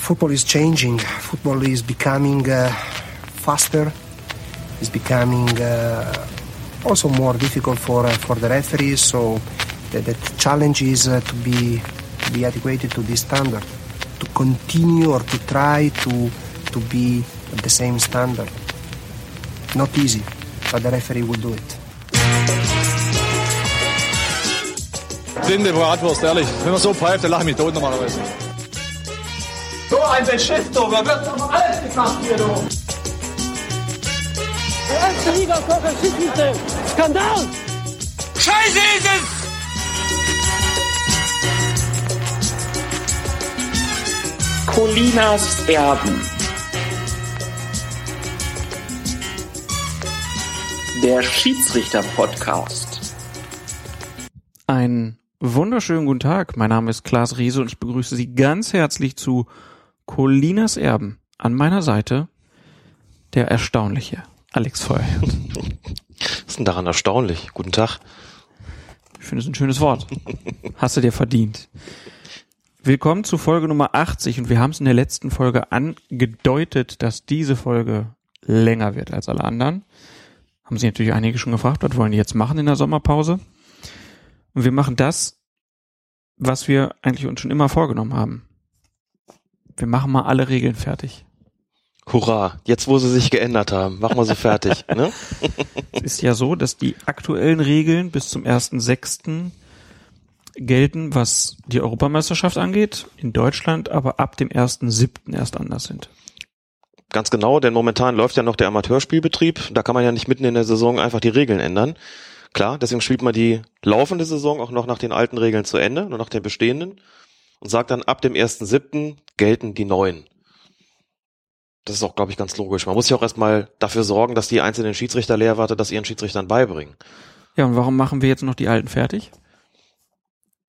football is changing. Football is becoming uh, faster. It's becoming uh, also more difficult for uh, for the referees. So the, the challenge is uh, to be to be adequate to this standard, to continue or to try to to be at the same standard. Not easy, but the referee will do it. Blinde Bratwurst, ehrlich. Wenn man so pfeift, dann lache ich mich tot normalerweise. So ein Beschiss, du. Wer wird doch alles gemacht hier, du. Der erste Liga Schiedsrichter. Skandal! Scheiße ist es! Colinas Erben. Der Schiedsrichter-Podcast. Einen wunderschönen guten Tag. Mein Name ist Klaas Riese und ich begrüße Sie ganz herzlich zu Colinas Erben. An meiner Seite der erstaunliche Alex Feuerherd. Was ist denn daran erstaunlich? Guten Tag. Ich finde es ein schönes Wort. Hast du dir verdient. Willkommen zu Folge Nummer 80 und wir haben es in der letzten Folge angedeutet, dass diese Folge länger wird als alle anderen. Haben sich natürlich einige schon gefragt, was wollen die jetzt machen in der Sommerpause? Und wir machen das, was wir eigentlich uns schon immer vorgenommen haben. Wir machen mal alle Regeln fertig. Hurra, jetzt wo sie sich geändert haben, machen wir sie fertig. Ne? Es ist ja so, dass die aktuellen Regeln bis zum 1.6. gelten, was die Europameisterschaft angeht, in Deutschland, aber ab dem 1.7. erst anders sind. Ganz genau, denn momentan läuft ja noch der Amateurspielbetrieb. Da kann man ja nicht mitten in der Saison einfach die Regeln ändern. Klar, deswegen spielt man die laufende Saison auch noch nach den alten Regeln zu Ende, nur nach den bestehenden und sagt dann, ab dem 1.7. gelten die neuen. Das ist auch, glaube ich, ganz logisch. Man muss ja auch erstmal dafür sorgen, dass die einzelnen Schiedsrichterlehrwarte das ihren Schiedsrichtern beibringen. Ja, und warum machen wir jetzt noch die alten fertig?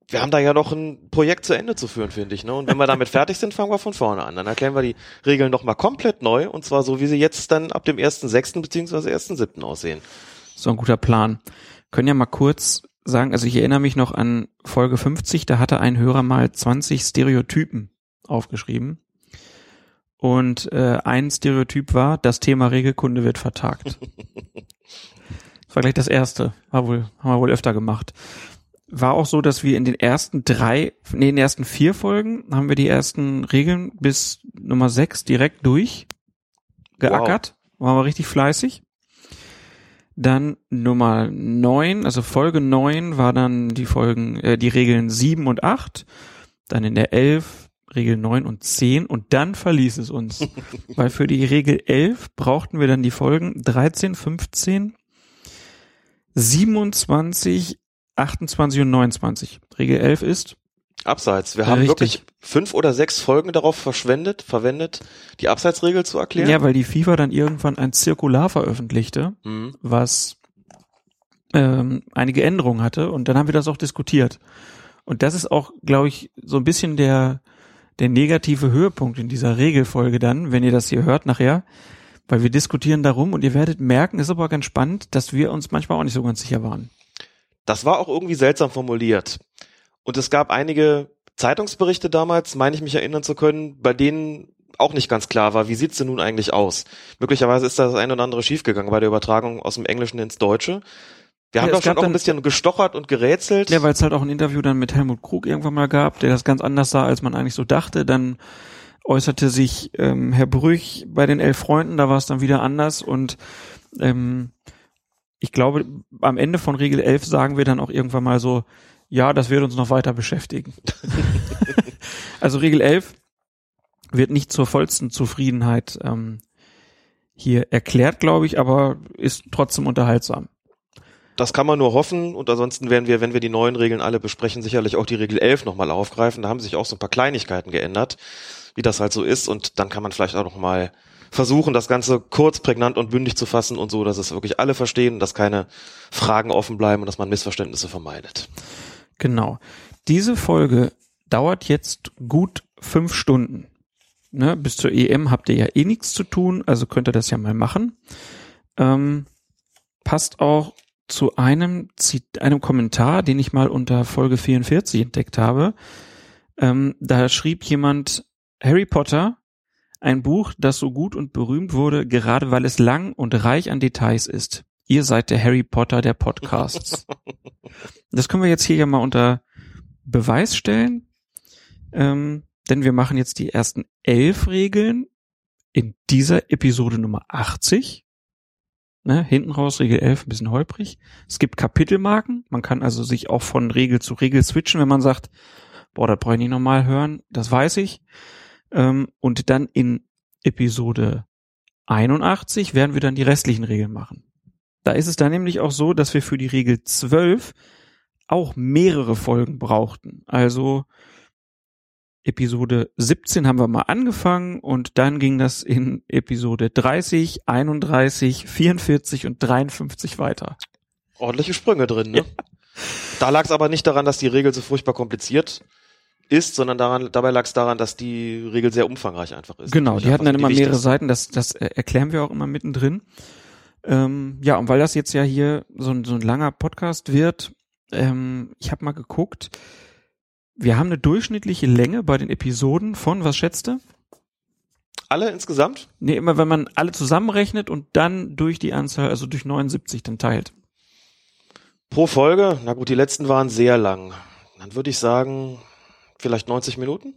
Wir haben da ja noch ein Projekt zu Ende zu führen, finde ich. Ne? Und wenn wir damit fertig sind, fangen wir von vorne an. Dann erklären wir die Regeln nochmal komplett neu und zwar so, wie sie jetzt dann ab dem 1.6. bzw. 1.7. aussehen. So ein guter Plan. Können ja mal kurz sagen, also ich erinnere mich noch an Folge 50, da hatte ein Hörer mal 20 Stereotypen aufgeschrieben. Und äh, ein Stereotyp war, das Thema Regelkunde wird vertagt. Das war gleich das erste. War wohl, haben wir wohl öfter gemacht. War auch so, dass wir in den ersten drei, nee, in den ersten vier Folgen haben wir die ersten Regeln bis Nummer sechs direkt durch geackert. Wow. Waren wir richtig fleißig. Dann Nummer neun, also Folge neun war dann die Folgen, äh, die Regeln sieben und acht. Dann in der elf Regel neun und zehn und dann verließ es uns. Weil für die Regel elf brauchten wir dann die Folgen 13, 15, 27, 28 und 29. Regel 11 ist Abseits. Wir haben Richtig. wirklich fünf oder sechs Folgen darauf verschwendet, verwendet, die Abseitsregel zu erklären. Ja, weil die FIFA dann irgendwann ein Zirkular veröffentlichte, Mhm. was ähm, einige Änderungen hatte und dann haben wir das auch diskutiert. Und das ist auch, glaube ich, so ein bisschen der, der negative Höhepunkt in dieser Regelfolge dann, wenn ihr das hier hört nachher, weil wir diskutieren darum und ihr werdet merken, ist aber ganz spannend, dass wir uns manchmal auch nicht so ganz sicher waren. Das war auch irgendwie seltsam formuliert. Und es gab einige Zeitungsberichte damals, meine ich mich erinnern zu können, bei denen auch nicht ganz klar war, wie sieht's denn nun eigentlich aus? Möglicherweise ist da das eine oder andere schiefgegangen bei der Übertragung aus dem Englischen ins Deutsche. Wir Ja, haben doch schon auch ein bisschen gestochert und gerätselt. Ja, weil es halt auch ein Interview dann mit Helmut Krug irgendwann mal gab, der das ganz anders sah, als man eigentlich so dachte. Dann äußerte sich ähm, Herr Brüch bei den elf Freunden, da war es dann wieder anders und ähm, ich glaube, am Ende von Regel 11 sagen wir dann auch irgendwann mal so, ja, das wird uns noch weiter beschäftigen. also Regel 11 wird nicht zur vollsten Zufriedenheit ähm, hier erklärt, glaube ich, aber ist trotzdem unterhaltsam. Das kann man nur hoffen und ansonsten werden wir, wenn wir die neuen Regeln alle besprechen, sicherlich auch die Regel 11 nochmal aufgreifen. Da haben sich auch so ein paar Kleinigkeiten geändert, wie das halt so ist und dann kann man vielleicht auch nochmal versuchen, das Ganze kurz, prägnant und bündig zu fassen und so, dass es wirklich alle verstehen, dass keine Fragen offen bleiben und dass man Missverständnisse vermeidet. Genau. Diese Folge dauert jetzt gut fünf Stunden. Ne, bis zur EM habt ihr ja eh nichts zu tun, also könnt ihr das ja mal machen. Ähm, passt auch zu einem, einem Kommentar, den ich mal unter Folge 44 entdeckt habe. Ähm, da schrieb jemand, Harry Potter, ein Buch, das so gut und berühmt wurde, gerade weil es lang und reich an Details ist. Ihr seid der Harry Potter der Podcasts. das können wir jetzt hier ja mal unter Beweis stellen, ähm, denn wir machen jetzt die ersten elf Regeln in dieser Episode Nummer 80. Ne, hinten raus Regel 11 ein bisschen holprig. Es gibt Kapitelmarken. Man kann also sich auch von Regel zu Regel switchen, wenn man sagt, boah, das brauche ich nicht nochmal hören. Das weiß ich. Ähm, und dann in Episode 81 werden wir dann die restlichen Regeln machen. Da ist es dann nämlich auch so, dass wir für die Regel 12 auch mehrere Folgen brauchten. Also Episode 17 haben wir mal angefangen und dann ging das in Episode 30, 31, 44 und 53 weiter. Ordentliche Sprünge drin, ne? Ja. Da lag es aber nicht daran, dass die Regel so furchtbar kompliziert ist, sondern daran, dabei lag es daran, dass die Regel sehr umfangreich einfach ist. Genau, die hatten dann immer mehrere Seiten, das, das erklären wir auch immer mittendrin. Ähm, ja, und weil das jetzt ja hier so ein, so ein langer Podcast wird, ähm, ich habe mal geguckt, wir haben eine durchschnittliche Länge bei den Episoden von, was schätzte? Alle insgesamt? Nee, immer wenn man alle zusammenrechnet und dann durch die Anzahl, also durch 79 dann teilt. Pro Folge? Na gut, die letzten waren sehr lang. Dann würde ich sagen, vielleicht 90 Minuten?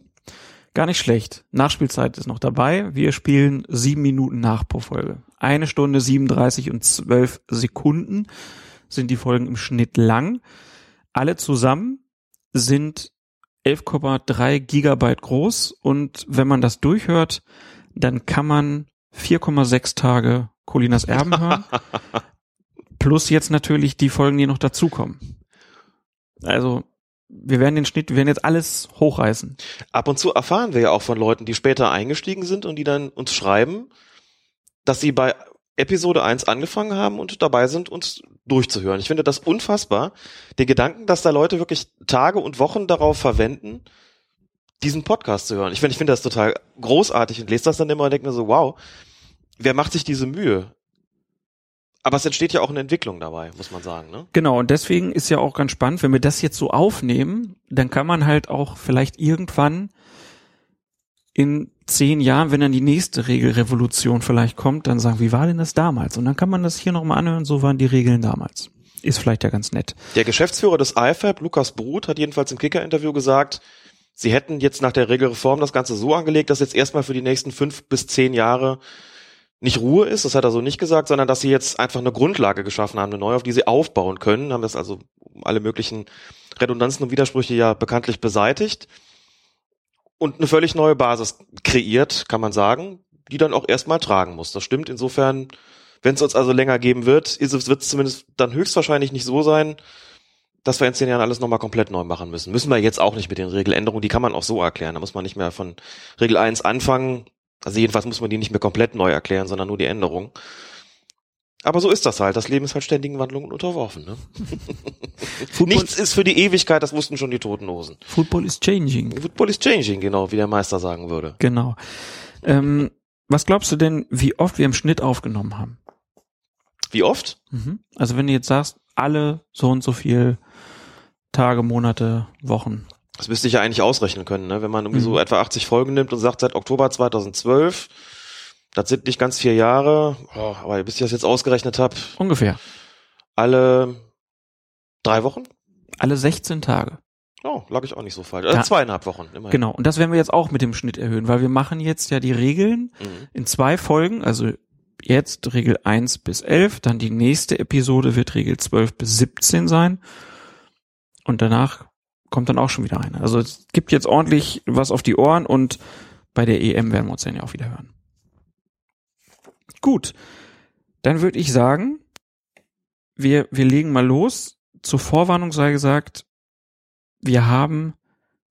Gar nicht schlecht. Nachspielzeit ist noch dabei. Wir spielen sieben Minuten nach pro Folge. Eine Stunde 37 und 12 Sekunden sind die Folgen im Schnitt lang. Alle zusammen sind 11,3 Gigabyte groß und wenn man das durchhört, dann kann man 4,6 Tage Colinas Erben hören. Plus jetzt natürlich die Folgen, die noch dazukommen. Also wir werden den Schnitt, wir werden jetzt alles hochreißen. Ab und zu erfahren wir ja auch von Leuten, die später eingestiegen sind und die dann uns schreiben, dass sie bei Episode 1 angefangen haben und dabei sind, uns durchzuhören. Ich finde das unfassbar. Den Gedanken, dass da Leute wirklich Tage und Wochen darauf verwenden, diesen Podcast zu hören. Ich finde, ich finde das total großartig und lese das dann immer und denke mir so, wow, wer macht sich diese Mühe? Aber es entsteht ja auch eine Entwicklung dabei, muss man sagen. Ne? Genau, und deswegen ist ja auch ganz spannend, wenn wir das jetzt so aufnehmen, dann kann man halt auch vielleicht irgendwann in zehn Jahren, wenn dann die nächste Regelrevolution vielleicht kommt, dann sagen, wie war denn das damals? Und dann kann man das hier nochmal anhören, so waren die Regeln damals. Ist vielleicht ja ganz nett. Der Geschäftsführer des IFAB, Lukas Brut, hat jedenfalls im Kicker-Interview gesagt, sie hätten jetzt nach der Regelreform das Ganze so angelegt, dass jetzt erstmal für die nächsten fünf bis zehn Jahre nicht Ruhe ist, das hat er so nicht gesagt, sondern dass sie jetzt einfach eine Grundlage geschaffen haben, eine neue, auf die sie aufbauen können, haben das also alle möglichen Redundanzen und Widersprüche ja bekanntlich beseitigt und eine völlig neue Basis kreiert, kann man sagen, die dann auch erstmal tragen muss. Das stimmt. Insofern, wenn es uns also länger geben wird, wird es zumindest dann höchstwahrscheinlich nicht so sein, dass wir in zehn Jahren alles nochmal komplett neu machen müssen. Müssen wir jetzt auch nicht mit den Regeländerungen, die kann man auch so erklären. Da muss man nicht mehr von Regel 1 anfangen. Also jedenfalls muss man die nicht mehr komplett neu erklären, sondern nur die Änderung. Aber so ist das halt. Das Leben ist halt ständigen Wandlungen unterworfen. Ne? Nichts ist für die Ewigkeit, das wussten schon die Toten Hosen. Football is changing. Football is changing, genau, wie der Meister sagen würde. Genau. Ähm, was glaubst du denn, wie oft wir im Schnitt aufgenommen haben? Wie oft? Mhm. Also wenn du jetzt sagst, alle so und so viel Tage, Monate, Wochen. Das müsste ich ja eigentlich ausrechnen können, ne? wenn man irgendwie mhm. so etwa 80 Folgen nimmt und sagt, seit Oktober 2012 das sind nicht ganz vier Jahre, oh, aber bis ich das jetzt ausgerechnet habe. Ungefähr. Alle drei Wochen? Alle 16 Tage. Oh, lag ich auch nicht so falsch. Also zweieinhalb Wochen. Immerhin. Genau. Und das werden wir jetzt auch mit dem Schnitt erhöhen, weil wir machen jetzt ja die Regeln mhm. in zwei Folgen. Also jetzt Regel 1 bis 11, dann die nächste Episode wird Regel 12 bis 17 sein. Und danach kommt dann auch schon wieder eine. Also es gibt jetzt ordentlich was auf die Ohren und bei der EM werden wir uns dann ja auch wieder hören. Gut, dann würde ich sagen, wir, wir legen mal los. Zur Vorwarnung sei gesagt, wir haben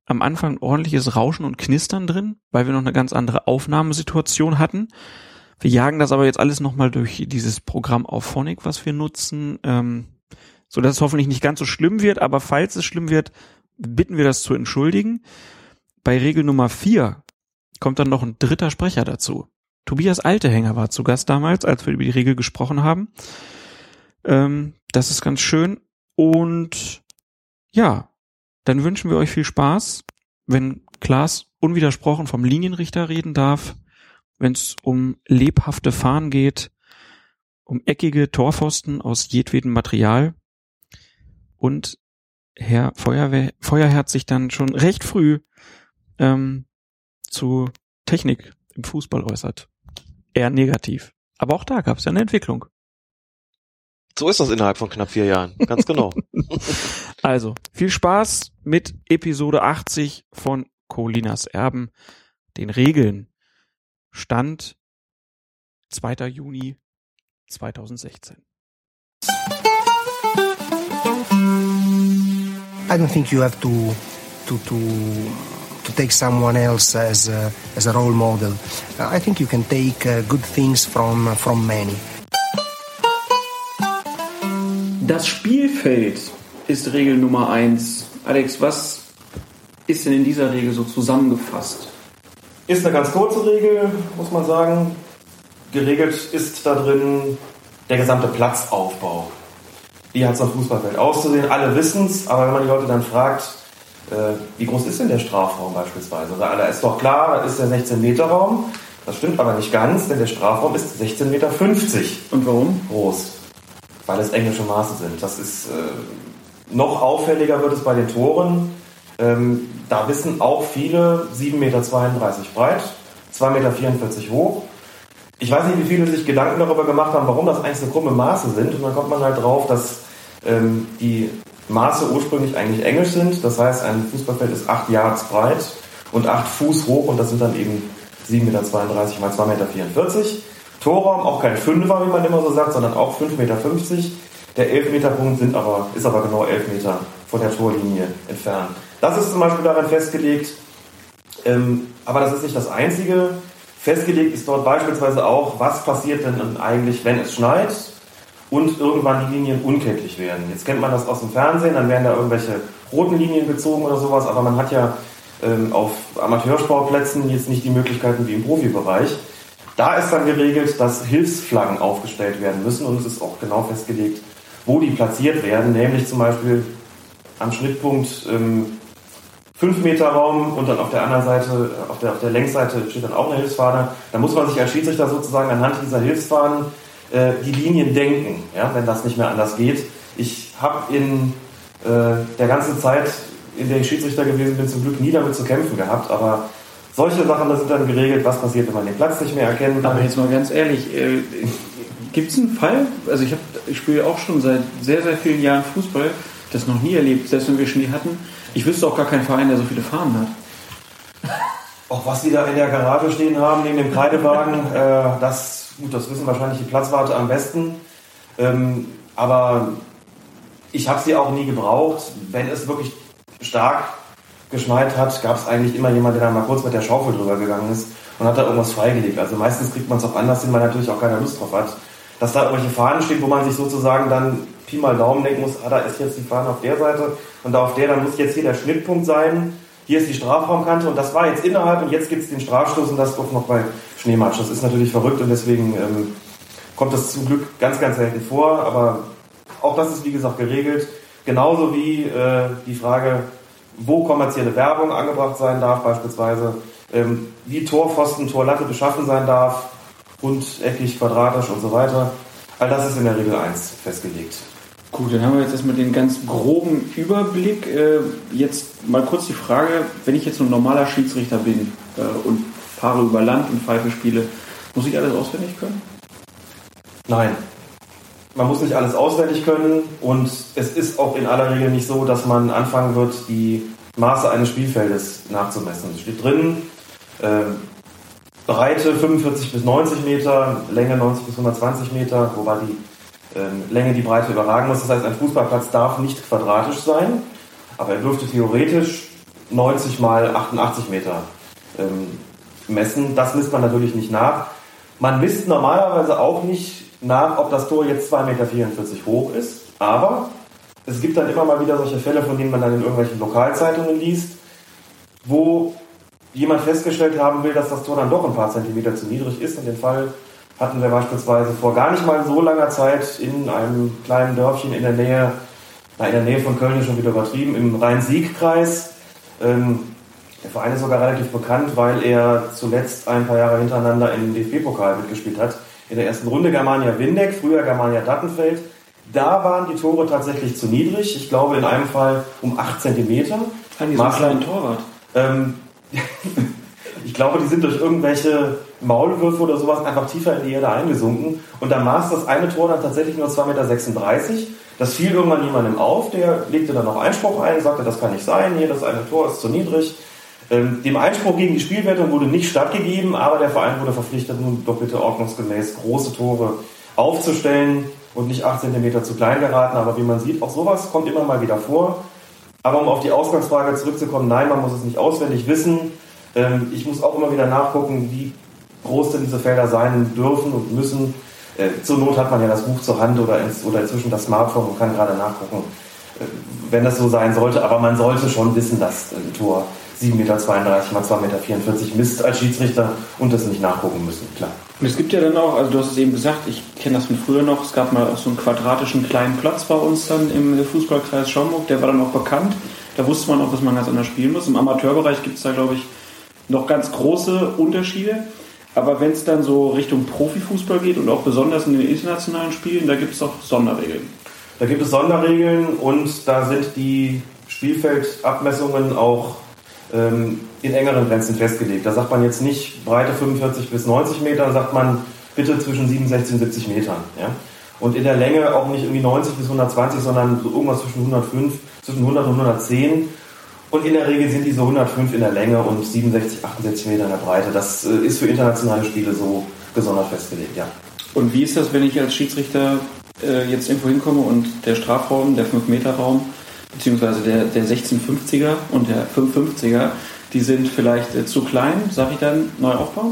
am Anfang ordentliches Rauschen und Knistern drin, weil wir noch eine ganz andere Aufnahmesituation hatten. Wir jagen das aber jetzt alles nochmal durch dieses Programm auf Phonic, was wir nutzen, ähm, so dass es hoffentlich nicht ganz so schlimm wird, aber falls es schlimm wird, bitten wir das zu entschuldigen. Bei Regel Nummer vier kommt dann noch ein dritter Sprecher dazu. Tobias Altehänger war zu Gast damals, als wir über die Regel gesprochen haben. Ähm, das ist ganz schön. Und ja, dann wünschen wir euch viel Spaß wenn Klaas unwidersprochen vom Linienrichter reden darf, wenn es um lebhafte Fahnen geht, um eckige Torpfosten aus jedwedem Material und Herr Feuerwehr, Feuerherz sich dann schon recht früh ähm, zu Technik im Fußball äußert. Eher negativ. Aber auch da gab es ja eine Entwicklung. So ist das innerhalb von knapp vier Jahren. Ganz genau. also, viel Spaß mit Episode 80 von Colinas Erben, den Regeln. Stand 2. Juni 2016. I don't think you have to to to to take someone else as a, as a role model. I think you can take uh, good things from from many. Das Spielfeld ist Regel Nummer eins. Alex, was ist denn in dieser Regel so zusammengefasst? Ist eine ganz kurze Regel, muss man sagen. Geregelt ist da drin der gesamte Platzaufbau. Wie hat es auf Fußballfeld auszusehen? Alle wissen es, aber wenn man die Leute dann fragt, wie groß ist denn der Strafraum beispielsweise? Da ist doch klar, das ist der 16-Meter-Raum. Das stimmt aber nicht ganz, denn der Strafraum ist 16,50 Meter. Und warum? Groß. Weil es englische Maße sind. Das ist äh, noch auffälliger wird es bei den Toren. Ähm, da wissen auch viele 7,32 Meter breit, 2,44 Meter hoch. Ich weiß nicht, wie viele sich Gedanken darüber gemacht haben, warum das eigentlich so krumme Maße sind. Und dann kommt man halt drauf, dass ähm, die Maße ursprünglich eigentlich englisch sind. Das heißt, ein Fußballfeld ist 8 Yards breit und 8 Fuß hoch und das sind dann eben 7,32 Meter mal 2,44 Meter. Torraum, auch kein Fünfer, wie man immer so sagt, sondern auch 5,50 Meter. Der Elfmeterpunkt sind aber, ist aber genau 11 Meter von der Torlinie entfernt. Das ist zum Beispiel daran festgelegt. Ähm, aber das ist nicht das Einzige. Festgelegt ist dort beispielsweise auch, was passiert denn eigentlich, wenn es schneit und irgendwann die Linien unkenntlich werden. Jetzt kennt man das aus dem Fernsehen, dann werden da irgendwelche roten Linien gezogen oder sowas, aber man hat ja ähm, auf Amateursportplätzen jetzt nicht die Möglichkeiten wie im Profibereich. Da ist dann geregelt, dass Hilfsflaggen aufgestellt werden müssen und es ist auch genau festgelegt, wo die platziert werden, nämlich zum Beispiel am Schnittpunkt ähm, 5 Meter Raum und dann auf der anderen Seite, auf der, auf der Längsseite steht dann auch eine Hilfsfahne. Da muss man sich als Schiedsrichter sozusagen anhand dieser Hilfsfahnen äh, die Linien denken, ja, wenn das nicht mehr anders geht. Ich habe in äh, der ganzen Zeit, in der ich Schiedsrichter gewesen bin, zum Glück nie damit zu kämpfen gehabt, aber solche Sachen, das sind dann geregelt, was passiert, wenn man den Platz nicht mehr erkennen kann. Aber jetzt mal ganz ehrlich, äh, gibt es einen Fall? Also ich, ich spiele auch schon seit sehr, sehr vielen Jahren Fußball, das noch nie erlebt, selbst wenn wir Schnee hatten. Ich wüsste auch gar keinen Verein, der so viele Fahnen hat. Auch was die da in der Garage stehen haben, neben dem Kreidewagen, äh, das Gut, das wissen wahrscheinlich die Platzwarte am besten. Ähm, aber ich habe sie auch nie gebraucht. Wenn es wirklich stark geschneit hat, gab es eigentlich immer jemanden, der da mal kurz mit der Schaufel drüber gegangen ist und hat da irgendwas freigelegt. Also meistens kriegt man es auch anders hin, weil natürlich auch keiner Lust drauf hat. Dass da irgendwelche Fahnen stehen, wo man sich sozusagen dann Pi mal Daumen denken muss, ah, da ist jetzt die Fahne auf der Seite und da auf der, dann muss jetzt hier der Schnittpunkt sein. Hier ist die Strafraumkante und das war jetzt innerhalb und jetzt gibt es den Strafstoß und das auch noch bei Schneematsch. Das ist natürlich verrückt und deswegen ähm, kommt das zum Glück ganz, ganz selten vor. Aber auch das ist, wie gesagt, geregelt. Genauso wie äh, die Frage, wo kommerzielle Werbung angebracht sein darf, beispielsweise, ähm, wie Torpfosten, Torlatte beschaffen sein darf, rundeckig, quadratisch und so weiter. All das ist in der Regel 1 festgelegt. Gut, dann haben wir jetzt erstmal den ganz groben Überblick. Äh, jetzt mal kurz die Frage, wenn ich jetzt ein normaler Schiedsrichter bin äh, und fahre über Land und Pfeife spiele. Muss ich alles auswendig können? Nein. Man muss nicht alles auswendig können und es ist auch in aller Regel nicht so, dass man anfangen wird, die Maße eines Spielfeldes nachzumessen. Es steht drin, äh, Breite 45 bis 90 Meter, Länge 90 bis 120 Meter, wobei die äh, Länge die Breite überragen muss. Das heißt, ein Fußballplatz darf nicht quadratisch sein, aber er dürfte theoretisch 90 mal 88 Meter ähm, messen. Das misst man natürlich nicht nach. Man misst normalerweise auch nicht nach, ob das Tor jetzt 2,44 Meter hoch ist, aber es gibt dann immer mal wieder solche Fälle, von denen man dann in irgendwelchen Lokalzeitungen liest, wo jemand festgestellt haben will, dass das Tor dann doch ein paar Zentimeter zu niedrig ist. Und den Fall hatten wir beispielsweise vor gar nicht mal so langer Zeit in einem kleinen Dörfchen in der Nähe, na, in der Nähe von Köln schon wieder übertrieben, im Rhein-Sieg-Kreis. Ähm, Der Verein ist sogar relativ bekannt, weil er zuletzt ein paar Jahre hintereinander im DFB-Pokal mitgespielt hat. In der ersten Runde Germania Windeck, früher Germania Dattenfeld. Da waren die Tore tatsächlich zu niedrig. Ich glaube in einem Fall um 8 Zentimeter. Haben die so einen kleinen Torwart? Ähm, ich glaube, die sind durch irgendwelche Maulwürfe oder sowas einfach tiefer in die Erde eingesunken. Und da maß das eine Tor dann tatsächlich nur 2,36 Meter. Das fiel irgendwann jemandem auf, der legte dann noch Einspruch ein, sagte, das kann nicht sein, hier das eine Tor ist zu niedrig. Ähm, dem Einspruch gegen die Spielwertung wurde nicht stattgegeben, aber der Verein wurde verpflichtet, nun bitte ordnungsgemäß große Tore aufzustellen und nicht 8 cm zu klein geraten. Aber wie man sieht, auch sowas kommt immer mal wieder vor. Aber um auf die Ausgangsfrage zurückzukommen, nein, man muss es nicht auswendig wissen. Ähm, ich muss auch immer wieder nachgucken, wie groß denn diese Felder sein dürfen und müssen. Äh, zur Not hat man ja das Buch zur Hand oder, oder inzwischen das Smartphone und kann gerade nachgucken, äh, wenn das so sein sollte. Aber man sollte schon wissen, dass ein Tor 7,32 Meter mal 2,44 Meter misst als Schiedsrichter und das nicht nachgucken müssen, klar. Und es gibt ja dann auch, also du hast es eben gesagt, ich kenne das von früher noch, es gab mal auch so einen quadratischen kleinen Platz bei uns dann im Fußballkreis Schaumburg, der war dann auch bekannt. Da wusste man auch, dass man ganz anders spielen muss. Im Amateurbereich gibt es da, glaube ich, noch ganz große Unterschiede. Aber wenn es dann so Richtung Profifußball geht und auch besonders in den internationalen Spielen, da gibt es auch Sonderregeln. Da gibt es Sonderregeln und da sind die Spielfeldabmessungen auch in engeren Grenzen festgelegt. Da sagt man jetzt nicht Breite 45 bis 90 Meter, sagt man bitte zwischen 67 und 70 Metern. Ja? Und in der Länge auch nicht irgendwie 90 bis 120, sondern so irgendwas zwischen 105, zwischen 100 und 110. Und in der Regel sind die so 105 in der Länge und 67, 68 Meter in der Breite. Das äh, ist für internationale Spiele so besonders festgelegt, ja. Und wie ist das, wenn ich als Schiedsrichter äh, jetzt irgendwo hinkomme und der Strafraum, der 5-Meter-Raum, beziehungsweise der, der 1650er und der 550er, die sind vielleicht äh, zu klein, sage ich dann Neuaufbau?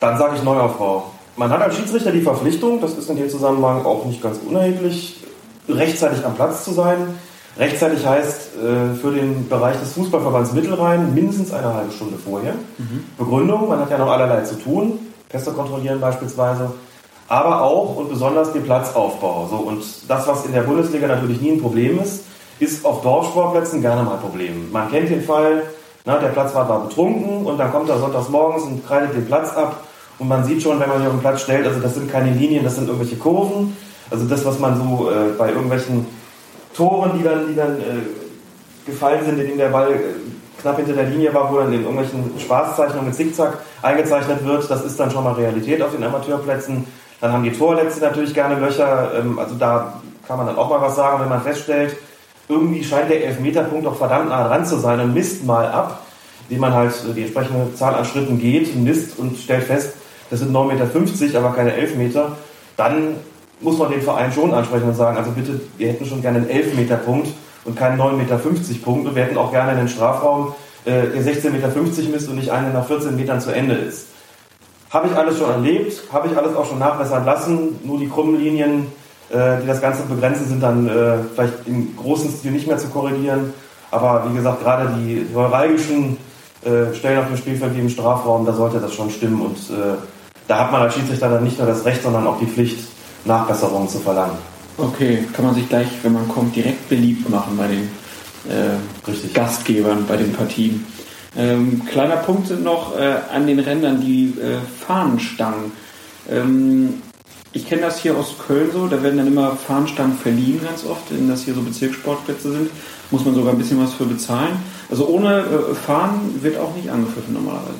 Dann sage ich Neuaufbau. Man hat als Schiedsrichter die Verpflichtung, das ist in dem Zusammenhang auch nicht ganz unerheblich, rechtzeitig am Platz zu sein. Rechtzeitig heißt äh, für den Bereich des Fußballverbands Mittelrhein mindestens eine halbe Stunde vorher. Mhm. Begründung, man hat ja noch allerlei zu tun, Pässe kontrollieren beispielsweise, aber auch und besonders den Platzaufbau. So, und das, was in der Bundesliga natürlich nie ein Problem ist, ist auf Dorfsportplätzen gerne mal ein Problem. Man kennt den Fall, na, der Platzwart war betrunken und dann kommt er sonntags morgens und kreidet den Platz ab und man sieht schon, wenn man sich auf den Platz stellt, also das sind keine Linien, das sind irgendwelche Kurven. Also das, was man so äh, bei irgendwelchen Toren, die dann, die dann äh, gefallen sind, in denen der Ball äh, knapp hinter der Linie war, wo dann in irgendwelchen Spaßzeichnungen mit Zickzack eingezeichnet wird, das ist dann schon mal Realität auf den Amateurplätzen. Dann haben die Torletzte natürlich gerne Löcher, ähm, also da kann man dann auch mal was sagen, wenn man feststellt, irgendwie scheint der Elfmeterpunkt doch verdammt nah dran zu sein und misst mal ab, indem man halt die entsprechende Zahl an Schritten geht, misst und stellt fest, das sind 9,50 Meter, aber keine 11 Meter, dann muss man den Verein schon ansprechen und sagen, also bitte, wir hätten schon gerne einen 11-Meter-Punkt und keinen 9,50 Meter Punkt und wir hätten auch gerne einen Strafraum, äh, der 16,50 Meter misst und nicht einen, der nach 14 Metern zu Ende ist. Habe ich alles schon erlebt, habe ich alles auch schon nachbessern lassen, nur die krummen Linien äh, die das Ganze begrenzen, sind dann äh, vielleicht im großen Stil nicht mehr zu korrigieren. Aber wie gesagt, gerade die neuralgischen äh, Stellen auf dem Spielfeld wie im Strafraum, da sollte das schon stimmen. Und äh, da hat man als Schiedsrichter dann nicht nur das Recht, sondern auch die Pflicht, Nachbesserungen zu verlangen. Okay, kann man sich gleich, wenn man kommt, direkt beliebt machen bei den äh, Gastgebern, bei den Partien. Ähm, kleiner Punkt sind noch äh, an den Rändern die äh, Fahnenstangen. Ähm, ich kenne das hier aus Köln so, da werden dann immer Fahnenstangen verliehen ganz oft, wenn das hier so Bezirkssportplätze sind. Muss man sogar ein bisschen was für bezahlen. Also ohne äh, Fahnen wird auch nicht angepfiffen normalerweise.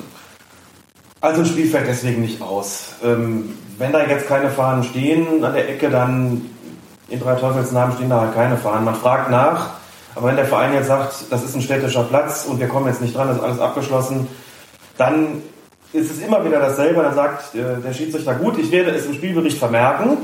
Also ein Spiel fällt deswegen nicht aus. Ähm, wenn da jetzt keine Fahnen stehen an der Ecke, dann in drei Teufelsnamen stehen da halt keine Fahnen. Man fragt nach, aber wenn der Verein jetzt sagt, das ist ein städtischer Platz und wir kommen jetzt nicht dran, das ist alles abgeschlossen, dann ist es immer wieder dasselbe. Dann sagt äh, der Schiedsrichter, gut, ich werde es im Spielbericht vermerken.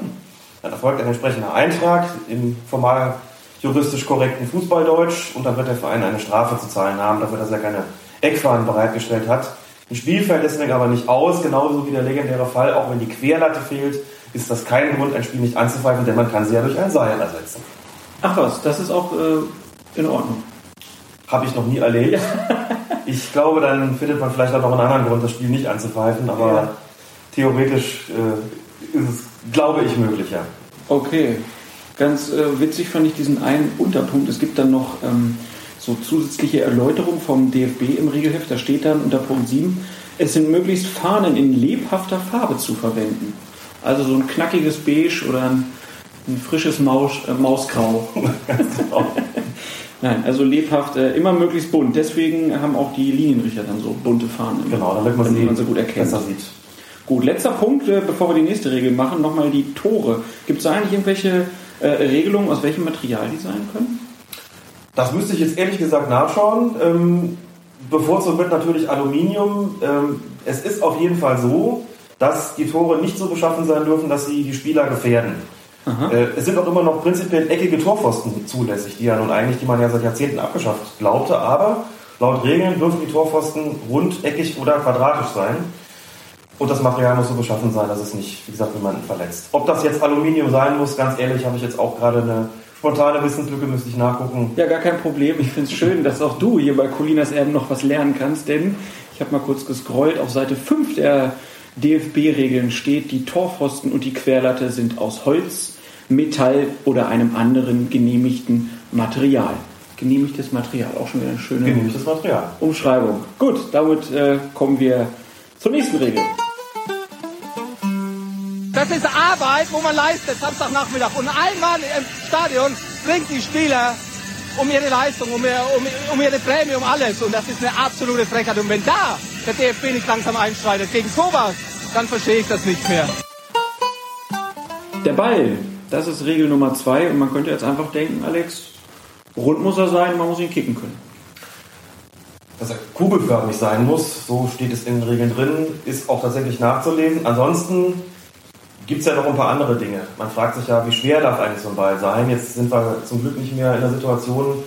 Dann erfolgt ein entsprechender Eintrag im formal juristisch korrekten Fußballdeutsch und dann wird der Verein eine Strafe zu zahlen haben, dafür, dass er keine Eckfahnen bereitgestellt hat. Ein Spiel fällt deswegen aber nicht aus, genauso wie der legendäre Fall, auch wenn die Querlatte fehlt, ist das kein Grund, ein Spiel nicht anzupfeifen, denn man kann sie ja durch ein Seil ersetzen. Ach was, das ist auch äh, in Ordnung. Habe ich noch nie erlebt. ich glaube, dann findet man vielleicht auch noch einen anderen Grund, das Spiel nicht anzupfeifen, aber ja. theoretisch äh, ist es, glaube ich, möglich, ja. Okay. Ganz äh, witzig fand ich diesen einen Unterpunkt. Es gibt dann noch ähm, so zusätzliche Erläuterung vom DFB im Regelheft. Da steht dann unter Punkt 7, es sind möglichst Fahnen in lebhafter Farbe zu verwenden. Also so ein knackiges Beige oder ein, ein frisches Maus, äh, Mausgrau. Nein, also lebhaft, äh, immer möglichst bunt. Deswegen haben auch die Linienrichter dann so bunte Fahnen. Genau, damit man, sie man so gut erkennt. besser sieht. Gut, letzter Punkt, äh, bevor wir die nächste Regel machen, nochmal die Tore. Gibt es da eigentlich irgendwelche äh, Regelungen, aus welchem Material die sein können? Das müsste ich jetzt ehrlich gesagt nachschauen. Ähm, bevorzugt wird natürlich Aluminium. Ähm, es ist auf jeden Fall so, dass die Tore nicht so beschaffen sein dürfen, dass sie die Spieler gefährden. Äh, es sind auch immer noch prinzipiell eckige Torpfosten zulässig, die ja nun eigentlich, die man ja seit Jahrzehnten abgeschafft glaubte, aber laut Regeln dürfen die Torpfosten rundeckig oder quadratisch sein. Und das Material muss so beschaffen sein, dass es nicht, wie gesagt, jemanden verletzt. Ob das jetzt Aluminium sein muss, ganz ehrlich, habe ich jetzt auch gerade eine spontane Wissenslücke, müsste ich nachgucken. Ja, gar kein Problem. Ich finde es schön, dass auch du hier bei Colinas Erben noch was lernen kannst, denn ich habe mal kurz gescrollt. Auf Seite 5 der DFB-Regeln steht, die Torpfosten und die Querlatte sind aus Holz, Metall oder einem anderen genehmigten Material. Genehmigtes Material, auch schon wieder eine schöne Genehmigtes Material. Umschreibung. Gut, damit äh, kommen wir zur nächsten Regel. Das ist Arbeit, wo man leistet, Samstagnachmittag. Und einmal im Stadion bringt die Spieler um ihre Leistung, um, ihr, um, um ihre Prämie, um alles. Und das ist eine absolute Frechheit. Und wenn da der DFB nicht langsam einschreitet gegen sowas, dann verstehe ich das nicht mehr. Der Ball, das ist Regel Nummer zwei. Und man könnte jetzt einfach denken, Alex, rund muss er sein, man muss ihn kicken können. dass er kugelförmig sein muss, so steht es in den Regeln drin, ist auch tatsächlich nachzulesen. Ansonsten gibt es ja noch ein paar andere Dinge. Man fragt sich ja, wie schwer darf eigentlich so ein Ball sein? Jetzt sind wir zum Glück nicht mehr in der Situation,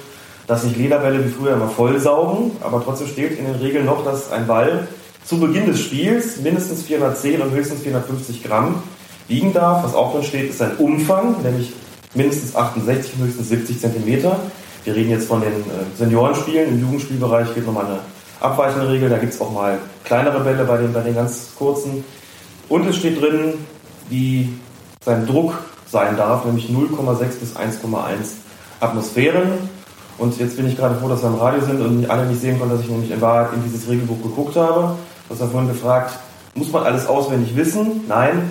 dass sich Lederbälle wie früher immer vollsaugen, aber trotzdem steht in den Regeln noch, dass ein Ball zu Beginn des Spiels mindestens 410 und höchstens 450 Gramm wiegen darf. Was auch drin steht, ist sein Umfang, nämlich mindestens 68 und höchstens 70 Zentimeter. Wir reden jetzt von den äh, Seniorenspielen. Im Jugendspielbereich gilt nochmal eine abweichende Regel. Da gibt es auch mal kleinere Bälle bei den, bei den ganz kurzen. Und es steht drin, wie sein Druck sein darf, nämlich 0,6 bis 1,1 Atmosphären. Und jetzt bin ich gerade froh, dass wir im Radio sind und alle nicht sehen konnten, dass ich nämlich in Wahrheit in dieses Regelbuch geguckt habe. Du hast ja vorhin gefragt, muss man alles auswendig wissen? Nein,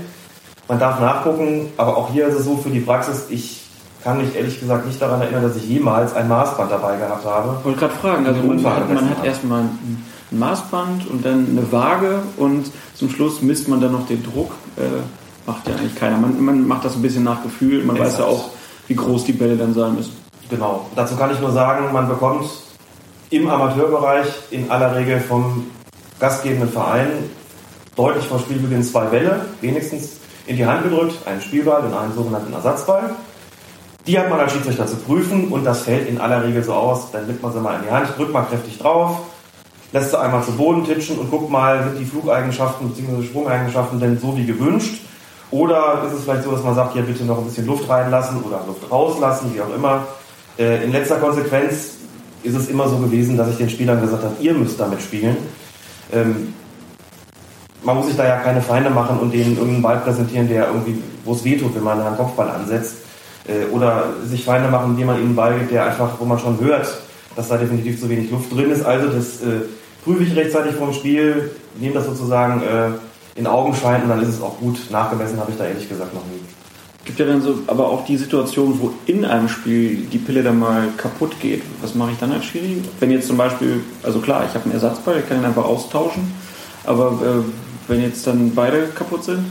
man darf nachgucken, aber auch hier ist es so für die Praxis, ich kann mich ehrlich gesagt nicht daran erinnern, dass ich jemals ein Maßband dabei gehabt habe. Ich wollte gerade fragen, also man hat, man hat erstmal ein Maßband und dann eine Waage und zum Schluss misst man dann noch den Druck. Äh, macht ja eigentlich keiner. Man, man macht das ein bisschen nach Gefühl. Man weiß ja Exakt. auch, wie groß die Bälle dann sein müssen. Genau. Dazu kann ich nur sagen, man bekommt im Amateurbereich in aller Regel vom gastgebenden Verein deutlich vor Spielbeginn zwei Bälle, wenigstens in die Hand gedrückt, einen Spielball und einen sogenannten Ersatzball. Die hat man als Schiedsrichter zu prüfen und das fällt in aller Regel so aus, dann nimmt man sie mal in die Hand, drückt mal kräftig drauf, lässt sie einmal zu Boden titschen und guckt mal, sind die Flugeigenschaften bzw. Sprungeigenschaften denn so wie gewünscht? Oder ist es vielleicht so, dass man sagt, hier bitte noch ein bisschen Luft reinlassen oder Luft rauslassen, wie auch immer. Äh, in letzter Konsequenz ist es immer so gewesen, dass ich den Spielern gesagt habe, ihr müsst damit spielen. Ähm, man muss sich da ja keine Feinde machen und denen irgendeinen Ball präsentieren, der irgendwie, wo es wehtut, wenn man einen Kopfball ansetzt. Äh, oder sich Feinde machen, indem man ihnen einen Ball gibt, der einfach, wo man schon hört, dass da definitiv zu wenig Luft drin ist. Also das äh, prüfe ich rechtzeitig vor dem Spiel, nehme das sozusagen äh, in Augenschein und dann ist es auch gut. Nachgemessen habe ich da ehrlich gesagt noch nie. Gibt ja dann so, aber auch die Situation, wo in einem Spiel die Pille dann mal kaputt geht. Was mache ich dann als Schiri? Wenn jetzt zum Beispiel, also klar, ich habe einen Ersatzball, ich kann ihn einfach austauschen, aber äh, wenn jetzt dann beide kaputt sind?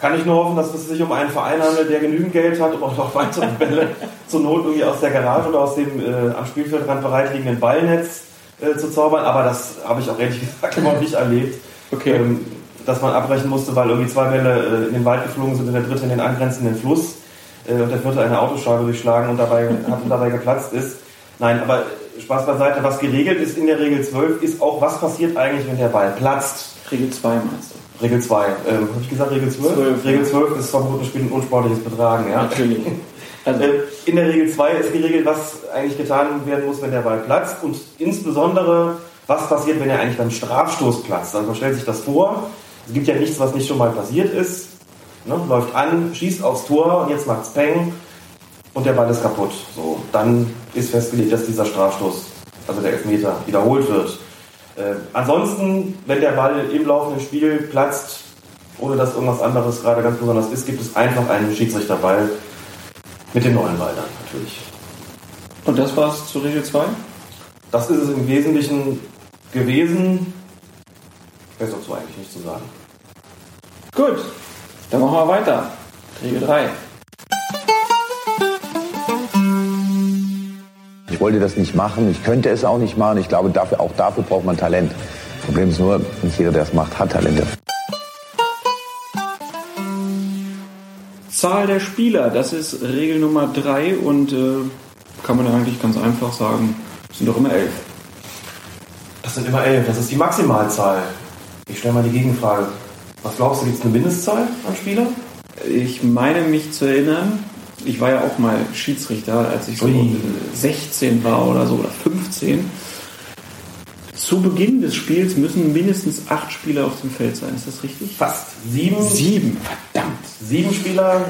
Kann ich nur hoffen, dass es sich um einen Verein handelt, der genügend Geld hat, um auch noch weitere Bälle zur Not irgendwie aus der Garage oder aus dem äh, am Spielfeldrand bereitliegenden Ballnetz äh, zu zaubern. Aber das habe ich auch ehrlich gesagt immer noch nicht erlebt. Okay. Ähm, dass man abbrechen musste, weil irgendwie zwei Bälle äh, in den Wald geflogen sind und der dritte in den angrenzenden Fluss äh, und der vierte eine Autoscheibe durchschlagen und dabei, hat und dabei geplatzt ist. Nein, aber Spaß beiseite, was geregelt ist in der Regel 12, ist auch, was passiert eigentlich, wenn der Ball platzt. Regel 2 meinst du? Regel 2. Ähm, Habe ich gesagt Regel 12? 12, Regel ja. 12 ist verboten Spiel und unsportliches Betragen. Ja? Natürlich. Also, Äh, In der Regel 2 ist geregelt, was eigentlich getan werden muss, wenn der Ball platzt und insbesondere, was passiert, wenn er eigentlich beim Strafstoß platzt. Also man stellt sich das vor, es gibt ja nichts, was nicht schon mal passiert ist. Ne? Läuft an, schießt aufs Tor und jetzt macht's Peng. Und der Ball ist kaputt. So, dann ist festgelegt, dass dieser Strafstoß, also der Elfmeter, wiederholt wird. Äh, ansonsten, wenn der Ball im laufenden Spiel platzt, ohne dass irgendwas anderes gerade ganz besonders ist, gibt es einfach einen Schiedsrichterball mit dem neuen Ball dann natürlich. Und das war's zur Regel 2? Das ist es im Wesentlichen gewesen. Ist dazu eigentlich nicht zu sagen. Gut, dann machen wir weiter. Regel 3. Ich wollte das nicht machen, ich könnte es auch nicht machen. Ich glaube, dafür, auch dafür braucht man Talent. Problem ist nur, nicht jeder, der es macht, hat Talente. Zahl der Spieler, das ist Regel Nummer 3 und äh, kann man eigentlich ganz einfach sagen, es sind doch immer elf. Das sind immer elf, das ist die Maximalzahl. Ich stelle mal die Gegenfrage. Was glaubst du, gibt es eine Mindestzahl an Spielern? Ich meine mich zu erinnern, ich war ja auch mal Schiedsrichter, als ich so Ui. 16 war oder so oder 15. Zu Beginn des Spiels müssen mindestens acht Spieler auf dem Feld sein. Ist das richtig? Fast. Sieben, Sieben. Verdammt. sieben Spieler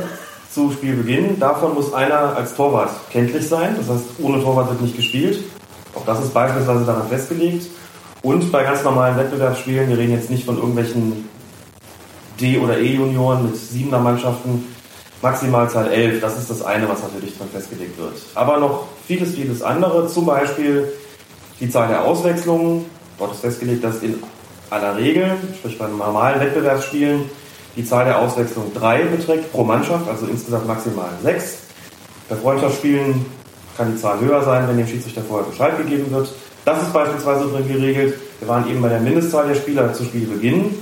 zu Spielbeginn. Davon muss einer als Torwart kenntlich sein. Das heißt, ohne Torwart wird nicht gespielt. Auch das ist beispielsweise daran festgelegt. Und bei ganz normalen Wettbewerbsspielen, wir reden jetzt nicht von irgendwelchen D- oder E-Junioren mit siebener Mannschaften, Maximalzahl 11, das ist das eine, was natürlich dran festgelegt wird. Aber noch vieles, vieles andere, zum Beispiel die Zahl der Auswechslungen. Dort ist festgelegt, dass in aller Regel, sprich bei normalen Wettbewerbsspielen, die Zahl der Auswechslungen drei beträgt pro Mannschaft, also insgesamt maximal sechs. Bei Freundschaftsspielen kann die Zahl höher sein, wenn dem Schiedsrichter vorher Bescheid gegeben wird. Das ist beispielsweise drin geregelt. Wir waren eben bei der Mindestzahl der Spieler zu Spielbeginn.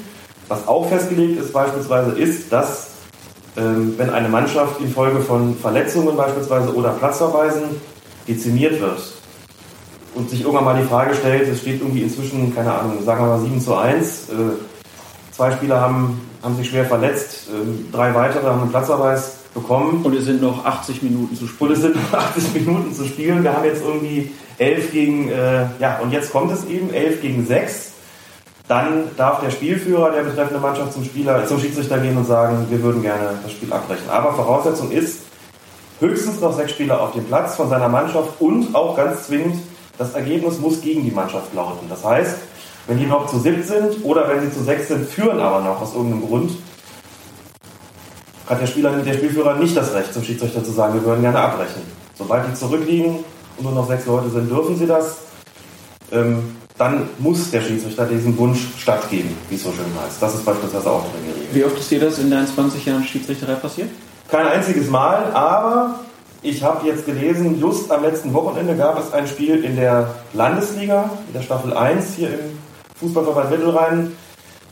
Was auch festgelegt ist beispielsweise ist, dass wenn eine Mannschaft infolge von Verletzungen beispielsweise oder Platzverweisen dezimiert wird und sich irgendwann mal die Frage stellt, es steht irgendwie inzwischen, keine Ahnung, sagen wir mal 7 zu 1, äh, zwei Spieler haben, haben sich schwer verletzt, ähm, drei weitere haben einen Platzverweis bekommen. Und es sind noch 80 Minuten zu Und spielen. es sind noch 80 Minuten zu spielen. Wir haben jetzt irgendwie 11 gegen, äh, ja, und jetzt kommt es eben, 11 gegen 6. Dann darf der Spielführer der betreffenden Mannschaft zum Spieler, zum Schiedsrichter gehen und sagen, wir würden gerne das Spiel abbrechen. Aber Voraussetzung ist, höchstens noch sechs Spieler auf dem Platz von seiner Mannschaft und auch ganz zwingend, das Ergebnis muss gegen die Mannschaft lauten. Das heißt, wenn die noch zu siebt sind oder wenn sie zu sechs sind, führen aber noch aus irgendeinem Grund, hat der Spieler, der Spielführer nicht das Recht, zum Schiedsrichter zu sagen, wir würden gerne abbrechen. Sobald die zurückliegen und nur noch sechs Leute sind, dürfen sie das. Ähm, dann muss der Schiedsrichter diesem Wunsch stattgeben, wie es so schön heißt. Das ist beispielsweise auch drin geregelt. Wie oft ist dir das in deinen 20 Jahren Schiedsrichterei passiert? Kein einziges Mal, aber ich habe jetzt gelesen, just am letzten Wochenende gab es ein Spiel in der Landesliga, in der Staffel 1 hier im Fußballverband Mittelrhein.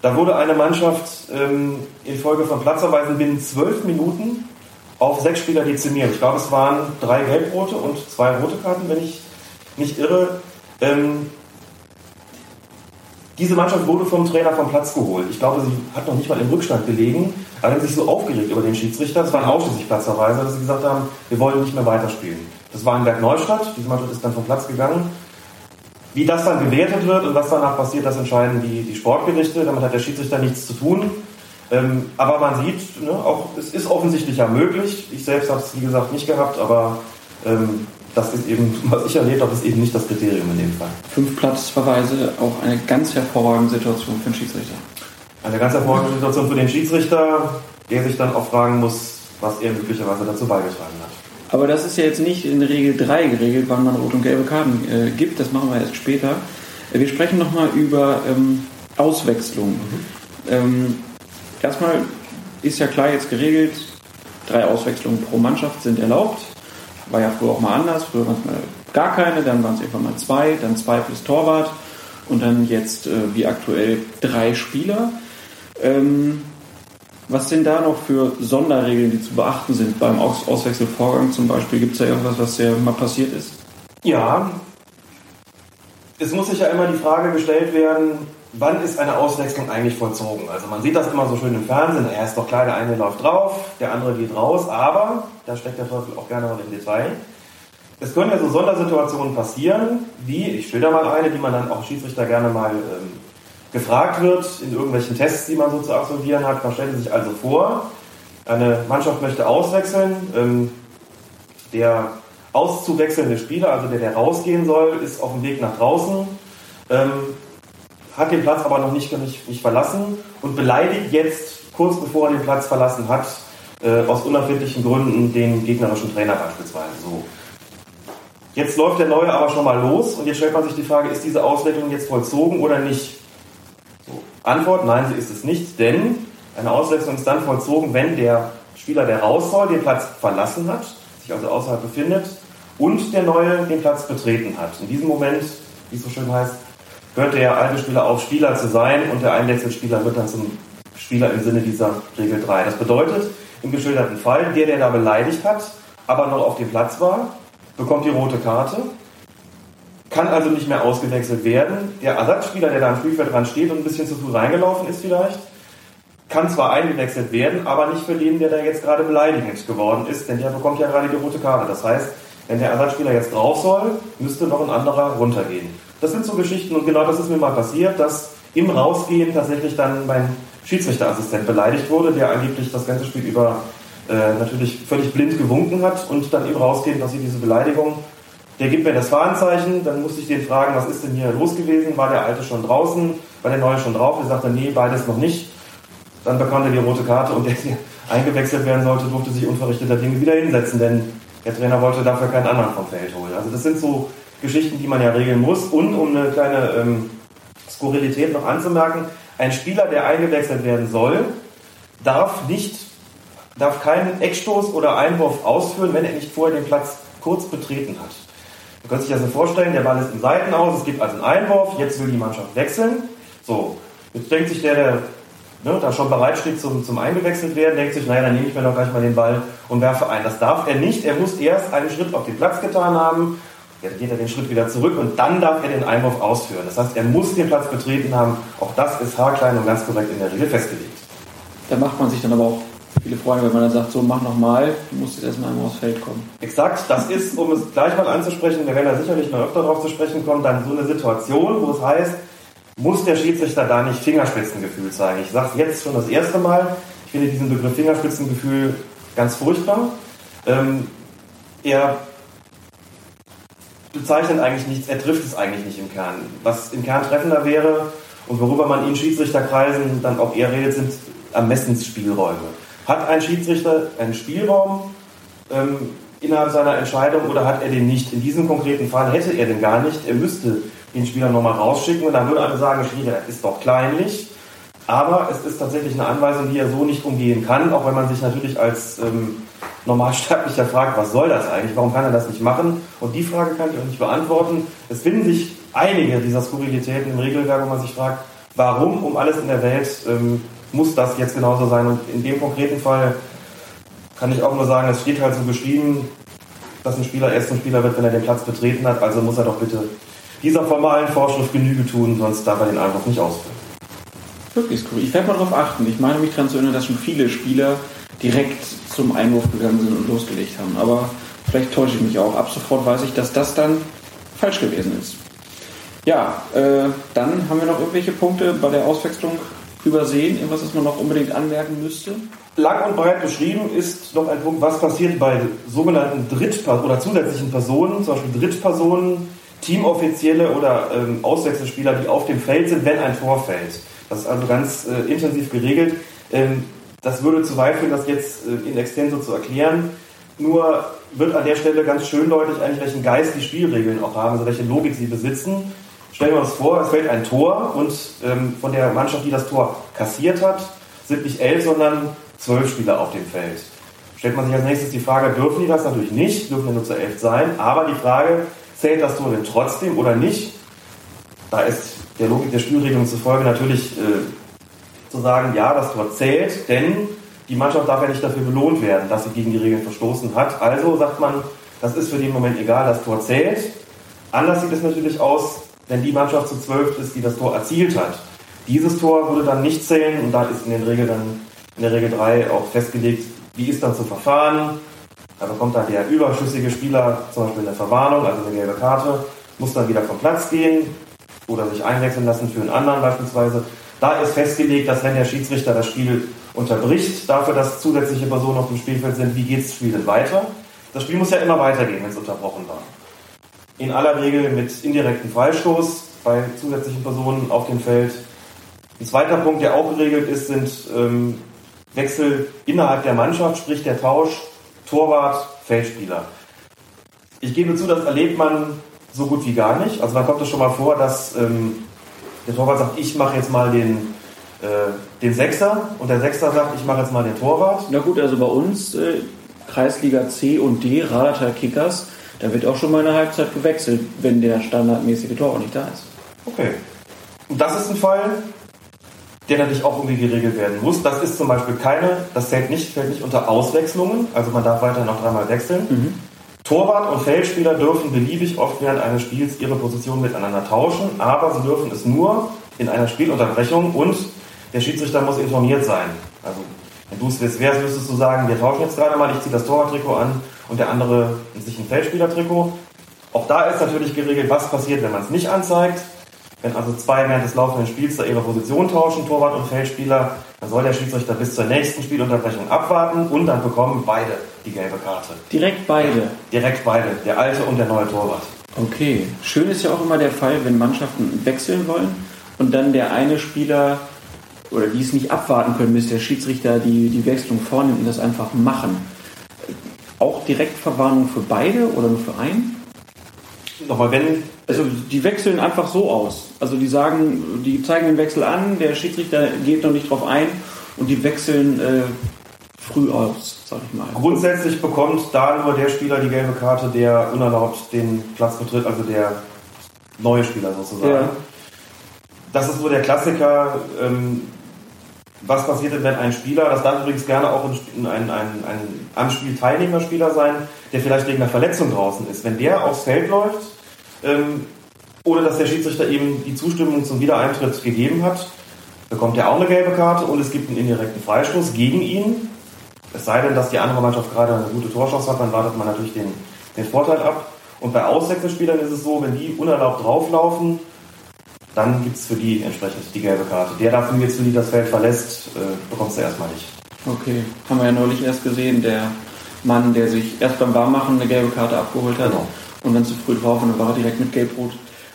Da wurde eine Mannschaft ähm, infolge von Platzverweisen binnen zwölf Minuten auf sechs Spieler dezimiert. Ich glaube, es waren drei gelb-rote und zwei rote Karten, wenn ich nicht irre. Ähm, diese Mannschaft wurde vom Trainer vom Platz geholt. Ich glaube, sie hat noch nicht mal im Rückstand gelegen, aber haben sich so aufgeregt über den Schiedsrichter. Das waren ausschließlich Platzverweise, dass sie gesagt haben, wir wollen nicht mehr weiterspielen. Das war in Bergneustadt. Diese Mannschaft ist dann vom Platz gegangen. Wie das dann gewertet wird und was danach passiert, das entscheiden die, die Sportgerichte. Damit hat der Schiedsrichter nichts zu tun. Ähm, aber man sieht, ne, auch, es ist offensichtlich ja möglich. Ich selbst habe es, wie gesagt, nicht gehabt, aber ähm, das ist eben, was ich erlebt habe, ist eben nicht das Kriterium in dem Fall. Fünf Platzverweise, auch eine ganz hervorragende Situation für den Schiedsrichter. Eine ganz hervorragende Situation für den Schiedsrichter, der sich dann auch fragen muss, was er möglicherweise dazu beigetragen hat. Aber das ist ja jetzt nicht in Regel 3 geregelt, wann man rote und gelbe Karten äh, gibt. Das machen wir erst später. Äh, Wir sprechen nochmal über ähm, Auswechslung. Ähm, erstmal ist ja klar jetzt geregelt, drei Auswechslungen pro Mannschaft sind erlaubt. War ja früher auch mal anders. Früher waren es mal gar keine, dann waren es einfach mal zwei, dann zwei plus Torwart und dann jetzt äh, wie aktuell drei Spieler. Ähm, was sind da noch für Sonderregeln, die zu beachten sind beim Aus Auswechselvorgang zum Beispiel? Gibt es da irgendwas, was ja mal passiert ist? Ja, es muss sich ja immer die Frage gestellt werden, wann ist eine Auswechslung eigentlich vollzogen? Also man sieht das immer so schön im Fernsehen, er ist doch klar, der eine läuft drauf, der andere geht raus, aber, da steckt der Teufel auch gerne mal im Detail, es können ja so Sondersituationen passieren, wie, ich schilder mal eine, die man dann auch Schiedsrichter gerne mal ähm, gefragt wird, in irgendwelchen Tests, die man so zu absolvieren hat. Man stellt sich also vor, eine Mannschaft möchte auswechseln, ähm, Der auszuwechselnde Spieler, also der, der rausgehen soll, ist auf dem Weg nach draußen, ähm, hat den Platz aber noch nicht, nicht, nicht verlassen und beleidigt jetzt, kurz bevor er den Platz verlassen hat, äh, aus unerfindlichen Gründen den gegnerischen Trainer beispielsweise. So. Jetzt läuft der Neue aber schon mal los und jetzt stellt man sich die Frage, ist diese Auswertung jetzt vollzogen oder nicht? So. Antwort, nein, sie ist es nicht, denn eine Auswechslung ist dann vollzogen, wenn der Spieler, der raus soll, den Platz verlassen hat, sich also außerhalb befindet und der Neue den Platz betreten hat. In diesem Moment, wie es so schön heißt, hört der alte Spieler auf, Spieler zu sein und der Einwechselspieler wird dann zum Spieler im Sinne dieser Regel 3. Das bedeutet, im geschilderten Fall, der, der da beleidigt hat, aber noch auf dem Platz war, bekommt die rote Karte, kann also nicht mehr ausgewechselt werden. Der Ersatzspieler, der da am Spielfeld dran steht und ein bisschen zu früh reingelaufen ist vielleicht, kann zwar eingewechselt werden, aber nicht für den, der da jetzt gerade beleidigend geworden ist, denn der bekommt ja gerade die rote Karte. Das heißt, wenn der Ersatzspieler jetzt drauf soll, müsste noch ein anderer runtergehen. Das sind so Geschichten und genau das ist mir mal passiert, dass im Rausgehen tatsächlich dann mein Schiedsrichterassistent beleidigt wurde, der angeblich das ganze Spiel über äh, natürlich völlig blind gewunken hat und dann im Rausgehen passiert diese Beleidigung. Der gibt mir das Warnzeichen, dann musste ich den fragen, was ist denn hier los gewesen? War der Alte schon draußen? War der Neue schon drauf? Er sagte, nee, beides noch nicht. Dann bekam er die rote Karte und der, der eingewechselt werden sollte, durfte sich unverrichteter Dinge wieder hinsetzen, denn der Trainer wollte dafür keinen anderen vom Feld holen. Also das sind so Geschichten, die man ja regeln muss. Und um eine kleine ähm, Skurrilität noch anzumerken, ein Spieler, der eingewechselt werden soll, darf nicht, darf keinen Eckstoß oder Einwurf ausführen, wenn er nicht vorher den Platz kurz betreten hat. Man kann sich das so vorstellen, der Ball ist im Seitenaus, es gibt also einen Einwurf, jetzt will die Mannschaft wechseln. So, jetzt denkt sich der, der ne, da schon bereit steht zum, zum eingewechselt werden, denkt sich, naja, dann nehme ich mir doch gleich mal den Ball und werfe ein. Das darf er nicht, er muss erst einen Schritt auf den Platz getan haben, dann geht er den Schritt wieder zurück und dann darf er den Einwurf ausführen. Das heißt, er muss den Platz betreten haben. Auch das ist haarklein und ganz korrekt in der Regel festgelegt. Da macht man sich dann aber auch viele Freunde, wenn man dann sagt, so mach nochmal, du musst jetzt erstmal einmal aufs Feld kommen. Exakt, das ist, um es gleich mal anzusprechen, wir werden da sicherlich noch öfter darauf zu sprechen kommen, dann so eine Situation, wo es heißt, muss der Schiedsrichter da nicht Fingerspitzengefühl zeigen. Ich sage es jetzt schon das erste Mal, ich finde diesen Begriff Fingerspitzengefühl ganz furchtbar. Ähm, er bezeichnet eigentlich nichts, er trifft es eigentlich nicht im Kern. Was im Kern treffender wäre und worüber man in Schiedsrichterkreisen dann auch eher redet, sind Ermessensspielräume. Hat ein Schiedsrichter einen Spielraum ähm, innerhalb seiner Entscheidung oder hat er den nicht? In diesem konkreten Fall hätte er den gar nicht. Er müsste den Spieler nochmal rausschicken und dann würde alle sagen, Schiri, das ist doch kleinlich. Aber es ist tatsächlich eine Anweisung, die er so nicht umgehen kann, auch wenn man sich natürlich als ähm, Normalsterblicher fragt, was soll das eigentlich, warum kann er das nicht machen? Und die Frage kann ich auch nicht beantworten. Es finden sich einige dieser Skurrilitäten im Regelwerk, wo man sich fragt, warum um alles in der Welt ähm, muss das jetzt genauso sein? Und in dem konkreten Fall kann ich auch nur sagen, es steht halt so geschrieben, dass ein Spieler erst ein Spieler wird, wenn er den Platz betreten hat, also muss er doch bitte dieser formalen Vorschrift Genüge tun, sonst darf er den Einwurf nicht ausführen. Wirklich skurril. Ich werde mal darauf achten. Ich meine mich daran zu erinnern, dass schon viele Spieler direkt zum Einwurf gegangen sind und losgelegt haben. Aber vielleicht täusche ich mich auch. Ab sofort weiß ich, dass das dann falsch gewesen ist. Ja, äh, dann haben wir noch irgendwelche Punkte bei der Auswechslung übersehen, irgendwas, was man noch unbedingt anmerken müsste? Lang und breit beschrieben ist noch ein Punkt, was passiert bei sogenannten Drittpersonen oder zusätzlichen Personen, zum Beispiel Drittpersonen, Teamoffizielle oder ähm, Auswechselspieler, die auf dem Feld sind, wenn ein Tor fällt. Das ist also ganz äh, intensiv geregelt. Ähm, das würde zu weit führen, das jetzt äh, in extenso zu erklären. Nur wird an der Stelle ganz schön deutlich eigentlich, welchen Geist die Spielregeln auch haben, also welche Logik sie besitzen. Stellen wir uns vor, es fällt ein Tor und ähm, von der Mannschaft, die das Tor kassiert hat, sind nicht elf, sondern zwölf Spieler auf dem Feld. Stellt man sich als nächstes die Frage, dürfen die das? Natürlich nicht, dürfen nur zu elf sein. Aber die Frage, zählt das Tor denn trotzdem oder nicht? Da ist der Logik der Spielregelung zufolge natürlich äh, zu sagen, ja, das Tor zählt, denn die Mannschaft darf ja nicht dafür belohnt werden, dass sie gegen die Regeln verstoßen hat. Also sagt man, das ist für den Moment egal, das Tor zählt. Anders sieht es natürlich aus, wenn die Mannschaft zu zwölf ist, die das Tor erzielt hat. Dieses Tor würde dann nicht zählen und da ist in, den Regeln dann, in der Regel 3 auch festgelegt, wie ist dann zu verfahren. Da bekommt dann der überschüssige Spieler zum Beispiel eine Verwarnung, also eine gelbe Karte, muss dann wieder vom Platz gehen oder sich einwechseln lassen für einen anderen beispielsweise. Da ist festgelegt, dass wenn der Schiedsrichter das Spiel unterbricht, dafür, dass zusätzliche Personen auf dem Spielfeld sind, wie geht das Spiel denn weiter? das Spiel muss ja immer weitergehen, wenn es unterbrochen war. In aller Regel mit indirektem Freistoß bei zusätzlichen Personen auf dem Feld. Ein zweiter Punkt, der auch geregelt ist, sind ähm, Wechsel innerhalb der Mannschaft, sprich der Tausch Torwart, Feldspieler. Ich gebe zu, das erlebt man so gut wie gar nicht. Also man kommt es schon mal vor, dass ähm, der Torwart sagt, ich mache jetzt mal den, äh, den Sechser und der Sechser sagt, ich mache jetzt mal den Torwart. Na gut, also bei uns äh, Kreisliga C und D, Radertal Kickers, da wird auch schon mal in der Halbzeit gewechselt, wenn der standardmäßige Torwart nicht da ist. Okay. Und das ist ein Fall, der natürlich auch irgendwie geregelt werden muss. Das ist zum Beispiel keine, das zählt nicht, fällt nicht unter Auswechslungen, also man darf weiterhin noch dreimal wechseln. Mhm. Torwart und Feldspieler dürfen beliebig oft während eines Spiels ihre Position miteinander tauschen, aber sie dürfen es nur in einer Spielunterbrechung und der Schiedsrichter muss informiert sein. Also wenn du es wärst, müsstest du sagen, wir tauschen jetzt gerade mal, ich ziehe das Torwarttrikot an und der andere sich ein Feldspielertrikot. Auch da ist natürlich geregelt, was passiert, wenn man es nicht anzeigt. Wenn also zwei während des laufenden Spiels da ihre Position tauschen, Torwart und Feldspieler, dann soll der Schiedsrichter bis zur nächsten Spielunterbrechung abwarten und dann bekommen beide die gelbe Karte. Direkt beide? Direkt beide, der alte und der neue Torwart. Okay. Schön ist ja auch immer der Fall, wenn Mannschaften wechseln wollen und dann der eine Spieler oder die es nicht abwarten können, bis der Schiedsrichter die, die Wechselung vornimmt und das einfach machen. Auch Direktverwarnung für beide oder nur für einen? Nochmal, wenn. Also die wechseln einfach so aus. Also die sagen, die zeigen den Wechsel an, der Schiedsrichter geht noch nicht drauf ein und die wechseln äh, früh aus, sag ich mal. Grundsätzlich bekommt da nur der Spieler die gelbe Karte, der unerlaubt den Platz betritt, also der neue Spieler sozusagen. Ja. Das ist so der Klassiker. Ähm, was passiert denn, wenn ein Spieler, das darf übrigens gerne auch ein, ein, ein, ein am Spiel teilnehmender Spieler sein, der vielleicht wegen einer Verletzung draußen ist, wenn der aufs Feld läuft, ähm, ohne dass der Schiedsrichter ihm die Zustimmung zum Wiedereintritt gegeben hat, bekommt er auch eine gelbe Karte und es gibt einen indirekten Freistoß gegen ihn. Es sei denn, dass die andere Mannschaft gerade eine gute Torchance hat, dann wartet man natürlich den, den Vorteil ab. Und bei Auswechselspielern ist es so, wenn die unerlaubt drauflaufen, dann gibt es für die entsprechend die gelbe Karte. Der dafür jetzt, für die das Feld verlässt, äh, bekommst du erstmal nicht. Okay, haben wir ja neulich erst gesehen, der Mann, der sich erst beim Warmmachen eine gelbe Karte abgeholt hat Genau. und dann zu früh drauf und dann war er direkt mit Gelb-Rot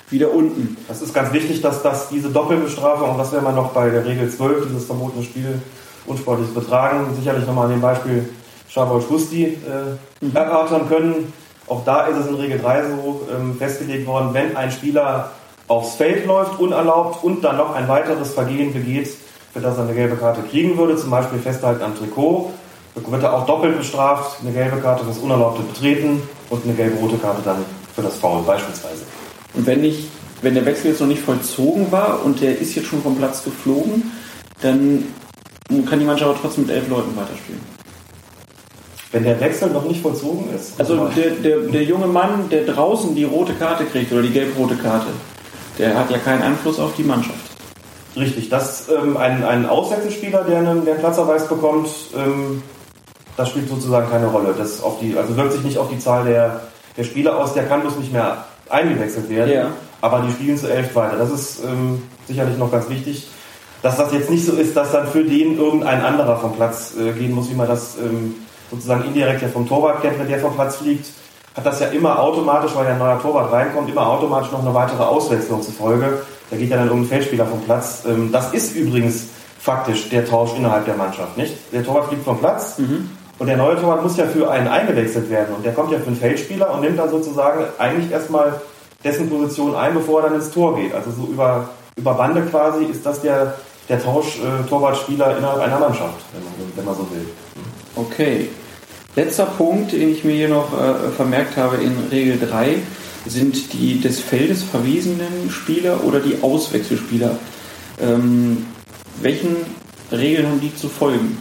wieder unten. Das ist ganz wichtig, dass das diese Doppelbestrafung, und das werden wir noch bei der Regel 12, dieses verbotene Spiel, unsportliches Betragen, sicherlich nochmal an dem Beispiel Schabol Schusti äh, erörtern können. Auch da ist es in Regel 3 so ähm, festgelegt worden, wenn ein Spieler aufs Feld läuft, unerlaubt und dann noch ein weiteres Vergehen begeht, für das er eine gelbe Karte kriegen würde, zum Beispiel Festhalten am Trikot, wird er auch doppelt bestraft, eine gelbe Karte für das unerlaubte Betreten und eine gelbe-rote Karte dann für das Foul beispielsweise. Und wenn nicht, wenn der Wechsel jetzt noch nicht vollzogen war und der ist jetzt schon vom Platz geflogen, dann kann die Mannschaft aber trotzdem mit elf Leuten weiterspielen. Wenn der Wechsel noch nicht vollzogen ist, Also der, der, der junge Mann, der draußen die rote Karte kriegt oder die gelb-rote Karte, der hat ja keinen Einfluss auf die Mannschaft. Richtig, dass ähm, ein, ein Auswechselspieler, der einen, der einen Platzverweis bekommt, ähm, das spielt sozusagen keine Rolle. Das auf die, also wirkt sich nicht auf die Zahl der, der Spieler aus, der kann bloß nicht mehr eingewechselt werden. Ja. Aber die spielen zu elf weiter. Das ist ähm, sicherlich noch ganz wichtig. Dass das jetzt nicht so ist, dass dann für den irgendein anderer vom Platz äh, gehen muss, wie man das ähm, sozusagen indirekt ja vom Torwart kennt, wenn der vom Platz fliegt, hat das ja immer automatisch, weil ja ein neuer Torwart reinkommt, immer automatisch noch eine weitere Auswechslung zur Folge. Da geht ja dann irgendein Feldspieler vom Platz. Ähm, das ist übrigens faktisch der Tausch innerhalb der Mannschaft, nicht? Der Torwart fliegt vom Platz und der neue Torwart muss ja für einen eingewechselt werden und der kommt ja für einen Feldspieler und nimmt dann sozusagen eigentlich erstmal dessen Position ein, bevor er dann ins Tor geht. Also so über, über Bande quasi ist das der, der Tausch äh, Torwartspieler innerhalb einer Mannschaft, wenn man, wenn man so will. Okay. Letzter Punkt, den ich mir hier noch äh, vermerkt habe in Regel 3, sind die des Feldes verwiesenen Spieler oder die Auswechselspieler. Ähm, welchen Regeln haben die zu folgen?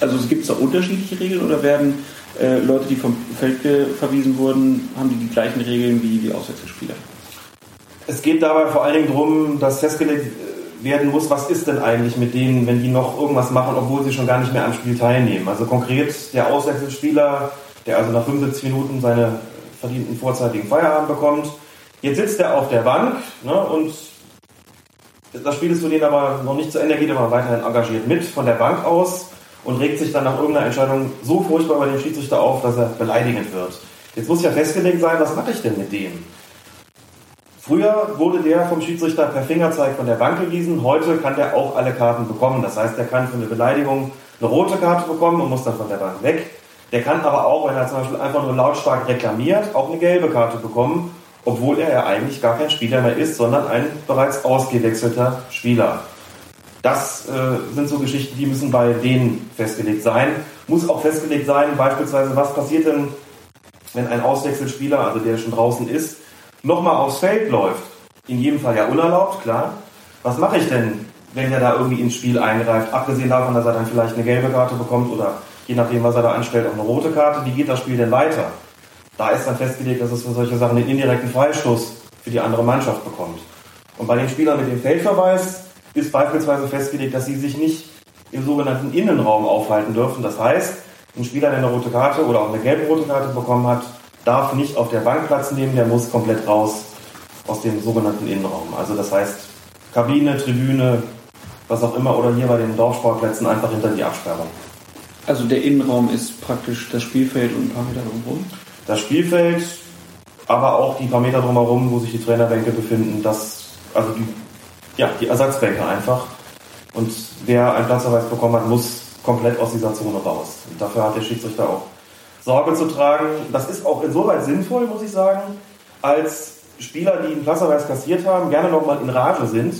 Also gibt es da unterschiedliche Regeln oder werden äh, Leute, die vom Feld verwiesen wurden, haben die die gleichen Regeln wie die Auswechselspieler? Es geht dabei vor allen Dingen darum, dass festgelegt werden muss, was ist denn eigentlich mit denen, wenn die noch irgendwas machen, obwohl sie schon gar nicht mehr am Spiel teilnehmen. Also konkret der Auswechselspieler, der also nach 75 Minuten seine verdienten vorzeitigen Feierabend bekommt. Jetzt sitzt er auf der Bank ne, und das Spiel ist für den aber noch nicht zu Ende, geht aber weiterhin engagiert mit von der Bank aus und regt sich dann nach irgendeiner Entscheidung so furchtbar über den Schiedsrichter auf, dass er beleidigend wird. Jetzt muss ja festgelegt sein, was mache ich denn mit dem? Früher wurde der vom Schiedsrichter per Fingerzeig von der Bank gewiesen, heute kann der auch alle Karten bekommen. Das heißt, der kann für eine Beleidigung eine rote Karte bekommen und muss dann von der Bank weg. Der kann aber auch, wenn er zum Beispiel einfach nur lautstark reklamiert, auch eine gelbe Karte bekommen, obwohl er ja eigentlich gar kein Spieler mehr ist, sondern ein bereits ausgewechselter Spieler. Das äh, sind so Geschichten, die müssen bei denen festgelegt sein. Muss auch festgelegt sein, beispielsweise, was passiert denn, wenn ein Auswechselspieler, also der schon draußen ist, nochmal aufs Feld läuft. In jedem Fall ja unerlaubt, klar. Was mache ich denn, wenn er da irgendwie ins Spiel eingreift? Abgesehen davon, dass er dann vielleicht eine gelbe Karte bekommt oder je nachdem, was er da anstellt, auch eine rote Karte. Wie geht das Spiel denn weiter? Da ist dann festgelegt, dass es für solche Sachen den indirekten Freistoß für die andere Mannschaft bekommt. Und bei den Spielern mit dem Feldverweis ist beispielsweise festgelegt, dass sie sich nicht im sogenannten Innenraum aufhalten dürfen. Das heißt, ein Spieler, der eine rote Karte oder auch eine gelbe rote Karte bekommen hat, darf nicht auf der Bank Platz nehmen, der muss komplett raus aus dem sogenannten Innenraum. Also das heißt, Kabine, Tribüne, was auch immer, oder hier bei den Dorfsportplätzen einfach hinter die Absperrung. Also der Innenraum ist praktisch das Spielfeld und ein paar Meter drumherum? Das Spielfeld, aber auch die paar Meter drumherum, wo sich die Trainerbänke befinden, das, also die, ja, die Ersatzbänke einfach. Und wer einen Platzverweis bekommen hat, muss komplett aus dieser Zone raus. Und dafür hat der Schiedsrichter auch Sorge zu tragen. Das ist auch insoweit sinnvoll, muss ich sagen, als Spieler, die einen Platzverweis kassiert haben, gerne nochmal in Rage sind.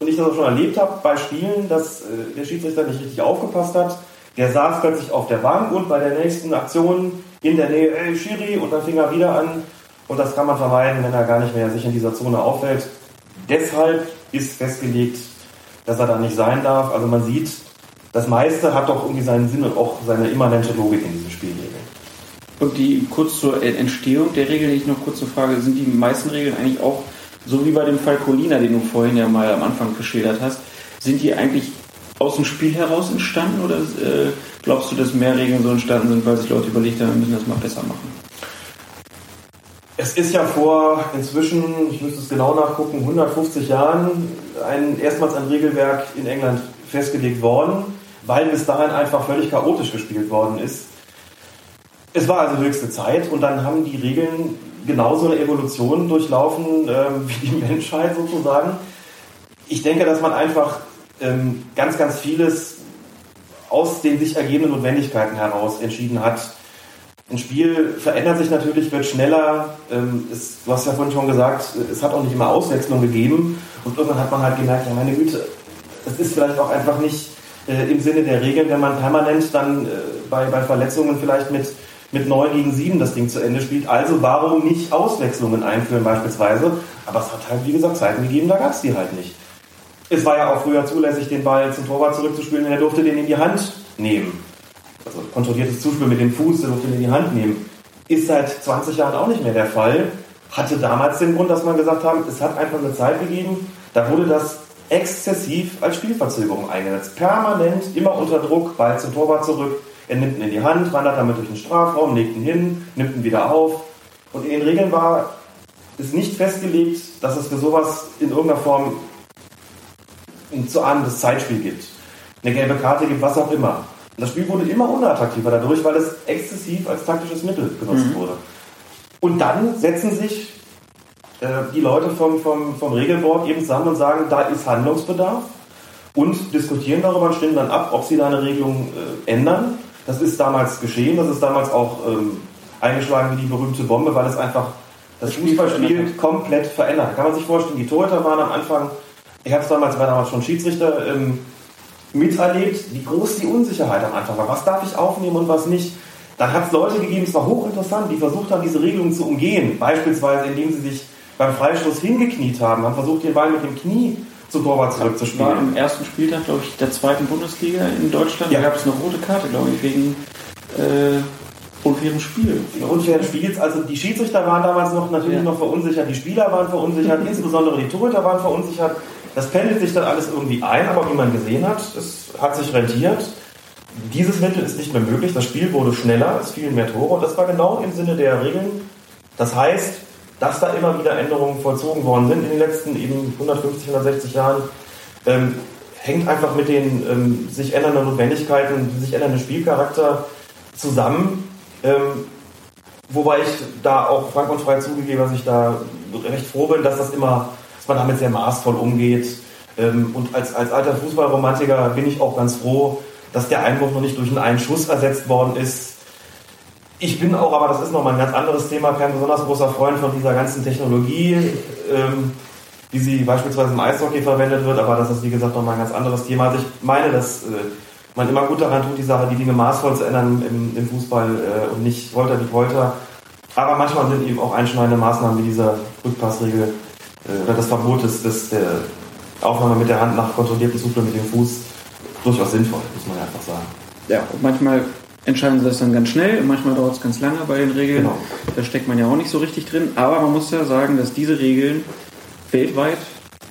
Und ich das auch schon erlebt habe bei Spielen, dass äh, der Schiedsrichter nicht richtig aufgepasst hat. Der saß plötzlich auf der Bank und bei der nächsten Aktion in der Nähe, ey, Schiri, und dann fing er wieder an. Und das kann man vermeiden, wenn er gar nicht mehr sich in dieser Zone auffällt. Deshalb ist festgelegt, dass er da nicht sein darf. Also man sieht, das meiste hat doch irgendwie seinen Sinn und auch seine immanente Logik in diesen Spielregeln. Und die kurz zur Entstehung der Regeln, ich noch kurz zur Frage, sind die meisten Regeln eigentlich auch, so wie bei dem Fall Colina, den du vorhin ja mal am Anfang geschildert hast, sind die eigentlich aus dem Spiel heraus entstanden oder äh, glaubst du, dass mehr Regeln so entstanden sind, weil sich Leute überlegt haben, wir müssen das mal besser machen? Es ist ja vor inzwischen, ich müsste es genau nachgucken, 150 Jahren ein, erstmals ein Regelwerk in England festgelegt worden, weil bis dahin einfach völlig chaotisch gespielt worden ist. Es war also höchste Zeit und dann haben die Regeln genauso eine Evolution durchlaufen äh, wie die Menschheit sozusagen. Ich denke, dass man einfach ähm, ganz, ganz vieles aus den sich ergebenden Notwendigkeiten heraus entschieden hat. Ein Spiel verändert sich natürlich, wird schneller. Ähm, es, du hast ja vorhin schon gesagt, es hat auch nicht immer Auswechslung gegeben. Und irgendwann hat man halt gemerkt, ja meine Güte, das ist vielleicht auch einfach nicht äh, im Sinne der Regeln, wenn man permanent dann äh, bei, bei Verletzungen vielleicht mit mit 9 gegen 7 das Ding zu Ende spielt. Also warum nicht Auswechslungen einführen beispielsweise? Aber es hat halt, wie gesagt, Zeiten gegeben, da gab es die halt nicht. Es war ja auch früher zulässig, den Ball zum Torwart zurückzuspielen, und er durfte den in die Hand nehmen. Also kontrolliertes Zuspiel mit dem Fuß, der durfte den in die Hand nehmen. Ist seit 20 Jahren auch nicht mehr der Fall. Hatte damals den Grund, dass man gesagt haben, es hat einfach eine Zeit gegeben, da wurde das exzessiv als Spielverzögerung eingesetzt. Permanent, immer unter Druck, Ball zum Torwart zurück, er nimmt ihn in die Hand, wandert damit durch den Strafraum, legt ihn hin, nimmt ihn wieder auf. Und in den Regeln war es nicht festgelegt, dass es für sowas in irgendeiner Form ein zu ahnendes Zeitspiel gibt. Eine gelbe Karte gibt, was auch immer. Und das Spiel wurde immer unattraktiver dadurch, weil es exzessiv als taktisches Mittel genutzt mhm. wurde. Und dann setzen sich äh, die Leute vom, vom, vom Regelboard eben zusammen und sagen, da ist Handlungsbedarf und diskutieren darüber und stimmen dann ab, ob sie da eine Regelung äh, ändern. Das ist damals geschehen, das ist damals auch ähm, eingeschlagen wie die berühmte Bombe, weil es einfach das Fußballspiel komplett verändert. Kann man sich vorstellen, die Torhüter waren am Anfang, ich habe es damals, war damals schon Schiedsrichter, ähm, miterlebt, wie groß die Unsicherheit am Anfang war. Was darf ich aufnehmen und was nicht? Dann hat es Leute gegeben, es war hochinteressant, die versucht haben, diese Regelung zu umgehen. Beispielsweise, indem sie sich beim Freistoß hingekniet haben, haben versucht, den Ball mit dem Knie zum Torwart zurückzuspielen. War im ersten Spieltag, glaube ich, der zweiten Bundesliga in Deutschland. Ja. Da gab es eine rote Karte, glaube ich, wegen äh, unfairem Spiel. Unfairen Spiels. Also die Schiedsrichter waren damals noch natürlich ja. noch verunsichert, die Spieler waren verunsichert, insbesondere die Torhüter waren verunsichert. Das pendelt sich dann alles irgendwie ein, aber wie man gesehen hat, es hat sich rentiert. Dieses Mittel ist nicht mehr möglich. Das Spiel wurde schneller, es fielen mehr Tore und das war genau im Sinne der Regeln. Das heißt, dass da immer wieder Änderungen vollzogen worden sind in den letzten eben 150, 160 Jahren, ähm, hängt einfach mit den ähm, sich ändernden Notwendigkeiten, sich ändernden Spielcharakter zusammen. Ähm, wobei ich da auch frank und frei zugegebe, dass ich da recht froh bin, dass das immer, dass man damit sehr maßvoll umgeht. Ähm, und als, als alter Fußballromantiker bin ich auch ganz froh, dass der Einwurf noch nicht durch einen Schuss ersetzt worden ist. Ich bin auch, aber das ist nochmal ein ganz anderes Thema, kein besonders großer Freund von dieser ganzen Technologie, ähm, wie sie beispielsweise im Eishockey verwendet wird, aber das ist wie gesagt nochmal ein ganz anderes Thema. Also ich meine, dass äh, man immer gut daran tut, die Sache, die Dinge maßvoll zu ändern im, im Fußball äh, und nicht Wolter wie Polter. Aber manchmal sind eben auch einschneidende Maßnahmen wie diese Rückpassregel äh, oder das Verbot des, des, der Aufnahme mit der Hand nach kontrollierten Zufluss mit dem Fuß durchaus sinnvoll, muss man einfach sagen. Ja, und manchmal entscheiden sie das dann ganz schnell, manchmal dauert es ganz lange bei den Regeln. Genau. Da steckt man ja auch nicht so richtig drin. Aber man muss ja sagen, dass diese Regeln weltweit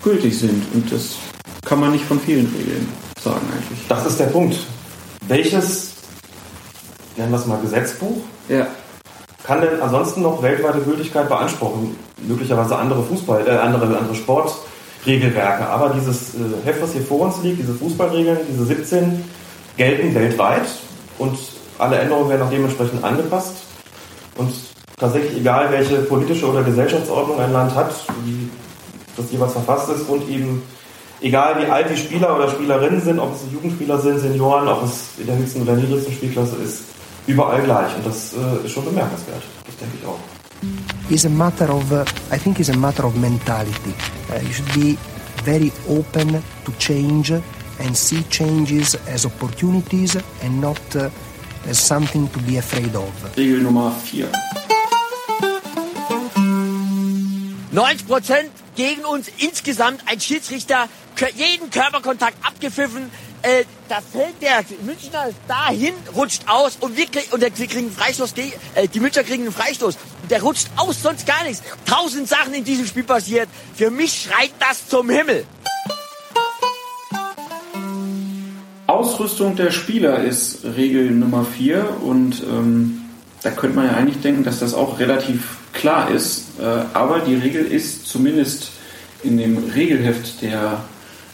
gültig sind. Und das kann man nicht von vielen Regeln sagen eigentlich. Das ist der Punkt. Welches, nennen wir es mal Gesetzbuch, Ja. kann denn ansonsten noch weltweite Gültigkeit beanspruchen? Möglicherweise andere Fußball, äh, andere, andere Sportregelwerke. Aber dieses äh, Heft, was hier vor uns liegt, diese Fußballregeln, diese 17, gelten weltweit und alle Änderungen werden auch dementsprechend angepasst. Und tatsächlich egal, welche politische oder Gesellschaftsordnung ein Land hat, wie das jeweils verfasst ist und eben egal wie alt die Spieler oder Spielerinnen sind, ob es Jugendspieler sind, Senioren, ob es in der höchsten oder niedrigsten Spielklasse ist, überall gleich. Und das äh, ist schon bemerkenswert. Das denke ich auch. is a matter of, uh, I think, is a matter of mentality. Uh, you should be very open to change and see changes as opportunities and not uh, as something to be afraid of. Regel Nummer 4. 90 Prozent gegen uns insgesamt. Ein Schiedsrichter jeden Körperkontakt abgepfiffen. Äh, das Feld der Münchner dahin rutscht aus und wir, krieg, und der, wir kriegen einen Freistoß. Die, äh, die Münchner kriegen einen Freistoß. Und der rutscht aus, sonst gar nichts. Tausend Sachen in diesem Spiel passiert. Für mich schreit das zum Himmel. Ausrüstung der Spieler ist Regel Nummer 4 und ähm, da könnte man ja eigentlich denken, dass das auch relativ klar ist. Äh, aber die Regel ist zumindest in dem Regelheft der,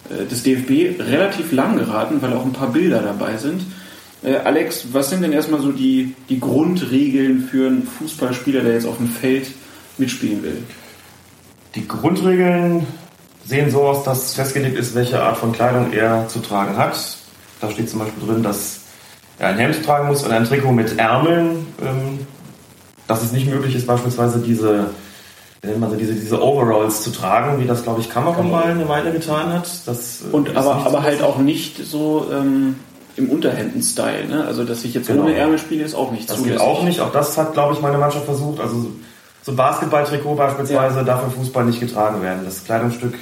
äh, des DFB relativ lang geraten, weil auch ein paar Bilder dabei sind. Äh, Alex, was sind denn erstmal so die, die Grundregeln für einen Fußballspieler, der jetzt auf dem Feld mitspielen will? Die Grundregeln sehen so aus, dass festgelegt ist, welche Art von Kleidung er zu tragen hat. Da steht zum Beispiel drin, dass er ein Hemd tragen muss oder ein Trikot mit Ärmeln. Ähm, dass es nicht möglich ist, beispielsweise diese, sie, diese, diese Overalls zu tragen, wie das, glaube ich, Cameron mal eine Weile getan hat. Das, äh, Und aber, aber so halt auch nicht so ähm, im Unterhemden-Style. Ne? Also, dass ich jetzt Genau. ohne Ärmel spiele, ist auch nicht Das zulässig. geht auch nicht. Auch das hat, glaube ich, meine Mannschaft versucht. Also so ein Basketballtrikot beispielsweise darf im Fußball nicht getragen werden. Das Kleidungsstück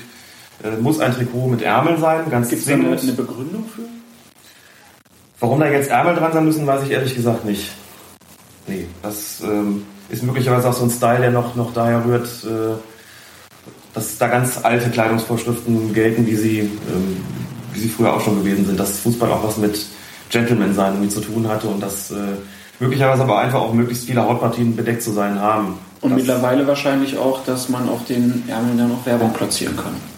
äh, muss ein Trikot mit Ärmeln sein, ganz Gibt es da eine Begründung für? Warum da jetzt Ärmel dran sein müssen, weiß ich ehrlich gesagt nicht. Nee, das ähm, ist möglicherweise auch so ein Style, der noch, noch daher rührt, äh, dass da ganz alte Kleidungsvorschriften gelten, wie sie, ähm, wie sie früher auch schon gewesen sind. Dass Fußball auch was mit Gentleman sein irgendwie zu tun hatte und dass äh, möglicherweise aber einfach auch möglichst viele Hautpartien bedeckt zu sein haben. Und das, mittlerweile wahrscheinlich auch, dass man auf den Ärmeln dann auch Werbung platzieren kann.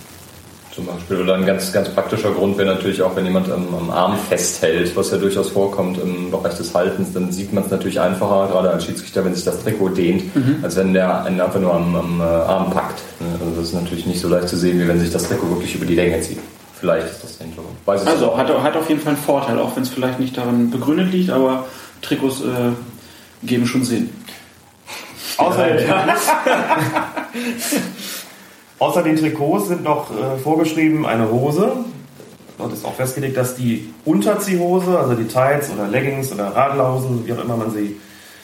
Zum Beispiel. Oder ein ganz, ganz praktischer Grund wäre natürlich auch, wenn jemand am, am Arm festhält, was ja durchaus vorkommt im Bereich des Haltens, dann sieht man es natürlich einfacher, gerade als Schiedsrichter, wenn sich das Trikot dehnt, Mhm. als wenn der einen einfach nur am, am äh, Arm packt. Ne? Also das ist natürlich nicht so leicht zu sehen, wie wenn sich das Trikot wirklich über die Länge zieht. Vielleicht ist das der Hintergrund. Weiß Also nicht. hat, hat auf jeden Fall einen Vorteil, auch wenn es vielleicht nicht daran begründet liegt, aber Trikots äh, geben schon Sinn. Außer, Trikots, außer den Trikots sind noch äh, vorgeschrieben eine Hose. Dort ist auch festgelegt, dass die Unterziehhose, also die Tights oder Leggings oder Radlerhosen, wie auch immer man sie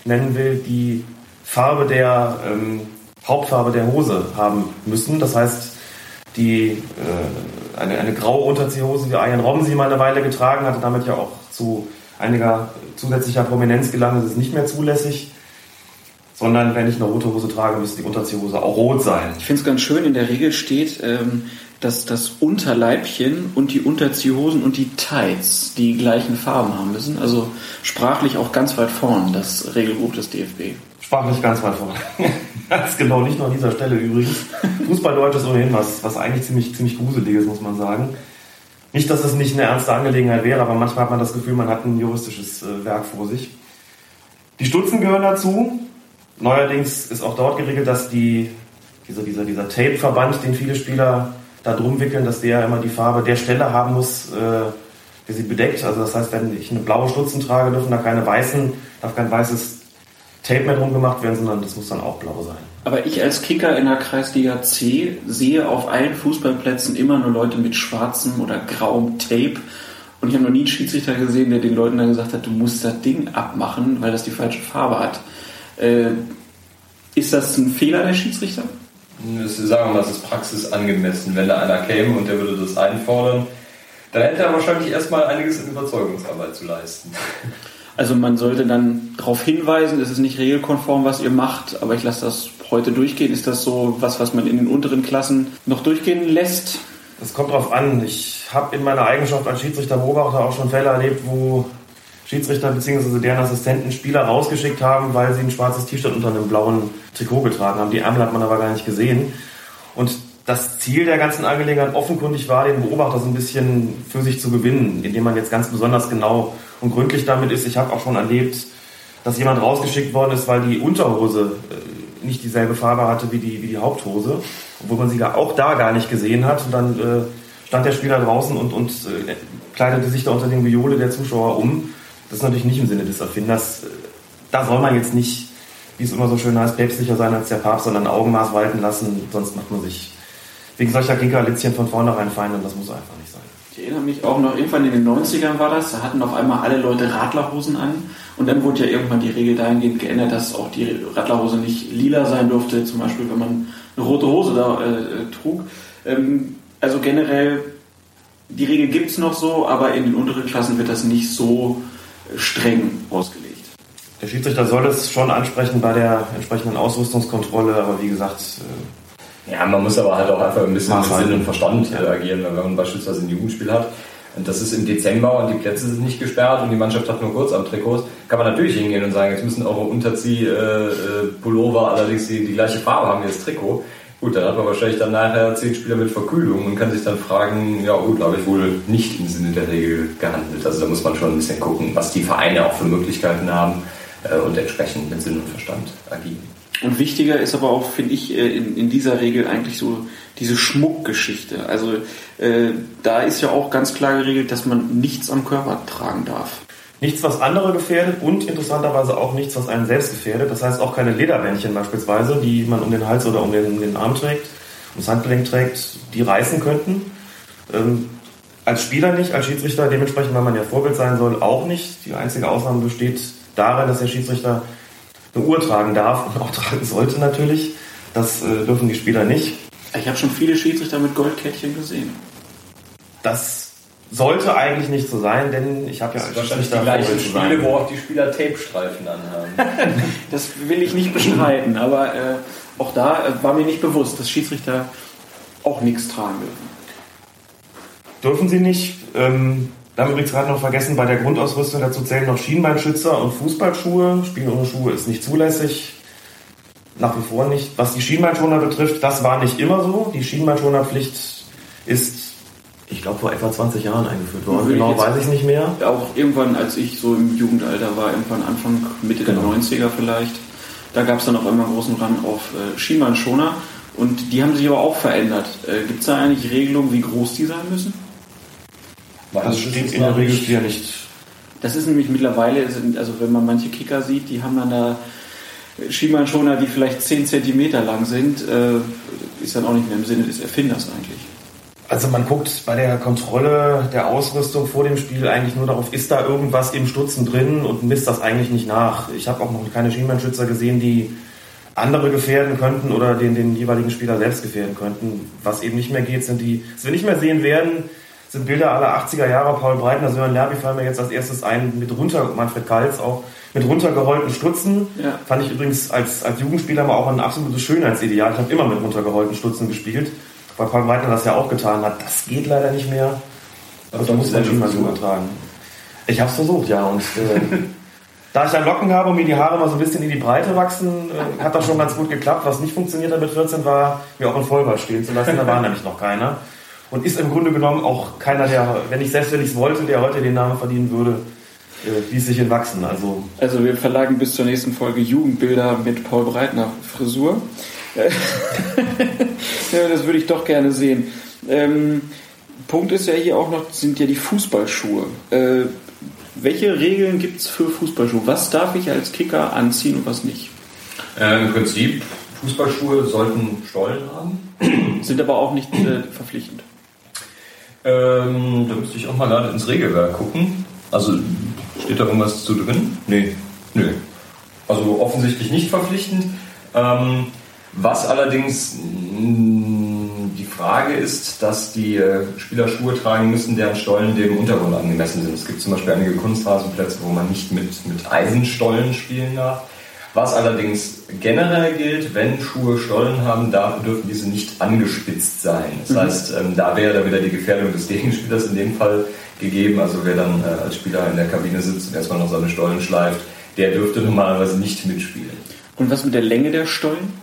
nennen will, die Farbe der ähm, Hauptfarbe der Hose haben müssen. Das heißt, die äh, eine, eine graue Unterziehhose, wie Ian Rom sie mal eine Weile getragen hatte, damit ja auch zu einiger zusätzlicher Prominenz gelangt, ist es nicht mehr zulässig sondern wenn ich eine rote Hose trage, müsste die Unterziehhose auch rot sein. Ich finde es ganz schön, in der Regel steht, ähm, dass das Unterleibchen und die Unterziehhosen und die Tights die gleichen Farben haben müssen. Also sprachlich auch ganz weit vorn, das Regelbuch des DFB. Sprachlich ganz weit vorne. ganz genau, nicht nur an dieser Stelle übrigens. Fußballdeutsch ist ohnehin was, was eigentlich ziemlich, ziemlich gruseliges, muss man sagen. Nicht, dass es nicht eine ernste Angelegenheit wäre, aber manchmal hat man das Gefühl, man hat ein juristisches äh, Werk vor sich. Die Stutzen gehören dazu. Neuerdings ist auch dort geregelt, dass die, dieser, dieser, dieser Tape-Verband, den viele Spieler da drum wickeln, dass der immer die Farbe der Stelle haben muss, äh, die sie bedeckt. Also das heißt, wenn ich eine blaue Stutzen trage, dürfen da keine weißen, darf kein weißes Tape mehr drum gemacht werden, sondern das muss dann auch blau sein. Aber ich als Kicker in der Kreisliga C sehe auf allen Fußballplätzen immer nur Leute mit schwarzem oder grauem Tape. Und ich habe noch nie einen Schiedsrichter gesehen, der den Leuten dann gesagt hat, du musst das Ding abmachen, weil das die falsche Farbe hat. Äh, ist das ein Fehler der Schiedsrichter? Das, sagen wir mal, das ist praxisangemessen. Wenn da einer käme und der würde das einfordern, dann hätte er wahrscheinlich erstmal einiges in Überzeugungsarbeit zu leisten. Also man sollte dann darauf hinweisen, es ist nicht regelkonform, was ihr macht, aber ich lasse das heute durchgehen. Ist das so was, was man in den unteren Klassen noch durchgehen lässt? Das kommt drauf an. Ich habe in meiner Eigenschaft als Schiedsrichter-Beobachter auch schon Fälle erlebt, wo Schiedsrichter bzw. deren Assistenten Spieler rausgeschickt haben, weil sie ein schwarzes T-Shirt unter einem blauen Trikot getragen haben. Die Ärmel hat man aber gar nicht gesehen. Und das Ziel der ganzen Angelegenheit offenkundig war, den Beobachter so ein bisschen für sich zu gewinnen, indem man jetzt ganz besonders genau und gründlich damit ist. Ich habe auch schon erlebt, dass jemand rausgeschickt worden ist, weil die Unterhose äh, nicht dieselbe Farbe hatte wie die, wie die Haupthose, obwohl man sie auch da gar nicht gesehen hat. Und dann äh, stand der Spieler draußen und, und äh, kleidete sich da unter den Viole der Zuschauer um. Das ist natürlich nicht im Sinne des Erfinders. Da soll man jetzt nicht, wie es immer so schön heißt, päpstlicher sein als der Papst, sondern Augenmaß walten lassen, sonst macht man sich wegen solcher Kickerlitzchen von vornherein fein und das muss einfach nicht sein. Ich erinnere mich auch noch, irgendwann in den 90ern war das, da hatten auf einmal alle Leute Radlerhosen an und dann wurde ja irgendwann die Regel dahingehend geändert, dass auch die Radlerhose nicht lila sein durfte, zum Beispiel wenn man eine rote Hose da äh, trug. Ähm, also generell, die Regel gibt es noch so, aber in den unteren Klassen wird das nicht so streng ausgelegt. Der Schiedsrichter soll es schon ansprechen bei der entsprechenden Ausrüstungskontrolle, aber wie gesagt, ja, man muss aber halt auch einfach ein bisschen mit Sinn und Verstand ja. agieren, wenn man beispielsweise ein Jugendspiel hat. Und das ist im Dezember und die Plätze sind nicht gesperrt und die Mannschaft hat nur kurz am Trikots, kann man natürlich hingehen und sagen, jetzt müssen eure Unterzieh-Pullover äh, allerdings die, die gleiche Farbe haben wie das Trikot. Gut, dann hat man wahrscheinlich dann nachher zehn Spieler mit Verkühlung und kann sich dann fragen, ja gut, habe ich wohl nicht im Sinne der Regel gehandelt. Also da muss man schon ein bisschen gucken, was die Vereine auch für Möglichkeiten haben äh, und entsprechend mit Sinn und Verstand agieren. Und wichtiger ist aber auch, finde ich, äh, in, in dieser Regel eigentlich so diese Schmuckgeschichte. Also äh, da ist ja auch ganz klar geregelt, dass man nichts am Körper tragen darf. Nichts, was andere gefährdet und interessanterweise auch nichts, was einen selbst gefährdet. Das heißt auch keine Lederbändchen beispielsweise, die man um den Hals oder um den, um den Arm trägt, ums Handgelenk trägt, die reißen könnten. Ähm, als Spieler nicht, als Schiedsrichter dementsprechend, weil man ja Vorbild sein soll, auch nicht. Die einzige Ausnahme besteht darin, dass der Schiedsrichter eine Uhr tragen darf und auch tragen sollte natürlich. Das äh, dürfen die Spieler nicht. Ich habe schon viele Schiedsrichter mit Goldkettchen gesehen. Das sollte eigentlich nicht so sein, denn ich habe ja als Schiedsrichter die gleichen Spiele, wo auch die Spieler Tape-Streifen anhaben. das will ich nicht bestreiten, aber äh, auch da äh, war mir nicht bewusst, dass Schiedsrichter auch nichts tragen dürfen. Dürfen sie nicht. Ähm, wir haben übrigens gerade noch vergessen, bei der Grundausrüstung dazu zählen noch Schienbeinschützer und Fußballschuhe. Spielen ohne Schuhe ist nicht zulässig. Nach wie vor nicht. Was die Schienbeinschoner betrifft, das war nicht immer so. Die Schienbeinschonerpflicht ist, ich glaube, vor etwa 20 Jahren eingeführt worden. Genau, weiß ich nicht mehr. Auch irgendwann, als ich so im Jugendalter war, irgendwann Anfang, Mitte genau. der 90er vielleicht, da gab es dann auf einmal einen großen Rand auf äh, Schienbeinschoner. Und die haben sich aber auch verändert. Äh, Gibt es da eigentlich Regelungen, wie groß die sein müssen? Das steht in der Regel hier nicht. Das ist nämlich mittlerweile, also wenn man manche Kicker sieht, die haben dann da Schienbeinschoner, die vielleicht 10 cm lang sind, äh, ist dann auch nicht mehr im Sinne des Erfinders eigentlich. Also man guckt bei der Kontrolle der Ausrüstung vor dem Spiel eigentlich nur darauf, ist da irgendwas im Stutzen drin und misst das eigentlich nicht nach. Ich habe auch noch keine Schienbeinschützer gesehen, die andere gefährden könnten oder den, den jeweiligen Spieler selbst gefährden könnten. Was eben nicht mehr geht, sind die, was wir nicht mehr sehen werden, sind Bilder aller 80er Jahre. Paul Breitner, Sören Lerby fallen mir jetzt als erstes ein mit runter, Manfred Kalz auch, mit runtergerollten Stutzen. Ja. Fand ich übrigens als, als Jugendspieler mal auch ein absolutes Schönheitsideal. Ich habe immer mit runtergerollten Stutzen gespielt, weil Paul Breitner das ja auch getan hat. Das geht leider nicht mehr. Also da muss man schon mal so übertragen. Ich habe es versucht, ja. Und äh, da ich dann Locken habe und mir die Haare mal so ein bisschen in die Breite wachsen, äh, hat das schon ganz gut geklappt. Was nicht funktioniert hat mit 14 war, mir auch in Vollbart stehen zu lassen. Da war nämlich noch keiner. und ist im Grunde genommen auch keiner, der, wenn ich selbst wenn ich es wollte, der heute den Namen verdienen würde, äh, ließ sich entwachsen. Also, Also wir verlagen bis zur nächsten Folge Jugendbilder mit Paul Breitner Frisur. Äh, ja, das würde ich doch gerne sehen. Ähm, Punkt ist ja hier auch noch, sind ja die Fußballschuhe. Äh, welche Regeln gibt es für Fußballschuhe? Was darf ich als Kicker anziehen und was nicht? Äh, Im Prinzip, Fußballschuhe sollten Stollen haben. Sind aber auch nicht äh, verpflichtend. Ähm, da müsste ich auch mal gerade ins Regelwerk gucken. Also steht da irgendwas zu drin? Nee. Nö. Also offensichtlich nicht verpflichtend. Ähm, was allerdings mh, die Frage ist, dass die äh, Spieler Schuhe tragen müssen, deren Stollen dem Untergrund angemessen sind. Es gibt zum Beispiel einige Kunstrasenplätze, wo man nicht mit, mit Eisenstollen spielen darf. Was allerdings generell gilt, wenn Schuhe Stollen haben, darf, dürfen diese nicht angespitzt sein. Das Mhm. heißt, ähm, da wäre dann wieder die Gefährdung des Gegenspielers in dem Fall gegeben. Also wer dann äh, als Spieler in der Kabine sitzt und erstmal noch seine Stollen schleift, der dürfte normalerweise nicht mitspielen. Und was mit der Länge der Stollen?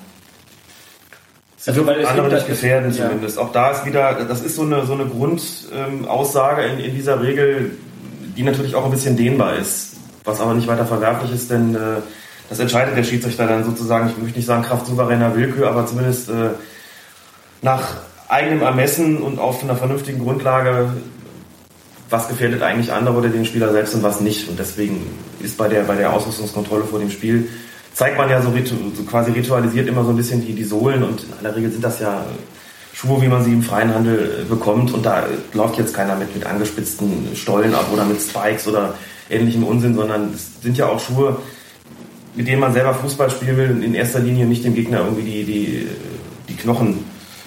Also, weil es andere nicht gefährden ja. zumindest. Auch da ist wieder, das ist so eine, so eine Grundaussage in, in dieser Regel, die natürlich auch ein bisschen dehnbar ist, was aber nicht weiter verwerflich ist, denn äh, das entscheidet der Schiedsrichter dann sozusagen, ich möchte nicht sagen Kraft souveräner Willkür, aber zumindest äh, nach eigenem Ermessen und auf einer vernünftigen Grundlage, was gefährdet eigentlich andere oder den Spieler selbst und was nicht. Und deswegen ist bei der, bei der Ausrüstungskontrolle vor dem Spiel, zeigt man ja so, ritu so quasi ritualisiert immer so ein bisschen die, die Sohlen und in aller Regel sind das ja Schuhe, wie man sie im freien Handel äh, bekommt und da läuft jetzt keiner mit, mit angespitzten Stollen ab oder mit Spikes oder ähnlichem Unsinn, sondern es sind ja auch Schuhe, mit denen man selber Fußball spielen will und in erster Linie nicht dem Gegner irgendwie die, die, die Knochen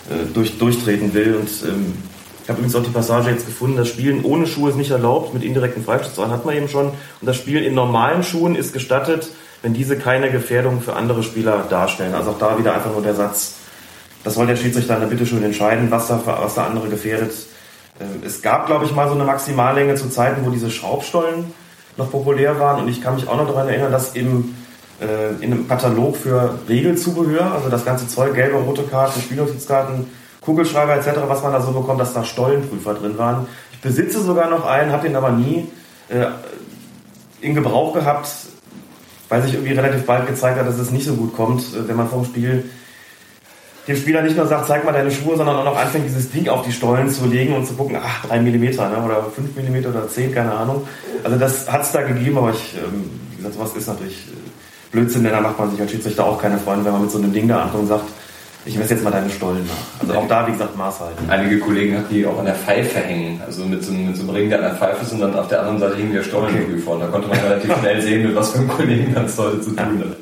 äh, durch, durchtreten will. Und ähm, ich habe übrigens auch die Passage jetzt gefunden, das Spielen ohne Schuhe ist nicht erlaubt, mit indirekten Freistoß hat man eben schon. Und das Spielen in normalen Schuhen ist gestattet, wenn diese keine Gefährdung für andere Spieler darstellen. Also auch da wieder einfach nur der Satz, das soll der Schiedsrichter dann bitte schön entscheiden, was da, was da andere gefährdet. Ähm, Es gab, glaube ich, mal so eine Maximallänge zu Zeiten, wo diese Schraubstollen noch populär waren. Und ich kann mich auch noch daran erinnern, dass im, äh, in einem Katalog für Regelzubehör, also das ganze Zeug, gelbe, rote Karten, Spielnotizkarten, Kugelschreiber etc., was man da so bekommt, dass da Stollenprüfer drin waren. Ich besitze sogar noch einen, habe den aber nie äh, in Gebrauch gehabt, weil sich irgendwie relativ bald gezeigt hat, dass es nicht so gut kommt, äh, wenn man vom Spiel dem Spieler nicht nur sagt, zeig mal deine Schuhe, sondern auch noch anfängt, dieses Ding auf die Stollen zu legen und zu gucken, ach, 3 mm ne, oder 5 mm oder 10, keine Ahnung. Also das hat es da gegeben, aber ich, ähm, wie gesagt, sowas ist natürlich äh, Blödsinn, denn da macht man sich als Schiedsrichter auch keine Freunde, wenn man mit so einem Ding da ankommt und sagt, ich messe jetzt mal deine Stollen nach. Also auch da, wie gesagt, Maß halten. Einige Kollegen hatten die auch an der Pfeife hängen, also mit so, einem- mit so einem Ring, der an der Pfeife ist und dann auf der anderen Seite hing der Stollenprüfer. Und da konnte man relativ schnell sehen, mit was für einem Kollegen das heute zu tun hat.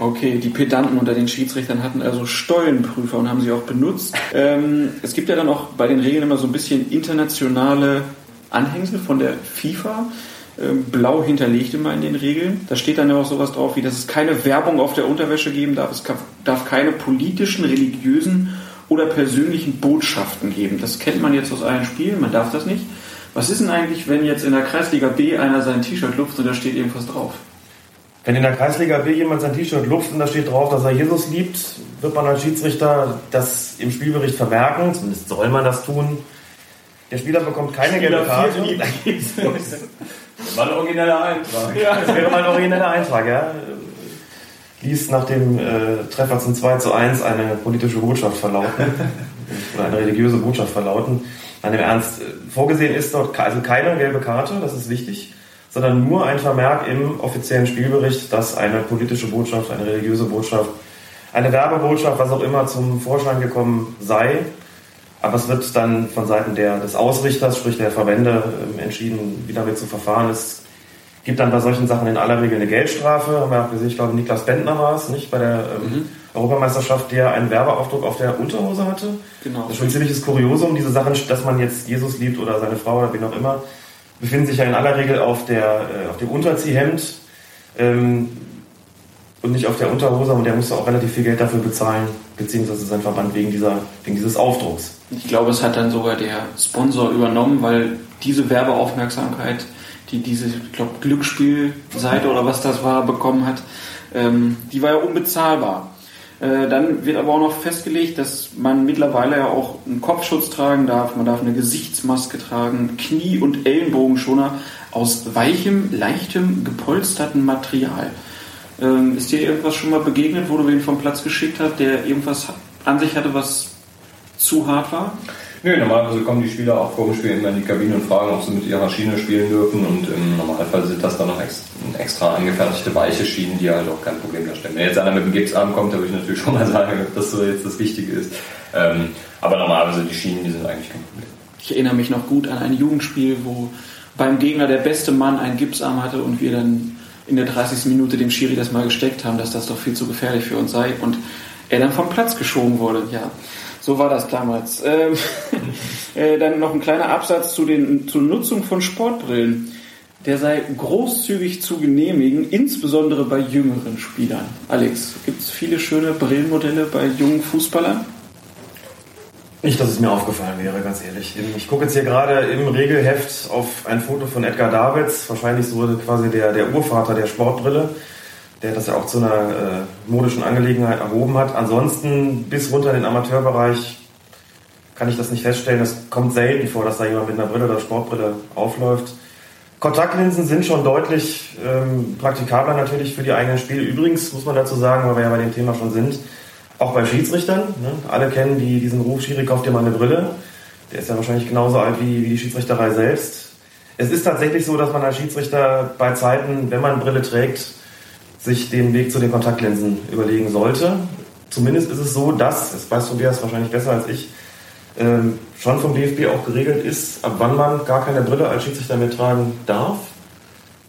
Okay, die Pedanten unter den Schiedsrichtern hatten also Stollenprüfer und haben sie auch benutzt. Ähm, es gibt ja dann auch bei den Regeln immer so ein bisschen internationale Anhängsel von der FIFA. Ähm, blau hinterlegt immer in den Regeln. Da steht dann ja auch sowas drauf, wie dass es keine Werbung auf der Unterwäsche geben darf. Es darf keine politischen, religiösen oder persönlichen Botschaften geben. Das kennt man jetzt aus allen Spielen, man darf das nicht. Was ist denn eigentlich, wenn jetzt in der Kreisliga B einer sein T-Shirt lupft und da steht irgendwas drauf? Wenn in der Kreisliga B jemand sein T-Shirt lupft und da steht drauf, dass er Jesus liebt, wird man als Schiedsrichter das im Spielbericht vermerken. Zumindest soll man das tun. Der Spieler bekommt keine Spieler gelbe Karte. Das war ein origineller Eintrag. Ja, das wäre mal ein origineller Eintrag, ja. Ließ nach dem äh, Treffer zum 2 zu 1 eine politische Botschaft verlauten. oder eine religiöse Botschaft verlauten. Nein, im Ernst, äh, vorgesehen ist dort also keine gelbe Karte, das ist wichtig, sondern nur ein Vermerk im offiziellen Spielbericht, dass eine politische Botschaft, eine religiöse Botschaft, eine Werbebotschaft, was auch immer zum Vorschein gekommen sei. Aber es wird dann von Seiten der, des Ausrichters, sprich der Verbände, ähm, entschieden, wie damit zu verfahren ist. Gibt dann bei solchen Sachen in aller Regel eine Geldstrafe. Haben wir auch gesehen, ich glaube, Niklas Bentner war es, nicht? Bei der ähm, Europameisterschaft, der einen Werbeaufdruck auf der Unterhose hatte. Genau. Das ist schon ein ziemliches Kuriosum. Diese Sachen, dass man jetzt Jesus liebt oder seine Frau oder wen auch immer, befinden sich ja in aller Regel auf, der, äh, auf dem Unterziehhemd ähm, und nicht auf der Unterhose. Und der musste auch relativ viel Geld dafür bezahlen, beziehungsweise sein Verband wegen, dieser, wegen dieses Aufdrucks. Ich glaube, es hat dann sogar der Sponsor übernommen, weil diese Werbeaufmerksamkeit, die diese, ich glaube, Glücksspielseite oder was das war, bekommen hat, ähm, die war ja unbezahlbar. Äh, dann wird aber auch noch festgelegt, dass man mittlerweile ja auch einen Kopfschutz tragen darf, man darf eine Gesichtsmaske tragen, Knie- und Ellenbogenschoner aus weichem, leichtem, gepolsterten Material. Ähm, ist dir irgendwas schon mal begegnet, wo du wen vom Platz geschickt hast, der irgendwas an sich hatte, was zu hart war? Nö, normalerweise kommen die Spieler auch vor dem Spiel immer in die Kabine und fragen, ob sie mit ihrer Schiene spielen dürfen und im Normalfall sind das dann noch extra angefertigte weiche Schienen, die halt auch kein Problem darstellen. Wenn jetzt einer mit dem Gipsarm kommt, da würde ich natürlich schon mal sagen, dass das jetzt das Wichtige ist. Ähm, aber normalerweise die Schienen, die sind eigentlich kein Problem. Ich erinnere mich noch gut an ein Jugendspiel, wo beim Gegner der beste Mann einen Gipsarm hatte und wir dann in der 30. Minute dem Schiri das mal gesteckt haben, dass das doch viel zu gefährlich für uns sei und er dann vom Platz geschoben wurde. Ja, so war das damals. Ähm, äh, dann noch ein kleiner Absatz zu den, zur Nutzung von Sportbrillen. Der sei großzügig zu genehmigen, insbesondere bei jüngeren Spielern. Alex, gibt es viele schöne Brillenmodelle bei jungen Fußballern? Nicht, dass es mir aufgefallen wäre, ganz ehrlich. Ich gucke jetzt hier gerade im Regelheft auf ein Foto von Edgar Davids, wahrscheinlich so quasi der, der Urvater der Sportbrille der das ja auch zu einer äh, modischen Angelegenheit erhoben hat. Ansonsten bis runter in den Amateurbereich kann ich das nicht feststellen. Es kommt selten vor, dass da jemand mit einer Brille oder Sportbrille aufläuft. Kontaktlinsen sind schon deutlich ähm, praktikabler natürlich für die eigenen Spiele. Übrigens muss man dazu sagen, weil wir ja bei dem Thema schon sind, auch bei Schiedsrichtern. Ne? Alle kennen die, diesen Ruf, Schiri, kauft dir mal eine Brille. Der ist ja wahrscheinlich genauso alt wie, wie die Schiedsrichterei selbst. Es ist tatsächlich so, dass man als Schiedsrichter bei Zeiten, wenn man Brille trägt, sich den Weg zu den Kontaktlinsen überlegen sollte. Zumindest ist es so, dass, das weiß Tobias wahrscheinlich besser als ich, ähm, schon vom DFB auch geregelt ist, ab wann man gar keine Brille als Schiedsrichter mehr tragen darf.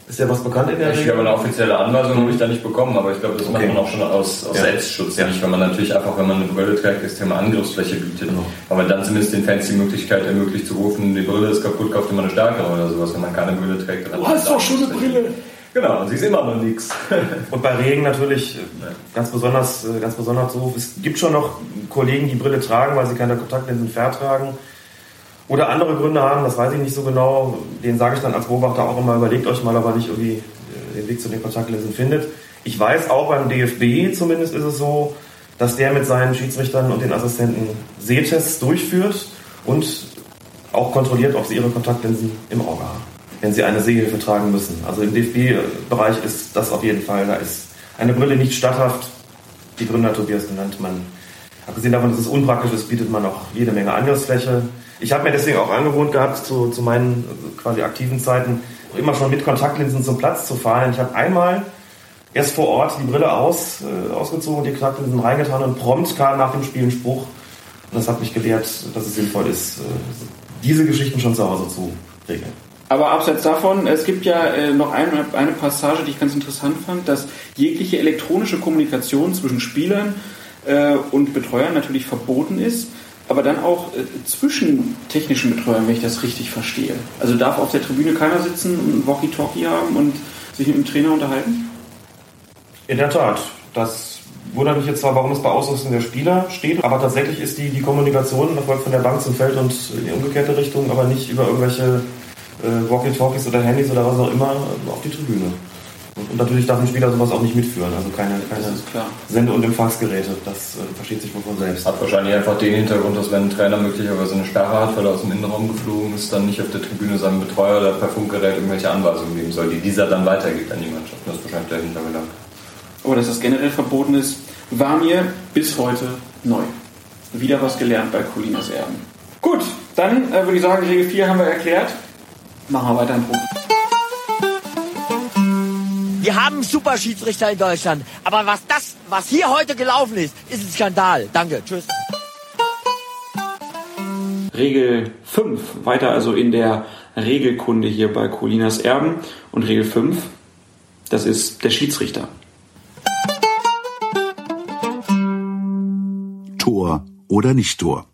Ist ja was bekannt in der Ich glaube, eine offizielle Anweisung habe ich da nicht bekommen, aber ich glaube, das okay. macht man auch schon aus, aus ja. Selbstschutz. Ja. Nicht, wenn man natürlich einfach, wenn man eine Brille trägt, das Thema Angriffsfläche bietet. Genau. Aber dann zumindest den Fans die Möglichkeit ermöglicht zu rufen, die Brille ist kaputt, kauft immer eine stärkere oder sowas, wenn man keine Brille trägt. Du hast doch schon eine Brille! Genau, und sie ist immer noch nichts. Und bei Regen natürlich ganz besonders, äh, ganz besonders so. Es gibt schon noch Kollegen, die Brille tragen, weil sie keine Kontaktlinsen vertragen. Oder andere Gründe haben, das weiß ich nicht so genau. Den sage ich dann als Beobachter auch immer, überlegt euch mal, ob er nicht irgendwie äh, den Weg zu den Kontaktlinsen findet. Ich weiß auch beim DFB zumindest ist es so, dass der mit seinen Schiedsrichtern und den Assistenten Sehtests durchführt und auch kontrolliert, ob sie ihre Kontaktlinsen im Auge haben wenn sie eine Sehhilfe tragen müssen. Also im DFB-Bereich ist das auf jeden Fall, da ist eine Brille nicht statthaft. Die Gründer Tobias genannt man. Abgesehen davon, dass es unpraktisch ist, bietet man auch jede Menge Angriffsfläche. Ich habe mir deswegen auch angewohnt gehabt, zu, zu meinen quasi aktiven Zeiten immer schon mit Kontaktlinsen zum Platz zu fahren. Ich habe einmal erst vor Ort die Brille aus, äh, ausgezogen, die Kontaktlinsen reingetan und prompt kam nach dem Spiel ein Spruch. Und das hat mich gelehrt, dass es sinnvoll ist, äh, diese Geschichten schon zu Hause zu regeln. Aber abseits davon, es gibt ja äh, noch eine, eine Passage, die ich ganz interessant fand, dass jegliche elektronische Kommunikation zwischen Spielern äh, und Betreuern natürlich verboten ist, aber dann auch äh, zwischen technischen Betreuern, wenn ich das richtig verstehe. Also darf auf der Tribüne keiner sitzen und Walkie-Talkie haben und sich mit dem Trainer unterhalten? In der Tat. Das wundert mich jetzt zwar, warum es bei Ausrüstung der Spieler steht, aber tatsächlich ist die, die Kommunikation erfolgt von der Bank zum Feld und in die umgekehrte Richtung, aber nicht über irgendwelche äh, Walkie-Talkies oder Handys oder was auch immer auf die Tribüne. Und natürlich darf ein Spieler sowas auch nicht mitführen, also keine, keine Sende- und Empfangsgeräte. Das äh, versteht sich wohl von selbst. Hat wahrscheinlich einfach den Hintergrund, dass wenn ein Trainer möglicherweise eine Sperre hat, weil er aus dem Innenraum geflogen ist, dann nicht auf der Tribüne seinem Betreuer oder per Funkgerät irgendwelche Anweisungen geben soll, die dieser dann weitergibt an die Mannschaft. Das ist wahrscheinlich der Hintergedanke. Aber dass das generell verboten ist, war mir bis heute neu. Wieder was gelernt bei Colinas Erben. Gut, dann äh, würde ich sagen, Regel 4 haben wir erklärt. Machen wir weiter im Punkt. Wir haben super Schiedsrichter in Deutschland. Aber was das, was hier heute gelaufen ist, ist ein Skandal. Danke. Tschüss. Regel 5. Weiter also in der Regelkunde hier bei Colinas Erben. Und Regel 5, das ist der Schiedsrichter. Tor oder nicht Tor?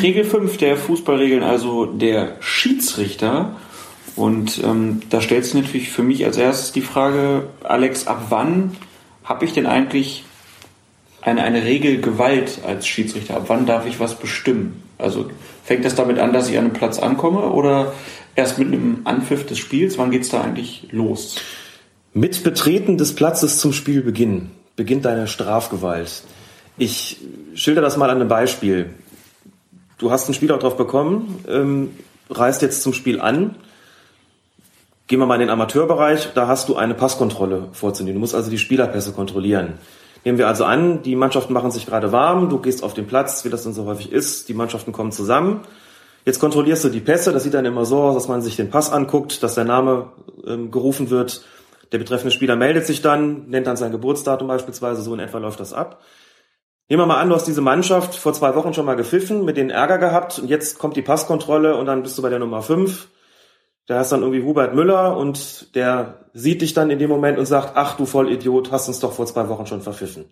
Regel 5 der Fußballregeln, also der Schiedsrichter. Und ähm, da stellt sich natürlich für mich als erstes die Frage, Alex, ab wann habe ich denn eigentlich eine, eine Regel Gewalt als Schiedsrichter? Ab wann darf ich was bestimmen? Also fängt das damit an, dass ich an einem Platz ankomme oder erst mit einem Anpfiff des Spiels? Wann geht es da eigentlich los? Mit Betreten des Platzes zum Spielbeginn beginnt deine Strafgewalt. Ich schilder das mal an einem Beispiel. Du hast einen Spieler drauf bekommen, ähm, reist jetzt zum Spiel an. Gehen wir mal in den Amateurbereich, da hast du eine Passkontrolle vorzunehmen. Du musst also die Spielerpässe kontrollieren. Nehmen wir also an, die Mannschaften machen sich gerade warm, du gehst auf den Platz, wie das dann so häufig ist, die Mannschaften kommen zusammen. Jetzt kontrollierst du die Pässe, das sieht dann immer so aus, dass man sich den Pass anguckt, dass der Name ähm, gerufen wird, der betreffende Spieler meldet sich dann, nennt dann sein Geburtsdatum beispielsweise, so in etwa läuft das ab. Nehmen wir mal an, du hast diese Mannschaft vor zwei Wochen schon mal gepfiffen, mit denen Ärger gehabt und jetzt kommt die Passkontrolle und dann bist du bei der Nummer fünf. Da hast dann irgendwie Hubert Müller und der sieht dich dann in dem Moment und sagt, ach du Vollidiot, hast uns doch vor zwei Wochen schon verpfiffen.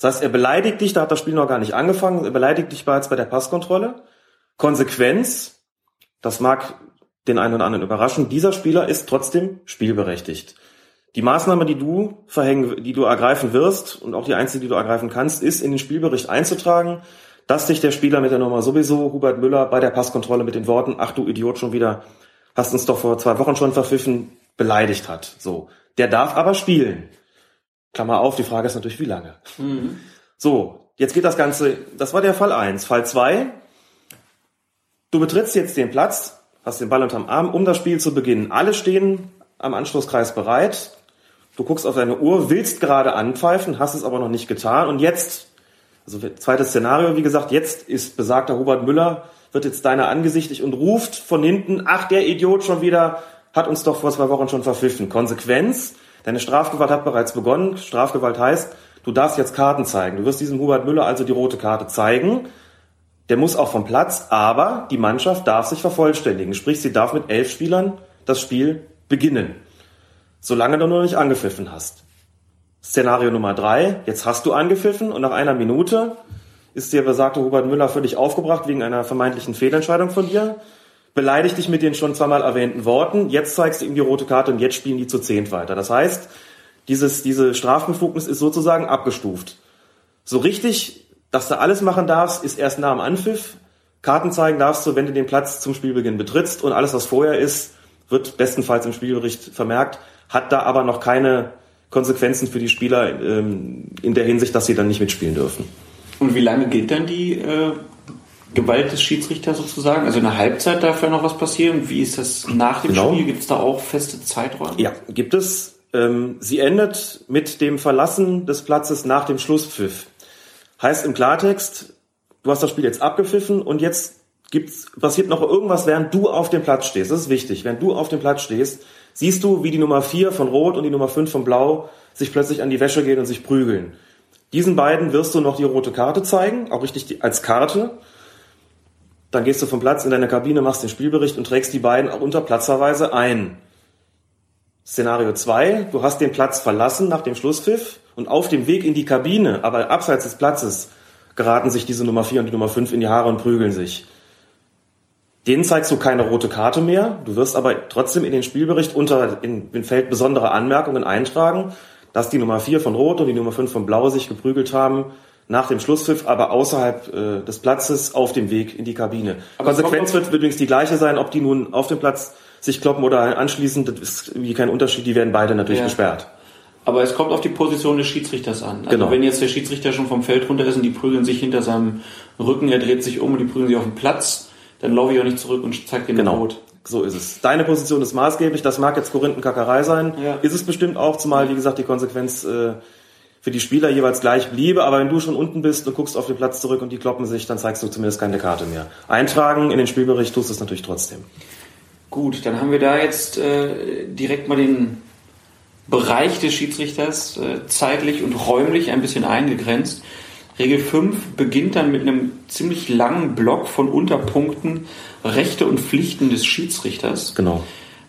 Das heißt, er beleidigt dich, da hat das Spiel noch gar nicht angefangen, er beleidigt dich bereits bei der Passkontrolle. Konsequenz, das mag den einen oder anderen überraschen, dieser Spieler ist trotzdem spielberechtigt. Die Maßnahme, die du verhängen, die du ergreifen wirst und auch die einzige, die du ergreifen kannst, ist in den Spielbericht einzutragen, dass dich der Spieler mit der Nummer sowieso, Hubert Müller, bei der Passkontrolle mit den Worten, ach du Idiot, schon wieder, hast uns doch vor zwei Wochen schon verpfiffen, beleidigt hat. So. Der darf aber spielen. Klammer auf, die Frage ist natürlich, wie lange. Mhm. So, jetzt geht das Ganze, das war der Fall eins. Fall zwei. du betrittst jetzt den Platz, hast den Ball unterm Arm, um das Spiel zu beginnen. Alle stehen am Anschlusskreis bereit. Du guckst auf deine Uhr, willst gerade anpfeifen, hast es aber noch nicht getan. Und jetzt, also zweites Szenario, wie gesagt, jetzt ist besagter Hubert Müller, wird jetzt deiner angesichtig und ruft von hinten, ach, der Idiot schon wieder, hat uns doch vor zwei Wochen schon verpfiffen. Konsequenz, deine Strafgewalt hat bereits begonnen. Strafgewalt heißt, du darfst jetzt Karten zeigen. Du wirst diesem Hubert Müller also die rote Karte zeigen. Der muss auch vom Platz, aber die Mannschaft darf sich vervollständigen. Sprich, sie darf mit elf Spielern das Spiel beginnen solange du noch nicht angepfiffen hast. Szenario Nummer drei, jetzt hast du angepfiffen und nach einer Minute ist der besagte Hubert Müller völlig aufgebracht wegen einer vermeintlichen Fehlentscheidung von dir, beleidigt dich mit den schon zweimal erwähnten Worten, jetzt zeigst du ihm die rote Karte und jetzt spielen die zu zehnt weiter. Das heißt, dieses, diese Strafbefugnis ist sozusagen abgestuft. So richtig, dass du alles machen darfst, ist erst nach dem Anpfiff. Karten zeigen darfst du, wenn du den Platz zum Spielbeginn betrittst und alles, was vorher ist, wird bestenfalls im Spielbericht vermerkt hat da aber noch keine Konsequenzen für die Spieler ähm, in der Hinsicht, dass sie dann nicht mitspielen dürfen. Und wie lange gilt dann die äh, Gewalt des Schiedsrichters sozusagen? Also in der Halbzeit darf ja noch was passieren. Wie ist das nach dem genau. Spiel? Gibt es da auch feste Zeiträume? Ja, gibt es. Ähm, sie endet mit dem Verlassen des Platzes nach dem Schlusspfiff. Heißt im Klartext, du hast das Spiel jetzt abgepfiffen und jetzt gibt's, passiert noch irgendwas, während du auf dem Platz stehst. Das ist wichtig. Während du auf dem Platz stehst, siehst du, wie die Nummer 4 von Rot und die Nummer 5 von Blau sich plötzlich an die Wäsche gehen und sich prügeln. Diesen beiden wirst du noch die rote Karte zeigen, auch richtig als Karte. Dann gehst du vom Platz in deine Kabine, machst den Spielbericht und trägst die beiden auch unter Platzverweise ein. Szenario 2, du hast den Platz verlassen nach dem Schlusspfiff und auf dem Weg in die Kabine, aber abseits des Platzes, geraten sich diese Nummer 4 und die Nummer 5 in die Haare und prügeln sich. Denen zeigst du keine rote Karte mehr. Du wirst aber trotzdem in den Spielbericht unter in, in Feld besondere Anmerkungen eintragen, dass die Nummer 4 von Rot und die Nummer 5 von Blau sich geprügelt haben nach dem Schlusspfiff, aber außerhalb äh, des Platzes auf dem Weg in die Kabine. Aber Konsequenz wird übrigens die gleiche sein, ob die nun auf dem Platz sich kloppen oder anschließen, das ist irgendwie kein Unterschied, die werden beide natürlich ja. gesperrt. Aber es kommt auf die Position des Schiedsrichters an. Also genau. wenn jetzt der Schiedsrichter schon vom Feld runter ist und die prügeln sich hinter seinem Rücken, er dreht sich um und die prügeln sich auf den Platz, dann laufe ich auch nicht zurück und zeig dir genau. Rot. So ist es. Deine Position ist maßgeblich. Das mag jetzt Korinthenkackerei sein. Ja. Ist es bestimmt auch, zumal, wie gesagt, die Konsequenz äh, für die Spieler jeweils gleich bliebe. Aber wenn du schon unten bist und guckst auf den Platz zurück und die kloppen sich, dann zeigst du zumindest keine Karte mehr. Eintragen in den Spielbericht tust du es natürlich trotzdem. Gut, dann haben wir da jetzt äh, direkt mal den Bereich des Schiedsrichters äh, zeitlich und räumlich ein bisschen eingegrenzt. Regel 5 beginnt dann mit einem ziemlich langen Block von Unterpunkten Rechte und Pflichten des Schiedsrichters. Genau.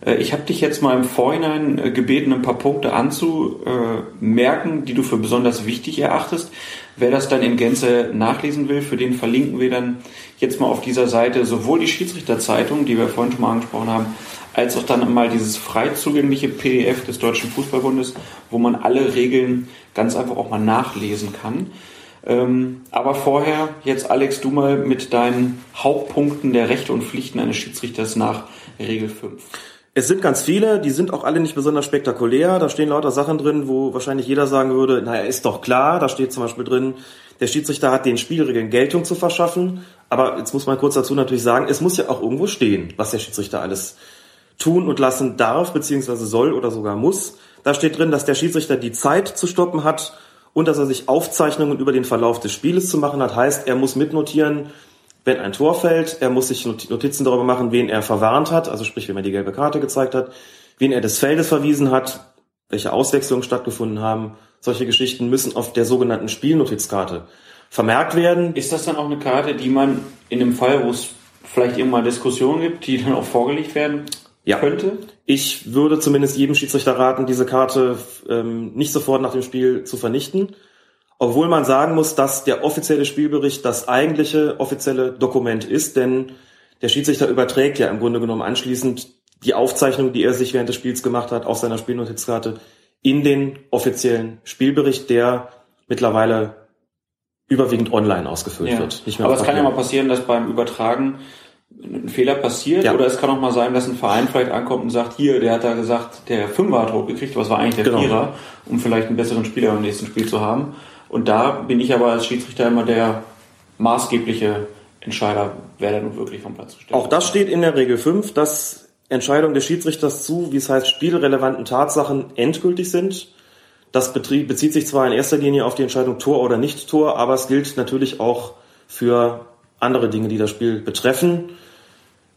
Äh, ich habe dich jetzt mal im Vorhinein äh, gebeten, ein paar Punkte anzumerken, die du für besonders wichtig erachtest. Wer das dann in Gänze nachlesen will, für den verlinken wir dann jetzt mal auf dieser Seite sowohl die Schiedsrichterzeitung, die wir vorhin schon mal angesprochen haben, als auch dann mal dieses frei zugängliche PDF des Deutschen Fußballbundes, wo man alle Regeln ganz einfach auch mal nachlesen kann. Ähm, aber vorher, jetzt Alex, du mal mit deinen Hauptpunkten der Rechte und Pflichten eines Schiedsrichters nach Regel 5. Es sind ganz viele, die sind auch alle nicht besonders spektakulär. Da stehen lauter Sachen drin, wo wahrscheinlich jeder sagen würde, naja, ist doch klar. Da steht zum Beispiel drin, der Schiedsrichter hat den Spielregeln Geltung zu verschaffen. Aber jetzt muss man kurz dazu natürlich sagen, es muss ja auch irgendwo stehen, was der Schiedsrichter alles tun und lassen darf, beziehungsweise soll oder sogar muss. Da steht drin, dass der Schiedsrichter die Zeit zu stoppen hat und dass er sich Aufzeichnungen über den Verlauf des Spieles zu machen hat. Heißt, er muss mitnotieren, wenn ein Tor fällt, er muss sich Notizen darüber machen, wen er verwarnt hat, also sprich, wenn er die gelbe Karte gezeigt hat, wen er des Feldes verwiesen hat, welche Auswechslungen stattgefunden haben. Solche Geschichten müssen auf der sogenannten Spielnotizkarte vermerkt werden. Ist das dann auch eine Karte, die man in dem Fall, wo es vielleicht irgendwann Diskussionen gibt, die dann auch vorgelegt werden ja. könnte? Ich würde zumindest jedem Schiedsrichter raten, diese Karte ähm, nicht sofort nach dem Spiel zu vernichten. Obwohl man sagen muss, dass der offizielle Spielbericht das eigentliche offizielle Dokument ist, denn der Schiedsrichter überträgt ja im Grunde genommen anschließend die Aufzeichnung, die er sich während des Spiels gemacht hat, auf seiner Spielnotizkarte in den offiziellen Spielbericht, der mittlerweile überwiegend online ausgefüllt ja. wird. Aber es kann ja mal passieren, dass beim Übertragen ein Fehler passiert ja. oder es kann auch mal sein, dass ein Verein vielleicht ankommt und sagt, hier, der hat da gesagt, der Fünfer hat hochgekriegt, was war eigentlich der genau. Vierer, um vielleicht einen besseren Spieler im nächsten Spiel zu haben. Und da bin ich aber als Schiedsrichter immer der maßgebliche Entscheider, wer da nun wirklich vom Platz steht. Auch das steht in der Regel 5, dass Entscheidungen des Schiedsrichters zu, wie es heißt, spielrelevanten Tatsachen endgültig sind. Das bezieht sich zwar in erster Linie auf die Entscheidung Tor oder nicht Tor, aber es gilt natürlich auch für andere Dinge, die das Spiel betreffen.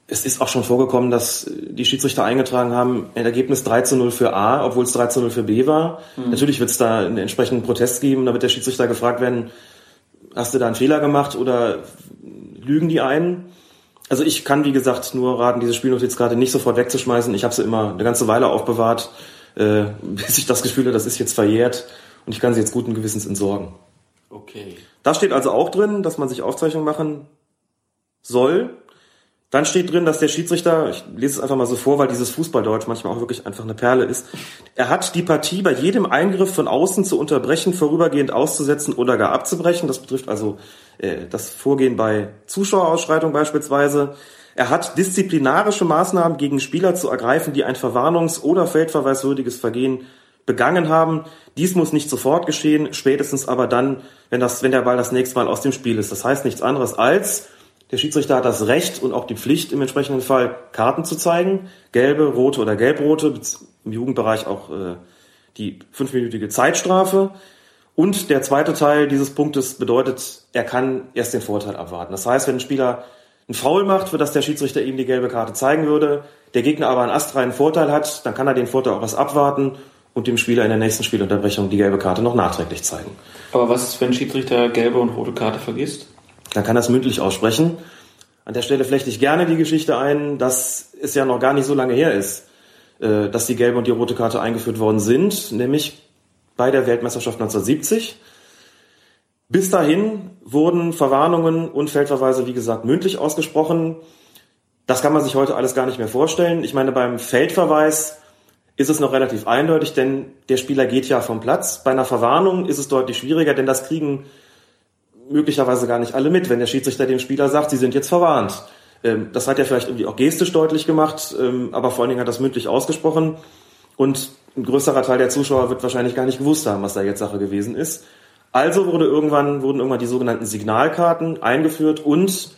Es ist auch schon vorgekommen, dass die Schiedsrichter eingetragen haben, ein Ergebnis 3 zu 0 für A, obwohl es 3 zu 0 für B war. Mhm. Natürlich wird es da einen entsprechenden Protest geben, da wird der Schiedsrichter gefragt werden, hast du da einen Fehler gemacht oder lügen die einen? Also ich kann, wie gesagt, nur raten, diese Spielnotizkarte nicht sofort wegzuschmeißen. Ich habe sie immer eine ganze Weile aufbewahrt, äh, bis ich das Gefühl habe, das ist jetzt verjährt und ich kann sie jetzt guten Gewissens entsorgen. Okay. Da steht also auch drin, dass man sich Aufzeichnungen machen soll. Dann steht drin, dass der Schiedsrichter, ich lese es einfach mal so vor, weil dieses Fußballdeutsch manchmal auch wirklich einfach eine Perle ist, er hat die Partie bei jedem Eingriff von außen zu unterbrechen, vorübergehend auszusetzen oder gar abzubrechen. Das betrifft also äh, das Vorgehen bei Zuschauerausschreitung beispielsweise. Er hat disziplinarische Maßnahmen gegen Spieler zu ergreifen, die ein verwarnungs- oder feldverweiswürdiges Vergehen begangen haben. Dies muss nicht sofort geschehen, spätestens aber dann, wenn, das, wenn der Ball das nächste Mal aus dem Spiel ist. Das heißt nichts anderes als, der Schiedsrichter hat das Recht und auch die Pflicht, im entsprechenden Fall Karten zu zeigen, gelbe, rote oder gelbrote, im Jugendbereich auch äh, die fünfminütige Zeitstrafe. Und der zweite Teil dieses Punktes bedeutet, er kann erst den Vorteil abwarten. Das heißt, wenn ein Spieler einen Foul macht, für das der Schiedsrichter ihm die gelbe Karte zeigen würde, der Gegner aber einen astreinen Vorteil hat, dann kann er den Vorteil auch was abwarten und dem Spieler in der nächsten Spielunterbrechung die gelbe Karte noch nachträglich zeigen. Aber was ist, wenn ein Schiedsrichter gelbe und rote Karte vergisst? Dann kann es mündlich aussprechen. An der Stelle flechte ich gerne die Geschichte ein, dass es ja noch gar nicht so lange her ist, äh, dass die gelbe und die rote Karte eingeführt worden sind, nämlich bei der Weltmeisterschaft 1970. Bis dahin wurden Verwarnungen und Feldverweise, wie gesagt, mündlich ausgesprochen. Das kann man sich heute alles gar nicht mehr vorstellen. Ich meine, beim Feldverweis ist es noch relativ eindeutig, denn der Spieler geht ja vom Platz. Bei einer Verwarnung ist es deutlich schwieriger, denn das kriegen möglicherweise gar nicht alle mit, wenn der Schiedsrichter dem Spieler sagt, sie sind jetzt verwarnt. Ähm, das hat er vielleicht irgendwie auch gestisch deutlich gemacht, ähm, aber vor allen Dingen hat das mündlich ausgesprochen. Und ein größerer Teil der Zuschauer wird wahrscheinlich gar nicht gewusst haben, was da jetzt Sache gewesen ist. Also wurde irgendwann, wurden irgendwann die sogenannten Signalkarten eingeführt und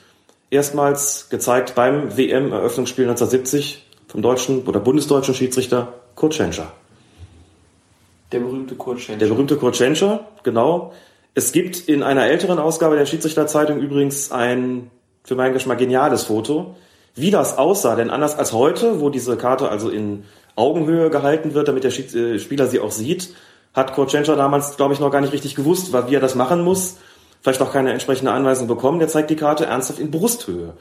erstmals gezeigt beim WM-Eröffnungsspiel 1970 vom deutschen oder bundesdeutschen Schiedsrichter Kurt Schenscher. Der berühmte Kurt Schenscher. Der berühmte Kurt Schenscher, genau. Es gibt in einer älteren Ausgabe der Schiedsrichterzeitung übrigens ein, für meinen Geschmack, geniales Foto, wie das aussah. Denn anders als heute, wo diese Karte also in Augenhöhe gehalten wird, damit der äh, Spieler sie auch sieht, hat Kurt Schenscher damals, glaube ich, noch gar nicht richtig gewusst, wie er das machen muss. Vielleicht auch keine entsprechende Anweisung bekommen. Der zeigt die Karte ernsthaft in Brusthöhe.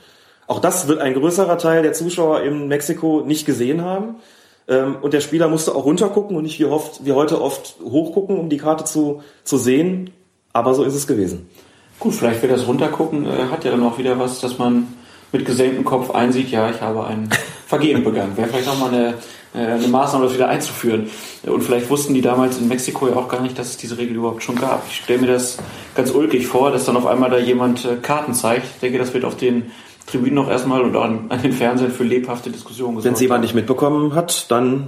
Auch das wird ein größerer Teil der Zuschauer in Mexiko nicht gesehen haben. Ähm, und der Spieler musste auch runtergucken und nicht wie, oft, wie heute oft hochgucken, um die Karte zu, zu sehen. Aber so ist es gewesen. Gut, vielleicht wird das Runtergucken, äh, hat ja dann auch wieder was, dass man mit gesenktem Kopf einsieht, ja, ich habe ein Vergehen begangen. Wäre vielleicht auch mal eine, äh, eine Maßnahme, das wieder einzuführen. Und vielleicht wussten die damals in Mexiko ja auch gar nicht, dass es diese Regel überhaupt schon gab. Ich stelle mir das ganz ulkig vor, dass dann auf einmal da jemand äh, Karten zeigt. Ich denke, das wird auf den Tribünen noch erstmal und an, an den Fernsehen für lebhafte Diskussionen Wenn es jemand nicht mitbekommen hat, dann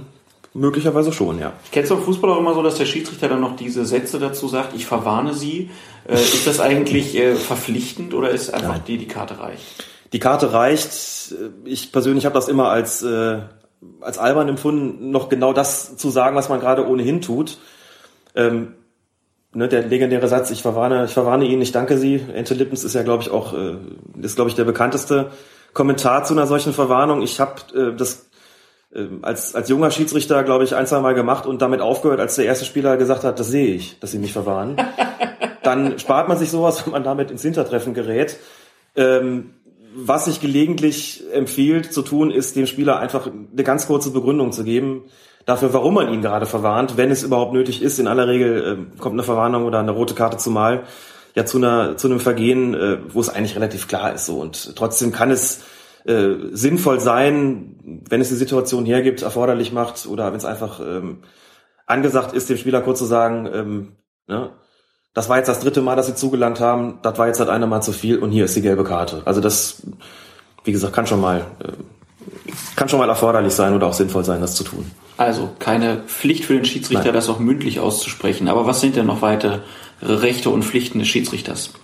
möglicherweise schon, ja. Ich kenne es beim Fußball auch immer so, dass der Schiedsrichter dann noch diese Sätze dazu sagt, ich verwarne sie. Äh, ist das eigentlich äh, verpflichtend oder ist einfach die, die Karte reicht? Die Karte reicht. Ich persönlich habe das immer als, äh, als albern empfunden, noch genau das zu sagen, was man gerade ohnehin tut. Ähm, ne, der legendäre Satz, ich verwarne, ich verwarne ihn, ich danke Sie. Ente Lippens ist ja, glaube ich, auch, äh, ist, glaube ich, der bekannteste Kommentar zu einer solchen Verwarnung. Ich habe äh, das als, als junger Schiedsrichter, glaube ich, ein, zwei Mal gemacht und damit aufgehört, als der erste Spieler gesagt hat, das sehe ich, dass sie mich verwahren. Dann spart man sich sowas, wenn man damit ins Hintertreffen gerät. Ähm, was sich gelegentlich empfiehlt zu tun, ist dem Spieler einfach eine ganz kurze Begründung zu geben dafür, warum man ihn gerade verwarnt, wenn es überhaupt nötig ist. In aller Regel äh, kommt eine Verwarnung oder eine rote Karte zumal ja zu einer zu einem Vergehen, äh, wo es eigentlich relativ klar ist so und trotzdem kann es äh, sinnvoll sein, wenn es die Situation hergibt, erforderlich macht oder wenn es einfach ähm, angesagt ist, dem Spieler kurz zu sagen, ähm, ne, das war jetzt das dritte Mal, dass sie zugelangt haben, das war jetzt das eine Mal zu viel und hier ist die gelbe Karte. Also das, wie gesagt, kann schon mal, äh, kann schon mal erforderlich sein oder auch sinnvoll sein, das zu tun. Also keine Pflicht für den Schiedsrichter, Nein. das auch mündlich auszusprechen. Aber was sind denn noch weitere Rechte und Pflichten des Schiedsrichters?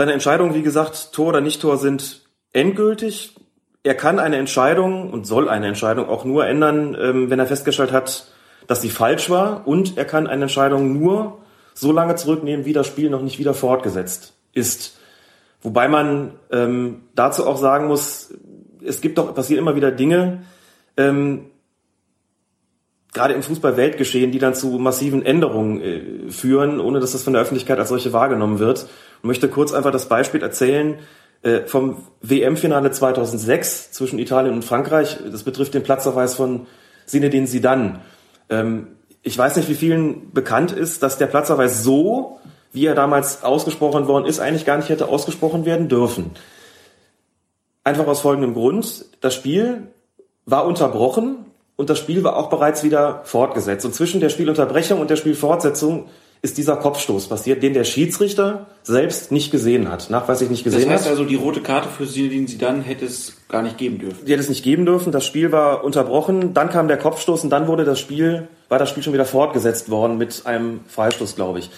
Seine Entscheidungen, wie gesagt, Tor oder Nicht-Tor sind endgültig. Er kann eine Entscheidung und soll eine Entscheidung auch nur ändern, ähm, wenn er festgestellt hat, dass sie falsch war und er kann eine Entscheidung nur so lange zurücknehmen, wie das Spiel noch nicht wieder fortgesetzt ist. Wobei man ähm, dazu auch sagen muss, es gibt doch, passieren immer wieder Dinge, ähm, gerade im Fußball-Weltgeschehen, die dann zu massiven Änderungen äh, führen, ohne dass das von der Öffentlichkeit als solche wahrgenommen wird. Ich möchte kurz einfach das Beispiel erzählen äh, vom WM-Finale 2006 zwischen Italien und Frankreich. Das betrifft den Platzverweis von Zinedine Zidane. Ähm, ich weiß nicht, wie vielen bekannt ist, dass der Platzverweis so, wie er damals ausgesprochen worden ist, eigentlich gar nicht hätte ausgesprochen werden dürfen. Einfach aus folgendem Grund. Das Spiel war unterbrochen und das Spiel war auch bereits wieder fortgesetzt. Und zwischen der Spielunterbrechung und der Spielfortsetzung ist dieser Kopfstoß passiert, den der Schiedsrichter selbst nicht gesehen hat, nachweislich nicht gesehen hat. Das heißt hat. also, die rote Karte für Zinedine Zidane hätte es gar nicht geben dürfen. Die hätte es nicht geben dürfen. Das Spiel war unterbrochen. Dann kam der Kopfstoß und dann wurde das Spiel, war das Spiel schon wieder fortgesetzt worden mit einem Freistoß, glaube ich.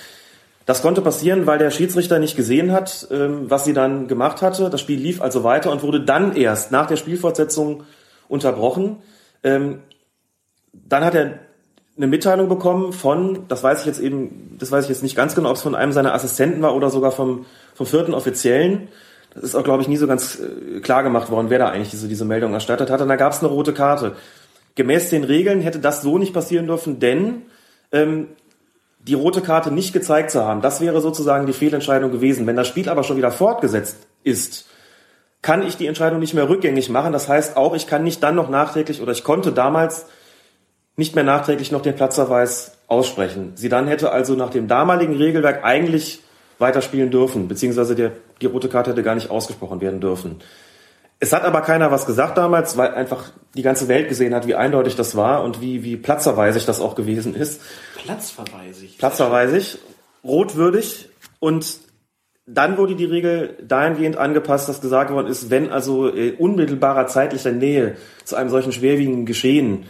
Das konnte passieren, weil der Schiedsrichter nicht gesehen hat, ähm, was sie dann gemacht hatte. Das Spiel lief also weiter und wurde dann erst nach der Spielfortsetzung unterbrochen. Ähm, dann hat er eine Mitteilung bekommen von, das weiß ich jetzt eben, das weiß ich jetzt nicht ganz genau, ob es von einem seiner Assistenten war oder sogar vom, vom vierten Offiziellen. Das ist auch, glaube ich, nie so ganz äh, klar gemacht worden, wer da eigentlich diese, diese Meldung erstattet hat. Und da gab es eine rote Karte. Gemäß den Regeln hätte das so nicht passieren dürfen, denn ähm, die rote Karte nicht gezeigt zu haben, das wäre sozusagen die Fehlentscheidung gewesen. Wenn das Spiel aber schon wieder fortgesetzt ist, kann ich die Entscheidung nicht mehr rückgängig machen. Das heißt auch, ich kann nicht dann noch nachträglich oder ich konnte damals nicht mehr nachträglich noch den Platzverweis aussprechen. Sie dann hätte also nach dem damaligen Regelwerk eigentlich weiterspielen dürfen, beziehungsweise der, die rote Karte hätte gar nicht ausgesprochen werden dürfen. Es hat aber keiner was gesagt damals, weil einfach die ganze Welt gesehen hat, wie eindeutig das war und wie, wie platzverweisig das auch gewesen ist. Platzverweisig? Platzverweisig, rotwürdig und dann wurde die Regel dahingehend angepasst, dass gesagt worden ist, wenn also äh, unmittelbarer zeitlicher Nähe zu einem solchen schwerwiegenden Geschehen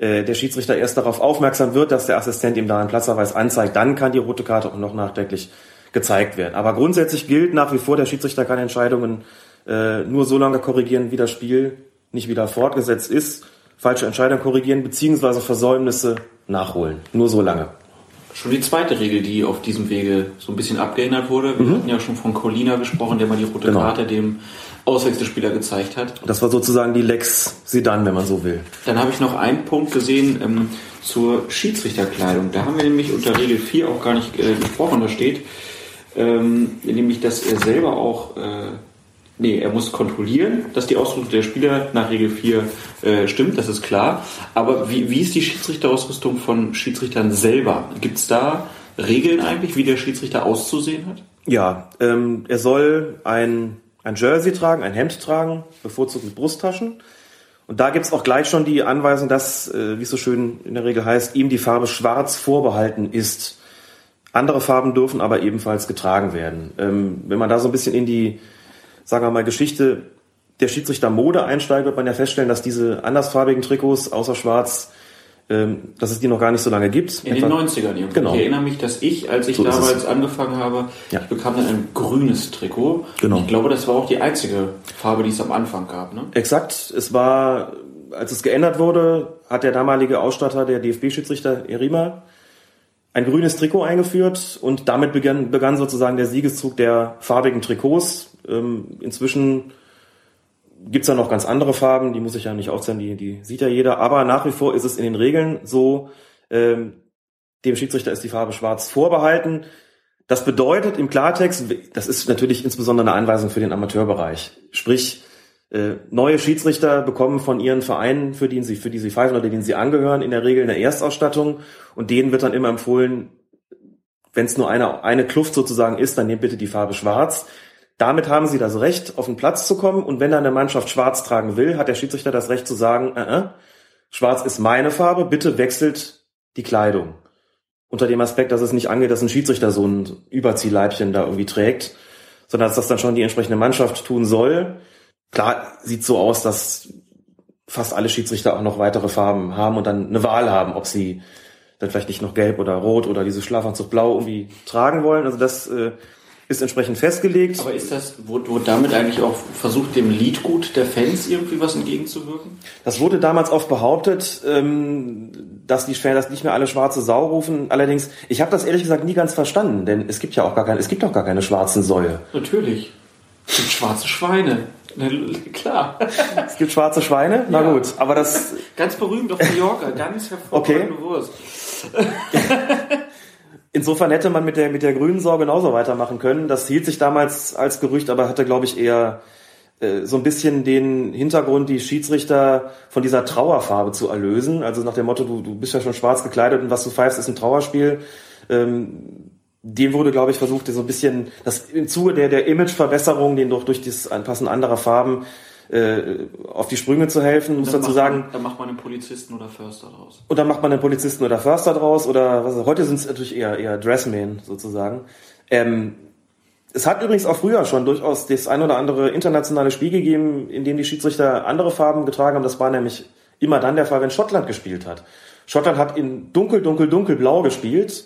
der Schiedsrichter erst darauf aufmerksam wird, dass der Assistent ihm da einen Platzverweis anzeigt, dann kann die rote Karte auch noch nachträglich gezeigt werden. Aber grundsätzlich gilt nach wie vor, der Schiedsrichter kann Entscheidungen äh, nur so lange korrigieren, wie das Spiel nicht wieder fortgesetzt ist, falsche Entscheidungen korrigieren beziehungsweise Versäumnisse nachholen. Nur so lange. Schon die zweite Regel, die auf diesem Wege so ein bisschen abgeändert wurde. Wir mhm. hatten ja schon von Colina gesprochen, der mal die rote genau. Karte dem Auswechselspieler gezeigt hat. Das war sozusagen die Lex Sedan, wenn man so will. Dann habe ich noch einen Punkt gesehen ähm, zur Schiedsrichterkleidung. Da haben wir nämlich unter Regel 4 auch gar nicht äh, gesprochen. Da steht ähm, nämlich, dass er selber auch, äh, nee, er muss kontrollieren, dass die Ausrüstung der Spieler nach Regel 4 äh, stimmt, das ist klar. Aber wie, wie ist die Schiedsrichterausrüstung von Schiedsrichtern selber? Gibt es da Regeln eigentlich, wie der Schiedsrichter auszusehen hat? Ja, ähm, er soll ein ein Jersey tragen, ein Hemd tragen, bevorzugt mit Brusttaschen. Und da gibt's auch gleich schon die Anweisung, dass, äh, wie es so schön in der Regel heißt, ihm die Farbe schwarz vorbehalten ist. Andere Farben dürfen aber ebenfalls getragen werden. Ähm, wenn man da so ein bisschen in die sagen wir mal, Geschichte der Schiedsrichter-Mode einsteigt, wird man ja feststellen, dass diese andersfarbigen Trikots außer Schwarz, ähm, dass es die noch gar nicht so lange gibt. In den 90ern irgendwie. Genau. Ich erinnere mich, dass ich, als ich So damals angefangen habe, Ja. ich bekam dann ein grünes Trikot. Genau. Ich glaube, das war auch die einzige Farbe, die es am Anfang gab. Ne? Exakt. Es war, als es geändert wurde, hat der damalige Ausstatter, der DFB-Schiedsrichter Erima, ein grünes Trikot eingeführt und damit begann, begann sozusagen der Siegeszug der farbigen Trikots. Ähm, inzwischen gibt's da noch ganz andere Farben, die muss ich ja nicht aufzählen, die, die sieht ja jeder. Aber nach wie vor ist es in den Regeln so, ähm, dem Schiedsrichter ist die Farbe schwarz vorbehalten. Das bedeutet im Klartext, das ist natürlich insbesondere eine Anweisung für den Amateurbereich. Sprich, äh, neue Schiedsrichter bekommen von ihren Vereinen, für die sie, für die sie pfeifen oder denen sie angehören, in der Regel eine Erstausstattung und denen wird dann immer empfohlen, wenn es nur eine, eine Kluft sozusagen ist, dann nehmt bitte die Farbe schwarz. Damit haben sie das Recht, auf den Platz zu kommen und wenn dann eine Mannschaft schwarz tragen will, hat der Schiedsrichter das Recht zu sagen, äh, äh, schwarz ist meine Farbe, bitte wechselt die Kleidung. Unter dem Aspekt, dass es nicht angeht, dass ein Schiedsrichter so ein Überziehleibchen da irgendwie trägt, sondern dass das dann schon die entsprechende Mannschaft tun soll. Klar, sieht so aus, dass fast alle Schiedsrichter auch noch weitere Farben haben und dann eine Wahl haben, ob sie dann vielleicht nicht noch gelb oder rot oder dieses Schlafanzug blau irgendwie tragen wollen. Also das äh, ist entsprechend festgelegt. Aber ist das, wurde, damit eigentlich auch versucht, dem Liedgut der Fans irgendwie was entgegenzuwirken? Das wurde damals oft behauptet, ähm, dass die Fans nicht mehr alle schwarze Sau rufen. Allerdings, ich habe das ehrlich gesagt nie ganz verstanden, denn es gibt ja auch gar keine, es gibt auch gar keine schwarzen Säue. Natürlich. Es gibt schwarze Schweine. Na, Klar. Es gibt schwarze Schweine? Na Ja. gut, aber das Ganz berühmt auf Mallorca. Ganz hervorragende Wurst. Insofern hätte man mit der, mit der grünen Sau genauso weitermachen können. Das hielt sich damals als Gerücht, aber hatte, glaube ich, eher äh, so ein bisschen den Hintergrund, die Schiedsrichter von dieser Trauerfarbe zu erlösen. Also nach dem Motto, du, du bist ja schon schwarz gekleidet und was du pfeifst, ist ein Trauerspiel. Ähm, dem wurde, glaube ich, versucht, so ein bisschen, das im Zuge der, der Imageverbesserung, den doch durch das Anpassen anderer Farben äh, auf die Sprünge zu helfen, muss dazu sagen, Man, dann macht man einen Polizisten oder Förster draus. und dann macht man einen Polizisten oder Förster draus oder was, heute sind es natürlich eher, eher Dressmen sozusagen. Ähm, es hat übrigens auch früher schon durchaus das ein oder andere internationale Spiel gegeben, in dem die Schiedsrichter andere Farben getragen haben. Das war nämlich immer dann der Fall, wenn Schottland gespielt hat. Schottland hat in dunkel, dunkel, dunkelblau gespielt.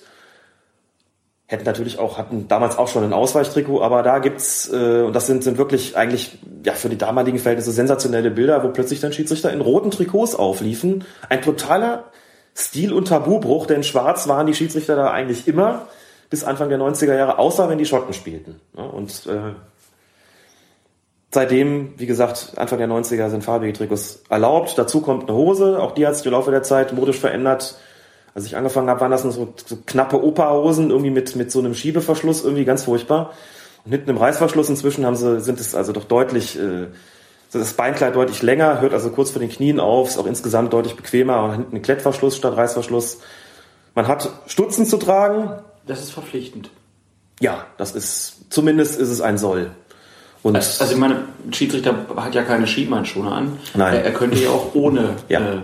Hätten natürlich auch, hatten damals auch schon ein Ausweichtrikot, aber da gibt's, äh, und das sind, sind wirklich eigentlich, ja, für die damaligen Verhältnisse sensationelle Bilder, wo plötzlich dann Schiedsrichter in roten Trikots aufliefen. Ein totaler Stil- und Tabubruch, denn schwarz waren die Schiedsrichter da eigentlich immer bis Anfang der 90er Jahre, außer wenn die Schotten spielten. Ja, und äh, seitdem, wie gesagt, Anfang der 90er sind farbige Trikots erlaubt. Dazu kommt eine Hose, auch die hat sich im Laufe der Zeit modisch verändert. Als ich angefangen habe, waren das nur so, so knappe Operhosen, irgendwie mit, mit so einem Schiebeverschluss, irgendwie ganz furchtbar. Und hinten im Reißverschluss inzwischen haben sie, sind es also doch deutlich, äh, das Beinkleid deutlich länger, hört also kurz vor den Knien auf, ist auch insgesamt deutlich bequemer und hinten ein Klettverschluss statt Reißverschluss. Man hat Stutzen zu tragen. Das ist verpflichtend. Ja, das ist, zumindest ist es ein Soll. Und Also ich meine, ein Schiedsrichter hat ja keine Schienbeinschoner an. Nein. Er, er könnte ja auch ohne Ja. äh,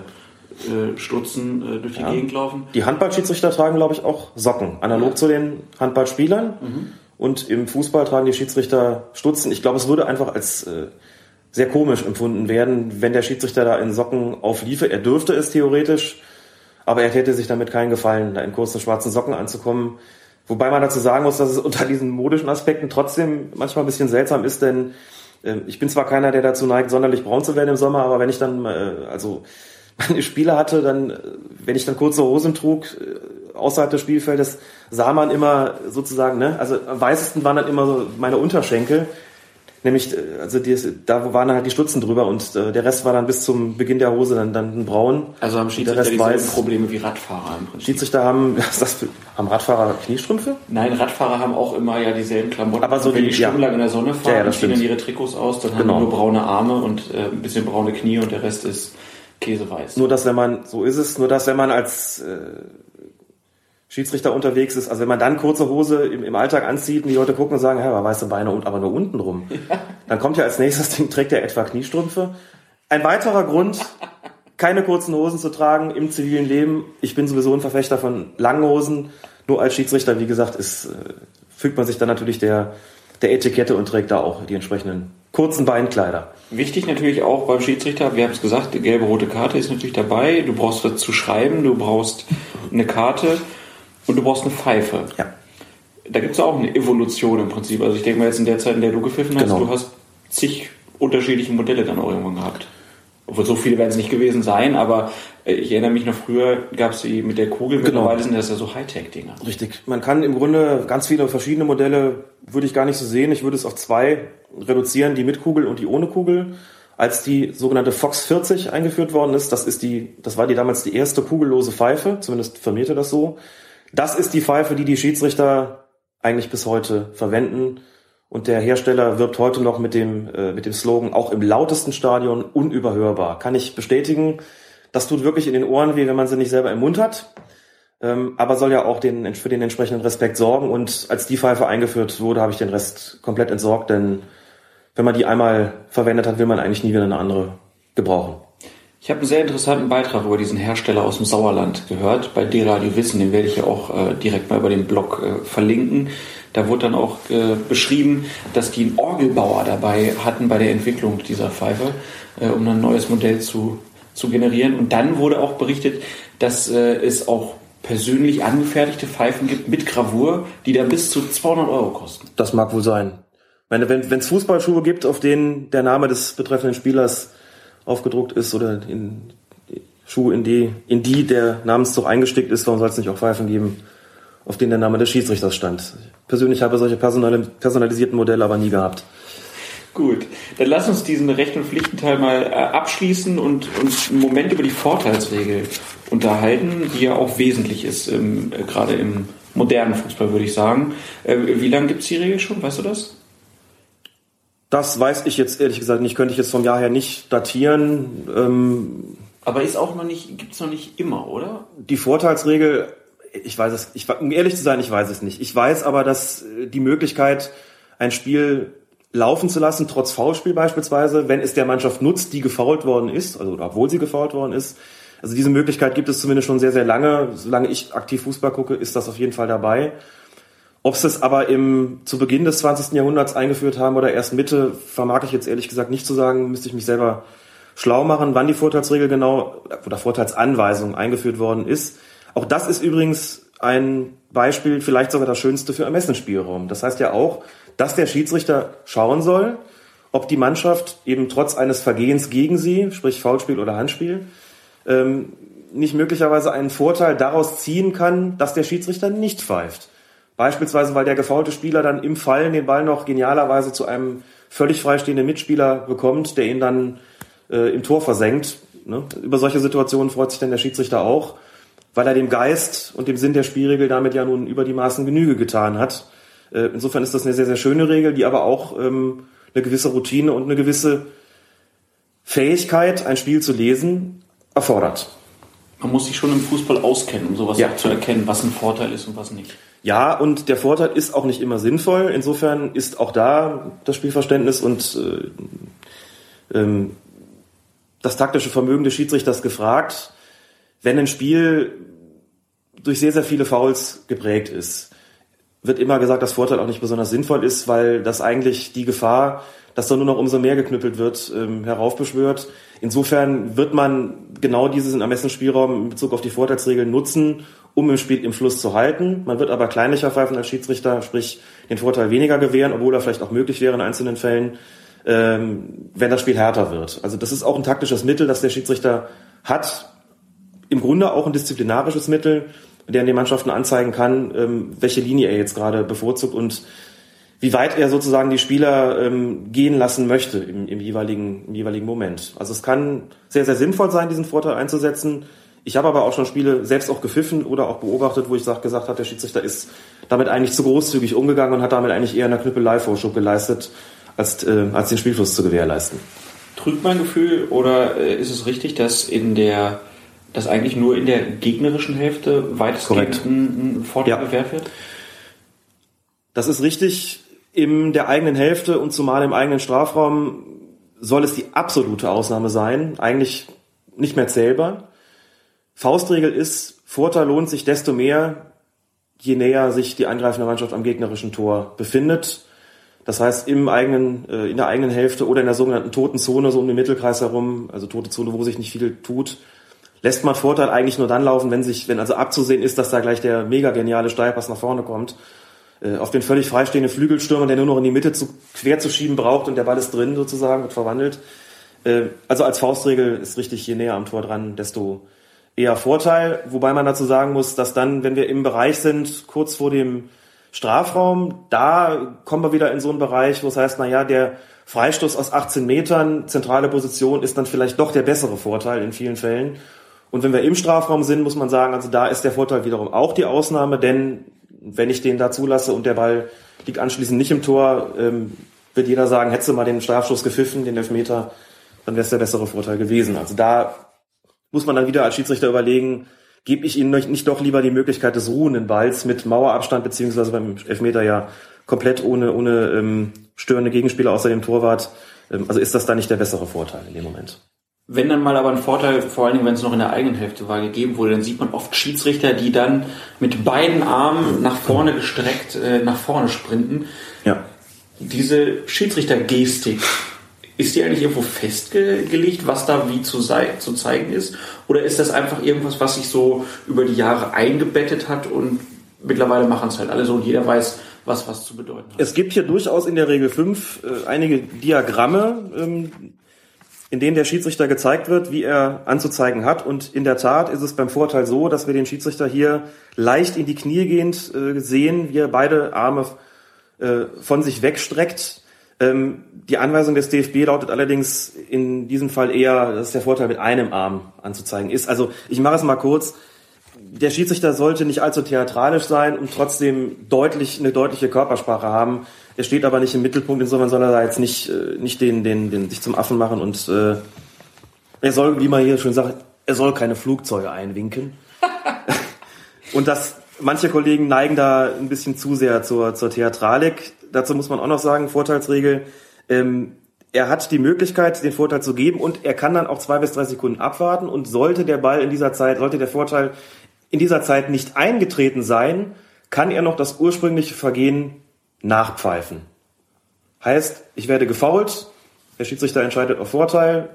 äh, Stutzen äh, durch die Ja. Gegend laufen. Die Handballschiedsrichter tragen, glaube ich, auch Socken, analog zu den Handballspielern. Mhm. Und im Fußball tragen die Schiedsrichter Stutzen. Ich glaube, es würde einfach als äh, sehr komisch empfunden werden, wenn der Schiedsrichter da in Socken aufliefe. Er dürfte es theoretisch, aber er täte sich damit keinen Gefallen, da in kurzen schwarzen Socken anzukommen. Wobei man dazu sagen muss, dass es unter diesen modischen Aspekten trotzdem manchmal ein bisschen seltsam ist, denn äh, ich bin zwar keiner, der dazu neigt, sonderlich braun zu werden im Sommer, aber wenn ich dann, äh, also meine Spiele hatte, dann, äh, wenn ich dann kurze Hosen trug, äh, außerhalb des Spielfeldes, sah man immer sozusagen, ne, also am weißesten waren dann immer so meine Unterschenkel, nämlich, äh, also die, da waren dann halt die Stutzen drüber und äh, der Rest war dann bis zum Beginn der Hose dann, dann braun. Also haben Schiedsrichter dieselben. Probleme wie Radfahrer im Prinzip. Schiedsrichter haben, das haben Radfahrer Kniestrümpfe? Nein, Radfahrer haben auch immer ja dieselben Klamotten. Aber so wenn die- die ja. stundenlang in der Sonne fahren, Ja, ja, ziehen dann ihre Trikots aus, dann Genau. haben die nur braune Arme und äh, ein bisschen braune Knie und der Rest ist käseweiß. Nur dass wenn man, so ist es, nur dass wenn man als äh, Schiedsrichter unterwegs ist, also wenn man dann kurze Hose im, im Alltag anzieht und die Leute gucken und sagen, ja, aber weiße Beine und aber nur unten rum, dann kommt ja als nächstes Ding, trägt er etwa Kniestrümpfe. Ein weiterer Grund, keine kurzen Hosen zu tragen im zivilen Leben. Ich bin sowieso ein Verfechter von langen Hosen. Nur als Schiedsrichter, wie gesagt, ist, äh, fügt man sich dann natürlich der, der Etikette und trägt da auch die entsprechenden kurzen Beinkleider. Wichtig natürlich auch beim Schiedsrichter, wir haben es gesagt, die gelbe rote Karte ist natürlich dabei. Du brauchst was zu schreiben, du brauchst eine Karte und du brauchst eine Pfeife. Ja. Da gibt es auch eine Evolution im Prinzip. Also ich denke mal jetzt in der Zeit, in der du gepfiffen hast, Genau. du hast zig unterschiedliche Modelle dann auch irgendwann gehabt. Obwohl so viele werden es nicht gewesen sein, aber äh, ich erinnere mich noch früher, gab es die mit der Kugel, Genau. mittlerweile sind das ja so Hightech-Dinger. Richtig. Man kann im Grunde ganz viele verschiedene Modelle, würde ich gar nicht so sehen. Ich würde es auf zwei reduzieren, die mit Kugel und die ohne Kugel. Als die sogenannte Fox 40 eingeführt worden ist, das ist die, das war die damals die erste kugellose Pfeife, zumindest firmierte das so. Das ist die Pfeife, die die Schiedsrichter eigentlich bis heute verwenden. Und der Hersteller wirbt heute noch mit dem, äh, mit dem Slogan, auch im lautesten Stadion unüberhörbar. Kann ich bestätigen. Das tut wirklich in den Ohren weh, wenn man sie nicht selber im Mund hat. Ähm, aber soll ja auch den, für den entsprechenden Respekt sorgen. Und als die Pfeife eingeführt wurde, habe ich den Rest komplett entsorgt, denn wenn man die einmal verwendet hat, will man eigentlich nie wieder eine andere gebrauchen. Ich habe einen sehr interessanten Beitrag über diesen Hersteller aus dem Sauerland gehört, bei D-Radio Wissen, den werde ich ja auch äh, direkt mal über den Blog äh, verlinken. Da wurde dann auch äh, beschrieben, dass die einen Orgelbauer dabei hatten bei der Entwicklung dieser Pfeife, äh, um ein neues Modell zu, zu generieren. Und dann wurde auch berichtet, dass äh, es auch persönlich angefertigte Pfeifen gibt mit Gravur, die dann bis zu 200 Euro kosten. Das mag wohl sein. Wenn es Fußballschuhe gibt, auf denen der Name des betreffenden Spielers aufgedruckt ist oder in Schuhe, in die, in die der Namenszug eingestickt ist, warum soll es nicht auch Pfeifen geben, auf denen der Name des Schiedsrichters stand? Ich persönlich habe solche personali- personalisierten Modelle aber nie gehabt. Gut, dann lass uns diesen Recht- und Pflichtenteil mal äh, abschließen und uns einen Moment über die Vorteilsregel unterhalten, die ja auch wesentlich ist, im, äh, gerade im modernen Fußball, würde ich sagen. Äh, wie lange gibt's die Regel schon? Weißt du das? Das weiß ich jetzt ehrlich gesagt nicht, könnte ich jetzt vom Jahr her nicht datieren. Ähm, Aber ist auch noch nicht, gibt's noch nicht immer, oder? Die Vorteilsregel, ich weiß es, ich, um ehrlich zu sein, ich weiß es nicht. Ich weiß aber, dass äh, die Möglichkeit, ein Spiel laufen zu lassen, trotz Foulspiel beispielsweise, wenn es der Mannschaft nutzt, die gefoult worden ist, also obwohl sie gefoult worden ist. Also diese Möglichkeit gibt es zumindest schon sehr, sehr lange. Solange ich aktiv Fußball gucke, ist das auf jeden Fall dabei. Ob sie es aber im, zu Beginn des 20. Jahrhunderts eingeführt haben oder erst Mitte, vermag ich jetzt ehrlich gesagt nicht zu sagen, müsste ich mich selber schlau machen, wann die Vorteilsregel genau oder Vorteilsanweisung eingeführt worden ist. Auch das ist übrigens ein Beispiel, vielleicht sogar das Schönste für Ermessensspielraum. Das heißt ja auch, dass der Schiedsrichter schauen soll, ob die Mannschaft eben trotz eines Vergehens gegen sie, sprich Foulspiel oder Handspiel, ähm, nicht möglicherweise einen Vorteil daraus ziehen kann, dass der Schiedsrichter nicht pfeift. Beispielsweise, weil der gefaulte Spieler dann im Fallen den Ball noch genialerweise zu einem völlig freistehenden Mitspieler bekommt, der ihn dann äh, im Tor versenkt. Ne? Über solche Situationen freut sich dann der Schiedsrichter auch, weil er dem Geist und dem Sinn der Spielregel damit ja nun über die Maßen Genüge getan hat. Äh, insofern ist das eine sehr, sehr schöne Regel, die aber auch ähm, eine gewisse Routine und eine gewisse Fähigkeit, ein Spiel zu lesen, erfordert. Man muss sich schon im Fußball auskennen, um sowas Ja. auch zu erkennen, was ein Vorteil ist und was nicht. Ja, und der Vorteil ist auch nicht immer sinnvoll. Insofern ist auch da das Spielverständnis und äh, ähm, das taktische Vermögen des Schiedsrichters gefragt. Wenn ein Spiel durch sehr, sehr viele Fouls geprägt ist, wird immer gesagt, dass Vorteil auch nicht besonders sinnvoll ist, weil das eigentlich die Gefahr, dass da nur noch umso mehr geknüppelt wird, ähm, heraufbeschwört. Insofern wird man genau diesen Ermessensspielraum in Bezug auf die Vorteilsregeln nutzen, um im Spiel im Fluss zu halten. Man wird aber kleinlicher pfeifen als Schiedsrichter, sprich den Vorteil weniger gewähren, obwohl er vielleicht auch möglich wäre in einzelnen Fällen, ähm, wenn das Spiel härter wird. Also das ist auch ein taktisches Mittel, das der Schiedsrichter hat. Im Grunde auch ein disziplinarisches Mittel, der den Mannschaften anzeigen kann, ähm, welche Linie er jetzt gerade bevorzugt und wie weit er sozusagen die Spieler ähm, gehen lassen möchte im, im, jeweiligen, im jeweiligen Moment. Also es kann sehr, sehr sinnvoll sein, diesen Vorteil einzusetzen. Ich habe aber auch schon Spiele selbst auch gepfiffen oder auch beobachtet, wo ich sag, gesagt habe, der Schiedsrichter ist damit eigentlich zu großzügig umgegangen und hat damit eigentlich eher eine Knüppelei-Vorschub geleistet, als, äh, als den Spielfluss zu gewährleisten. Trügt mein Gefühl oder äh, ist es richtig, dass in der dass eigentlich nur in der gegnerischen Hälfte weitestgehend ein, ein Vorteil Ja. gewährt wird? Das ist richtig. In der eigenen Hälfte und zumal im eigenen Strafraum soll es die absolute Ausnahme sein. Eigentlich nicht mehr zählbar. Faustregel ist, Vorteil lohnt sich desto mehr, je näher sich die angreifende Mannschaft am gegnerischen Tor befindet. Das heißt, im eigenen, äh, in der eigenen Hälfte oder in der sogenannten toten Zone, so um den Mittelkreis herum, also tote Zone, wo sich nicht viel tut, lässt man Vorteil eigentlich nur dann laufen, wenn sich, wenn also abzusehen ist, dass da gleich der mega geniale Steilpass nach vorne kommt. Äh, auf den völlig freistehenden Flügelstürmer, der nur noch in die Mitte zu, quer zu schieben braucht und der Ball ist drin sozusagen, wird verwandelt. Äh, also als Faustregel ist richtig, je näher am Tor dran, desto eher Vorteil. Wobei man dazu sagen muss, dass dann, wenn wir im Bereich sind, kurz vor dem Strafraum, da kommen wir wieder in so einen Bereich, wo es heißt, na ja, der Freistoß aus 18 Metern, zentrale Position, ist dann vielleicht doch der bessere Vorteil in vielen Fällen. Und wenn wir im Strafraum sind, muss man sagen, also da ist der Vorteil wiederum auch die Ausnahme, denn wenn ich den da zulasse und der Ball liegt anschließend nicht im Tor, ähm, wird jeder sagen, hättest du mal den Strafstoß gepfiffen, den Elfmeter, dann wäre es der bessere Vorteil gewesen. Also da muss man dann wieder als Schiedsrichter überlegen, gebe ich ihnen nicht doch lieber die Möglichkeit des ruhenden Balls mit Mauerabstand, beziehungsweise beim Elfmeter ja komplett ohne, ohne ähm, störende Gegenspieler außer dem Torwart. Ähm, also ist das da nicht der bessere Vorteil in dem Moment? Wenn dann mal aber ein Vorteil, vor allen Dingen, wenn es noch in der eigenen Hälfte war, gegeben wurde, dann sieht man oft Schiedsrichter, die dann mit beiden Armen nach vorne gestreckt äh, nach vorne sprinten. Ja. Diese Schiedsrichtergestik, ist die eigentlich irgendwo festgelegt, was da wie zu, zu zeigen ist? Oder ist das einfach irgendwas, was sich so über die Jahre eingebettet hat und mittlerweile machen es halt alle so und jeder weiß, was was zu bedeuten hat? Es gibt hier durchaus in der Regel 5 äh, einige Diagramme, ähm, in denen der Schiedsrichter gezeigt wird, wie er anzuzeigen hat. Und in der Tat ist es beim Vorteil so, dass wir den Schiedsrichter hier leicht in die Knie gehend äh, sehen, wie er beide Arme äh, von sich wegstreckt ähm, die Anweisung des DFB lautet allerdings in diesem Fall eher, dass der Vorteil mit einem Arm anzuzeigen ist. Also ich mache es mal kurz. Der Schiedsrichter sollte nicht allzu theatralisch sein und trotzdem deutlich eine deutliche Körpersprache haben. Er steht aber nicht im Mittelpunkt, insofern soll er da jetzt nicht, äh, nicht den, den, den sich zum Affen machen und äh, er soll, wie man hier schon sagt, er soll keine Flugzeuge einwinken. und das manche Kollegen neigen da ein bisschen zu sehr zur, zur Theatralik dazu muss man auch noch sagen, Vorteilsregel, ähm, er hat die Möglichkeit, den Vorteil zu geben und er kann dann auch zwei bis drei Sekunden abwarten und sollte der Ball in dieser Zeit, sollte der Vorteil in dieser Zeit nicht eingetreten sein, kann er noch das ursprüngliche Vergehen nachpfeifen. Heißt, ich werde gefault, der Schiedsrichter entscheidet auf Vorteil,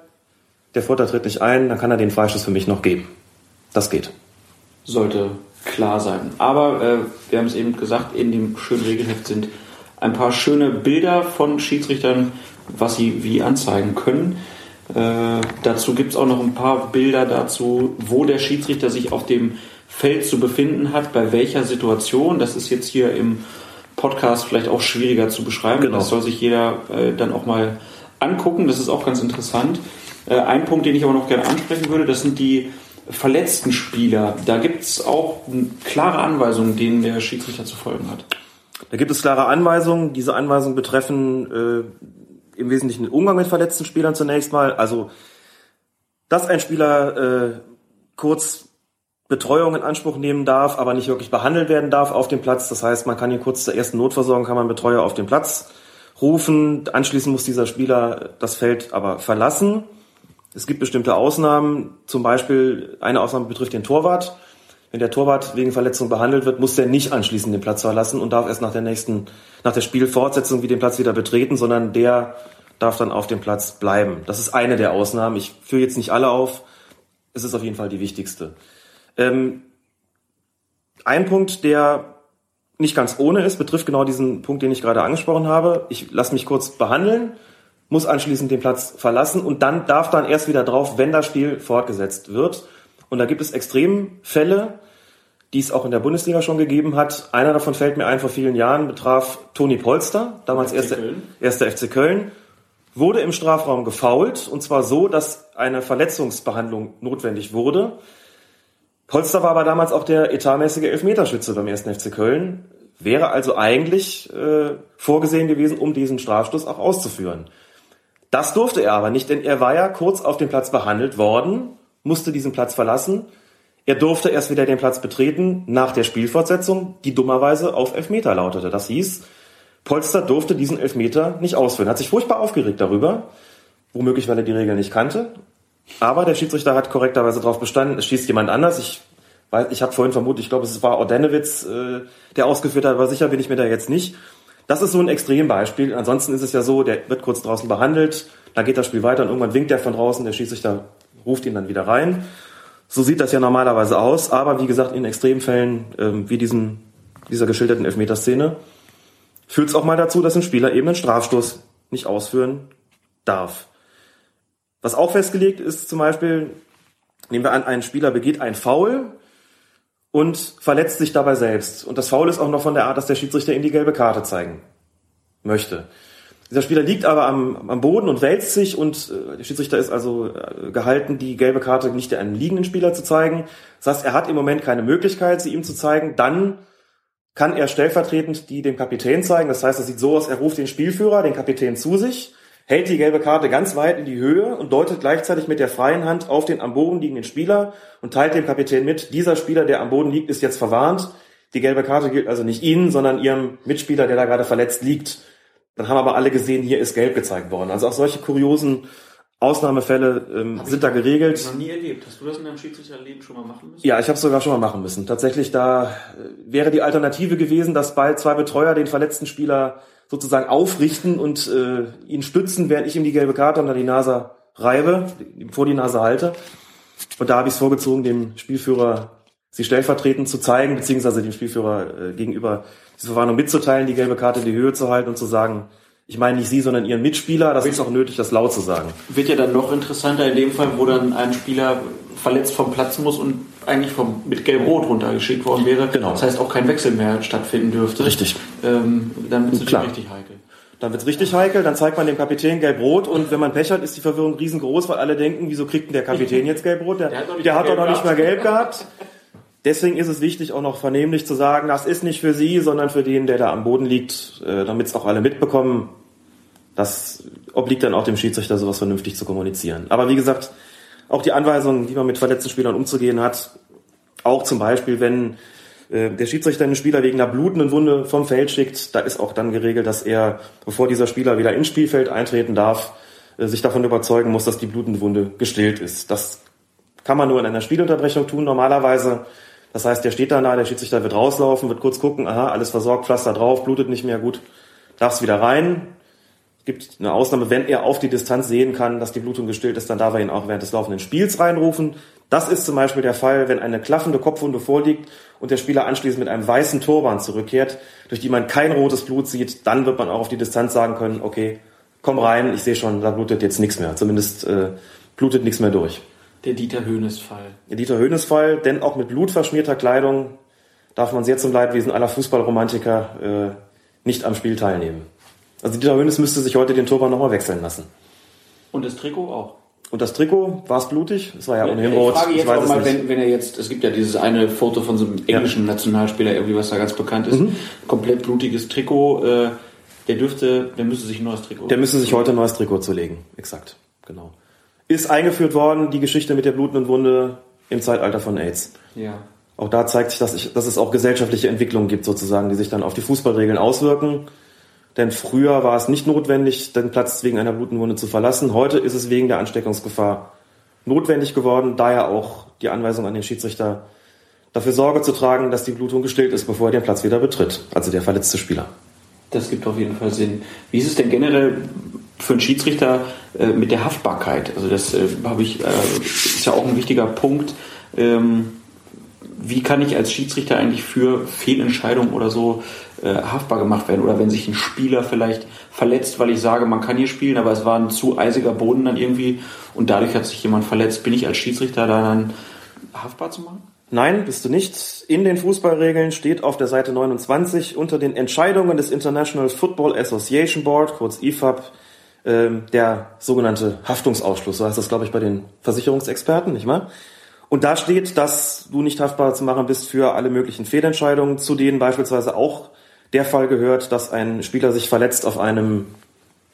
der Vorteil tritt nicht ein, dann kann er den Freistoß für mich noch geben. Das geht. Sollte klar sein. Aber äh, wir haben es eben gesagt, in dem schönen Regelheft sind ein paar schöne Bilder von Schiedsrichtern, was sie wie anzeigen können. Äh, dazu gibt es auch noch ein paar Bilder dazu, wo der Schiedsrichter sich auf dem Feld zu befinden hat, bei welcher Situation. Das ist jetzt hier im Podcast vielleicht auch schwieriger zu beschreiben. Genau. Das soll sich jeder äh, dann auch mal angucken. Das ist auch ganz interessant. Äh, ein Punkt, den ich aber noch gerne ansprechen würde, das sind die verletzten Spieler. Da gibt es auch klare Anweisungen, denen der Schiedsrichter zu folgen hat. Da gibt es klare Anweisungen. Diese Anweisungen betreffen äh, im Wesentlichen den Umgang mit verletzten Spielern zunächst mal. Also, dass ein Spieler äh, kurz Betreuung in Anspruch nehmen darf, aber nicht wirklich behandelt werden darf auf dem Platz. Das heißt, man kann hier kurz zur ersten Notversorgung, kann man Betreuer auf den Platz rufen. Anschließend muss dieser Spieler das Feld aber verlassen. Es gibt bestimmte Ausnahmen. Zum Beispiel eine Ausnahme betrifft den Torwart. Wenn der Torwart wegen Verletzung behandelt wird, muss der nicht anschließend den Platz verlassen und darf erst nach der nächsten, nach der Spielfortsetzung wie den Platz wieder betreten, sondern der darf dann auf dem Platz bleiben. Das ist eine der Ausnahmen. Ich führe jetzt nicht alle auf. Es ist auf jeden Fall die wichtigste. Ähm, ein Punkt, der nicht ganz ohne ist, betrifft genau diesen Punkt, den ich gerade angesprochen habe. Ich lasse mich kurz behandeln, muss anschließend den Platz verlassen und dann darf dann erst wieder drauf, wenn das Spiel fortgesetzt wird. Und da gibt es Extremfälle, die es auch in der Bundesliga schon gegeben hat. Einer davon fällt mir ein vor vielen Jahren, betraf Toni Polster, damals erster, erster FC Köln, wurde im Strafraum gefault und zwar so, dass eine Verletzungsbehandlung notwendig wurde. Polster war aber damals auch der etatmäßige Elfmeterschütze beim ersten FC Köln, wäre also eigentlich äh, vorgesehen gewesen, um diesen Strafstoß auch auszuführen. Das durfte er aber nicht, denn er war ja kurz auf dem Platz behandelt worden musste diesen Platz verlassen. Er durfte erst wieder den Platz betreten nach der Spielfortsetzung, die dummerweise auf Elfmeter lautete. Das hieß, Polster durfte diesen Elfmeter nicht ausführen. Hat sich furchtbar aufgeregt darüber, womöglich weil er die Regeln nicht kannte. Aber der Schiedsrichter hat korrekterweise darauf bestanden, es schießt jemand anders. Ich weiß, ich habe vorhin vermutet, ich glaube, es war Ordenewitz, äh, der ausgeführt hat, aber sicher bin ich mir da jetzt nicht. Das ist so ein Extrembeispiel. Ansonsten ist es ja so, der wird kurz draußen behandelt, dann geht das Spiel weiter und irgendwann winkt er von draußen, der Schiedsrichter ruft ihn dann wieder rein. So sieht das ja normalerweise aus, aber wie gesagt, in Extremfällen, ähm, wie diesen, dieser geschilderten Elfmeterszene, führt es auch mal dazu, dass ein Spieler eben einen Strafstoß nicht ausführen darf. Was auch festgelegt ist, zum Beispiel, nehmen wir an, ein Spieler begeht ein Foul und verletzt sich dabei selbst. Und das Foul ist auch noch von der Art, dass der Schiedsrichter ihm die gelbe Karte zeigen möchte. Dieser Spieler liegt aber am, am Boden und wälzt sich und äh, der Schiedsrichter ist also äh, gehalten, die gelbe Karte nicht einem liegenden Spieler zu zeigen. Das heißt, er hat im Moment keine Möglichkeit, sie ihm zu zeigen. Dann kann er stellvertretend die dem Kapitän zeigen. Das heißt, es sieht so aus, er ruft den Spielführer, den Kapitän zu sich, hält die gelbe Karte ganz weit in die Höhe und deutet gleichzeitig mit der freien Hand auf den am Boden liegenden Spieler und teilt dem Kapitän mit, dieser Spieler, der am Boden liegt, ist jetzt verwarnt. Die gelbe Karte gilt also nicht Ihnen, sondern Ihrem Mitspieler, der da gerade verletzt liegt. Dann haben aber alle gesehen, hier ist gelb gezeigt worden. Also auch solche kuriosen Ausnahmefälle ähm, sind da geregelt. Ich noch nie erlebt. Hast du das in deinem Schiedsrichterleben schon mal machen müssen? Ja, ich habe es sogar schon mal machen müssen. Tatsächlich, da äh, wäre die Alternative gewesen, dass bei zwei Betreuer den verletzten Spieler sozusagen aufrichten und äh, ihn stützen, während ich ihm die gelbe Karte unter die Nase reibe, vor die Nase halte. Und da habe ich es vorgezogen, dem Spielführer sie stellvertretend zu zeigen, beziehungsweise dem Spielführer äh, gegenüber diese Verwarnung mitzuteilen, die gelbe Karte in die Höhe zu halten und zu sagen, ich meine nicht Sie, sondern Ihren Mitspieler. Das ist auch nötig, das laut zu sagen. Wird ja dann noch interessanter in dem Fall, wo dann ein Spieler verletzt vom Platz muss und eigentlich vom, mit Gelb-Rot runtergeschickt worden wäre. Genau. Das heißt auch kein Wechsel mehr stattfinden dürfte. Richtig. Ähm, dann wird es richtig heikel. Dann wird's richtig heikel, dann zeigt man dem Kapitän gelb-rot und wenn man Pech hat, ist die Verwirrung riesengroß, weil alle denken, wieso kriegt denn der Kapitän jetzt gelb-rot? Der, Der hat doch nicht der hat doch noch nicht mal gelb gehabt. Deswegen ist es wichtig, auch noch vernehmlich zu sagen, das ist nicht für Sie, sondern für den, der da am Boden liegt, äh, damit es auch alle mitbekommen. Das obliegt dann auch dem Schiedsrichter, sowas vernünftig zu kommunizieren. Aber wie gesagt, auch die Anweisungen, wie man mit verletzten Spielern umzugehen hat, auch zum Beispiel, wenn äh, der Schiedsrichter einen Spieler wegen einer blutenden Wunde vom Feld schickt, da ist auch dann geregelt, dass er, bevor dieser Spieler wieder ins Spielfeld eintreten darf, äh, sich davon überzeugen muss, dass die blutende Wunde gestillt ist. Das kann man nur in einer Spielunterbrechung tun normalerweise. Das heißt, der steht da, der Schiedsrichter wird rauslaufen, wird kurz gucken, aha, alles versorgt, Pflaster drauf, blutet nicht mehr, gut, darf's wieder rein. Es gibt eine Ausnahme, wenn er auf die Distanz sehen kann, dass die Blutung gestillt ist, dann darf er ihn auch während des laufenden Spiels reinrufen. Das ist zum Beispiel der Fall, wenn eine klaffende Kopfwunde vorliegt und der Spieler anschließend mit einem weißen Turban zurückkehrt, durch die man kein rotes Blut sieht, dann wird man auch auf die Distanz sagen können, okay, komm rein, ich sehe schon, da blutet jetzt nichts mehr. Zumindest äh, blutet nichts mehr durch. Der Dieter Höhnes-Fall. Der Dieter Höhnes-Fall, denn auch mit blutverschmierter Kleidung darf man sehr zum Leidwesen aller Fußballromantiker äh, nicht am Spiel teilnehmen. Also Dieter Höhnes müsste sich heute den Turban nochmal wechseln lassen. Und das Trikot auch. Und das Trikot, war es blutig? Es war ja ohnehin ich rot. frage jetzt ich weiß auch mal, wenn, wenn er jetzt, es gibt ja dieses eine Foto von so einem englischen Nationalspieler, irgendwie was da ganz bekannt ist, Mhm. komplett blutiges Trikot, äh, der dürfte, der müsste sich ein neues Trikot. Der müsste sich heute ein neues Trikot zulegen. Exakt, genau. Ist eingeführt worden, die Geschichte mit der blutenden Wunde im Zeitalter von AIDS. Ja. Auch da zeigt sich, dass, ich, dass es auch gesellschaftliche Entwicklungen gibt, sozusagen, die sich dann auf die Fußballregeln auswirken. Denn früher war es nicht notwendig, den Platz wegen einer blutenden Wunde zu verlassen. Heute ist es wegen der Ansteckungsgefahr notwendig geworden, daher auch die Anweisung an den Schiedsrichter, dafür Sorge zu tragen, dass die Blutung gestillt ist, bevor er den Platz wieder betritt. Also der verletzte Spieler. Das gibt auf jeden Fall Sinn. Wie ist es denn generell für einen Schiedsrichter äh, mit der Haftbarkeit? Also das äh, habe ich, äh, ist ja auch ein wichtiger Punkt. Ähm, wie kann ich als Schiedsrichter eigentlich für Fehlentscheidungen oder so äh, haftbar gemacht werden? Oder wenn sich ein Spieler vielleicht verletzt, weil ich sage, man kann hier spielen, aber es war ein zu eisiger Boden dann irgendwie und dadurch hat sich jemand verletzt, bin ich als Schiedsrichter da dann haftbar zu machen? Nein, bist du nicht. In den Fußballregeln steht auf der Seite 29 unter den Entscheidungen des International Football Association Board, kurz IFAB, ähm, der sogenannte Haftungsausschluss. So heißt das, glaube ich, bei den Versicherungsexperten, nicht wahr? Und da steht, dass du nicht haftbar zu machen bist für alle möglichen Fehlentscheidungen, zu denen beispielsweise auch der Fall gehört, dass ein Spieler sich verletzt auf einem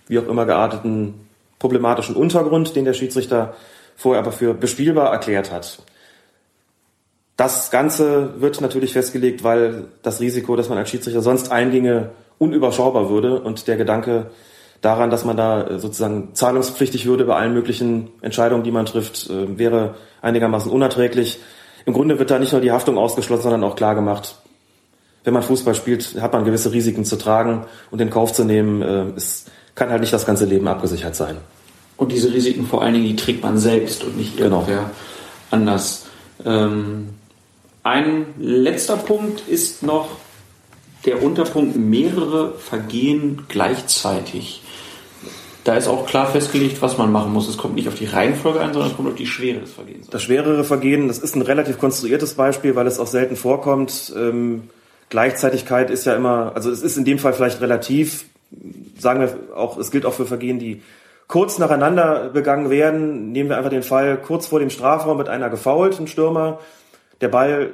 wie auch immer gearteten problematischen Untergrund, den der Schiedsrichter vorher aber für bespielbar erklärt hat. Das Ganze wird natürlich festgelegt, weil das Risiko, dass man als Schiedsrichter sonst einginge, unüberschaubar würde und der Gedanke daran, dass man da äh, sozusagen zahlungspflichtig würde bei allen möglichen Entscheidungen, die man trifft, äh, wäre einigermaßen unerträglich. Im Grunde wird da nicht nur die Haftung ausgeschlossen, sondern auch klar gemacht, wenn man Fußball spielt, hat man gewisse Risiken zu tragen und in Kauf zu nehmen. Äh, es kann halt nicht das ganze Leben abgesichert sein. Und diese Risiken vor allen Dingen, die trägt man selbst und nicht Genau. irgendwer anders. Ähm, ein letzter Punkt ist noch der Unterpunkt mehrere Vergehen gleichzeitig. Da ist auch klar festgelegt, was man machen muss. Es kommt nicht auf die Reihenfolge an, sondern es kommt auf die Schwere des Vergehens. Das schwerere Vergehen, das ist ein relativ konstruiertes Beispiel, weil es auch selten vorkommt. Ähm, Gleichzeitigkeit ist ja immer, also es ist in dem Fall vielleicht relativ, sagen wir auch, es gilt auch für Vergehen, die kurz nacheinander begangen werden. Nehmen wir einfach den Fall, kurz vor dem Strafraum wird einer gefoult, ein Stürmer. Der Ball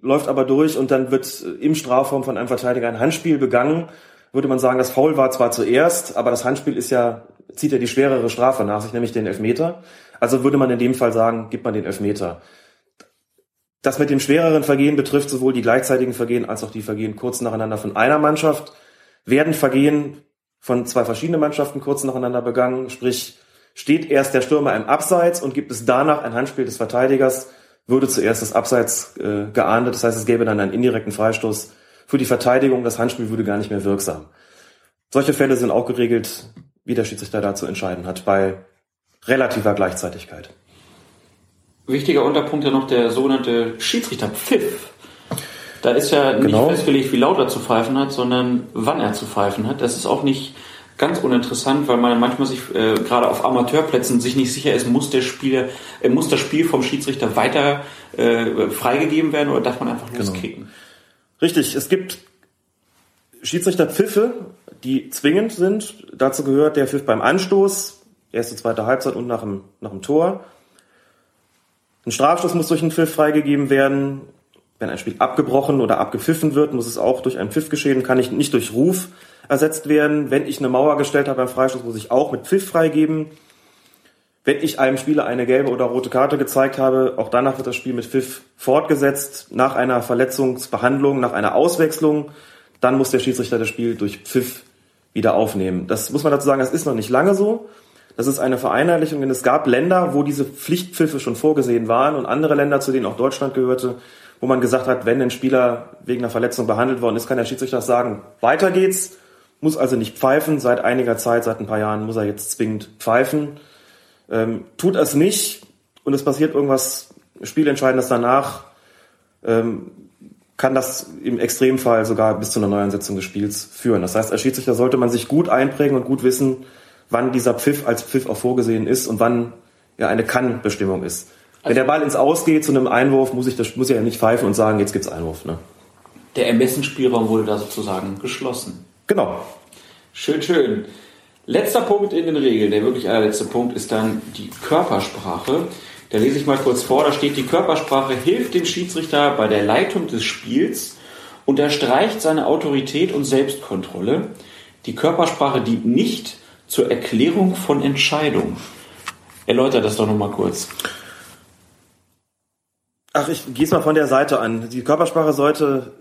läuft aber durch und dann wird im Strafraum von einem Verteidiger ein Handspiel begangen. Würde man sagen, das Foul war zwar zuerst, aber das Handspiel ist ja, zieht ja die schwerere Strafe nach sich, nämlich den Elfmeter. Also würde man in dem Fall sagen, gibt man den Elfmeter. Das mit dem schwereren Vergehen betrifft sowohl die gleichzeitigen Vergehen als auch die Vergehen kurz nacheinander von einer Mannschaft. Werden Vergehen von zwei verschiedenen Mannschaften kurz nacheinander begangen, sprich steht erst der Stürmer im Abseits und gibt es danach ein Handspiel des Verteidigers, würde zuerst das Abseits äh, geahndet. Das heißt, es gäbe dann einen indirekten Freistoß für die Verteidigung. Das Handspiel würde gar nicht mehr wirksam. Solche Fälle sind auch geregelt, wie der Schiedsrichter da zu entscheiden hat, bei relativer Gleichzeitigkeit. Wichtiger Unterpunkt ja noch der sogenannte Schiedsrichterpfiff. Da ist ja nicht Genau. festgelegt, wie laut er zu pfeifen hat, sondern wann er zu pfeifen hat. Das ist auch nicht ganz uninteressant, weil man manchmal sich äh, gerade auf Amateurplätzen sich nicht sicher ist, muss der Spieler, äh, muss das Spiel vom Schiedsrichter weiter äh, freigegeben werden oder darf man einfach loskicken? Richtig, es gibt Schiedsrichterpfiffe, die zwingend sind. Dazu gehört der Pfiff beim Anstoß, erste, zweite Halbzeit und nach dem, nach dem Tor. Ein Strafstoß muss durch einen Pfiff freigegeben werden. Wenn ein Spiel abgebrochen oder abgepfiffen wird, muss es auch durch einen Pfiff geschehen, kann nicht, nicht durch Ruf ersetzt werden. Wenn ich eine Mauer gestellt habe beim Freistoß, muss ich auch mit Pfiff freigeben. Wenn ich einem Spieler eine gelbe oder rote Karte gezeigt habe, auch danach wird das Spiel mit Pfiff fortgesetzt. Nach einer Verletzungsbehandlung, nach einer Auswechslung, dann muss der Schiedsrichter das Spiel durch Pfiff wieder aufnehmen. Das muss man dazu sagen, das ist noch nicht lange so. Das ist eine Vereinheitlichung, denn es gab Länder, wo diese Pflichtpfiffe schon vorgesehen waren und andere Länder, zu denen auch Deutschland gehörte, wo man gesagt hat, wenn ein Spieler wegen einer Verletzung behandelt worden ist, kann der Schiedsrichter sagen, weiter geht's, muss also nicht pfeifen. Seit einiger Zeit, seit ein paar Jahren muss er jetzt zwingend pfeifen. Ähm, tut es nicht und es passiert irgendwas Spielentscheidendes danach, ähm, kann das im Extremfall sogar bis zu einer Neuansetzung des Spiels führen. Das heißt, als Schiedsrichter sollte man sich gut einprägen und gut wissen, wann dieser Pfiff als Pfiff auch vorgesehen ist und wann ja eine Kann-Bestimmung ist. Wenn der Ball ins Aus geht zu einem Einwurf, muss ich das muss ich ja nicht pfeifen und sagen, jetzt gibt's Einwurf. Ne? Der Ermessensspielraum wurde da sozusagen geschlossen. Genau. Schön, schön. Letzter Punkt in den Regeln, der wirklich allerletzte Punkt, ist dann die Körpersprache. Da lese ich mal kurz vor, da steht, die Körpersprache hilft dem Schiedsrichter bei der Leitung des Spiels, unterstreicht seine Autorität und Selbstkontrolle. Die Körpersprache dient nicht zur Erklärung von Entscheidungen. Erläutert das doch nochmal kurz. Ach, ich gehe es mal von der Seite an. Die Körpersprache sollte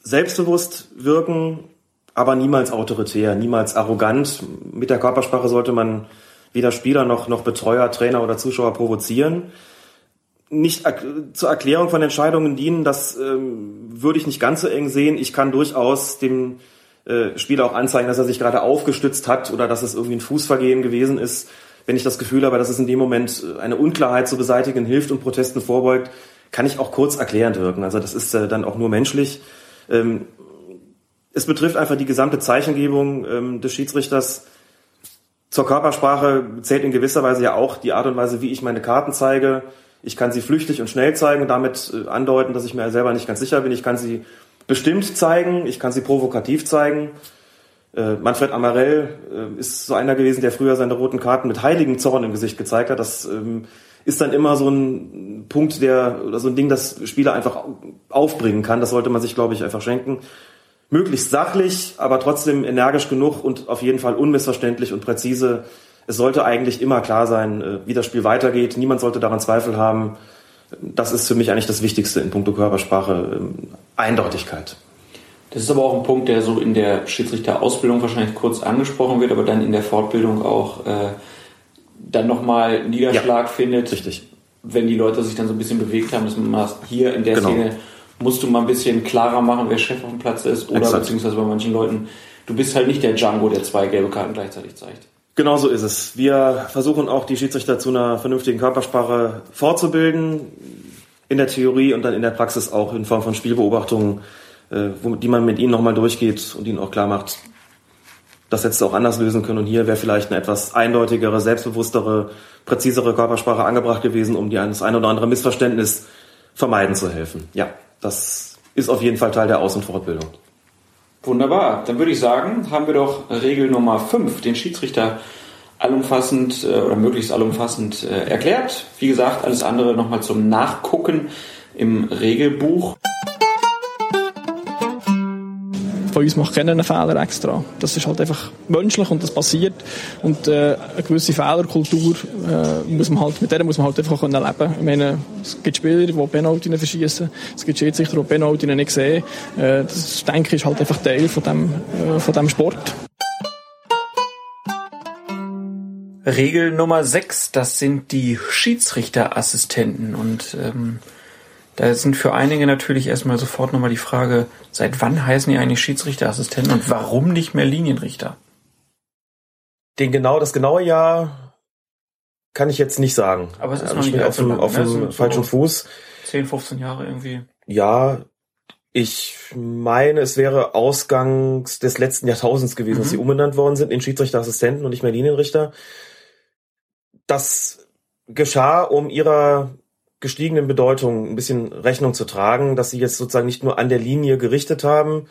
selbstbewusst wirken, aber niemals autoritär, niemals arrogant. Mit der Körpersprache sollte man weder Spieler noch, noch Betreuer, Trainer oder Zuschauer provozieren. Nicht zur Erklärung von Entscheidungen dienen, das ähm, würde ich nicht ganz so eng sehen. Ich kann durchaus dem äh, Spieler auch anzeigen, dass er sich gerade aufgestützt hat oder dass es irgendwie ein Fußvergehen gewesen ist. Wenn ich das Gefühl habe, dass es in dem Moment äh, eine Unklarheit zu beseitigen hilft und Protesten vorbeugt, kann ich auch kurz erklärend wirken. Also das ist äh, dann auch nur menschlich. Ähm, es betrifft einfach die gesamte Zeichengebung ähm, des Schiedsrichters. Zur Körpersprache zählt in gewisser Weise ja auch die Art und Weise, wie ich meine Karten zeige. Ich kann sie flüchtig und schnell zeigen und damit äh, andeuten, dass ich mir selber nicht ganz sicher bin. Ich kann sie bestimmt zeigen, ich kann sie provokativ zeigen. Äh, Manfred Amarell äh, ist so einer gewesen, der früher seine roten Karten mit heiligem Zorn im Gesicht gezeigt hat. Das ähm, ist dann immer so ein Punkt, der oder so ein Ding, das Spieler einfach aufbringen kann. Das sollte man sich, glaube ich, einfach schenken. Möglichst sachlich, aber trotzdem energisch genug und auf jeden Fall unmissverständlich und präzise. Es sollte eigentlich immer klar sein, äh, wie das Spiel weitergeht. Niemand sollte daran Zweifel haben. Das ist für mich eigentlich das Wichtigste in puncto Körpersprache. ähm, Eindeutigkeit. Das ist aber auch ein Punkt, der so in der Schiedsrichterausbildung wahrscheinlich kurz angesprochen wird, aber dann in der Fortbildung auch äh, dann nochmal Niederschlag findet. Richtig. Wenn die Leute sich dann so ein bisschen bewegt haben, dass man mal hier in der Genau. Szene musst du mal ein bisschen klarer machen, wer Chef auf dem Platz ist oder Exakt. beziehungsweise bei manchen Leuten, du bist halt nicht der Django, der zwei gelbe Karten gleichzeitig zeigt. Genau so ist es. Wir versuchen auch die Schiedsrichter zu einer vernünftigen Körpersprache fortzubilden, in der Theorie und dann in der Praxis auch in Form von Spielbeobachtungen, äh, die man mit ihnen nochmal durchgeht und ihnen auch klar macht, das hättest du auch anders lösen können und hier wäre vielleicht eine etwas eindeutigere, selbstbewusstere, präzisere Körpersprache angebracht gewesen, um die das ein oder andere Missverständnis vermeiden zu helfen. Ja, das ist auf jeden Fall Teil der Aus- und Fortbildung. Wunderbar. Dann würde ich sagen, haben wir doch Regel Nummer 5, den Schiedsrichter allumfassend äh, oder möglichst allumfassend äh, erklärt. Wie gesagt, alles andere nochmal zum Nachgucken im Regelbuch. Von uns macht keiner einen Fehler extra. Das ist halt einfach menschlich und das passiert. Und äh, eine gewisse Fehlerkultur äh, muss man halt, mit der muss man halt einfach können leben. Ich meine, es gibt Spieler, die Penalty verschießen, es gibt Schiedsrichter, die Penalty nicht sehen. Äh, das denke ich ist halt einfach Teil von dem, äh, von dem Sport. Regel Nummer 6, das sind die Schiedsrichterassistenten. Und ähm, da sind für einige natürlich erstmal sofort nochmal die Frage, seit wann heißen die eigentlich Schiedsrichterassistenten und warum nicht mehr Linienrichter? Den genau, das genaue Jahr kann ich jetzt nicht sagen. Aber es ist Da noch bin ich nicht auf lang, auf ne? dem sind so falschen Fuß. 10, 15 Jahre irgendwie. Ja, ich meine, es wäre Ausgangs des letzten Jahrtausends gewesen, dass Mhm. sie umbenannt worden sind in Schiedsrichterassistenten und nicht mehr Linienrichter. Das geschah, um ihrer gestiegenen Bedeutung ein bisschen Rechnung zu tragen, dass sie jetzt sozusagen nicht nur an der Linie gerichtet haben,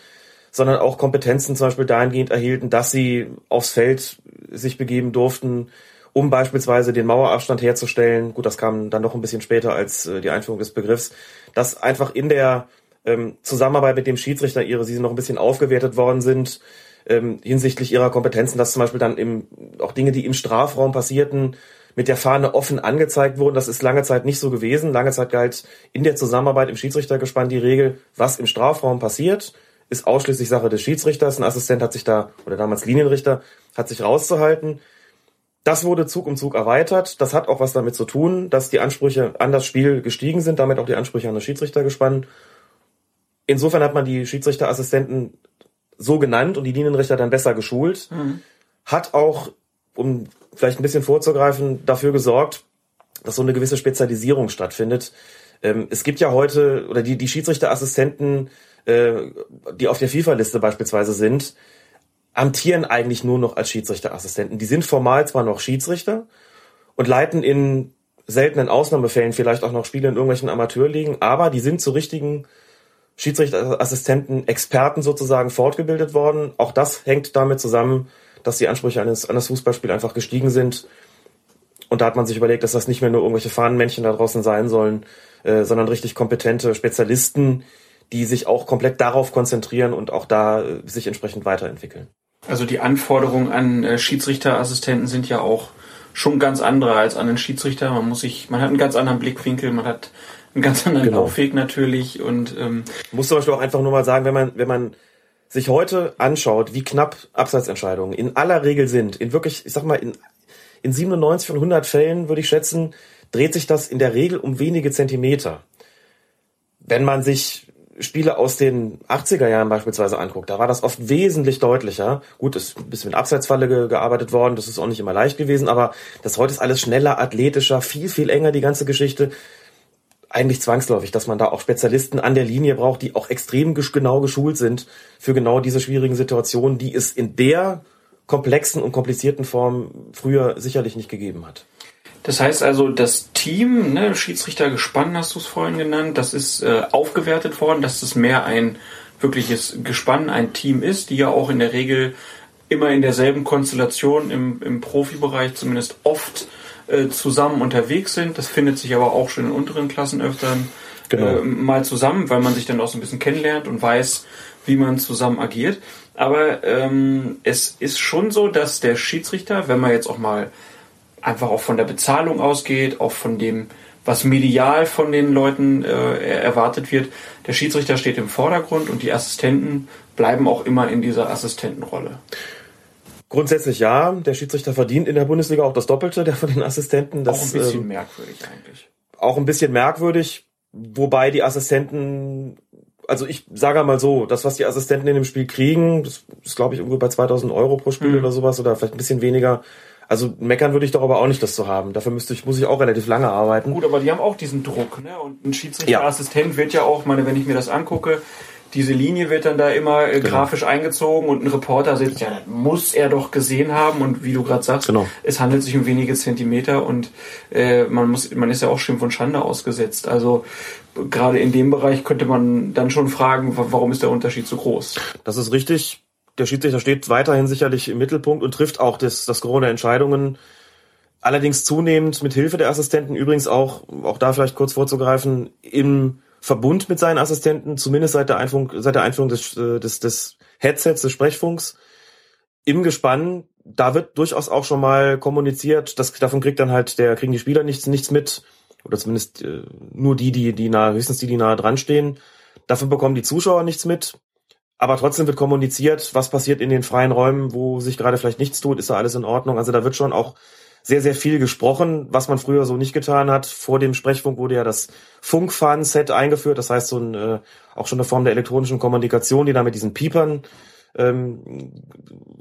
sondern auch Kompetenzen zum Beispiel dahingehend erhielten, dass sie aufs Feld sich begeben durften, um beispielsweise den Mauerabstand herzustellen. Gut, das kam dann noch ein bisschen später als äh, die Einführung des Begriffs, dass einfach in der ähm, Zusammenarbeit mit dem Schiedsrichter ihre, sie noch ein bisschen aufgewertet worden sind ähm, hinsichtlich ihrer Kompetenzen, dass zum Beispiel dann im, auch Dinge, die im Strafraum passierten, mit der Fahne offen angezeigt wurden. Das ist lange Zeit nicht so gewesen. Lange Zeit galt in der Zusammenarbeit im Schiedsrichtergespann die Regel, was im Strafraum passiert, ist ausschließlich Sache des Schiedsrichters. Ein Assistent hat sich da, oder damals Linienrichter, hat sich rauszuhalten. Das wurde Zug um Zug erweitert. Das hat auch was damit zu tun, dass die Ansprüche an das Spiel gestiegen sind, damit auch die Ansprüche an das Schiedsrichtergespann. Insofern hat man die Schiedsrichterassistenten so genannt und die Linienrichter dann besser geschult. Hat auch, um vielleicht ein bisschen vorzugreifen, dafür gesorgt, dass so eine gewisse Spezialisierung stattfindet. Ähm, es gibt ja heute, oder die, die Schiedsrichterassistenten, äh, die auf der FIFA-Liste beispielsweise sind, amtieren eigentlich nur noch als Schiedsrichterassistenten. Die sind formal zwar noch Schiedsrichter und leiten in seltenen Ausnahmefällen vielleicht auch noch Spiele in irgendwelchen Amateurligen, aber die sind zu richtigen Schiedsrichterassistenten, Experten sozusagen fortgebildet worden. Auch das hängt damit zusammen, dass die Ansprüche eines, an das Fußballspiel einfach gestiegen sind. Und da hat man sich überlegt, dass das nicht mehr nur irgendwelche Fahnenmännchen da draußen sein sollen, äh, sondern richtig kompetente Spezialisten, die sich auch komplett darauf konzentrieren und auch da äh, sich entsprechend weiterentwickeln. Also die Anforderungen an äh, Schiedsrichterassistenten sind ja auch schon ganz andere als an einen Schiedsrichter. Man muss sich, man hat einen ganz anderen Blickwinkel, man hat einen ganz anderen Genau. Laufweg natürlich und ähm, muss zum Beispiel auch einfach nur mal sagen, wenn man, wenn man sich heute anschaut, wie knapp Abseitsentscheidungen in aller Regel sind, in wirklich, ich sag mal, in, in 97 von 100 Fällen, würde ich schätzen, dreht sich das in der Regel um wenige Zentimeter. Wenn man sich Spiele aus den 80er Jahren beispielsweise anguckt, da war das oft wesentlich deutlicher. Gut, es ist ein bisschen mit Abseitsfalle ge gearbeitet worden, das ist auch nicht immer leicht gewesen, aber das heute ist alles schneller, athletischer, viel, viel enger, die ganze Geschichte eigentlich zwangsläufig, dass man da auch Spezialisten an der Linie braucht, die auch extrem genau geschult sind für genau diese schwierigen Situationen, die es in der komplexen und komplizierten Form früher sicherlich nicht gegeben hat. Das heißt also, das Team, ne, Schiedsrichtergespann hast du es vorhin genannt, das ist äh, aufgewertet worden, dass es mehr ein wirkliches Gespann, ein Team ist, die ja auch in der Regel immer in derselben Konstellation im, im Profibereich zumindest oft äh, zusammen unterwegs sind. Das findet sich aber auch schon in unteren Klassen öfter Genau. äh, mal zusammen, weil man sich dann auch so ein bisschen kennenlernt und weiß, wie man zusammen agiert. Aber ähm, es ist schon so, dass der Schiedsrichter, wenn man jetzt auch mal einfach auch von der Bezahlung ausgeht, auch von dem, was medial von den Leuten äh, erwartet wird, der Schiedsrichter steht im Vordergrund und die Assistenten bleiben auch immer in dieser Assistentenrolle. Grundsätzlich ja, der Schiedsrichter verdient in der Bundesliga auch das Doppelte der von den Assistenten. Das, auch ein bisschen ähm, merkwürdig eigentlich. auch ein bisschen merkwürdig, wobei die Assistenten also ich sage mal so, das, was die Assistenten in dem Spiel kriegen, das ist, glaube ich, irgendwo bei 2000 Euro pro Spiel Mhm. oder sowas oder vielleicht ein bisschen weniger. Also meckern würde ich doch aber auch nicht, das zu haben. Dafür müsste ich, muss ich auch relativ lange arbeiten. Gut, aber die haben auch diesen Druck, ne? Und ein Schiedsrichterassistent wird ja auch, meine, wenn ich mir das angucke, diese Linie wird dann da immer äh, Genau. grafisch eingezogen und ein Reporter sitzt, ja, das muss er doch gesehen haben und wie du gerade sagst, Genau. es handelt sich um wenige Zentimeter und äh, man muss, man ist ja auch Schimpf und Schande ausgesetzt. Also gerade in dem Bereich könnte man dann schon fragen, wa- warum ist der Unterschied so groß? Das ist richtig. Der Schiedsrichter steht weiterhin sicherlich im Mittelpunkt und trifft auch das, das Gros der Entscheidungen. Allerdings zunehmend mit Hilfe der Assistenten, übrigens auch, auch da vielleicht kurz vorzugreifen, im Verbund mit seinen Assistenten, zumindest seit der Einführung, seit der Einführung des, äh, des, des Headsets, des Sprechfunks, im Gespann, da wird durchaus auch schon mal kommuniziert, das, davon kriegt dann halt der, kriegen die Spieler nichts, nichts mit, oder zumindest äh, nur die, die, die nahe, höchstens die, die nahe dran stehen. Davon bekommen die Zuschauer nichts mit. Aber trotzdem wird kommuniziert, was passiert in den freien Räumen, wo sich gerade vielleicht nichts tut, ist da alles in Ordnung. Also da wird schon auch sehr, sehr viel gesprochen, was man früher so nicht getan hat. Vor dem Sprechfunk wurde ja das Funkfahren-Set eingeführt, das heißt so ein, äh, auch schon eine Form der elektronischen Kommunikation, die da mit diesen Piepern ähm,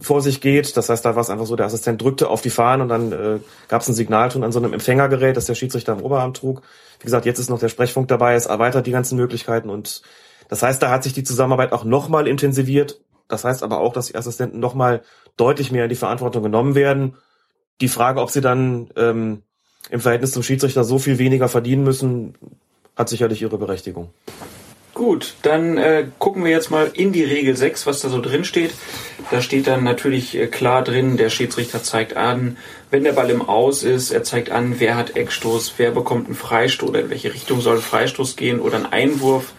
vor sich geht. Das heißt, da war es einfach so, der Assistent drückte auf die Fahnen und dann äh, gab es ein Signalton an so einem Empfängergerät, das der Schiedsrichter im Oberarm trug. Wie gesagt, jetzt ist noch der Sprechfunk dabei, es erweitert die ganzen Möglichkeiten und das heißt, da hat sich die Zusammenarbeit auch nochmal intensiviert. Das heißt aber auch, dass die Assistenten nochmal deutlich mehr in die Verantwortung genommen werden. Die Frage, ob sie dann ähm, im Verhältnis zum Schiedsrichter so viel weniger verdienen müssen, hat sicherlich ihre Berechtigung. Gut, dann äh, gucken wir jetzt mal in die Regel 6, was da so drin steht. Da steht dann natürlich äh, klar drin, der Schiedsrichter zeigt an, wenn der Ball im Aus ist, er zeigt an, wer hat Eckstoß, wer bekommt einen Freistoß oder in welche Richtung soll ein Freistoß gehen oder ein Einwurf.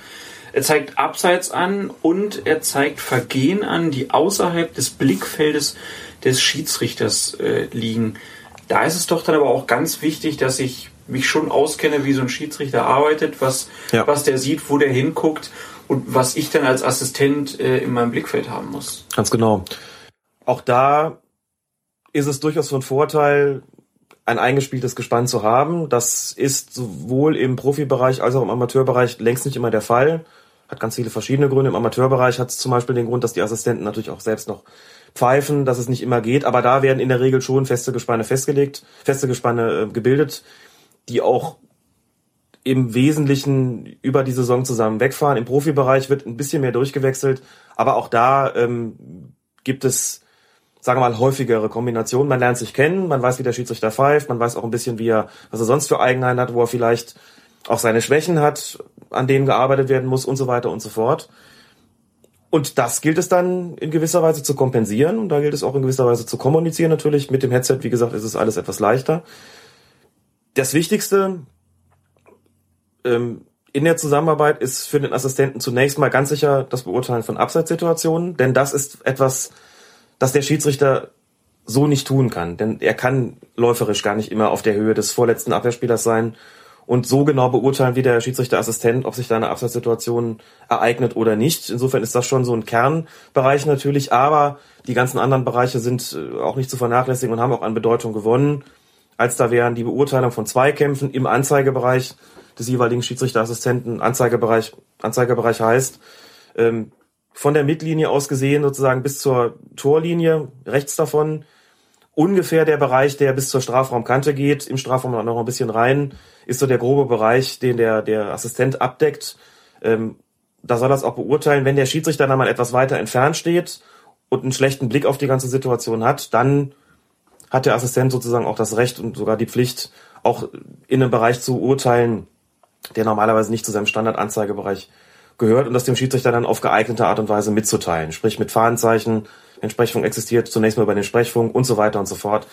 Er zeigt Abseits an und er zeigt Vergehen an, die außerhalb des Blickfeldes des Schiedsrichters äh, liegen. Da ist es doch dann aber auch ganz wichtig, dass ich mich schon auskenne, wie so ein Schiedsrichter arbeitet, was, Ja. was der sieht, wo der hinguckt und was ich dann als Assistent äh, in meinem Blickfeld haben muss. Ganz genau. Auch da ist es durchaus von Vorteil, ein eingespieltes Gespann zu haben. Das ist sowohl im Profibereich als auch im Amateurbereich längst nicht immer der Fall. Hat ganz viele verschiedene Gründe. Im Amateurbereich hat es zum Beispiel den Grund, dass die Assistenten natürlich auch selbst noch pfeifen, dass es nicht immer geht. Aber da werden in der Regel schon feste Gespanne festgelegt, feste Gespanne äh, gebildet, die auch im Wesentlichen über die Saison zusammen wegfahren. Im Profibereich wird ein bisschen mehr durchgewechselt, aber auch da ähm, gibt es, sagen wir mal, häufigere Kombinationen. Man lernt sich kennen, man weiß, wie der Schiedsrichter pfeift, man weiß auch ein bisschen, wie er, was er sonst für Eigenheiten hat, wo er vielleicht auch seine Schwächen hat, an denen gearbeitet werden muss und so weiter und so fort. Und das gilt es dann in gewisser Weise zu kompensieren und da gilt es auch in gewisser Weise zu kommunizieren natürlich. Mit dem Headset, wie gesagt, ist es alles etwas leichter. Das Wichtigste ähm, in der Zusammenarbeit ist für den Assistenten zunächst mal ganz sicher das Beurteilen von Abseitssituationen, denn das ist etwas, das der Schiedsrichter so nicht tun kann. Denn er kann läuferisch gar nicht immer auf der Höhe des vorletzten Abwehrspielers sein und so genau beurteilen wie der Schiedsrichterassistent, ob sich da eine Abseitssituation ereignet oder nicht. Insofern ist das schon so ein Kernbereich natürlich, aber die ganzen anderen Bereiche sind äh, auch nicht zu vernachlässigen und haben auch an Bedeutung gewonnen, als da wären die Beurteilung von Zweikämpfen im Anzeigebereich des jeweiligen Schiedsrichterassistenten, Anzeigebereich, Anzeigebereich heißt, ähm, von der Mittellinie aus gesehen sozusagen bis zur Torlinie, rechts davon, ungefähr der Bereich, der bis zur Strafraumkante geht, im Strafraum noch ein bisschen rein, ist so der grobe Bereich, den der, der Assistent abdeckt. Ähm, da soll es auch beurteilen. Wenn der Schiedsrichter dann mal etwas weiter entfernt steht und einen schlechten Blick auf die ganze Situation hat, dann hat der Assistent sozusagen auch das Recht und sogar die Pflicht, auch in einem Bereich zu urteilen, der normalerweise nicht zu seinem Standardanzeigebereich gehört und das dem Schiedsrichter dann auf geeignete Art und Weise mitzuteilen. Sprich mit Fahnenzeichen, wenn Sprechfunk existiert, zunächst mal über den Sprechfunk und so weiter und so fort.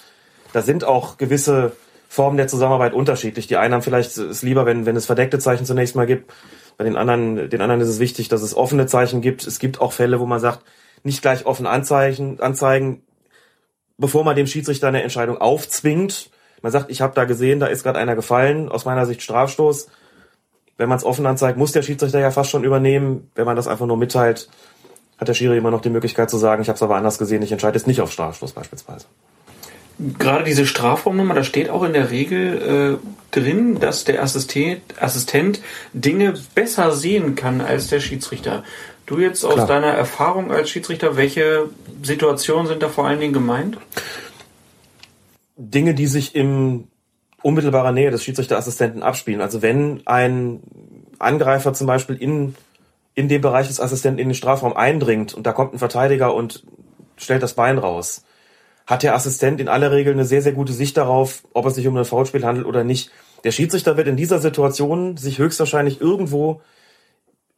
Da sind auch gewisse Formen der Zusammenarbeit unterschiedlich. Die einen haben vielleicht es lieber, wenn, wenn es verdeckte Zeichen zunächst mal gibt. Bei den anderen, den anderen ist es wichtig, dass es offene Zeichen gibt. Es gibt auch Fälle, wo man sagt, nicht gleich offen anzeigen, anzeigen, bevor man dem Schiedsrichter eine Entscheidung aufzwingt. Man sagt, ich habe da gesehen, da ist gerade einer gefallen, aus meiner Sicht Strafstoß. Wenn man es offen anzeigt, muss der Schiedsrichter ja fast schon übernehmen. Wenn man das einfach nur mitteilt, hat der Schiri immer noch die Möglichkeit zu sagen, ich habe es aber anders gesehen, ich entscheide jetzt nicht auf Strafstoß beispielsweise. gerade diese Strafraumnummer, da steht auch in der Regel äh, drin, dass der Assistent, Assistent Dinge besser sehen kann als der Schiedsrichter. Du jetzt aus Klar. deiner Erfahrung als Schiedsrichter, welche Situationen sind da vor allen Dingen gemeint? Dinge, die sich in unmittelbarer Nähe des Schiedsrichterassistenten abspielen. Also wenn ein Angreifer zum Beispiel in, in den Bereich des Assistenten in den Strafraum eindringt und da kommt ein Verteidiger und stellt das Bein raus, hat der Assistent in aller Regel eine sehr, sehr gute Sicht darauf, ob es sich um ein Foulspiel handelt oder nicht. Der Schiedsrichter wird in dieser Situation sich höchstwahrscheinlich irgendwo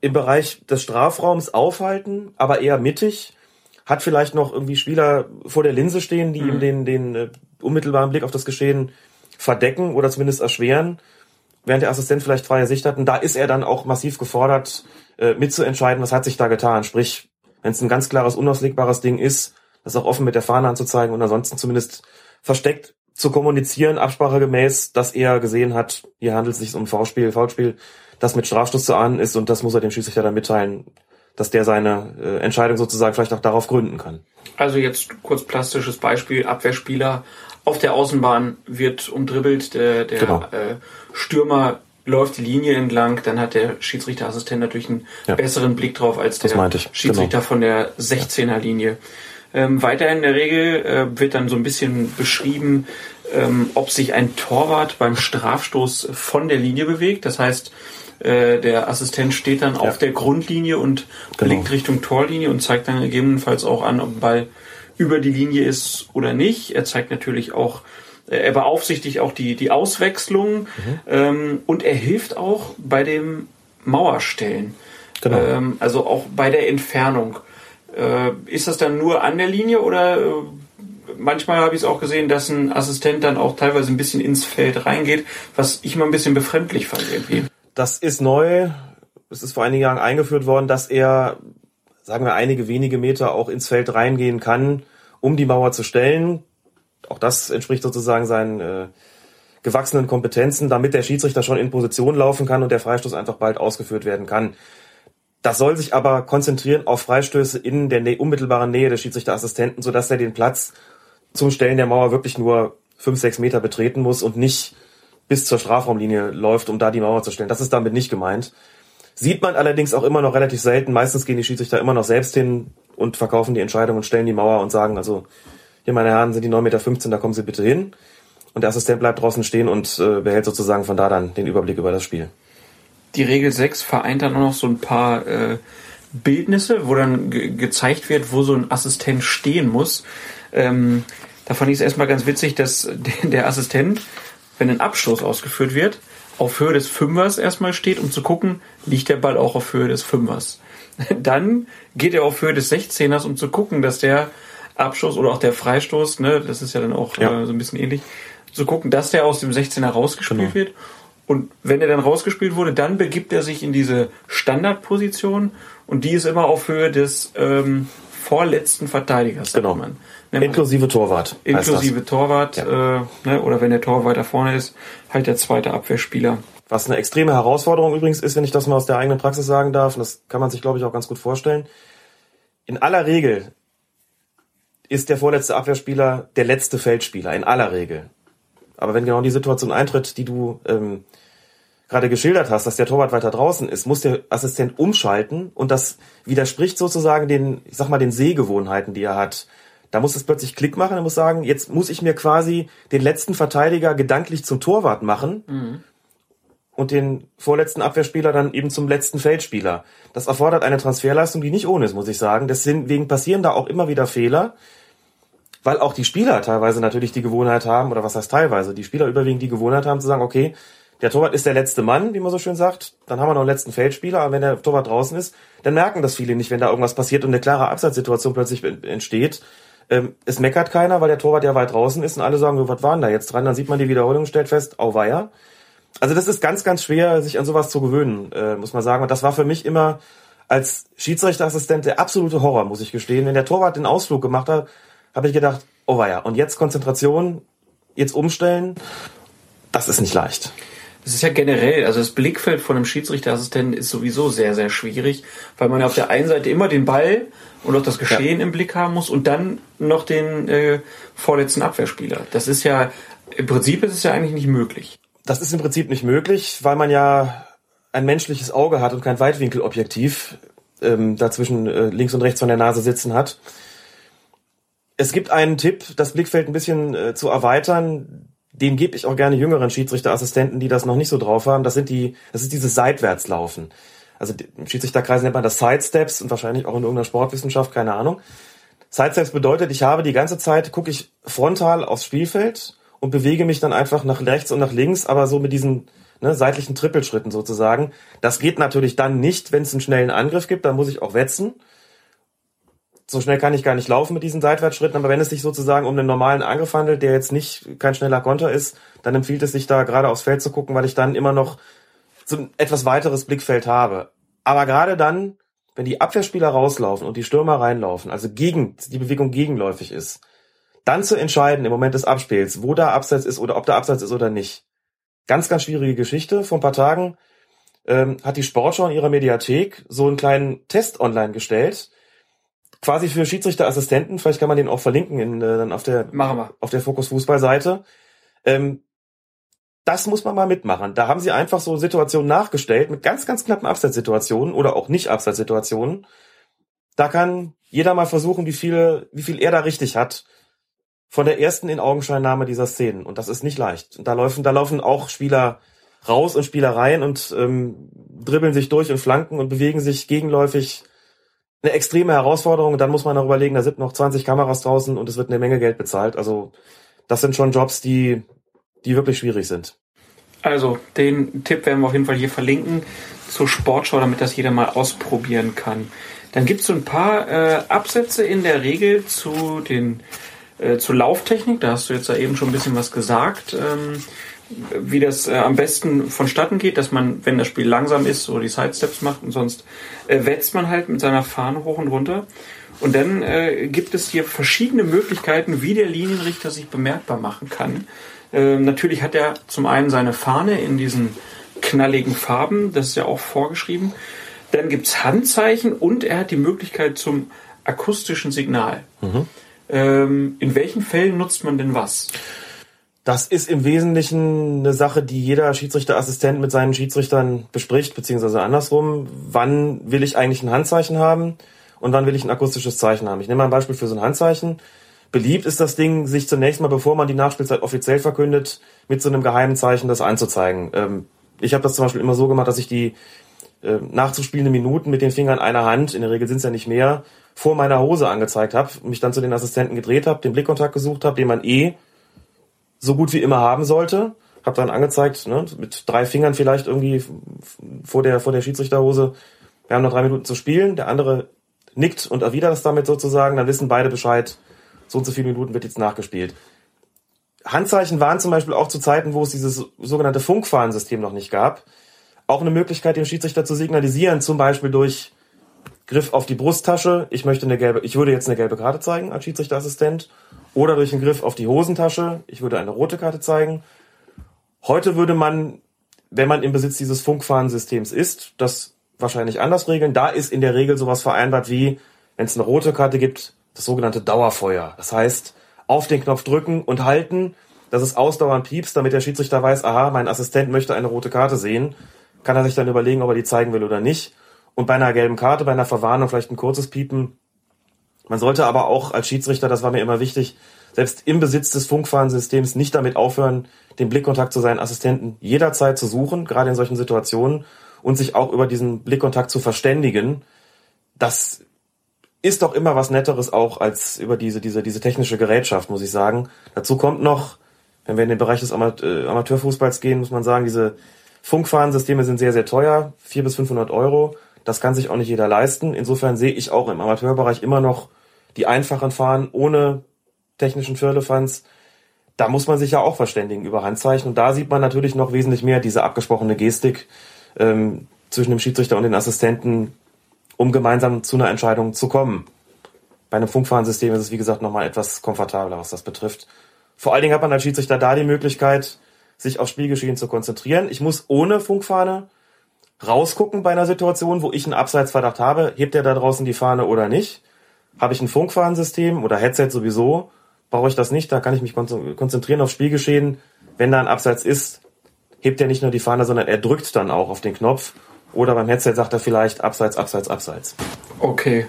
im Bereich des Strafraums aufhalten, aber eher mittig, hat vielleicht noch irgendwie Spieler vor der Linse stehen, die Mhm. ihm den, den äh, unmittelbaren Blick auf das Geschehen verdecken oder zumindest erschweren, während der Assistent vielleicht freie Sicht hat. Und da ist er dann auch massiv gefordert, äh, mitzuentscheiden, was hat sich da getan. Sprich, wenn es ein ganz klares, unauslegbares Ding ist, das auch offen mit der Fahne anzuzeigen und ansonsten zumindest versteckt zu kommunizieren, absprachegemäß, dass er gesehen hat, hier handelt es sich um ein Foulspiel, Foulspiel, das mit Strafstoß zu ahnen ist und das muss er dem Schiedsrichter dann mitteilen, dass der seine äh, Entscheidung sozusagen vielleicht auch darauf gründen kann. Also jetzt kurz plastisches Beispiel, Abwehrspieler auf der Außenbahn wird umdribbelt, der, der Genau. äh, Stürmer läuft die Linie entlang, dann hat der Schiedsrichterassistent natürlich einen Ja. besseren Blick drauf als der ich, Schiedsrichter genau. von der 16er Linie. Ähm, weiter in der Regel äh, wird dann so ein bisschen beschrieben, ähm, ob sich ein Torwart beim Strafstoß von der Linie bewegt. Das heißt, äh, der Assistent steht dann auf der Grundlinie und Genau. blickt Richtung Torlinie und zeigt dann gegebenenfalls auch an, ob ein Ball über die Linie ist oder nicht. Er zeigt natürlich auch, er beaufsichtigt auch die, die Auswechslung ähm, und er hilft auch bei dem Mauerstellen. Genau. Ähm, also auch bei der Entfernung. Äh, ist das dann nur an der Linie oder äh, manchmal habe ich es auch gesehen, dass ein Assistent dann auch teilweise ein bisschen ins Feld reingeht, was ich mal ein bisschen befremdlich fand irgendwie. Das ist neu. Es ist vor einigen Jahren eingeführt worden, dass er, sagen wir, einige wenige Meter auch ins Feld reingehen kann, um die Mauer zu stellen. Auch das entspricht sozusagen seinen äh, gewachsenen Kompetenzen, damit der Schiedsrichter schon in Position laufen kann und der Freistoß einfach bald ausgeführt werden kann. Das soll sich aber konzentrieren auf Freistöße in der Nä unmittelbaren Nähe des Schiedsrichterassistenten, sodass er den Platz zum Stellen der Mauer wirklich nur fünf, sechs Meter betreten muss und nicht bis zur Strafraumlinie läuft, um da die Mauer zu stellen. Das ist damit nicht gemeint. Sieht man allerdings auch immer noch relativ selten. Meistens gehen die Schiedsrichter immer noch selbst hin und verkaufen die Entscheidung und stellen die Mauer und sagen, also hier meine Herren sind die 9,15 Meter, da kommen Sie bitte hin. Und der Assistent bleibt draußen stehen und äh, behält sozusagen von da dann den Überblick über das Spiel. Die Regel 6 vereint dann auch noch so ein paar äh, Bildnisse, wo dann ge gezeigt wird, wo so ein Assistent stehen muss. Ähm, da fand ich es erstmal ganz witzig, dass der, Assistent, wenn ein Abstoß ausgeführt wird, auf Höhe des Fünfers erstmal steht, um zu gucken, liegt der Ball auch auf Höhe des Fünfers. Dann geht er auf Höhe des 16ers, um zu gucken, dass der Abstoß oder auch der Freistoß, ne, das ist ja dann auch Ja. äh, so ein bisschen ähnlich, zu gucken, dass der aus dem 16er rausgespielt Genau. wird. Und wenn er dann rausgespielt wurde, dann begibt er sich in diese Standardposition und die ist immer auf Höhe des ähm, vorletzten Verteidigers, Genau. man. Man- Inklusive Torwart. Inklusive. Torwart, äh, ne, oder wenn der Tor weiter vorne ist, halt der zweite Abwehrspieler. Was eine extreme Herausforderung übrigens ist, wenn ich das mal aus der eigenen Praxis sagen darf, und das kann man sich, glaube ich, auch ganz gut vorstellen. In aller Regel ist der vorletzte Abwehrspieler der letzte Feldspieler, in aller Regel. Aber wenn genau die Situation eintritt, die du ähm, gerade geschildert hast, dass der Torwart weiter draußen ist, muss der Assistent umschalten und das widerspricht sozusagen den, ich sag mal, den Sehgewohnheiten, die er hat. Da muss es plötzlich Klick machen, er muss sagen, jetzt muss ich mir quasi den letzten Verteidiger gedanklich zum Torwart machen und den vorletzten Abwehrspieler dann eben zum letzten Feldspieler. Das erfordert eine Transferleistung, die nicht ohne ist, muss ich sagen. Deswegen passieren da auch immer wieder Fehler, weil auch die Spieler teilweise natürlich die Gewohnheit haben, oder was heißt teilweise, die Spieler überwiegend die Gewohnheit haben zu sagen, okay, der Torwart ist der letzte Mann, wie man so schön sagt, dann haben wir noch einen letzten Feldspieler, aber wenn der Torwart draußen ist, dann merken das viele nicht, wenn da irgendwas passiert und eine klare Absatzsituation plötzlich entsteht. Ähm, es meckert keiner, weil der Torwart ja weit draußen ist und alle sagen, was war denn da jetzt dran? Dann sieht man die Wiederholung, stellt fest, auweia. Also das ist ganz, ganz schwer, sich an sowas zu gewöhnen, äh, muss man sagen. Und das war für mich immer als Schiedsrichterassistent der absolute Horror, muss ich gestehen. Wenn der Torwart den Ausflug gemacht hat, habe ich gedacht, oh weia, und jetzt Konzentration, jetzt umstellen, das ist nicht leicht. Es ist ja generell, also das Blickfeld von einem Schiedsrichterassistenten ist sowieso sehr, sehr schwierig, weil man ja auf der einen Seite immer den Ball und auch das Geschehen ja. im Blick haben muss und dann noch den äh, vorletzten Abwehrspieler. Das ist ja, im Prinzip ist es ja eigentlich nicht möglich. Das ist im Prinzip nicht möglich, weil man ja ein menschliches Auge hat und kein Weitwinkelobjektiv ähm, dazwischen äh, links und rechts von der Nase sitzen hat. Es gibt einen Tipp, das Blickfeld ein bisschen äh, zu erweitern. Den gebe ich auch gerne jüngeren Schiedsrichterassistenten, die das noch nicht so drauf haben. Das sind die, das ist dieses Seitwärtslaufen. Also im Schiedsrichterkreis nennt man das Sidesteps und wahrscheinlich auch in irgendeiner Sportwissenschaft, keine Ahnung. Sidesteps bedeutet, ich habe die ganze Zeit, gucke ich frontal aufs Spielfeld und bewege mich dann einfach nach rechts und nach links, aber so mit diesen ne, seitlichen Trippelschritten sozusagen. Das geht natürlich dann nicht, wenn es einen schnellen Angriff gibt, dann muss ich auch wetzen so schnell kann ich gar nicht laufen mit diesen Seitwärtsschritten, aber wenn es sich sozusagen um einen normalen Angriff handelt, der jetzt nicht kein schneller Konter ist, dann empfiehlt es sich da gerade aufs Feld zu gucken, weil ich dann immer noch so ein etwas weiteres Blickfeld habe. Aber gerade dann, wenn die Abwehrspieler rauslaufen und die Stürmer reinlaufen, also gegen, die Bewegung gegenläufig ist, dann zu entscheiden im Moment des Abspiels, wo da Abseits ist oder ob da Abseits ist oder nicht. Ganz, ganz schwierige Geschichte. Vor ein paar Tagen ähm, hat die Sportschau in ihrer Mediathek so einen kleinen Test online gestellt, quasi für Schiedsrichterassistenten. Vielleicht kann man den auch verlinken in, äh, dann auf der, Machen wir. auf der Fokus Fußball Seite. Ähm, das muss man mal mitmachen. Da haben sie einfach so Situationen nachgestellt mit ganz, ganz knappen Abseitssituationen oder auch nicht Abseitssituationen. Da kann jeder mal versuchen, wie viel, wie viel er da richtig hat von der ersten in Augenscheinnahme dieser Szenen. Und das ist nicht leicht. Und da laufen, da laufen auch Spieler raus und Spieler rein und ähm, dribbeln sich durch und flanken und bewegen sich gegenläufig eine extreme Herausforderung. Dann muss man auch überlegen, da sind noch 20 Kameras draußen und es wird eine Menge Geld bezahlt. Also das sind schon Jobs, die, die wirklich schwierig sind. Also den Tipp werden wir auf jeden Fall hier verlinken zur Sportschau, damit das jeder mal ausprobieren kann. Dann gibt es so ein paar äh, Absätze in der Regel zu den äh, zur Lauftechnik. Da hast du jetzt ja eben schon ein bisschen was gesagt. Ähm, wie das äh, am besten vonstatten geht, dass man, wenn das Spiel langsam ist, so die Sidesteps macht und sonst äh, wetzt man halt mit seiner Fahne hoch und runter. Und dann äh, gibt es hier verschiedene Möglichkeiten, wie der Linienrichter sich bemerkbar machen kann. Äh, natürlich hat er zum einen seine Fahne in diesen knalligen Farben, das ist ja auch vorgeschrieben. Dann gibt's Handzeichen und er hat die Möglichkeit zum akustischen Signal. Mhm. Ähm, in welchen Fällen nutzt man denn was? Das ist im Wesentlichen eine Sache, die jeder Schiedsrichterassistent mit seinen Schiedsrichtern bespricht, beziehungsweise andersrum. Wann will ich eigentlich ein Handzeichen haben und wann will ich ein akustisches Zeichen haben? Ich nehme mal ein Beispiel für so ein Handzeichen. Beliebt ist das Ding, sich zunächst mal, bevor man die Nachspielzeit offiziell verkündet, mit so einem geheimen Zeichen das anzuzeigen. Ähm, ich habe das zum Beispiel immer so gemacht, dass ich die äh, nachzuspielende Minuten mit den Fingern einer Hand, in der Regel sind es ja nicht mehr, vor meiner Hose angezeigt habe, mich dann zu den Assistenten gedreht habe, den Blickkontakt gesucht habe, den man eh so gut wie immer haben sollte. Hab dann angezeigt, ne, mit drei Fingern vielleicht irgendwie vor der, vor der Schiedsrichterhose. Wir haben noch drei Minuten zu spielen. Der andere nickt und erwidert es damit sozusagen. Dann wissen beide Bescheid, so und so viele Minuten wird jetzt nachgespielt. Handzeichen waren zum Beispiel auch zu Zeiten, wo es dieses sogenannte Funkfahrensystem noch nicht gab, auch eine Möglichkeit, dem Schiedsrichter zu signalisieren, zum Beispiel durch Griff auf die Brusttasche. Ich möchte eine gelbe, ich würde jetzt eine gelbe Karte zeigen als Schiedsrichterassistent oder durch einen Griff auf die Hosentasche. Ich würde eine rote Karte zeigen. Heute würde man, wenn man im Besitz dieses Funkfahrensystems ist, das wahrscheinlich anders regeln. Da ist in der Regel sowas vereinbart wie, wenn es eine rote Karte gibt, das sogenannte Dauerfeuer. Das heißt, auf den Knopf drücken und halten, dass es ausdauernd piepst, damit der Schiedsrichter weiß, aha, mein Assistent möchte eine rote Karte sehen. Kann er sich dann überlegen, ob er die zeigen will oder nicht. Und bei einer gelben Karte, bei einer Verwarnung vielleicht ein kurzes Piepen, man sollte aber auch als Schiedsrichter, das war mir immer wichtig, selbst im Besitz des Funkfahrensystems nicht damit aufhören, den Blickkontakt zu seinen Assistenten jederzeit zu suchen, gerade in solchen Situationen, und sich auch über diesen Blickkontakt zu verständigen. Das ist doch immer was Netteres auch als über diese, diese, diese technische Gerätschaft, muss ich sagen. Dazu kommt noch, wenn wir in den Bereich des äh, Amateurfußballs gehen, muss man sagen, diese Funkfahrensysteme sind sehr, sehr teuer, vier bis 500 Euro. Das kann sich auch nicht jeder leisten. Insofern sehe ich auch im Amateurbereich immer noch die einfachen fahren ohne technischen Firlefanz, da muss man sich ja auch verständigen über Handzeichen. Und da sieht man natürlich noch wesentlich mehr diese abgesprochene Gestik ähm, zwischen dem Schiedsrichter und den Assistenten, um gemeinsam zu einer Entscheidung zu kommen. Bei einem Funkfahrensystem ist es, wie gesagt, nochmal etwas komfortabler, was das betrifft. Vor allen Dingen hat man als Schiedsrichter da die Möglichkeit, sich auf Spielgeschehen zu konzentrieren. Ich muss ohne Funkfahne rausgucken bei einer Situation, wo ich einen Abseitsverdacht habe. Hebt er da draußen die Fahne oder nicht? Habe ich ein Funkfahnensystem oder Headset sowieso? Brauche ich das nicht? Da kann ich mich konzentrieren auf Spielgeschehen. Wenn da ein Abseits ist, hebt er nicht nur die Fahne, sondern er drückt dann auch auf den Knopf. Oder beim Headset sagt er vielleicht Abseits, Abseits, Abseits. Okay.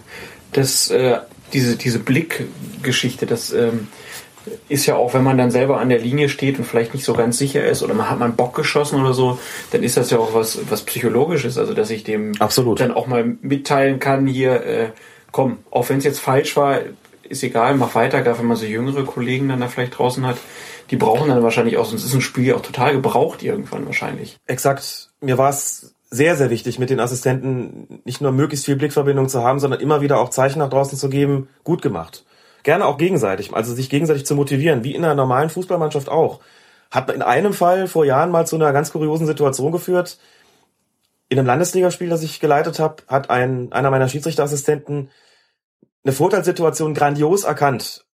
Das, äh, diese, diese Blickgeschichte, das ähm, ist ja auch, wenn man dann selber an der Linie steht und vielleicht nicht so ganz sicher ist oder man hat mal einen Bock geschossen oder so, dann ist das ja auch was, was Psychologisches, also dass ich dem Absolut. dann auch mal mitteilen kann, hier, äh, komm, auch wenn es jetzt falsch war, ist egal, mach weiter, gerade wenn man so jüngere Kollegen dann da vielleicht draußen hat, die brauchen dann wahrscheinlich auch, sonst ist ein Spiel ja auch total gebraucht irgendwann wahrscheinlich. Exakt. Mir war es sehr, sehr wichtig, mit den Assistenten nicht nur möglichst viel Blickverbindung zu haben, sondern immer wieder auch Zeichen nach draußen zu geben, gut gemacht. Gerne auch gegenseitig, also sich gegenseitig zu motivieren, wie in einer normalen Fußballmannschaft auch. Hat in einem Fall vor Jahren mal zu einer ganz kuriosen Situation geführt. In einem Landesligaspiel, das ich geleitet habe, hat ein, einer meiner Schiedsrichterassistenten eine Vorteilssituation grandios erkannt.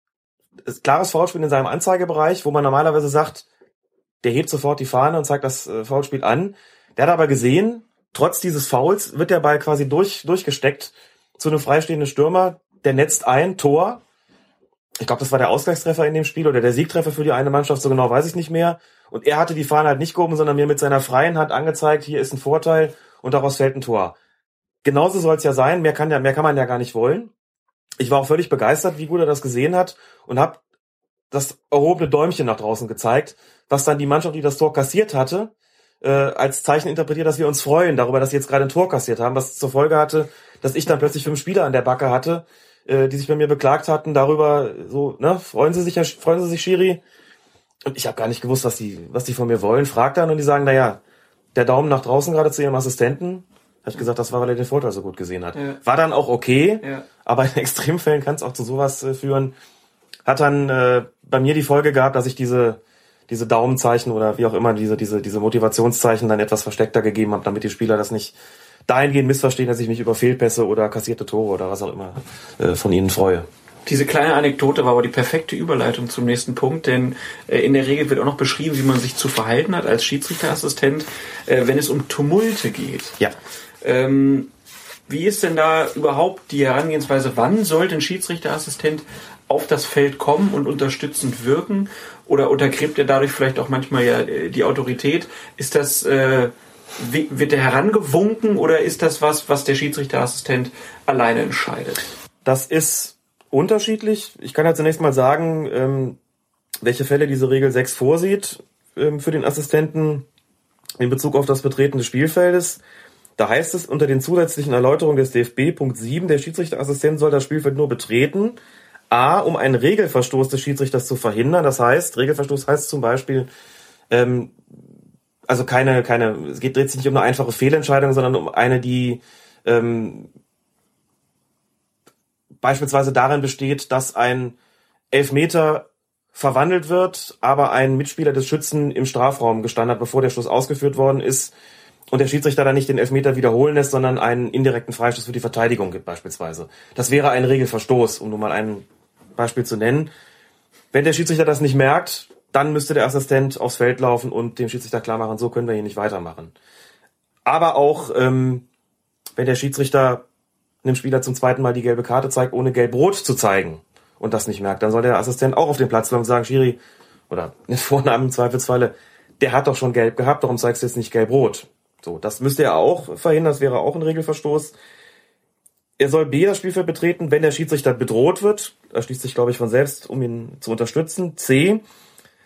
Klares Foulspiel in seinem Anzeigebereich, wo man normalerweise sagt, der hebt sofort die Fahne und zeigt das äh, Foulspiel an. Der hat aber gesehen, trotz dieses Fouls wird der Ball quasi durch, durchgesteckt zu einem freistehenden Stürmer, der netzt ein, Tor. Ich glaube, das war der Ausgleichstreffer in dem Spiel oder der Siegtreffer für die eine Mannschaft, so genau weiß ich nicht mehr. Und er hatte die Fahne halt nicht gehoben, sondern mir mit seiner freien Hand angezeigt, hier ist ein Vorteil und daraus fällt ein Tor. Genauso soll es ja sein, mehr kann, ja, mehr kann man ja gar nicht wollen. Ich war auch völlig begeistert, wie gut er das gesehen hat und habe das erhobene Däumchen nach draußen gezeigt, was dann die Mannschaft, die das Tor kassiert hatte, äh, als Zeichen interpretiert, dass wir uns freuen darüber, dass sie jetzt gerade ein Tor kassiert haben, was zur Folge hatte, dass ich dann plötzlich fünf Spieler an der Backe hatte, äh, die sich bei mir beklagt hatten darüber, so, ne, freuen Sie sich, freuen Sie sich, Schiri. Und ich habe gar nicht gewusst, was die, was die von mir wollen. Frag dann und die sagen, na ja, der Daumen nach draußen gerade zu ihrem Assistenten. Habe ich gesagt, das war, weil er den Vorteil so gut gesehen hat. Ja. War dann auch okay, Ja. aber in Extremfällen kann es auch zu sowas äh, führen. Hat dann äh, bei mir die Folge gehabt, dass ich diese diese Daumenzeichen oder wie auch immer diese diese diese Motivationszeichen dann etwas versteckter gegeben habe, damit die Spieler das nicht dahingehend missverstehen, dass ich mich über Fehlpässe oder kassierte Tore oder was auch immer äh, von ihnen freue. Diese kleine Anekdote war aber die perfekte Überleitung zum nächsten Punkt, denn äh, in der Regel wird auch noch beschrieben, wie man sich zu verhalten hat als Schiedsrichterassistent, äh, wenn es um Tumulte geht. Ja. Ähm, wie ist denn da überhaupt die Herangehensweise? Wann sollte ein Schiedsrichterassistent auf das Feld kommen und unterstützend wirken? Oder untergräbt er dadurch vielleicht auch manchmal ja äh, die Autorität? Ist das, äh, wird er herangewunken oder ist das was, was der Schiedsrichterassistent alleine entscheidet? Das ist unterschiedlich. Ich kann ja zunächst mal sagen, ähm, welche Fälle diese Regel 6 vorsieht ähm, für den Assistenten in Bezug auf das Betreten des Spielfeldes. Da heißt es unter den zusätzlichen Erläuterungen des DFB Punkt 7, der Schiedsrichterassistent soll das Spielfeld nur betreten. A, um einen Regelverstoß des Schiedsrichters zu verhindern. Das heißt, Regelverstoß heißt zum Beispiel, ähm, also keine, keine, es geht dreht sich nicht um eine einfache Fehlentscheidung, sondern um eine, die ähm, beispielsweise darin besteht, dass ein Elfmeter verwandelt wird, aber ein Mitspieler des Schützen im Strafraum gestanden hat, bevor der Schuss ausgeführt worden ist und der Schiedsrichter dann nicht den Elfmeter wiederholen lässt, sondern einen indirekten Freistoß für die Verteidigung gibt beispielsweise. Das wäre ein Regelverstoß, um nur mal ein Beispiel zu nennen. Wenn der Schiedsrichter das nicht merkt, dann müsste der Assistent aufs Feld laufen und dem Schiedsrichter klar machen, so können wir hier nicht weitermachen. Aber auch, ähm, wenn der Schiedsrichter einem Spieler zum zweiten Mal die gelbe Karte zeigt, ohne gelb-rot zu zeigen und das nicht merkt, dann soll der Assistent auch auf den Platz bleiben und sagen, Schiri, oder den Vornamen im Zweifelsfalle, der hat doch schon gelb gehabt, warum zeigst du jetzt nicht gelb-rot? So, das müsste er auch verhindern, das wäre auch ein Regelverstoß. Er soll B das Spielfeld betreten, wenn der Schiedsrichter bedroht wird. Das schließt sich, glaube ich, von selbst, um ihn zu unterstützen. C,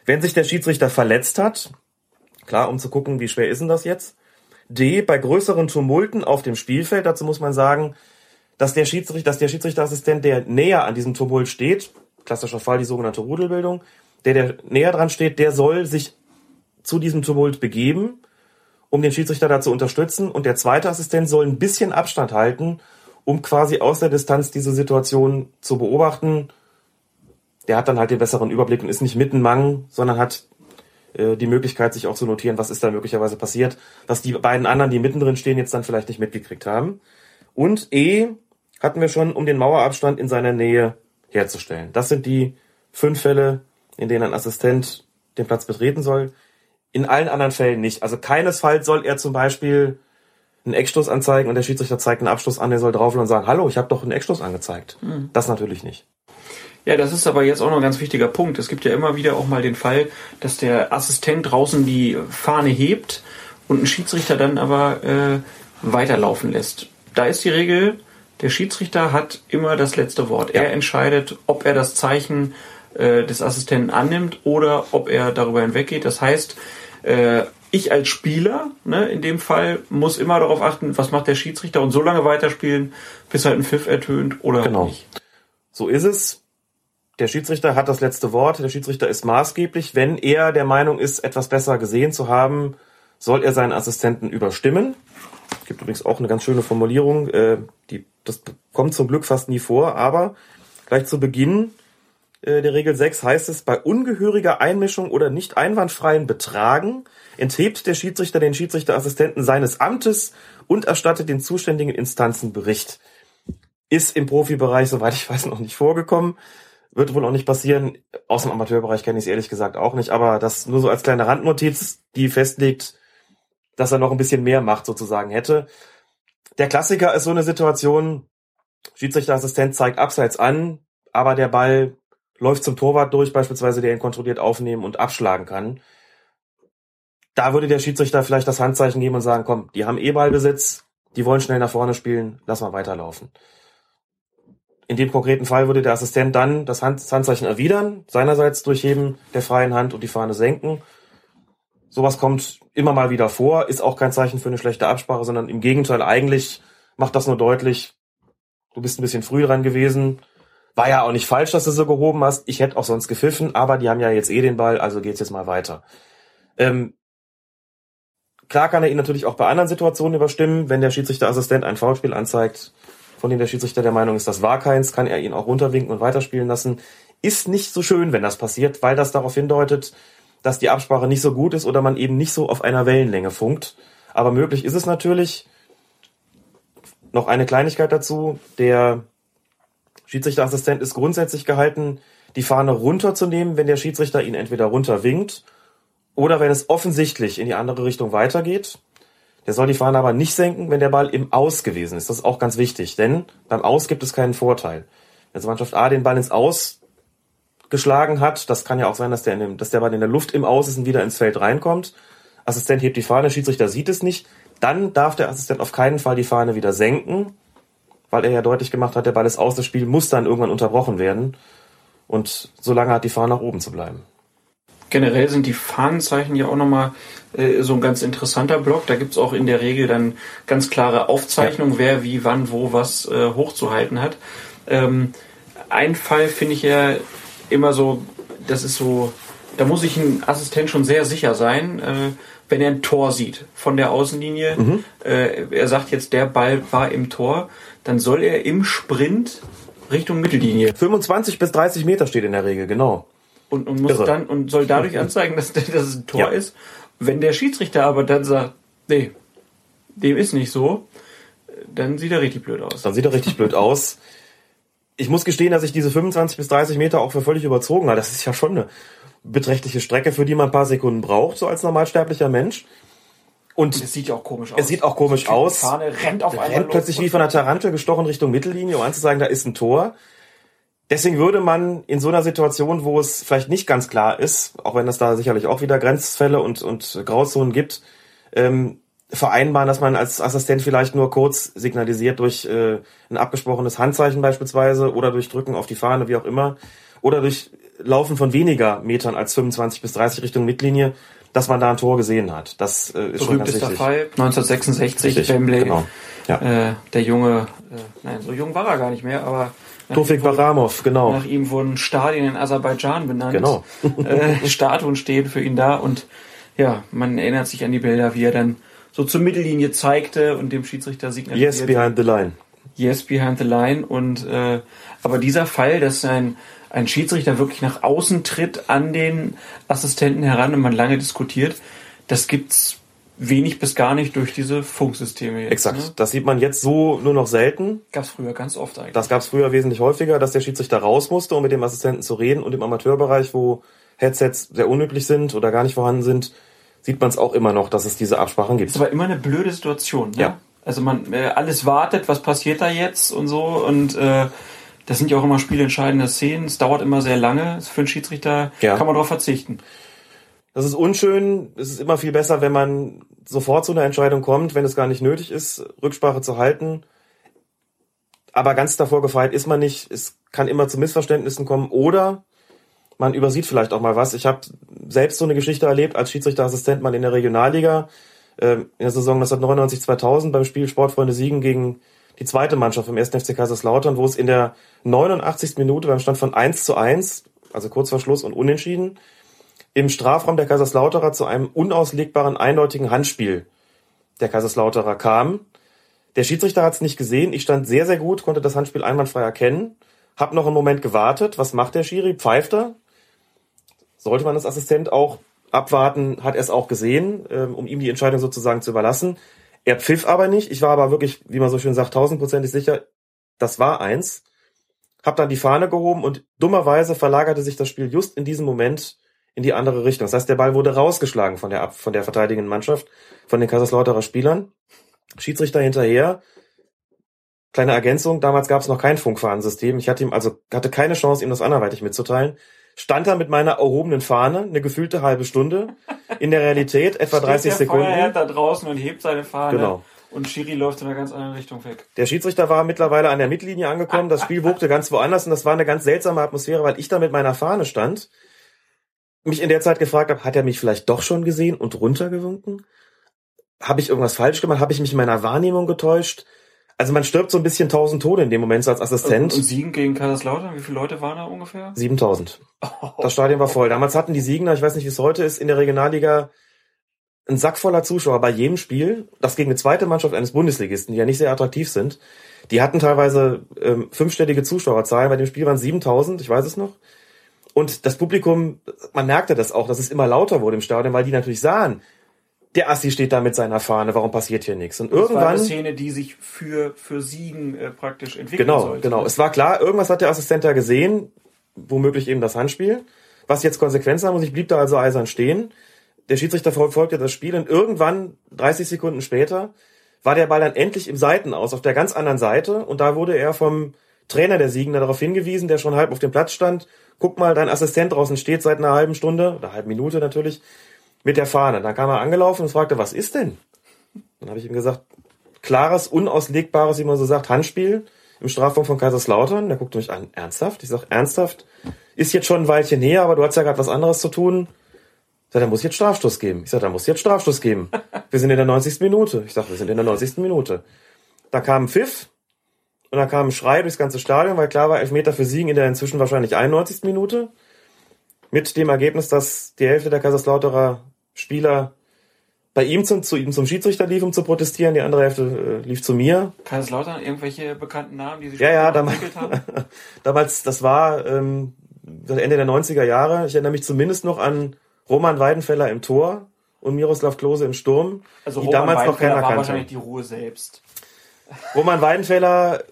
wenn sich der Schiedsrichter verletzt hat. Klar, um zu gucken, wie schwer ist denn das jetzt. D, bei größeren Tumulten auf dem Spielfeld. Dazu muss man sagen, dass der Schiedsrichter, dass der Schiedsrichterassistent, der näher an diesem Tumult steht, klassischer Fall die sogenannte Rudelbildung, der, der näher dran steht, der soll sich zu diesem Tumult begeben, um den Schiedsrichter da zu unterstützen. Und der zweite Assistent soll ein bisschen Abstand halten, um quasi aus der Distanz diese Situation zu beobachten. Der hat dann halt den besseren Überblick und ist nicht mitten Mang, sondern hat äh, die Möglichkeit, sich auch zu notieren, was ist da möglicherweise passiert, was die beiden anderen, die mittendrin stehen, jetzt dann vielleicht nicht mitgekriegt haben. Und E hatten wir schon, um den Mauerabstand in seiner Nähe herzustellen. Das sind die fünf Fälle, in denen ein Assistent den Platz betreten soll. In allen anderen Fällen nicht. Also keinesfalls soll er zum Beispiel einen Eckstoß anzeigen und der Schiedsrichter zeigt einen Abstoß an, der soll drauflaufen und sagen, hallo, ich habe doch einen Eckstoß angezeigt. Mhm. Das natürlich nicht. Ja, das ist aber jetzt auch noch ein ganz wichtiger Punkt. Es gibt ja immer wieder auch mal den Fall, dass der Assistent draußen die Fahne hebt und ein Schiedsrichter dann aber äh, weiterlaufen lässt. Da ist die Regel, der Schiedsrichter hat immer das letzte Wort. Er entscheidet, ob er das Zeichen äh, des Assistenten annimmt oder ob er darüber hinweggeht. Das heißt, äh, ich als Spieler, ne, in dem Fall, muss immer darauf achten, was macht der Schiedsrichter und so lange weiterspielen, bis halt ein Pfiff ertönt oder Genau. nicht. So ist es. Der Schiedsrichter hat das letzte Wort. Der Schiedsrichter ist maßgeblich. Wenn er der Meinung ist, etwas besser gesehen zu haben, soll er seinen Assistenten überstimmen. Gibt übrigens auch eine ganz schöne Formulierung. Äh, die, das kommt zum Glück fast nie vor, aber gleich zu Beginn äh, der Regel 6 heißt es, bei ungehöriger Einmischung oder nicht einwandfreien Betragen enthebt der Schiedsrichter den Schiedsrichterassistenten seines Amtes und erstattet den zuständigen Instanzen Bericht. Ist im Profibereich, soweit ich weiß, noch nicht vorgekommen. Wird wohl auch nicht passieren. Aus dem Amateurbereich kenne ich es ehrlich gesagt auch nicht, aber das nur so als kleine Randnotiz, die festlegt, dass er noch ein bisschen mehr Macht sozusagen hätte. Der Klassiker ist so eine Situation, Schiedsrichterassistent zeigt abseits an, aber der Ball läuft zum Torwart durch, beispielsweise, der ihn kontrolliert aufnehmen und abschlagen kann. Da würde der Schiedsrichter vielleicht das Handzeichen geben und sagen, komm, die haben eh Ballbesitz, die wollen schnell nach vorne spielen, lass mal weiterlaufen. In dem konkreten Fall würde der Assistent dann das Handzeichen erwidern, seinerseits durchheben der freien Hand und die Fahne senken. Sowas kommt immer mal wieder vor, ist auch kein Zeichen für eine schlechte Absprache, sondern im Gegenteil, eigentlich macht das nur deutlich, du bist ein bisschen früh dran gewesen. War ja auch nicht falsch, dass du so gehoben hast. Ich hätte auch sonst gepfiffen, aber die haben ja jetzt eh den Ball, also geht's jetzt mal weiter. Ähm, klar kann er ihn natürlich auch bei anderen Situationen überstimmen. Wenn der Schiedsrichterassistent ein Foulspiel anzeigt, von dem der Schiedsrichter der Meinung ist, das war keins, kann er ihn auch runterwinken und weiterspielen lassen. Ist nicht so schön, wenn das passiert, weil das darauf hindeutet, dass die Absprache nicht so gut ist oder man eben nicht so auf einer Wellenlänge funkt. Aber möglich ist es natürlich. Noch eine Kleinigkeit dazu. Der Schiedsrichterassistent ist grundsätzlich gehalten, die Fahne runterzunehmen, wenn der Schiedsrichter ihn entweder runterwinkt oder wenn es offensichtlich in die andere Richtung weitergeht. Der soll die Fahne aber nicht senken, wenn der Ball im Aus gewesen ist. Das ist auch ganz wichtig, denn beim Aus gibt es keinen Vorteil. Wenn also Mannschaft A den Ball ins Aus geschlagen hat, das kann ja auch sein, dass der, in dem, dass der Ball in der Luft im Aus ist und wieder ins Feld reinkommt. Assistent hebt die Fahne, Schiedsrichter sieht es nicht. Dann darf der Assistent auf keinen Fall die Fahne wieder senken, weil er ja deutlich gemacht hat, der Ball ist aus, das Spiel muss dann irgendwann unterbrochen werden. Und solange hat die Fahne nach oben zu bleiben. Generell sind die Fahnenzeichen ja auch nochmal äh, so ein ganz interessanter Block. Da gibt's auch in der Regel dann ganz klare Aufzeichnungen, wer wie, wann, wo was äh, hochzuhalten hat. Ähm, ein Fall finde ich ja immer so, das ist so, da muss sich ein Assistent schon sehr sicher sein, äh, wenn er ein Tor sieht von der Außenlinie. Mhm. Äh, er sagt jetzt, der Ball war im Tor, dann soll er im Sprint Richtung Mittellinie. 25 bis 30 Meter steht in der Regel, genau. Und, und muss Irre. dann und soll dadurch anzeigen, dass, dass es ein Tor Ja. ist. Wenn der Schiedsrichter aber dann sagt, nee, dem ist nicht so, dann sieht er richtig blöd aus. Dann sieht er richtig blöd aus. Ich muss gestehen, dass ich diese 25 bis 30 Meter auch für völlig überzogen habe. Das ist ja schon eine beträchtliche Strecke, für die man ein paar Sekunden braucht, so als normalsterblicher Mensch. Und es sieht ja auch komisch aus. es sieht auch komisch Die aus. Fahne rennt auf rennt plötzlich wie von einer Tarantel gestochen Richtung Mittellinie, um anzusagen, da ist ein Tor. Deswegen würde man in so einer Situation, wo es vielleicht nicht ganz klar ist, auch wenn es da sicherlich auch wieder Grenzfälle und, und Grauzonen gibt, ähm, vereinbaren, dass man als Assistent vielleicht nur kurz signalisiert durch äh, ein abgesprochenes Handzeichen beispielsweise oder durch Drücken auf die Fahne, wie auch immer, oder durch Laufen von weniger Metern als 25 bis 30 Richtung Mittellinie, dass man da ein Tor gesehen hat. Das äh, ist schon ganz Berühmtester wichtig. Fall, 1966, Richtig, Wembley. genau. Ja. Äh, der Junge, äh, nein, so jung war er gar nicht mehr, aber Tofik wurden- Baramov, genau. Nach ihm wurden Stadien in Aserbaidschan benannt. Genau. äh, Statuen stehen für ihn da und ja, man erinnert sich an die Bilder, wie er dann so zur Mittellinie zeigte und dem Schiedsrichter signalisierte. Yes, behind the line. Yes, behind the line. Und äh, aber dieser Fall, dass ein, ein Schiedsrichter wirklich nach außen tritt an den Assistenten heran und man lange diskutiert, das gibt's wenig bis gar nicht durch diese Funksysteme jetzt. Exakt. Ne? Das sieht man jetzt so nur noch selten. Gab's früher ganz oft eigentlich. Das gab es früher wesentlich häufiger, dass der Schiedsrichter raus musste, um mit dem Assistenten zu reden und im Amateurbereich, wo Headsets sehr unüblich sind oder gar nicht vorhanden sind, sieht man es auch immer noch, dass es diese Absprachen gibt. ist aber immer eine blöde Situation. Ne? Ja. Also man äh, alles wartet, was passiert da jetzt und so und äh, das sind ja auch immer spielentscheidende Szenen. Es dauert immer sehr lange. Für einen Schiedsrichter Ja. kann man darauf verzichten. Das ist unschön. Es ist immer viel besser, wenn man sofort zu einer Entscheidung kommt, wenn es gar nicht nötig ist, Rücksprache zu halten. Aber ganz davor gefeit ist man nicht. Es kann immer zu Missverständnissen kommen oder man übersieht vielleicht auch mal was. Ich habe selbst so eine Geschichte erlebt als Schiedsrichterassistent mal in der Regionalliga ähm, in der Saison 1999-2000 beim Spiel Sportfreunde Siegen gegen die zweite Mannschaft vom 1. FC Kaiserslautern, wo es in der 89. Minute beim Stand von 1 zu 1, also kurz vor Schluss und unentschieden, im Strafraum der Kaiserslauterer zu einem unauslegbaren, eindeutigen Handspiel der Kaiserslauterer kam. Der Schiedsrichter hat es nicht gesehen. Ich stand sehr, sehr gut, konnte das Handspiel einwandfrei erkennen. Hab noch einen Moment gewartet. Was macht der Schiri? Pfeift er? Sollte man als Assistent auch abwarten, hat er es auch gesehen, ähm, um ihm die Entscheidung sozusagen zu überlassen. Er pfiff aber nicht. Ich war aber wirklich, wie man so schön sagt, tausendprozentig sicher, das war eins. Hab dann die Fahne gehoben und dummerweise verlagerte sich das Spiel just in diesem Moment in die andere Richtung. Das heißt, der Ball wurde rausgeschlagen von der, von der verteidigenden Mannschaft, von den Kaiserslauterer Spielern. Schiedsrichter hinterher. Kleine Ergänzung, damals gab es noch kein Funkfahnensystem. Ich hatte ihm also hatte keine Chance, ihm das anderweitig mitzuteilen. Stand da mit meiner erhobenen Fahne eine gefühlte halbe Stunde. In der Realität etwa 30 Steht der Feuerherd Sekunden. da draußen und hebt seine Fahne. Genau. Und Schiri läuft in einer ganz anderen Richtung weg. Der Schiedsrichter war mittlerweile an der Mittellinie angekommen. Das Spiel wogte ganz woanders und das war eine ganz seltsame Atmosphäre, weil ich da mit meiner Fahne stand, mich in der Zeit gefragt habe, hat er mich vielleicht doch schon gesehen und runtergewunken? Habe ich irgendwas falsch gemacht? Habe ich mich in meiner Wahrnehmung getäuscht? Also man stirbt so ein bisschen tausend Tode in dem Moment so als Assistent. Und, Siegen gegen Kaiserslautern, wie viele Leute waren da ungefähr? 7000. Das Stadion war voll. Damals hatten die Siegener, ich weiß nicht, wie es heute ist, in der Regionalliga einen Sack voller Zuschauer bei jedem Spiel. Das gegen eine zweite Mannschaft eines Bundesligisten, die ja nicht sehr attraktiv sind. Die hatten teilweise ähm, fünfstellige Zuschauerzahlen. Bei dem Spiel waren 7000, ich weiß es noch. Und das Publikum, man merkte das auch, dass es immer lauter wurde im Stadion, weil die natürlich sahen, der Assi steht da mit seiner Fahne, warum passiert hier nichts? Und Das war irgendwann... eine Szene, die sich für, für Siegen äh, praktisch entwickeln Genau, sollte. genau. Es war klar, irgendwas hat der Assistent da gesehen, womöglich eben das Handspiel, was jetzt Konsequenzen haben muss. Ich blieb da also eisern stehen. Der Schiedsrichter verfolgte das Spiel und irgendwann, 30 Sekunden später, war der Ball dann endlich im Seitenaus auf der ganz anderen Seite und da wurde er vom Trainer der Siegner darauf hingewiesen, der schon halb auf dem Platz stand. Guck mal, dein Assistent draußen steht seit einer halben Stunde, oder halben Minute natürlich, mit der Fahne. Dann kam er angelaufen und fragte, was ist denn? Dann habe ich ihm gesagt, klares, unauslegbares, wie man so sagt, Handspiel im Strafraum von Kaiserslautern. Der guckte mich an, ernsthaft? Ich sag, ernsthaft? Ist jetzt schon ein Weilchen her, aber du hast ja gerade was anderes zu tun. Ich sag, da muss jetzt Strafstoß geben. Ich sag, da muss jetzt Strafstoß geben. Wir sind in der 90. Minute. Ich sag, wir sind in der 90. Minute. Da kam ein Pfiff und da kam ein Schrei durchs ganze Stadion, weil klar war, Elfmeter für Siegen in der inzwischen wahrscheinlich 91. Minute. Mit dem Ergebnis, dass die Hälfte der Kaiserslauterer Spieler bei ihm zum, zu ihm zum Schiedsrichter lief, um zu protestieren, die andere Hälfte äh, lief zu mir. Kaiserslautern, irgendwelche bekannten Namen, die sich Ja, ja, damals, haben? damals, das war ähm, das Ende der 90er Jahre. Ich erinnere mich zumindest noch an Roman Weidenfeller im Tor und Miroslav Klose im Sturm, Also die Roman damals noch keiner war kannte. wahrscheinlich die Ruhe selbst. Roman Weidenfeller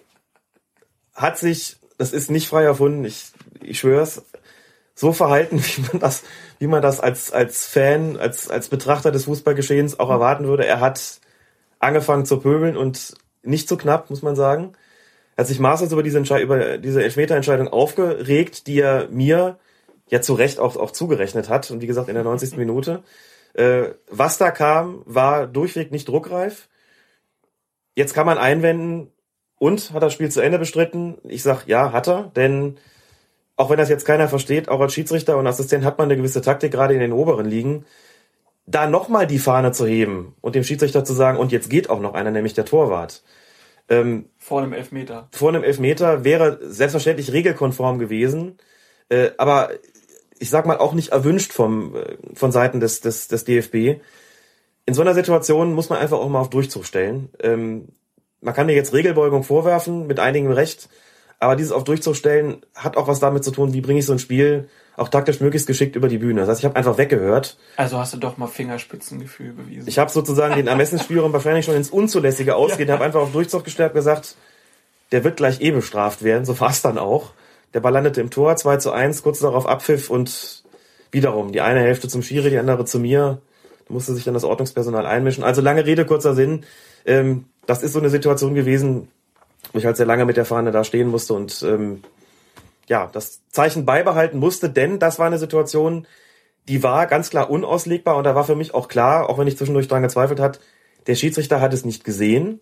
hat sich, das ist nicht frei erfunden, ich, ich schwör's, so verhalten, wie man das, wie man das als, als Fan, als, als Betrachter des Fußballgeschehens auch erwarten würde. Er hat angefangen zu pöbeln und nicht so knapp, muss man sagen. Er hat sich maßlos über diese, Entschei über diese Elfmeterentscheidung aufgeregt, die er mir ja zu Recht auch, auch zugerechnet hat. Und wie gesagt, in der 90. Minute. Äh, was da kam, war durchweg nicht druckreif. Jetzt kann man einwenden, und hat das Spiel zu Ende bestritten? Ich sag, ja, hat er, denn auch wenn das jetzt keiner versteht, auch als Schiedsrichter und Assistent hat man eine gewisse Taktik, gerade in den oberen Ligen, da nochmal die Fahne zu heben und dem Schiedsrichter zu sagen, und jetzt geht auch noch einer, nämlich der Torwart. Ähm, Vor einem Elfmeter. vor einem Elfmeter wäre selbstverständlich regelkonform gewesen, äh, aber ich sag mal auch nicht erwünscht vom, äh, von Seiten des, des, des DFB. In so einer Situation muss man einfach auch mal auf Durchzug stellen. Ähm, man kann mir jetzt Regelbeugung vorwerfen, mit einigem Recht, aber dieses auf Durchzug stellen hat auch was damit zu tun, wie bringe ich so ein Spiel auch taktisch möglichst geschickt über die Bühne. Das heißt, ich habe einfach weggehört. Also hast du doch mal Fingerspitzengefühl bewiesen. Ich habe sozusagen den Ermessensspielraum wahrscheinlich schon ins Unzulässige ausgehen, habe einfach auf Durchzug gestellt und gesagt, der wird gleich eh bestraft werden, so war es dann auch. Der Ball landete im Tor, 2 zu 1, kurz darauf Abpfiff und wiederum die eine Hälfte zum Schiri, die andere zu mir. musste sich dann das Ordnungspersonal einmischen. Also lange Rede, kurzer Sinn. Ähm, das ist so eine Situation gewesen, ich halt sehr lange mit der Fahne da stehen musste und ähm, ja, das Zeichen beibehalten musste, denn das war eine Situation, die war ganz klar unauslegbar und da war für mich auch klar, auch wenn ich zwischendurch dran gezweifelt hat, der Schiedsrichter hat es nicht gesehen.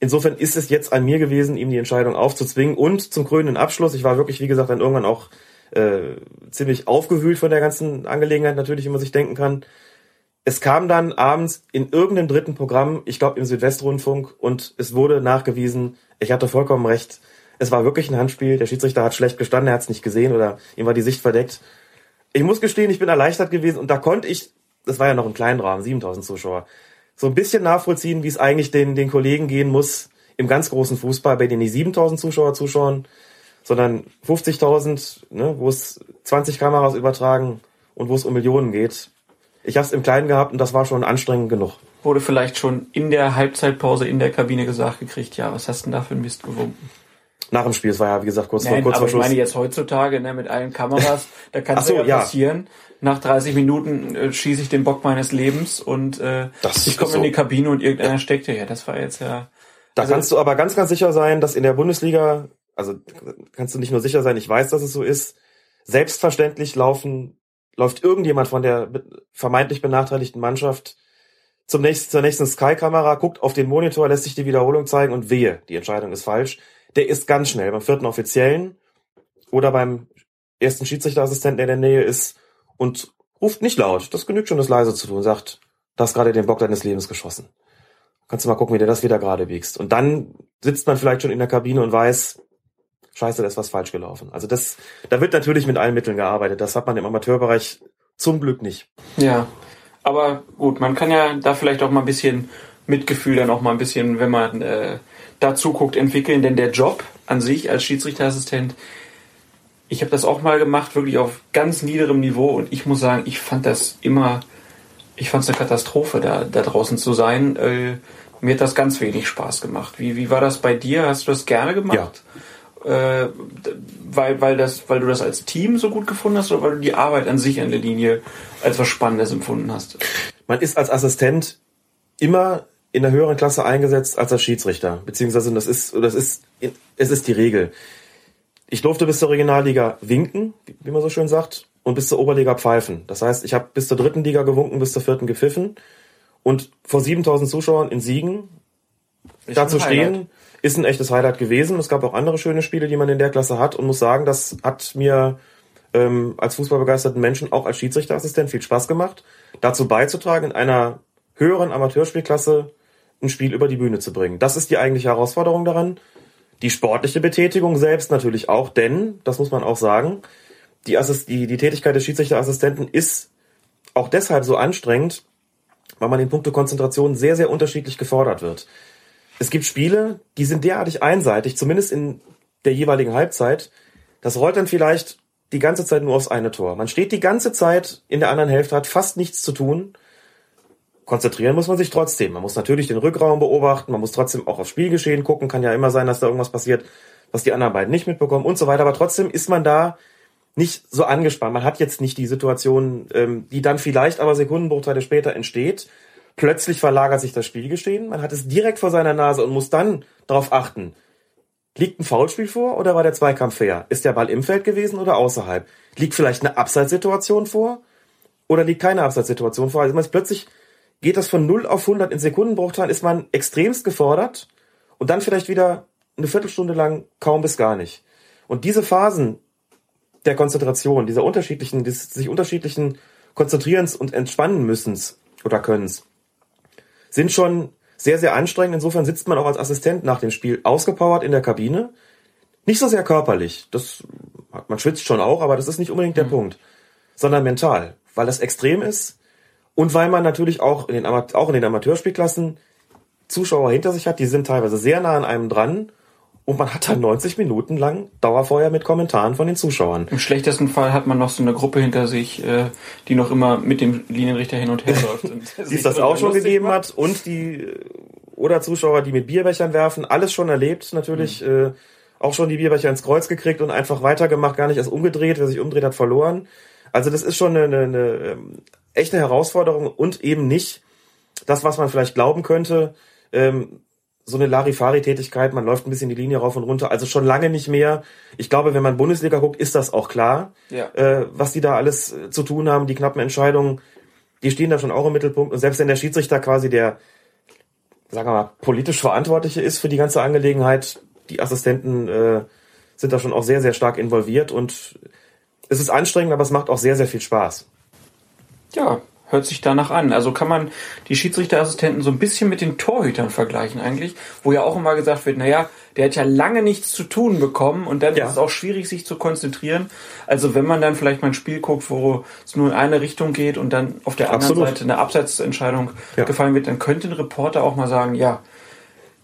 Insofern ist es jetzt an mir gewesen, ihm die Entscheidung aufzuzwingen und zum krönenden Abschluss. Ich war wirklich, wie gesagt, dann irgendwann auch äh, ziemlich aufgewühlt von der ganzen Angelegenheit, natürlich, wie man sich denken kann. Es kam dann abends in irgendeinem dritten Programm, ich glaube im Südwestrundfunk, und es wurde nachgewiesen, ich hatte vollkommen recht, es war wirklich ein Handspiel, der Schiedsrichter hat schlecht gestanden, er hat es nicht gesehen oder ihm war die Sicht verdeckt. Ich muss gestehen, ich bin erleichtert gewesen und da konnte ich, das war ja noch im kleinen Rahmen, 7000 Zuschauer, so ein bisschen nachvollziehen, wie es eigentlich den, den Kollegen gehen muss im ganz großen Fußball, bei denen nicht 7000 Zuschauer zuschauen, sondern 50.000, ne, wo es 20 Kameras übertragen und wo es um Millionen geht. Ich habe es im Kleinen gehabt und das war schon anstrengend genug. Wurde vielleicht schon in der Halbzeitpause in der Kabine gesagt gekriegt, ja, was hast du denn da für ein Mist gewunken? Nach dem Spiel, es war ja, wie gesagt, kurz, Nein, vor, kurz aber vor ich Schluss. meine jetzt heutzutage ne, mit allen Kameras, da kann es so, ja, ja. passieren. Nach 30 Minuten äh, schieße ich den Bock meines Lebens und äh, Das ich komme so. in die Kabine und irgendeiner steckt ja. Das war jetzt ja. Da Also- kannst du aber ganz, ganz sicher sein, dass in der Bundesliga, also kannst du nicht nur sicher sein, ich weiß, dass es so ist, selbstverständlich laufen, läuft irgendjemand von der vermeintlich benachteiligten Mannschaft zum nächsten, zur nächsten Sky-Kamera, guckt auf den Monitor, lässt sich die Wiederholung zeigen und wehe, die Entscheidung ist falsch. Der ist ganz schnell beim vierten Offiziellen oder beim ersten Schiedsrichterassistenten, der in der Nähe ist und ruft nicht laut. Das genügt schon, das leise zu tun. Sagt, du hast gerade den Bock deines Lebens geschossen. Kannst du mal gucken, wie der das wieder gerade biegst. Und dann sitzt man vielleicht schon in der Kabine und weiß, scheiße, da ist was falsch gelaufen. Also das, da wird natürlich mit allen Mitteln gearbeitet. Das hat man im Amateurbereich zum Glück nicht. Ja, aber gut, man kann ja da vielleicht auch mal ein bisschen Mitgefühl dann auch mal ein bisschen, wenn man äh, da zuguckt, entwickeln. Denn der Job an sich als Schiedsrichterassistent, ich habe das auch mal gemacht, wirklich auf ganz niederem Niveau und ich muss sagen, ich fand das immer, ich fand es eine Katastrophe, da, da draußen zu sein. Äh, mir hat das ganz wenig Spaß gemacht. Wie, wie war das bei dir? Hast du das gerne gemacht? Äh, weil, weil, das, weil du das als Team so gut gefunden hast oder weil du die Arbeit an sich an der Linie als was Spannendes empfunden hast? Man ist als Assistent immer in der höheren Klasse eingesetzt als als Schiedsrichter. Beziehungsweise das ist, das ist, es ist die Regel. Ich durfte bis zur Regionalliga winken, wie man so schön sagt, und bis zur Oberliga pfeifen. Das heißt, ich habe bis zur dritten Liga gewunken, bis zur vierten gepfiffen. Und vor 7000 Zuschauern in Siegen Ist da zu ein Highlight. stehen, ist ein echtes Highlight gewesen. Es gab auch andere schöne Spiele, die man in der Klasse hat und muss sagen, das hat mir ähm, als fußballbegeisterten Menschen auch als Schiedsrichterassistent viel Spaß gemacht, dazu beizutragen, in einer höheren Amateurspielklasse ein Spiel über die Bühne zu bringen. Das ist die eigentliche Herausforderung daran. Die sportliche Betätigung selbst natürlich auch, denn, das muss man auch sagen, die, Assist die, die Tätigkeit des Schiedsrichterassistenten ist auch deshalb so anstrengend, weil man in puncto Konzentration sehr, sehr unterschiedlich gefordert wird. Es gibt Spiele, die sind derartig einseitig, zumindest in der jeweiligen Halbzeit, das rollt dann vielleicht die ganze Zeit nur aufs eine Tor. Man steht die ganze Zeit in der anderen Hälfte, hat fast nichts zu tun. Konzentrieren muss man sich trotzdem. Man muss natürlich den Rückraum beobachten, man muss trotzdem auch aufs Spielgeschehen gucken. Kann ja immer sein, dass da irgendwas passiert, was die anderen beiden nicht mitbekommen und so weiter. Aber trotzdem ist man da nicht so angespannt. Man hat jetzt nicht die Situation, ähm, die dann vielleicht aber Sekundenbruchteile später entsteht. Plötzlich verlagert sich das Spielgeschehen. Man hat es direkt vor seiner Nase und muss dann darauf achten. Liegt ein Foulspiel vor oder war der Zweikampf fair? Ist der Ball im Feld gewesen oder außerhalb? Liegt vielleicht eine Abseitssituation vor oder liegt keine Abseitssituation vor? Also man ist plötzlich geht das von 0 auf 100 in Sekundenbruchteilen, ist man extremst gefordert und dann vielleicht wieder eine Viertelstunde lang kaum bis gar nicht. Und diese Phasen der Konzentration, dieser unterschiedlichen, des sich unterschiedlichen Konzentrierens und Entspannen müssens oder Könnens, sind schon sehr, sehr anstrengend. Insofern sitzt man auch als Assistent nach dem Spiel ausgepowert in der Kabine. Nicht so sehr körperlich. Das, man schwitzt schon auch, aber das ist nicht unbedingt der Punkt. Sondern mental. Weil das extrem ist und weil man natürlich auch in den, Ama- auch in den Amateurspielklassen Zuschauer hinter sich hat, die sind teilweise sehr nah an einem dran und man hat dann 90 Minuten lang Dauerfeuer mit Kommentaren von den Zuschauern. Im schlechtesten Fall hat man noch so eine Gruppe hinter sich, äh, die noch immer mit dem Linienrichter hin und her läuft. die es das auch schon gegeben macht. hat und die oder Zuschauer, die mit Bierbechern werfen, alles schon erlebt natürlich, Mhm. äh, auch schon die Bierbecher ins Kreuz gekriegt und einfach weitergemacht, gar nicht erst umgedreht, wer sich umdreht, hat verloren. Also das ist schon eine, eine, eine ähm, echte Herausforderung und eben nicht das, was man vielleicht glauben könnte, ähm, so eine Larifari-Tätigkeit, man läuft ein bisschen die Linie rauf und runter, also schon lange nicht mehr. Ich glaube, wenn man Bundesliga guckt, ist das auch klar, Ja. äh, was die da alles äh, zu tun haben, die knappen Entscheidungen, die stehen da schon auch im Mittelpunkt. Und selbst wenn der Schiedsrichter quasi der, sagen wir mal, politisch Verantwortliche ist für die ganze Angelegenheit, die Assistenten äh, sind da schon auch sehr, sehr stark involviert und es ist anstrengend, aber es macht auch sehr, sehr viel Spaß. Ja, hört sich danach an. Also kann man die Schiedsrichterassistenten so ein bisschen mit den Torhütern vergleichen eigentlich, wo ja auch immer gesagt wird, naja, der hat ja lange nichts zu tun bekommen und dann ist es auch schwierig, sich zu konzentrieren. Also wenn man dann vielleicht mal ein Spiel guckt, wo es nur in eine Richtung geht und dann auf der anderen Absolut. Seite eine Abseitsentscheidung Ja. gefallen wird, dann könnte ein Reporter auch mal sagen, ja,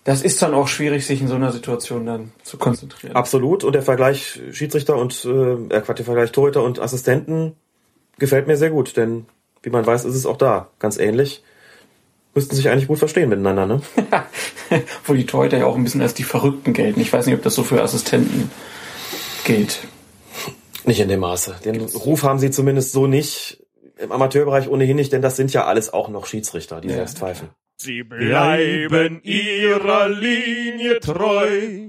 das ist dann auch schwierig, sich in so einer Situation dann zu konzentrieren. Absolut. Und der Vergleich Schiedsrichter und äh, äh, der Vergleich Torhüter und Assistenten gefällt mir sehr gut, denn wie man weiß, ist es auch da ganz ähnlich. Müssten sich eigentlich gut verstehen miteinander, ne? Wo die Torhüter ja auch ein bisschen als die Verrückten gelten. Ich weiß nicht, ob das so für Assistenten gilt. Nicht in dem Maße. Den Ruf haben sie zumindest so nicht. Im Amateurbereich ohnehin nicht, denn das sind ja alles auch noch Schiedsrichter, die Ja. selbst pfeifen. Sie bleiben ihrer Linie treu,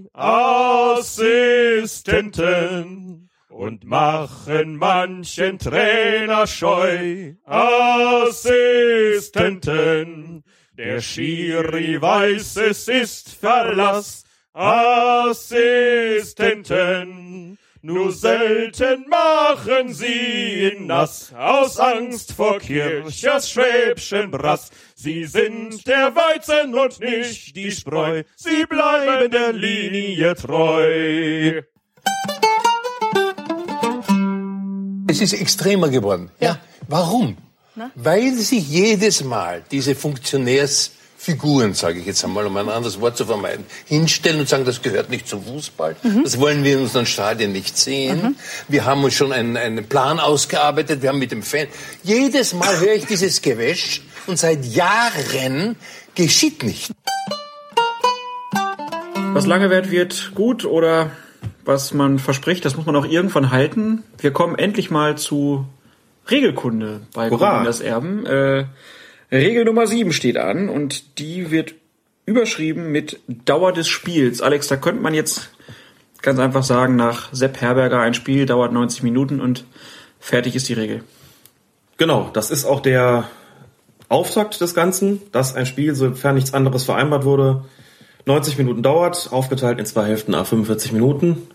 Assistenten, und machen manchen Trainer scheu, Assistenten. Der Schiri weiß, es ist Verlass, Assistenten. Nur selten machen sie ihn nass, aus Angst vor Kirchers Schwäbschen Brass. Sie sind der Weizen und nicht die Spreu, sie bleiben der Linie treu. Es ist extremer geworden. Ja. Warum? Weil sich jedes Mal diese Funktionärsfiguren, sage ich jetzt einmal, um ein anderes Wort zu vermeiden, hinstellen und sagen, das gehört nicht zum Fußball. Das wollen wir in unseren Stadien nicht sehen. Wir haben uns schon einen, einen Plan ausgearbeitet. Wir haben mit dem Fan. Jedes Mal höre ich dieses Gewäsch und seit Jahren geschieht nicht. Was lange währt, wird gut oder was man verspricht, das muss man auch irgendwann halten. Wir kommen endlich mal zu Regelkunde bei Hurra. Das Erben. Äh, Regel Nummer 7 steht an und die wird überschrieben mit Dauer des Spiels. Alex, da könnte man jetzt ganz einfach sagen, nach Sepp Herberger ein Spiel dauert 90 Minuten und fertig ist die Regel. Genau, das ist auch der Auftakt des Ganzen, dass ein Spiel, sofern nichts anderes vereinbart wurde, 90 Minuten dauert, aufgeteilt in zwei Hälften a 45 Minuten.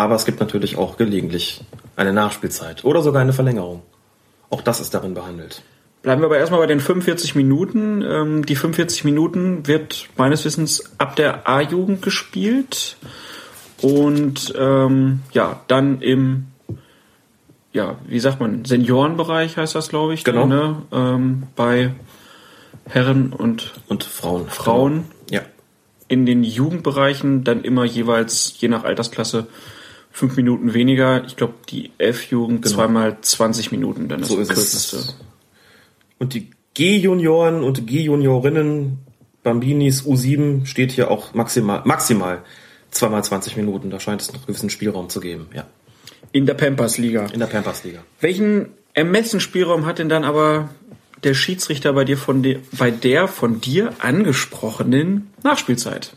Aber es gibt natürlich auch gelegentlich eine Nachspielzeit oder sogar eine Verlängerung. Auch das ist darin behandelt. Bleiben wir aber erstmal bei den 45 Minuten. Ähm, die 45 Minuten wird meines Wissens ab der A-Jugend gespielt und ähm, ja, dann im, ja, wie sagt man, Seniorenbereich heißt das, glaube ich. Genau. Ne? Ähm, bei Herren und, und Frauen. Frauen. Ja. In den Jugendbereichen dann immer jeweils, je nach Altersklasse, fünf Minuten weniger. Ich glaube, die F-Jugend Genau. zweimal 20 Minuten, dann So das ist kürzeste. es. Und die G-Junioren und G-Juniorinnen, Bambinis U7 steht hier auch maximal, maximal zweimal 20 Minuten. Da scheint es noch einen gewissen Spielraum zu geben, ja. In der Pampers-Liga. In der Pampers-Liga. Welchen Ermessensspielraum hat denn dann aber der Schiedsrichter bei dir von de, bei der von dir angesprochenen Nachspielzeit?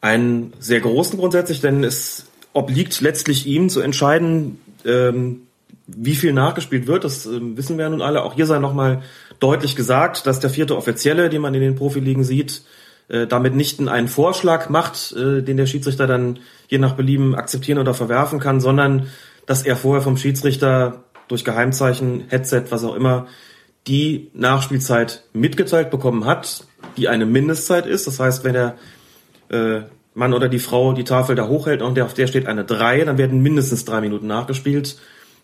Einen sehr großen grundsätzlich, denn es obliegt letztlich ihm zu entscheiden, ähm, wie viel nachgespielt wird. Das ähm, wissen wir ja nun alle. Auch hier sei nochmal deutlich gesagt, dass der vierte Offizielle, den man in den Profiligen sieht, äh, damit nicht einen Vorschlag macht, äh, den der Schiedsrichter dann je nach Belieben akzeptieren oder verwerfen kann, sondern dass er vorher vom Schiedsrichter durch Geheimzeichen, Headset, was auch immer, die Nachspielzeit mitgeteilt bekommen hat, die eine Mindestzeit ist. Das heißt, wenn der äh, Mann oder die Frau die Tafel da hochhält und auf der steht eine 3, dann werden mindestens drei Minuten nachgespielt.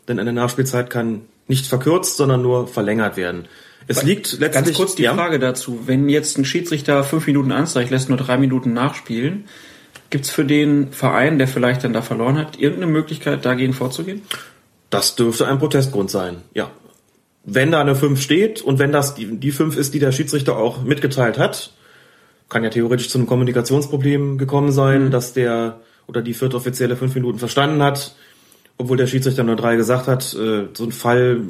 Denn eine Nachspielzeit kann nicht verkürzt, sondern nur verlängert werden. Es liegt letztlich... Ganz kurz die ja, Frage dazu. Wenn jetzt ein Schiedsrichter fünf Minuten anzeigt, lässt nur drei Minuten nachspielen, gibt's für den Verein, der vielleicht dann da verloren hat, irgendeine Möglichkeit, dagegen vorzugehen? Das dürfte ein Protestgrund sein, ja. Wenn da eine 5 steht und wenn das die, die 5 ist, die der Schiedsrichter auch mitgeteilt hat, kann ja theoretisch zu einem Kommunikationsproblem gekommen sein, dass der oder die vierte Offizielle fünf Minuten verstanden hat obwohl der Schiedsrichter nur drei gesagt hat, äh, so ein Fall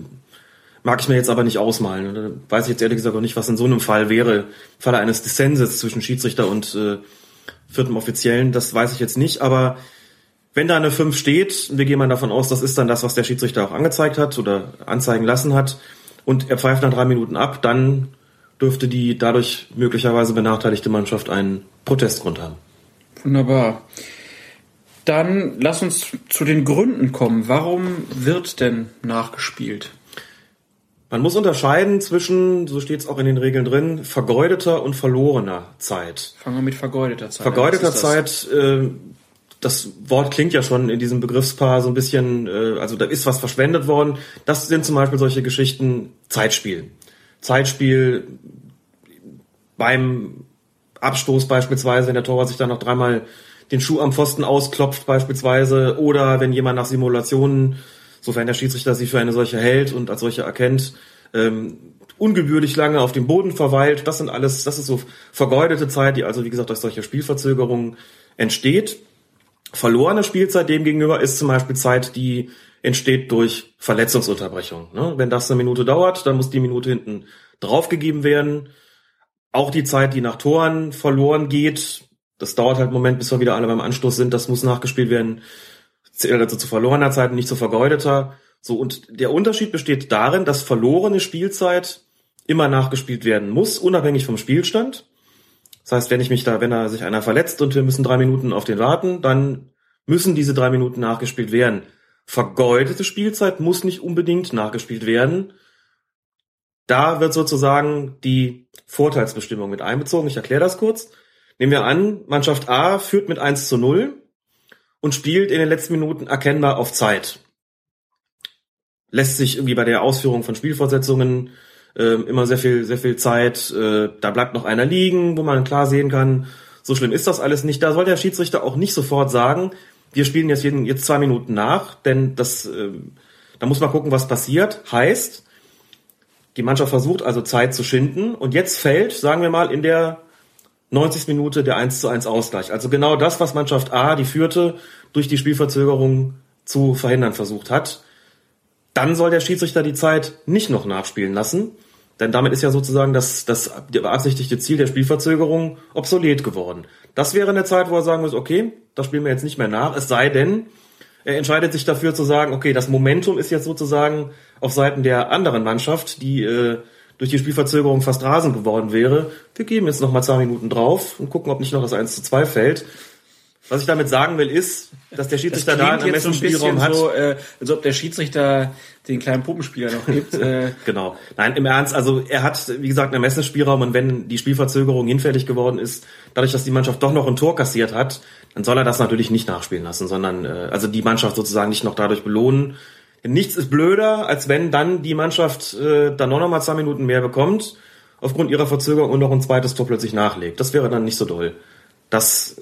mag ich mir jetzt aber nicht ausmalen. Da weiß ich jetzt ehrlich gesagt auch nicht, was in so einem Fall wäre. Falle eines Dissenses zwischen Schiedsrichter und äh, viertem Offiziellen, das weiß ich jetzt nicht, aber wenn da eine 5 steht, wir gehen mal davon aus, das ist dann das, was der Schiedsrichter auch angezeigt hat oder anzeigen lassen hat, und er pfeift nach drei Minuten ab, dann dürfte die dadurch möglicherweise benachteiligte Mannschaft einen Protestgrund haben. Wunderbar. Dann lass uns zu den Gründen kommen. Warum wird denn nachgespielt? Man muss unterscheiden zwischen, so steht es auch in den Regeln drin, vergeudeter und verlorener Zeit. Fangen wir mit vergeudeter Zeit. Vergeudeter das? Zeit, äh, das Wort klingt ja schon in diesem Begriffspaar so ein bisschen, äh, also da ist was verschwendet worden. Das sind zum Beispiel solche Geschichten Zeitspiel. Zeitspiel beim Abstoß beispielsweise, wenn der Torwart sich dann noch dreimal den Schuh am Pfosten ausklopft beispielsweise oder wenn jemand nach Simulationen, sofern der Schiedsrichter sie für eine solche hält und als solche erkennt, ähm, ungebührlich lange auf dem Boden verweilt. Das sind alles, das ist so vergeudete Zeit, die also wie gesagt durch solche Spielverzögerungen entsteht. Verlorene Spielzeit demgegenüber ist zum Beispiel Zeit, die entsteht durch Verletzungsunterbrechung. Ne? Wenn das eine Minute dauert, dann muss die Minute hinten draufgegeben werden. Auch die Zeit, die nach Toren verloren geht, das dauert halt einen Moment, bis wir wieder alle beim Anstoß sind, das muss nachgespielt werden. Zählt also zu verlorener Zeit nicht zu vergeudeter. So, und der Unterschied besteht darin, dass verlorene Spielzeit immer nachgespielt werden muss, unabhängig vom Spielstand. Das heißt, wenn ich mich da, wenn da sich einer verletzt und wir müssen drei Minuten auf den warten, dann müssen diese drei Minuten nachgespielt werden. Vergeudete Spielzeit muss nicht unbedingt nachgespielt werden. Da wird sozusagen die Vorteilsbestimmung mit einbezogen. Ich erkläre das kurz. Nehmen wir an, Mannschaft A führt mit 1 zu 0 und spielt in den letzten Minuten erkennbar auf Zeit. Lässt sich irgendwie bei der Ausführung von Spielfortsetzungen äh, immer sehr viel, sehr viel Zeit. Äh, da bleibt noch einer liegen, wo man klar sehen kann, so schlimm ist das alles nicht. Da soll der Schiedsrichter auch nicht sofort sagen, wir spielen jetzt, jeden, jetzt zwei Minuten nach, denn das, äh, da muss man gucken, was passiert. Heißt, die Mannschaft versucht also Zeit zu schinden und jetzt fällt, sagen wir mal, in der 90. Minute der 1 zu 1 Ausgleich. Also genau das, was Mannschaft A, die führte, durch die Spielverzögerung zu verhindern versucht hat. Dann soll der Schiedsrichter die Zeit nicht noch nachspielen lassen, denn damit ist ja sozusagen das, das beabsichtigte Ziel der Spielverzögerung obsolet geworden. Das wäre eine Zeit, wo er sagen muss, okay, das spielen wir jetzt nicht mehr nach, es sei denn, er entscheidet sich dafür zu sagen, okay, das Momentum ist jetzt sozusagen auf Seiten der anderen Mannschaft, die äh, durch die Spielverzögerung fast rasend geworden wäre. Wir geben jetzt noch mal zwei Minuten drauf und gucken, ob nicht noch das 1 zu 2 fällt. Was ich damit sagen will, ist, dass der Schiedsrichter da einen jetzt so ein Ermessensspielraum hat. so, äh, als ob der Schiedsrichter den kleinen Puppenspieler noch gibt. äh, genau. Nein, im Ernst, also er hat, wie gesagt, einen Ermessensspielraum und wenn die Spielverzögerung hinfällig geworden ist, dadurch, dass die Mannschaft doch noch ein Tor kassiert hat, dann soll er das natürlich nicht nachspielen lassen, sondern äh, also die Mannschaft sozusagen nicht noch dadurch belohnen. Denn nichts ist blöder, als wenn dann die Mannschaft äh, dann noch mal zwei Minuten mehr bekommt, aufgrund ihrer Verzögerung und noch ein zweites Tor plötzlich nachlegt. Das wäre dann nicht so doll. Das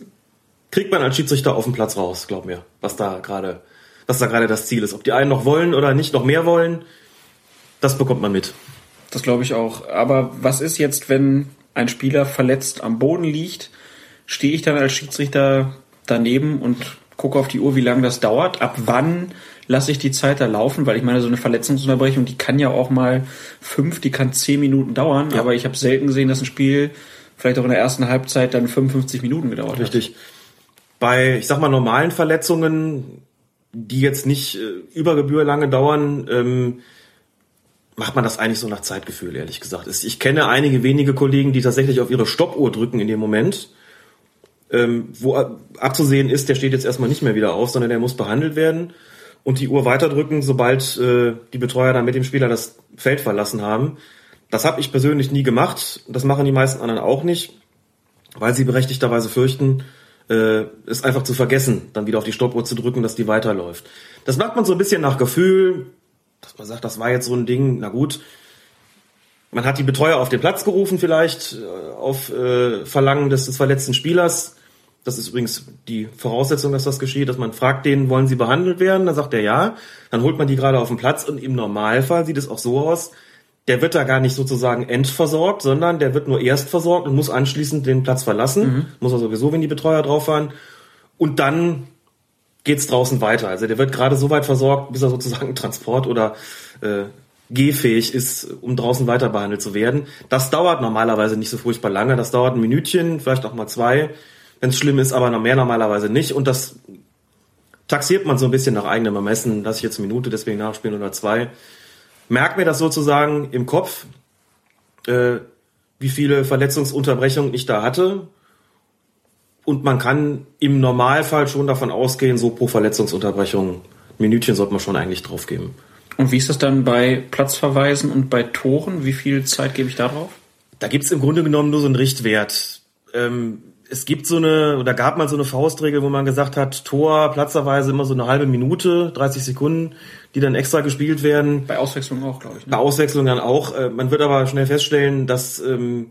kriegt man als Schiedsrichter auf dem Platz raus, glaub mir, was da gerade, was da gerade das Ziel ist. Ob die einen noch wollen oder nicht noch mehr wollen, das bekommt man mit. Das glaube ich auch. Aber was ist jetzt, wenn ein Spieler verletzt am Boden liegt? Stehe ich dann als Schiedsrichter daneben und gucke auf die Uhr, wie lange das dauert? Ab wann lasse ich die Zeit da laufen? Weil ich meine, so eine Verletzungsunterbrechung, die kann ja auch mal fünf, die kann zehn Minuten dauern. Aber ich habe selten gesehen, dass ein Spiel vielleicht auch in der ersten Halbzeit dann 55 Minuten gedauert hat. Richtig. Bei, ich sag mal, normalen Verletzungen, die jetzt nicht äh, über Gebühr lange dauern, ähm, macht man das eigentlich so nach Zeitgefühl, ehrlich gesagt. Es- Ich kenne einige wenige Kollegen, die tatsächlich auf ihre Stoppuhr drücken in dem Moment, ähm, wo ab- abzusehen ist, der steht jetzt erstmal nicht mehr wieder auf, sondern der muss behandelt werden und die Uhr weiterdrücken, sobald äh, die Betreuer dann mit dem Spieler das Feld verlassen haben. Das habe ich persönlich nie gemacht. Das machen die meisten anderen auch nicht, weil sie berechtigterweise fürchten, äh, es einfach zu vergessen, dann wieder auf die Stoppuhr zu drücken, dass die weiterläuft. Das macht man so ein bisschen nach Gefühl, dass man sagt, das war jetzt so ein Ding, na gut. Man hat die Betreuer auf den Platz gerufen vielleicht, äh, auf äh, Verlangen des, des verletzten Spielers. Das ist übrigens die Voraussetzung, dass das geschieht, dass man fragt den, wollen sie behandelt werden? Dann sagt er ja. Dann holt man die gerade auf den Platz und im Normalfall sieht es auch so aus, der wird da gar nicht sozusagen endversorgt, sondern der wird nur erst versorgt und muss anschließend den Platz verlassen. Muss er sowieso, wenn die Betreuer drauf waren. Und dann geht's draußen weiter. Also der wird gerade so weit versorgt, bis er sozusagen Transport oder äh, gehfähig ist, um draußen weiter behandelt zu werden. Das dauert normalerweise nicht so furchtbar lange. Das dauert ein Minütchen, vielleicht auch mal zwei, wenn es schlimm ist, aber noch mehr normalerweise nicht. Und das taxiert man so ein bisschen nach eigenem Ermessen. Lass ich jetzt eine Minute deswegen nachspielen oder zwei. Merkt mir das sozusagen im Kopf, äh, wie viele Verletzungsunterbrechungen ich da hatte. Und man kann im Normalfall schon davon ausgehen, so pro Verletzungsunterbrechung, ein Minütchen sollte man schon eigentlich drauf geben. Und wie ist das dann bei Platzverweisen und bei Toren? Wie viel Zeit gebe ich da drauf? Da gibt's im Grunde genommen nur so einen Richtwert. Ähm, es gibt so eine, oder gab mal so eine Faustregel, wo man gesagt hat, Tor, Platzerweise immer so eine halbe Minute, 30 Sekunden, die dann extra gespielt werden. Bei Auswechslung auch, glaube ich. Ne? Bei Auswechslung dann auch. Äh, Man wird aber schnell feststellen, dass ähm,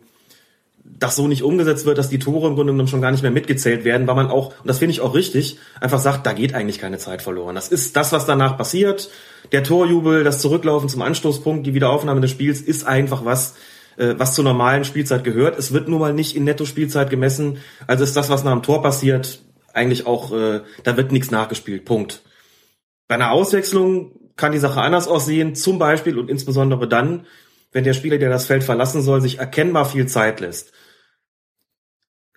das so nicht umgesetzt wird, dass die Tore im Grunde genommen schon gar nicht mehr mitgezählt werden, weil man auch, und das finde ich auch richtig, einfach sagt, da geht eigentlich keine Zeit verloren. Das ist das, was danach passiert. Der Torjubel, das Zurücklaufen zum Anstoßpunkt, die Wiederaufnahme des Spiels ist einfach was, äh, was zur normalen Spielzeit gehört. Es wird nun mal nicht in Netto-Spielzeit gemessen. Also ist das, was nach dem Tor passiert, eigentlich auch, äh, da wird nichts nachgespielt. Punkt. Bei einer Auswechslung kann die Sache anders aussehen, zum Beispiel und insbesondere dann, wenn der Spieler, der das Feld verlassen soll, sich erkennbar viel Zeit lässt.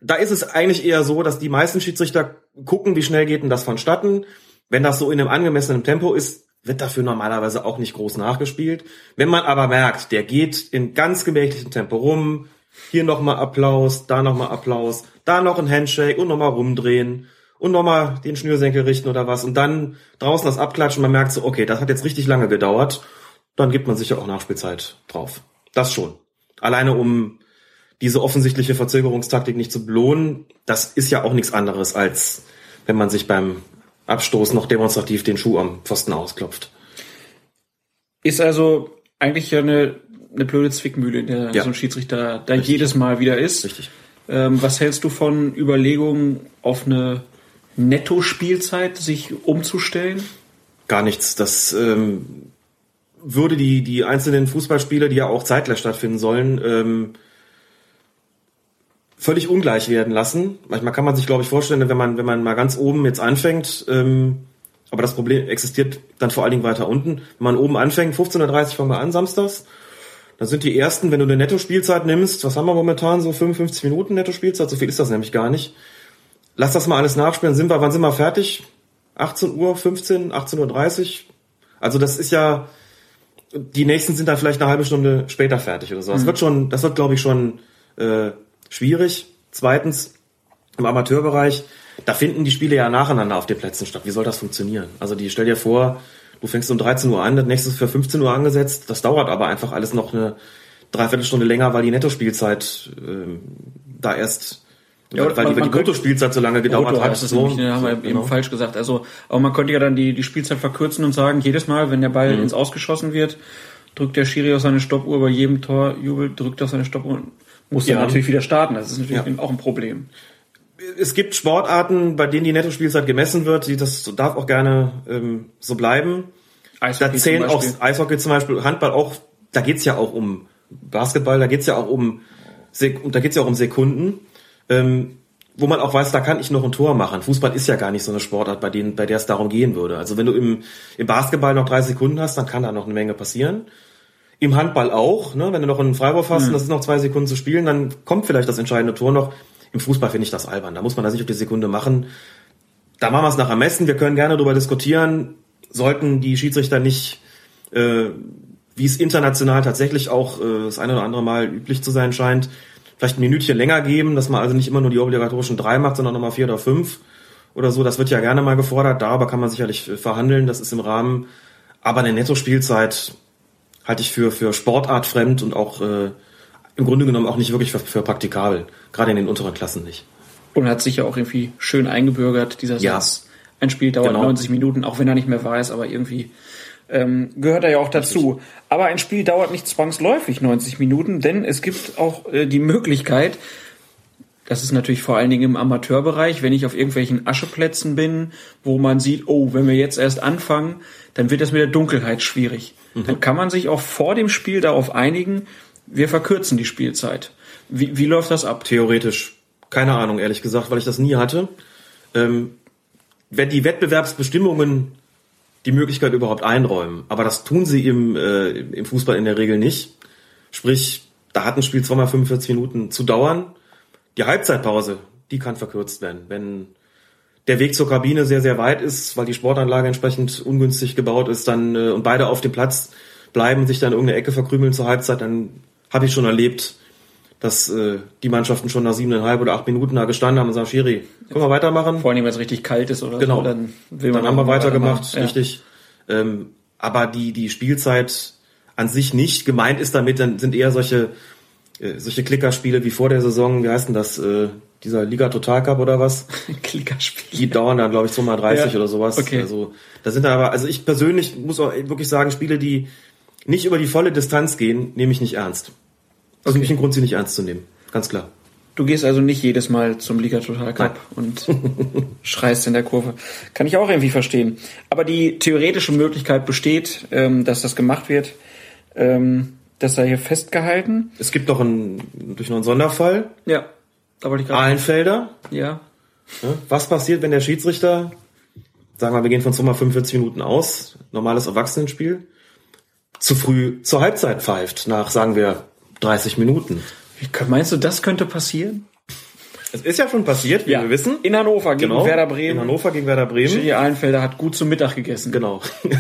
Da ist es eigentlich eher so, dass die meisten Schiedsrichter gucken, wie schnell geht denn das vonstatten. Wenn das so in einem angemessenen Tempo ist, wird dafür normalerweise auch nicht groß nachgespielt. Wenn man aber merkt, der geht in ganz gemächlichem Tempo rum, hier nochmal Applaus, da nochmal Applaus, da noch ein Handshake und nochmal rumdrehen und nochmal den Schnürsenkel richten oder was und dann draußen das Abklatschen, man merkt so, okay, das hat jetzt richtig lange gedauert, dann gibt man sicher auch Nachspielzeit drauf. Das schon. Alleine um diese offensichtliche Verzögerungstaktik nicht zu belohnen, das ist ja auch nichts anderes, als wenn man sich beim Abstoß noch demonstrativ den Schuh am Pfosten ausklopft. Ist also eigentlich ja eine, eine blöde Zwickmühle, in der Ja. so ein Schiedsrichter da jedes Mal wieder ist. Richtig. Ähm, was hältst du von Überlegungen, auf eine Netto-Spielzeit sich umzustellen? Gar nichts. Das ähm, würde die, die einzelnen Fußballspiele, die ja auch zeitgleich stattfinden sollen, ähm, völlig ungleich werden lassen. Manchmal kann man sich, glaube ich, vorstellen, wenn man, wenn man mal ganz oben jetzt anfängt, ähm, aber das Problem existiert dann vor allen Dingen weiter unten. Wenn man oben anfängt, 15.30 Uhr fangen wir an, samstags, dann sind die ersten, wenn du eine Netto-Spielzeit nimmst, was haben wir momentan, so 55 Minuten Netto-Spielzeit, so viel ist das nämlich gar nicht. Lass das mal alles nachspielen, sind wir, wann sind wir fertig? 18 Uhr, 15, 18.30 Uhr? Also das ist ja, die nächsten sind dann vielleicht eine halbe Stunde später fertig oder so. Das Mhm. wird schon, das wird glaube ich schon äh, schwierig. Zweitens, im Amateurbereich, da finden die Spiele ja nacheinander auf den Plätzen statt. Wie soll das funktionieren? Also die stell dir vor, du fängst um 13 Uhr an, das nächste ist für 15 Uhr angesetzt. Das dauert aber einfach alles noch eine Dreiviertelstunde länger, weil die Nettospielzeit ähm, da erst, Ja, weil, man- die, weil die Bruttospielzeit so lange gedauert Brutto hat. das nämlich, ne, haben wir eben genau. falsch gesagt. Also, aber man könnte ja dann die, die Spielzeit verkürzen und sagen, jedes Mal, wenn der Ball Mhm. ins Ausgeschossen wird, drückt der Schiri auf seine Stoppuhr, bei jedem Torjubel drückt er auf seine Stoppuhr muss dann Ja. natürlich wieder starten. Das ist natürlich Ja. auch ein Problem. es gibt Sportarten, bei denen die Nettospielzeit gemessen wird, die das darf auch gerne ähm, so bleiben. Eishockey da zählen auch. Eishockey zum Beispiel, Handball auch, da geht's ja auch um Basketball, da geht's ja auch um da geht's ja auch um Sekunden, ähm, wo man auch weiß, da kann ich noch ein Tor machen. Fußball ist ja gar nicht so eine Sportart, bei denen, bei der es darum gehen würde. Also wenn du im, im Basketball noch drei Sekunden hast, dann kann da noch eine Menge passieren. Im Handball auch, ne? wenn du noch einen Freiwurf hast Mhm. und das ist noch zwei Sekunden zu spielen, dann kommt vielleicht das entscheidende Tor noch. Im Fußball finde ich das albern. Da muss man das nicht auf die Sekunde machen. Da machen wir es nach Ermessen. Wir können gerne darüber diskutieren. Sollten die Schiedsrichter nicht, äh, wie es international tatsächlich auch äh, das eine oder andere Mal üblich zu sein scheint, vielleicht ein Minütchen länger geben, dass man also nicht immer nur die obligatorischen drei macht, sondern nochmal vier oder fünf oder so. Das wird ja gerne mal gefordert. Darüber kann man sicherlich äh, verhandeln. Das ist im Rahmen. Aber eine Nettospielzeit halte ich für, für sportartfremd und auch äh, im Grunde genommen auch nicht wirklich für, für praktikabel. Gerade in den unteren Klassen nicht. Und hat sich ja auch irgendwie schön eingebürgert, dieser Ja. Satz. Ein Spiel dauert Genau. 90 Minuten, auch wenn er nicht mehr weiß, aber irgendwie ähm, gehört er ja auch dazu. Aber ein Spiel dauert nicht zwangsläufig 90 Minuten, denn es gibt auch äh, die Möglichkeit, das ist natürlich vor allen Dingen im Amateurbereich, wenn ich auf irgendwelchen Ascheplätzen bin, wo man sieht, oh, wenn wir jetzt erst anfangen, dann wird das mit der Dunkelheit schwierig. Dann kann man sich auch vor dem Spiel darauf einigen, wir verkürzen die Spielzeit. Wie, wie läuft das ab? Theoretisch. Keine Ahnung, ehrlich gesagt, weil ich das nie hatte. Ähm, wenn die Wettbewerbsbestimmungen die Möglichkeit überhaupt einräumen. Aber das tun sie im, äh, im Fußball in der Regel nicht. Sprich, da hat ein Spiel zweimal 45 Minuten zu dauern. Die Halbzeitpause, die kann verkürzt werden. Wenn der Weg zur Kabine sehr, sehr weit ist, weil die Sportanlage entsprechend ungünstig gebaut ist, dann äh, und beide auf dem Platz bleiben, sich dann in irgendeine Ecke verkrümeln zur Halbzeit, dann habe ich schon erlebt, dass äh, die Mannschaften schon nach siebeneinhalb oder acht Minuten da gestanden haben und sagen, Schiri, können wir weitermachen? Vor allem, wenn es richtig kalt ist oder genau. so, dann will man Dann haben wir weitergemacht, Ja. richtig. Ähm, aber die, die Spielzeit an sich nicht. Gemeint ist damit, dann sind eher solche, äh, solche Klickerspiele wie vor der Saison, wie heißt denn das, äh, dieser Liga Total Cup oder was? Klickerspiele. Die dauern dann, glaube ich, so mal 30 Ja. oder sowas. Okay. Also, da sind dann aber, also ich persönlich muss auch wirklich sagen, Spiele, die nicht über die volle Distanz gehen, nehme ich nicht ernst. Also okay. mich ein Grund, sie nicht ernst zu nehmen. Ganz klar. Du gehst also nicht jedes Mal zum Liga Total Cup und schreist in der Kurve. Kann ich auch irgendwie verstehen. Aber die theoretische Möglichkeit besteht, ähm, dass das gemacht wird. Ähm, das sei hier festgehalten. Es gibt noch einen, durch noch einen Sonderfall. Ja. Da wollte ich gerade. Ahlenfelder. Ja. Was passiert, wenn der Schiedsrichter, sagen wir, wir gehen von 45 Minuten aus, normales Erwachsenenspiel, zu früh zur Halbzeit pfeift, nach, sagen wir, 30 Minuten. Meinst du, das könnte passieren? Es ist ja schon passiert, wie Ja. wir wissen. In Hannover gegen Genau. Werder Bremen. In Hannover gegen Werder Bremen. Schiri Ahlenfelder hat gut zum Mittag gegessen. Genau.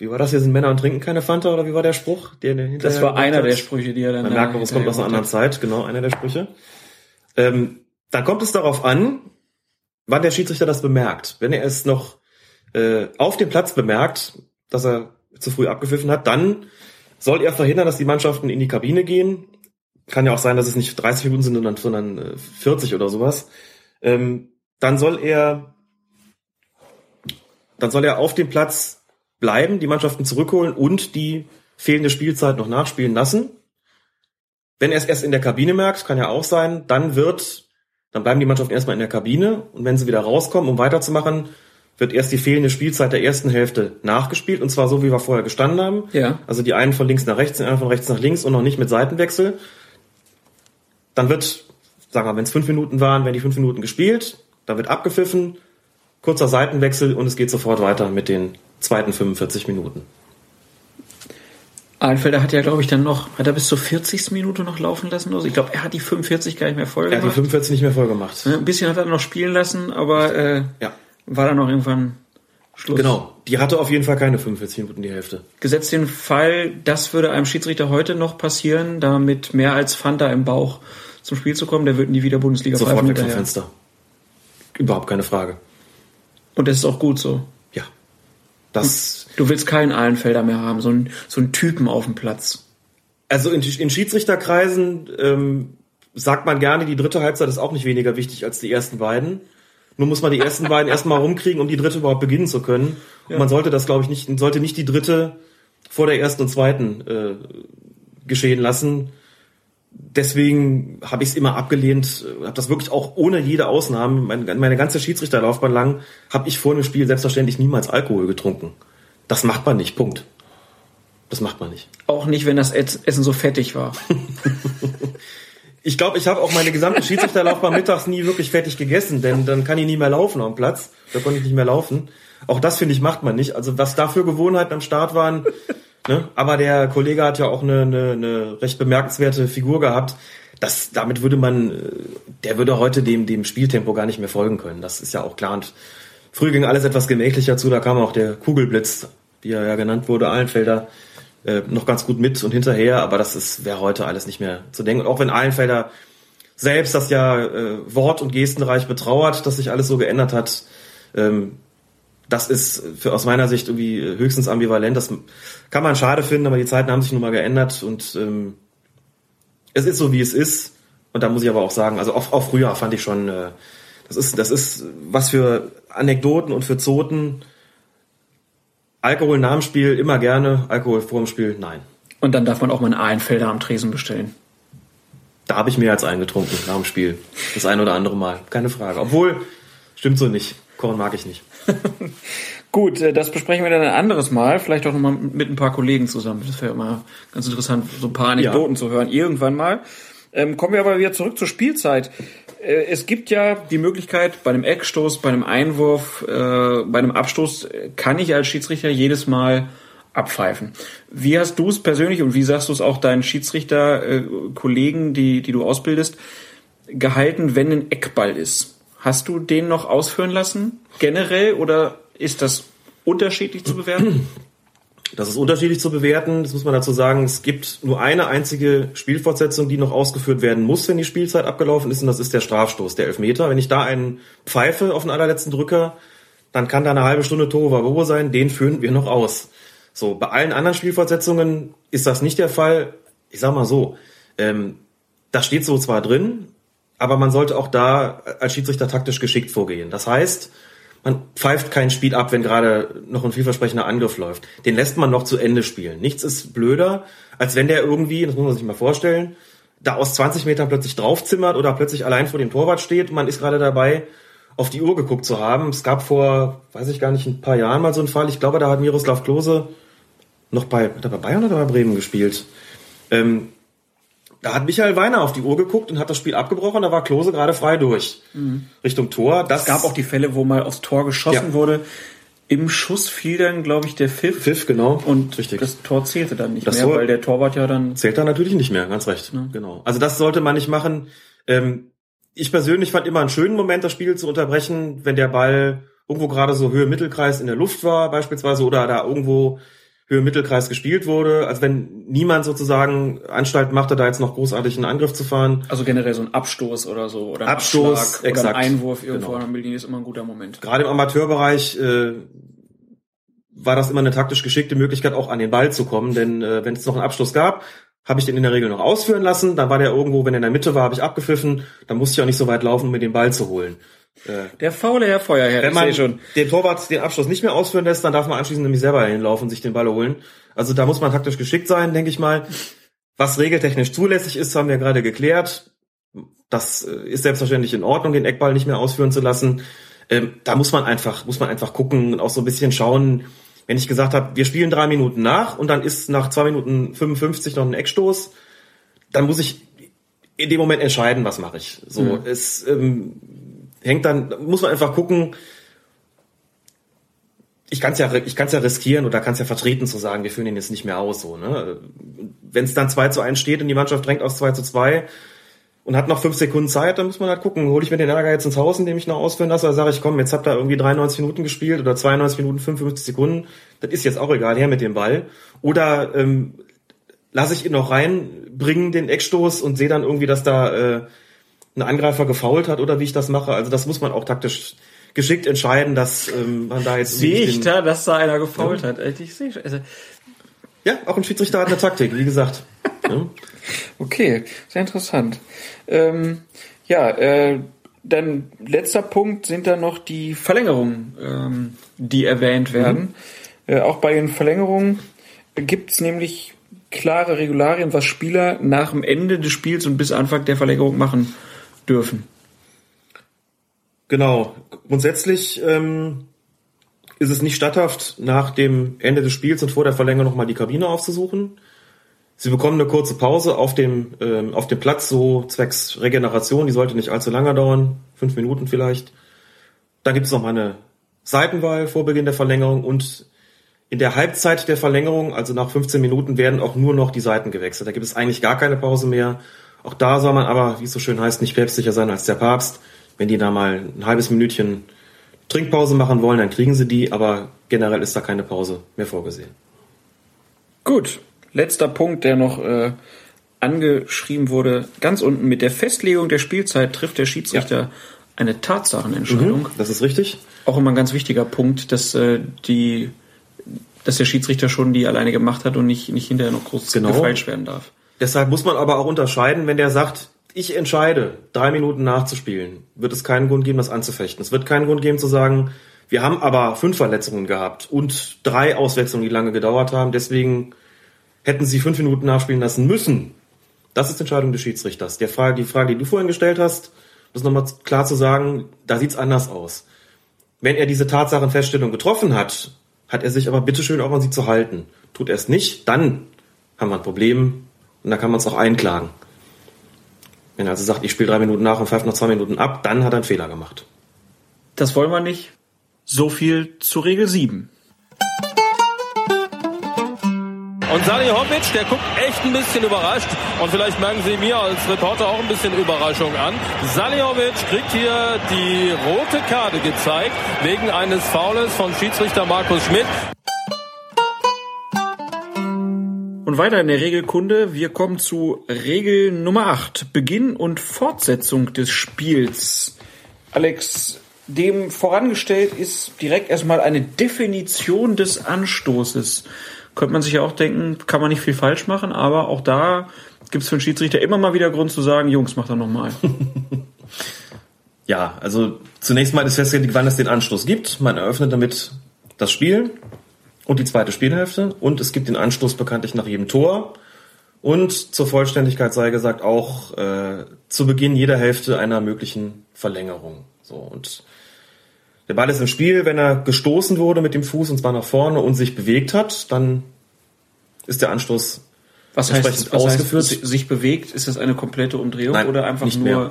Wie war das? Hier sind Männer und trinken keine Fanta oder wie war der Spruch? Der Das war einer der Sprüche, die er dann Man merkt es kommt aus einer anderen Zeit, genau, einer der Sprüche. Ähm, dann kommt es darauf an, wann der Schiedsrichter das bemerkt. Wenn er es noch äh, auf dem Platz bemerkt, dass er zu früh abgepfiffen hat, dann soll er verhindern, dass die Mannschaften in die Kabine gehen. Kann ja auch sein, dass es nicht 30 Minuten sind, sondern, sondern äh, 40 oder sowas. Ähm, dann soll er dann soll er auf dem Platz bleiben, die Mannschaften zurückholen und die fehlende Spielzeit noch nachspielen lassen. Wenn er es erst in der Kabine merkt, kann ja auch sein, dann wird, dann bleiben die Mannschaften erstmal in der Kabine und wenn sie wieder rauskommen, um weiterzumachen, wird erst die fehlende Spielzeit der ersten Hälfte nachgespielt und zwar so, wie wir vorher gestanden haben. Ja. Also die einen von links nach rechts, die anderen von rechts nach links und noch nicht mit Seitenwechsel. Dann wird, sagen wir, wenn es fünf Minuten waren, werden die fünf Minuten gespielt, dann wird abgepfiffen, kurzer Seitenwechsel und es geht sofort weiter mit den zweiten 45 Minuten. Ahlenfelder hat ja, glaube ich, dann noch, hat er bis zur 40. Minute noch laufen lassen? Also ich glaube, er hat die 45 gar nicht mehr voll Er hat die gemacht. 45 nicht mehr voll gemacht. Ein bisschen hat er noch spielen lassen, aber äh, Ja. war dann noch irgendwann Schluss. Genau. Die hatte auf jeden Fall keine 45 Minuten die Hälfte. Gesetzt den Fall, das würde einem Schiedsrichter heute noch passieren, da mit mehr als Fanta im Bauch zum Spiel zu kommen, der wird nie wieder Bundesliga Sofort weg vom. Fenster. Überhaupt keine Frage. Und das ist auch gut so. Das, Du willst keinen Ahlenfelder mehr haben, so einen, so einen Typen auf dem Platz. also in, in Schiedsrichterkreisen ähm, sagt man gerne, die dritte Halbzeit ist auch nicht weniger wichtig als die ersten beiden. Nur muss man die ersten beiden erstmal rumkriegen, um die dritte überhaupt beginnen zu können. Und Ja. man sollte das, glaube ich, nicht, sollte nicht die dritte vor der ersten und zweiten äh, geschehen lassen. Deswegen habe ich es immer abgelehnt, habe das wirklich auch ohne jede Ausnahme, meine, meine ganze Schiedsrichterlaufbahn lang, habe ich vor einem Spiel selbstverständlich niemals Alkohol getrunken. Das macht man nicht, Punkt. Das macht man nicht. Auch nicht, wenn das Ess- Essen so fettig war. Ich glaube, ich habe auch meine gesamte Schiedsrichterlaufbahn mittags nie wirklich fertig gegessen, denn dann kann ich nie mehr laufen am Platz. Da konnte ich nicht mehr laufen. Auch das, finde ich, macht man nicht. Also was da für Gewohnheiten am Start waren. Ne? Aber der Kollege hat ja auch eine, eine, eine recht bemerkenswerte Figur gehabt. Das, damit würde man, äh, der würde heute dem, dem Spieltempo gar nicht mehr folgen können. Das ist ja auch klar. Und früher ging alles etwas gemächlicher zu. Da kam auch der Kugelblitz, wie er ja genannt wurde, Ahlenfelder, äh, noch ganz gut mit und hinterher. Aber das ist wäre heute alles nicht mehr zu denken. Auch wenn Ahlenfelder selbst das ja äh, wort- und gestenreich betrauert, dass sich alles so geändert hat, ähm, das ist für, aus meiner Sicht irgendwie höchstens ambivalent. Das kann man schade finden, aber die Zeiten haben sich nun mal geändert und ähm, es ist so, wie es ist. Und da muss ich aber auch sagen, also auch, auch früher fand ich schon, äh, das ist, das ist was für Anekdoten und für Zoten. Alkohol nach dem Spiel immer gerne, Alkohol vor dem Spiel nein. Und dann darf man auch mal einen Ahlenfelder am Tresen bestellen. Da habe ich mehr als eingetrunken nach dem Spiel. Das ein oder andere Mal, keine Frage. Obwohl, stimmt so nicht. Korn mag ich nicht. Gut, äh, das besprechen wir dann ein anderes Mal, vielleicht auch nochmal mit ein paar Kollegen zusammen. Das wäre immer ganz interessant, so ein paar Anekdoten zu hören, irgendwann mal. Ähm, kommen wir aber wieder zurück zur Spielzeit. Äh, Es gibt ja die Möglichkeit, bei einem Eckstoß, bei einem Einwurf, äh, bei einem Abstoß äh, kann ich als Schiedsrichter jedes Mal abpfeifen. Wie hast du es persönlich und wie sagst du es auch deinen Schiedsrichter-Kollegen, die, die du ausbildest, gehalten, wenn ein Eckball ist? Hast du den noch ausführen lassen, generell, oder ist das unterschiedlich zu bewerten? Das ist unterschiedlich zu bewerten. Das muss man dazu sagen. Es gibt nur eine einzige Spielfortsetzung, die noch ausgeführt werden muss, wenn die Spielzeit abgelaufen ist, und das ist der Strafstoß, der Elfmeter. Wenn ich da einen pfeife auf den allerletzten Drücker, dann kann da eine halbe Stunde Tore sein. Den führen wir noch aus. So, bei allen anderen Spielfortsetzungen ist das nicht der Fall. Ich sag mal so, ähm, das steht so zwar drin, aber man sollte auch da als Schiedsrichter taktisch geschickt vorgehen. Das heißt, man pfeift kein Spiel ab, wenn gerade noch ein vielversprechender Angriff läuft. Den lässt man noch zu Ende spielen. Nichts ist blöder, als wenn der irgendwie, das muss man sich mal vorstellen, da aus 20 Metern plötzlich draufzimmert oder plötzlich allein vor dem Torwart steht man ist gerade dabei, auf die Uhr geguckt zu haben. Es gab vor, weiß ich gar nicht, ein paar Jahren mal so einen Fall. Ich glaube, da hat Miroslav Klose noch bei, hat er bei Bayern oder bei Bremen gespielt. Ähm, da hat Michael Weiner auf die Uhr geguckt und hat das Spiel abgebrochen. Da war Klose gerade frei durch Mhm. Richtung Tor. Das es gab auch die Fälle, wo mal aufs Tor geschossen Ja. wurde. Im Schuss fiel dann, glaube ich, der Pfiff. Pfiff, genau. Und Richtig. das Tor zählte dann nicht Das mehr, Tor- weil der Torwart ja dann Zählt da natürlich nicht mehr, ganz recht. Genau. Also das sollte man nicht machen. Ähm, ich persönlich fand immer einen schönen Moment, das Spiel zu unterbrechen, wenn der Ball irgendwo gerade so Höhe Mittelkreis in der Luft war, beispielsweise, oder da irgendwo Höhe Mittelkreis gespielt wurde, als wenn niemand sozusagen Anstalt machte, da jetzt noch großartig einen Angriff zu fahren. Also generell so ein Abstoß oder so oder ein Abstoß, Abschlag exakt. oder ein Einwurf irgendwo Genau. an der Mittellinie ist immer ein guter Moment. Gerade im Amateurbereich äh, war das immer eine taktisch geschickte Möglichkeit, auch an den Ball zu kommen, denn äh, wenn es noch einen Abschluss gab, habe ich den in der Regel noch ausführen lassen, dann war der irgendwo, wenn er in der Mitte war, habe ich abgepfiffen, dann musste ich auch nicht so weit laufen, um mir den Ball zu holen. Der faule Herr Feuerherr, wenn man schon. den Torwart den Abschluss nicht mehr ausführen lässt, dann darf man anschließend nämlich selber hinlaufen und sich den Ball holen. Also da muss man taktisch geschickt sein, denke ich mal. Was regeltechnisch zulässig ist, haben wir gerade geklärt. Das äh, ist selbstverständlich in Ordnung, den Eckball nicht mehr ausführen zu lassen. Ähm, da muss man einfach, muss man einfach gucken und auch so ein bisschen schauen. Wenn ich gesagt habe, wir spielen drei Minuten nach und dann ist nach zwei Minuten 55 noch ein Eckstoß, dann muss ich in dem Moment entscheiden, was mache ich. So, Mhm. es ähm, hängt dann, muss man einfach gucken. Ich kann es ja, ich kann's ja riskieren oder kann es ja vertreten zu sagen, wir führen ihn jetzt nicht mehr aus. So, ne? Wenn es dann 2 zu 1 steht und die Mannschaft drängt aus 2 zu 2 und hat noch fünf Sekunden Zeit, dann muss man halt gucken, hole ich mir den Ärger jetzt ins Haus, indem ich noch ausführen lasse, oder sage ich, komm, jetzt habt ihr irgendwie 93 Minuten gespielt oder 92 Minuten 55 Sekunden, das ist jetzt auch egal, her mit dem Ball. Oder ähm, lasse ich ihn noch reinbringen, den Eckstoß, und sehe dann irgendwie, dass da äh, ein Angreifer gefault hat oder wie ich das mache. Also das muss man auch taktisch geschickt entscheiden, dass ähm, man da jetzt Sehe nicht ich da, dass da einer gefault hat. Echt, Ich sehe schon. Also, Ja, auch ein Schiedsrichter hat eine Taktik, wie gesagt. Ja. Okay, sehr interessant. Ähm, ja, äh, dann letzter Punkt sind dann noch die Verlängerungen, ähm, die erwähnt werden. Äh, auch bei den Verlängerungen gibt es nämlich klare Regularien, was Spieler nach dem Ende des Spiels und bis Anfang der Verlängerung machen dürfen. Genau. Grundsätzlich ähm, ist es nicht statthaft, nach dem Ende des Spiels und vor der Verlängerung nochmal die Kabine aufzusuchen. Sie bekommen eine kurze Pause auf dem, ähm, auf dem Platz, so zwecks Regeneration. Die sollte nicht allzu lange dauern, fünf Minuten vielleicht. Dann gibt es nochmal eine Seitenwahl vor Beginn der Verlängerung und in der Halbzeit der Verlängerung, also nach 15 Minuten, werden auch nur noch die Seiten gewechselt. Da gibt es eigentlich gar keine Pause mehr. Auch da soll man aber, wie es so schön heißt, nicht päpstlicher sein als der Papst. Wenn die da mal ein halbes Minütchen Trinkpause machen wollen, dann kriegen sie die, aber generell ist da keine Pause mehr vorgesehen. Gut, letzter Punkt, der noch äh, angeschrieben wurde, ganz unten mit der Festlegung der Spielzeit trifft der Schiedsrichter eine Tatsachenentscheidung. Mhm, das ist richtig. Auch immer ein ganz wichtiger Punkt, dass äh, die dass der Schiedsrichter schon die alleine gemacht hat und nicht, nicht hinterher noch groß Genau. gefeilscht werden darf. Deshalb muss man aber auch unterscheiden, wenn der sagt, ich entscheide, drei Minuten nachzuspielen, wird es keinen Grund geben, das anzufechten. Es wird keinen Grund geben zu sagen, wir haben aber fünf Verletzungen gehabt und drei Auswechslungen, die lange gedauert haben, deswegen hätten sie fünf Minuten nachspielen lassen müssen. Das ist Entscheidung des Schiedsrichters. Der Frage, die Frage, die du vorhin gestellt hast, das nochmal klar zu sagen, da sieht's anders aus. Wenn er diese Tatsachenfeststellung getroffen hat, hat er sich aber bitteschön auch an sie zu halten. Tut er es nicht, dann haben wir ein Problem und da kann man es auch einklagen. Wenn er also sagt, ich spiele drei Minuten nach und pfeift noch zwei Minuten ab, dann hat er einen Fehler gemacht. Das wollen wir nicht. So viel zu Regel 7. Und Salihamidzic, der guckt echt ein bisschen überrascht. Und vielleicht merken Sie mir als Reporter auch ein bisschen Überraschung an. Salihamidzic kriegt hier die rote Karte gezeigt wegen eines Faules von Schiedsrichter Markus Schmidt. Und weiter in der Regelkunde. Wir kommen zu Regel Nummer 8. Beginn und Fortsetzung des Spiels. Alex, dem vorangestellt ist direkt erstmal eine Definition des Anstoßes. Könnte man sich ja auch denken, kann man nicht viel falsch machen, aber auch da gibt es für den Schiedsrichter immer mal wieder Grund zu sagen, Jungs, mach doch nochmal. Ja, also zunächst mal ist festgelegt, wann es den Anstoß gibt. Man eröffnet damit das Spiel und die zweite Spielhälfte und es gibt den Anstoß bekanntlich nach jedem Tor und zur Vollständigkeit sei gesagt auch äh, zu Beginn jeder Hälfte einer möglichen Verlängerung. So und der Ball ist im Spiel, wenn er gestoßen wurde mit dem Fuß und zwar nach vorne und sich bewegt hat, dann ist der Anstoß Was heißt, was heißt si- sich bewegt? Ist das eine komplette Umdrehung Nein, oder einfach nicht nur mehr.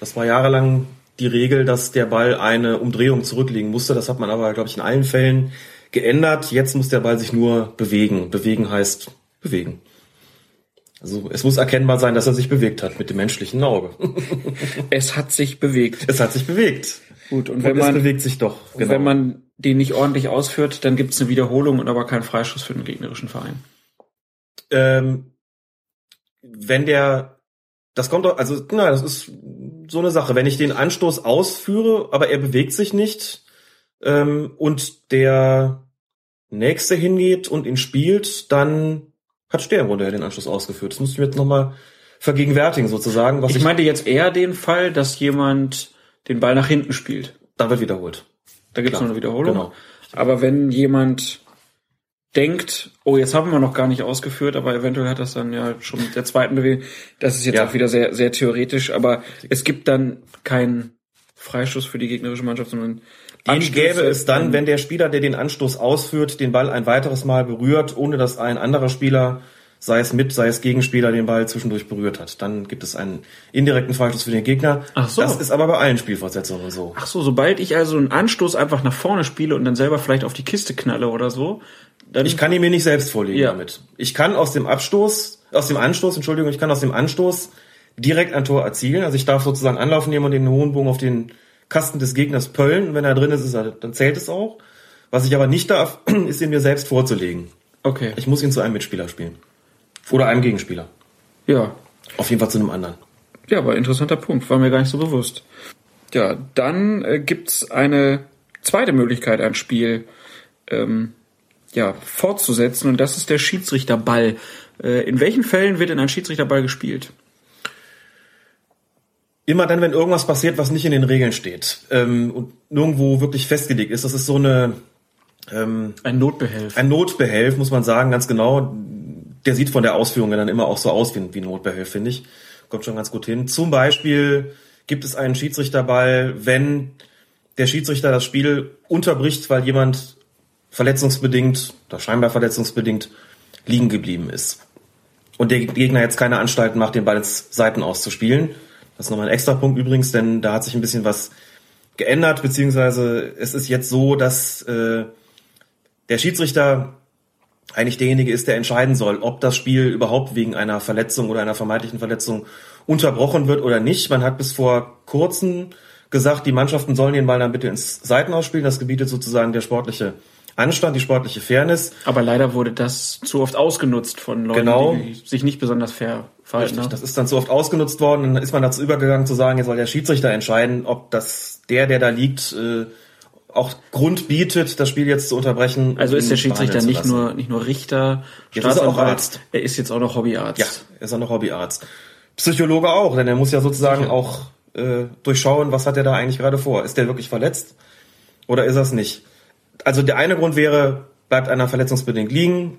Das war jahrelang die Regel, dass der Ball eine Umdrehung zurücklegen musste. Das hat man aber, glaube ich, in allen Fällen geändert. Jetzt muss der Ball sich nur bewegen. Bewegen heißt bewegen. Also es muss erkennbar sein, dass er sich bewegt hat mit dem menschlichen Auge. es hat sich bewegt. Es hat sich bewegt. Gut, und Und wenn es man, bewegt sich doch. und wenn man den nicht ordentlich ausführt, dann gibt es eine Wiederholung und aber keinen Freischuss für den gegnerischen Verein. ähm, wenn der, das kommt doch, also, na, das ist so eine Sache. Wenn ich den Anstoß ausführe, aber er bewegt sich nicht, ähm, und der Nächste hingeht und ihn spielt, dann hat Sternrunde ja den Anstoß ausgeführt. Das muss ich mir jetzt nochmal vergegenwärtigen, sozusagen. Was ich, meinte jetzt eher den Fall, dass jemand den Ball nach hinten spielt. Da wird wiederholt. Da gibt es noch eine Wiederholung. genau. Aber wenn jemand denkt, oh, jetzt haben wir noch gar nicht ausgeführt, aber eventuell hat das dann ja schon mit der zweiten Bewegung, das ist jetzt Ja. auch wieder sehr, sehr theoretisch, aber es gibt dann keinen Freischuss für die gegnerische Mannschaft, sondern Den Anstöße gäbe es dann, an- wenn der Spieler, der den Anstoß ausführt, den Ball ein weiteres Mal berührt, ohne dass ein anderer Spieler, sei es mit, sei es Gegenspieler, den Ball zwischendurch berührt hat. Dann gibt es einen indirekten Freistoß für den Gegner. Ach so. Das ist aber bei allen Spielfortsetzungen so. Ach so, sobald ich also einen Anstoß einfach nach vorne spiele und dann selber vielleicht auf die Kiste knalle oder so, dann Ich kann ihn mir nicht selbst vorlegen Ja. damit. Ich kann aus dem Abstoß, aus dem Anstoß, Entschuldigung, ich kann aus dem Anstoß direkt ein Tor erzielen. Also ich darf sozusagen Anlauf nehmen und den hohen Bogen auf den Kasten des Gegners pöllen. Und wenn er drin ist, ist er, dann zählt es auch. Was ich aber nicht darf, ist ihn mir selbst vorzulegen. Okay. Ich muss ihn zu einem Mitspieler spielen. Oder einem Gegenspieler. Ja. Auf jeden Fall zu einem anderen. Ja, aber interessanter Punkt, war mir gar nicht so bewusst. Ja, dann äh, gibt's eine zweite Möglichkeit, ein Spiel ähm, ja, fortzusetzen und das ist der Schiedsrichterball. Äh, in welchen Fällen wird denn ein Schiedsrichterball gespielt? Immer dann, wenn irgendwas passiert, was nicht in den Regeln steht ähm, und nirgendwo wirklich festgelegt ist, das ist so eine ähm, ein Notbehelf. Ein Notbehelf, muss man sagen, ganz genau. Der sieht von der Ausführung dann immer auch so aus wie, wie ein Notbehelf, finde ich. Kommt schon ganz gut hin. Zum Beispiel gibt es einen Schiedsrichterball, wenn der Schiedsrichter das Spiel unterbricht, weil jemand verletzungsbedingt oder scheinbar verletzungsbedingt liegen geblieben ist. Und der Gegner jetzt keine Anstalten macht, den Ball ins Seiten auszuspielen. Das ist nochmal ein extra Punkt übrigens, denn da hat sich ein bisschen was geändert, beziehungsweise es ist jetzt so, dass äh, der Schiedsrichter eigentlich derjenige ist, der entscheiden soll, ob das Spiel überhaupt wegen einer Verletzung oder einer vermeintlichen Verletzung unterbrochen wird oder nicht. Man hat bis vor kurzem gesagt, die Mannschaften sollen den Ball dann bitte ins Seitenhaus spielen. Das gebietet sozusagen der sportliche Anstand, die sportliche Fairness. Aber leider wurde das zu oft ausgenutzt von Leuten, Genau. die sich nicht besonders fair Richtig, haben. das ist dann zu oft ausgenutzt worden. Dann ist man dazu übergegangen zu sagen, jetzt soll der Schiedsrichter entscheiden, ob das der, der da liegt, äh, auch Grund bietet, das Spiel jetzt zu unterbrechen. Also ist der Schiedsrichter nicht nur, nicht nur Richter, Jetzt ist er auch Arzt. er ist jetzt auch noch Hobbyarzt. Ja, er ist auch noch Hobbyarzt. Psychologe auch, denn er muss ja sozusagen auch äh, durchschauen, was hat er da eigentlich gerade vor. Ist der wirklich verletzt oder ist er es nicht? Also der eine Grund wäre, bleibt einer verletzungsbedingt liegen,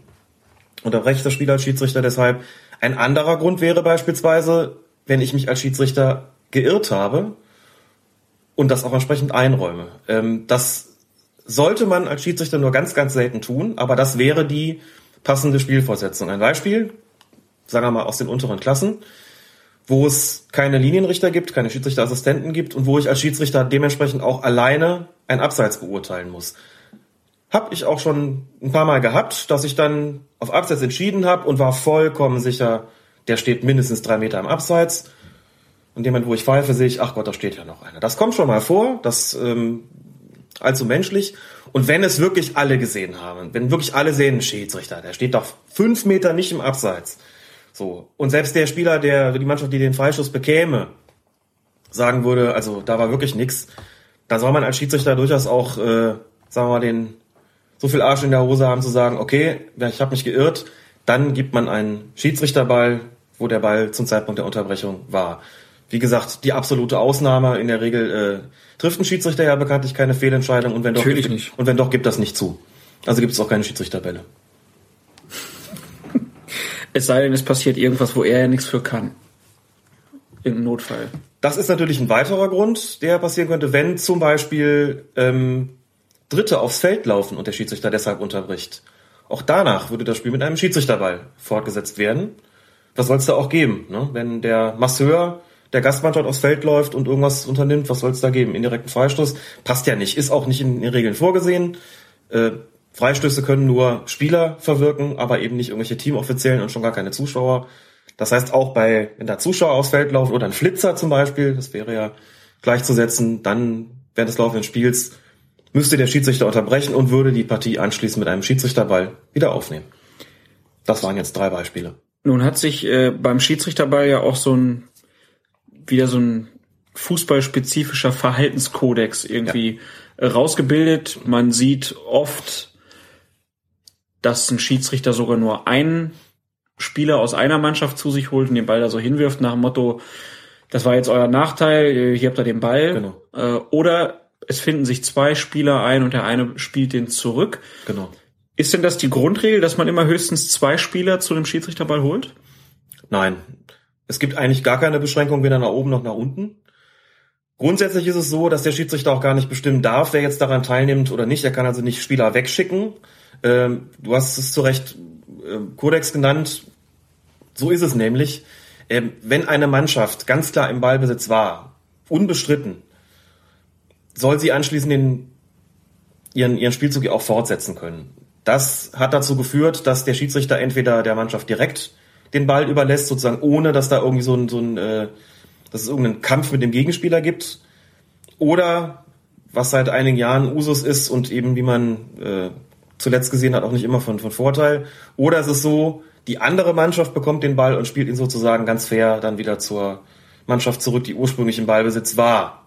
unterbrecht das Spiel als Schiedsrichter deshalb. Ein anderer Grund wäre beispielsweise, wenn ich mich als Schiedsrichter geirrt habe und das auch entsprechend einräume. Ähm, das sollte man als Schiedsrichter nur ganz, ganz selten tun, aber das wäre die passende Spielfortsetzung. Ein Beispiel, sagen wir mal aus den unteren Klassen. wo es keine Linienrichter gibt, keine Schiedsrichterassistenten gibt und wo ich als Schiedsrichter dementsprechend auch alleine ein Abseits beurteilen muss. Hab ich auch schon ein paar Mal gehabt, dass ich dann auf Abseits entschieden habe und war vollkommen sicher, der steht mindestens drei Meter im Abseits. Und jemand, wo ich pfeife, sehe ich, ach Gott, da steht ja noch einer. Das kommt schon mal vor, das ähm, allzu menschlich. Und wenn es wirklich alle gesehen haben, wenn wirklich alle sehen, Schiedsrichter, der steht doch fünf Meter nicht im Abseits. So. Und selbst der Spieler, der, die Mannschaft, die den Freischuss bekäme, sagen würde, also da war wirklich nix, da soll man als Schiedsrichter durchaus auch, äh, sagen wir mal, den so viel Arsch in der Hose haben zu sagen, okay, ich habe mich geirrt, dann gibt man einen Schiedsrichterball, wo der Ball zum Zeitpunkt der Unterbrechung war. Wie gesagt, die absolute Ausnahme. In der Regel äh, trifft ein Schiedsrichter ja bekanntlich keine Fehlentscheidung und wenn doch, Natürlich nicht. Und wenn doch, gibt das nicht zu. Also gibt es auch keine Schiedsrichterbälle. Es sei denn, es passiert irgendwas, wo er ja nichts für kann. Im Notfall. Das ist natürlich ein weiterer Grund, der passieren könnte, wenn zum Beispiel ähm, Dritte aufs Feld laufen und der Schiedsrichter deshalb unterbricht. Auch danach würde das Spiel mit einem Schiedsrichterball fortgesetzt werden. Was soll es da auch geben? Ne? Wenn der Masseur der Gastmannschaft aufs Feld läuft und irgendwas unternimmt, was soll es da geben? Indirekten Freistoß? Passt ja nicht, ist auch nicht in den Regeln vorgesehen. Äh, Freistöße können nur Spieler verwirken, aber eben nicht irgendwelche Teamoffiziellen und schon gar keine Zuschauer. Das heißt auch bei, wenn da Zuschauer aufs Feld laufen oder ein Flitzer zum Beispiel, das wäre ja gleichzusetzen, dann während des laufenden Spiels müsste der Schiedsrichter unterbrechen und würde die Partie anschließend mit einem Schiedsrichterball wieder aufnehmen. Das waren jetzt drei Beispiele. Nun hat sich äh, beim Schiedsrichterball ja auch so ein wieder so ein fußballspezifischer Verhaltenskodex irgendwie ja. rausgebildet. Man sieht oft, dass ein Schiedsrichter sogar nur einen Spieler aus einer Mannschaft zu sich holt und den Ball da so hinwirft nach dem Motto, das war jetzt euer Nachteil, hier habt ihr den Ball. Genau. Äh, oder es finden sich zwei Spieler ein und der eine spielt den zurück. Genau. Ist denn das die Grundregel, dass man immer höchstens zwei Spieler zu dem Schiedsrichterball holt? Nein. Es gibt eigentlich gar keine Beschränkung weder nach oben noch nach unten. Grundsätzlich ist es so, dass der Schiedsrichter auch gar nicht bestimmen darf, wer jetzt daran teilnimmt oder nicht. Er kann also nicht Spieler wegschicken. Ähm, du hast es zu Recht äh, Kodex genannt. So ist es nämlich. Ähm, wenn eine Mannschaft ganz klar im Ballbesitz war, unbestritten, soll sie anschließend den, ihren, ihren Spielzug auch fortsetzen können. Das hat dazu geführt, dass der Schiedsrichter entweder der Mannschaft direkt den Ball überlässt, sozusagen ohne, dass da irgendwie so ein, so ein äh, dass es irgendeinen Kampf mit dem Gegenspieler gibt, oder was seit einigen Jahren Usus ist und eben, wie man äh, zuletzt gesehen hat, auch nicht immer von, von Vorteil. Oder ist es so, die andere Mannschaft bekommt den Ball und spielt ihn sozusagen ganz fair dann wieder zur Mannschaft zurück, die ursprünglich im Ballbesitz war.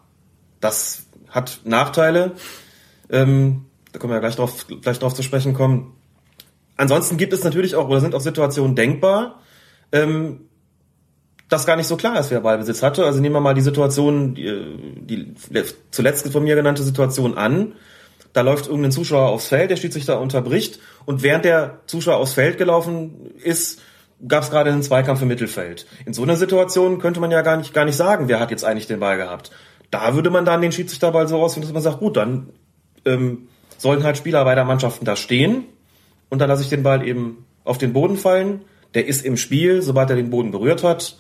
Das hat Nachteile. Ähm, da können wir ja gleich drauf, gleich drauf zu sprechen kommen. Ansonsten gibt es natürlich auch, oder sind auch Situationen denkbar, ähm, das gar nicht so klar ist, wer Ballbesitz hatte. Also nehmen wir mal die Situation, die, die zuletzt von mir genannte Situation an. Da läuft irgendein Zuschauer aufs Feld, der Schiedsrichter unterbricht und während der Zuschauer aufs Feld gelaufen ist, gab es gerade einen Zweikampf im Mittelfeld. In so einer Situation könnte man ja gar nicht, gar nicht sagen, wer hat jetzt eigentlich den Ball gehabt. Da würde man dann den Schiedsrichterball so ausführen, dass man sagt, gut, dann ähm, sollen halt Spieler beider Mannschaften da stehen und dann lasse ich den Ball eben auf den Boden fallen. Der ist im Spiel, sobald er den Boden berührt hat.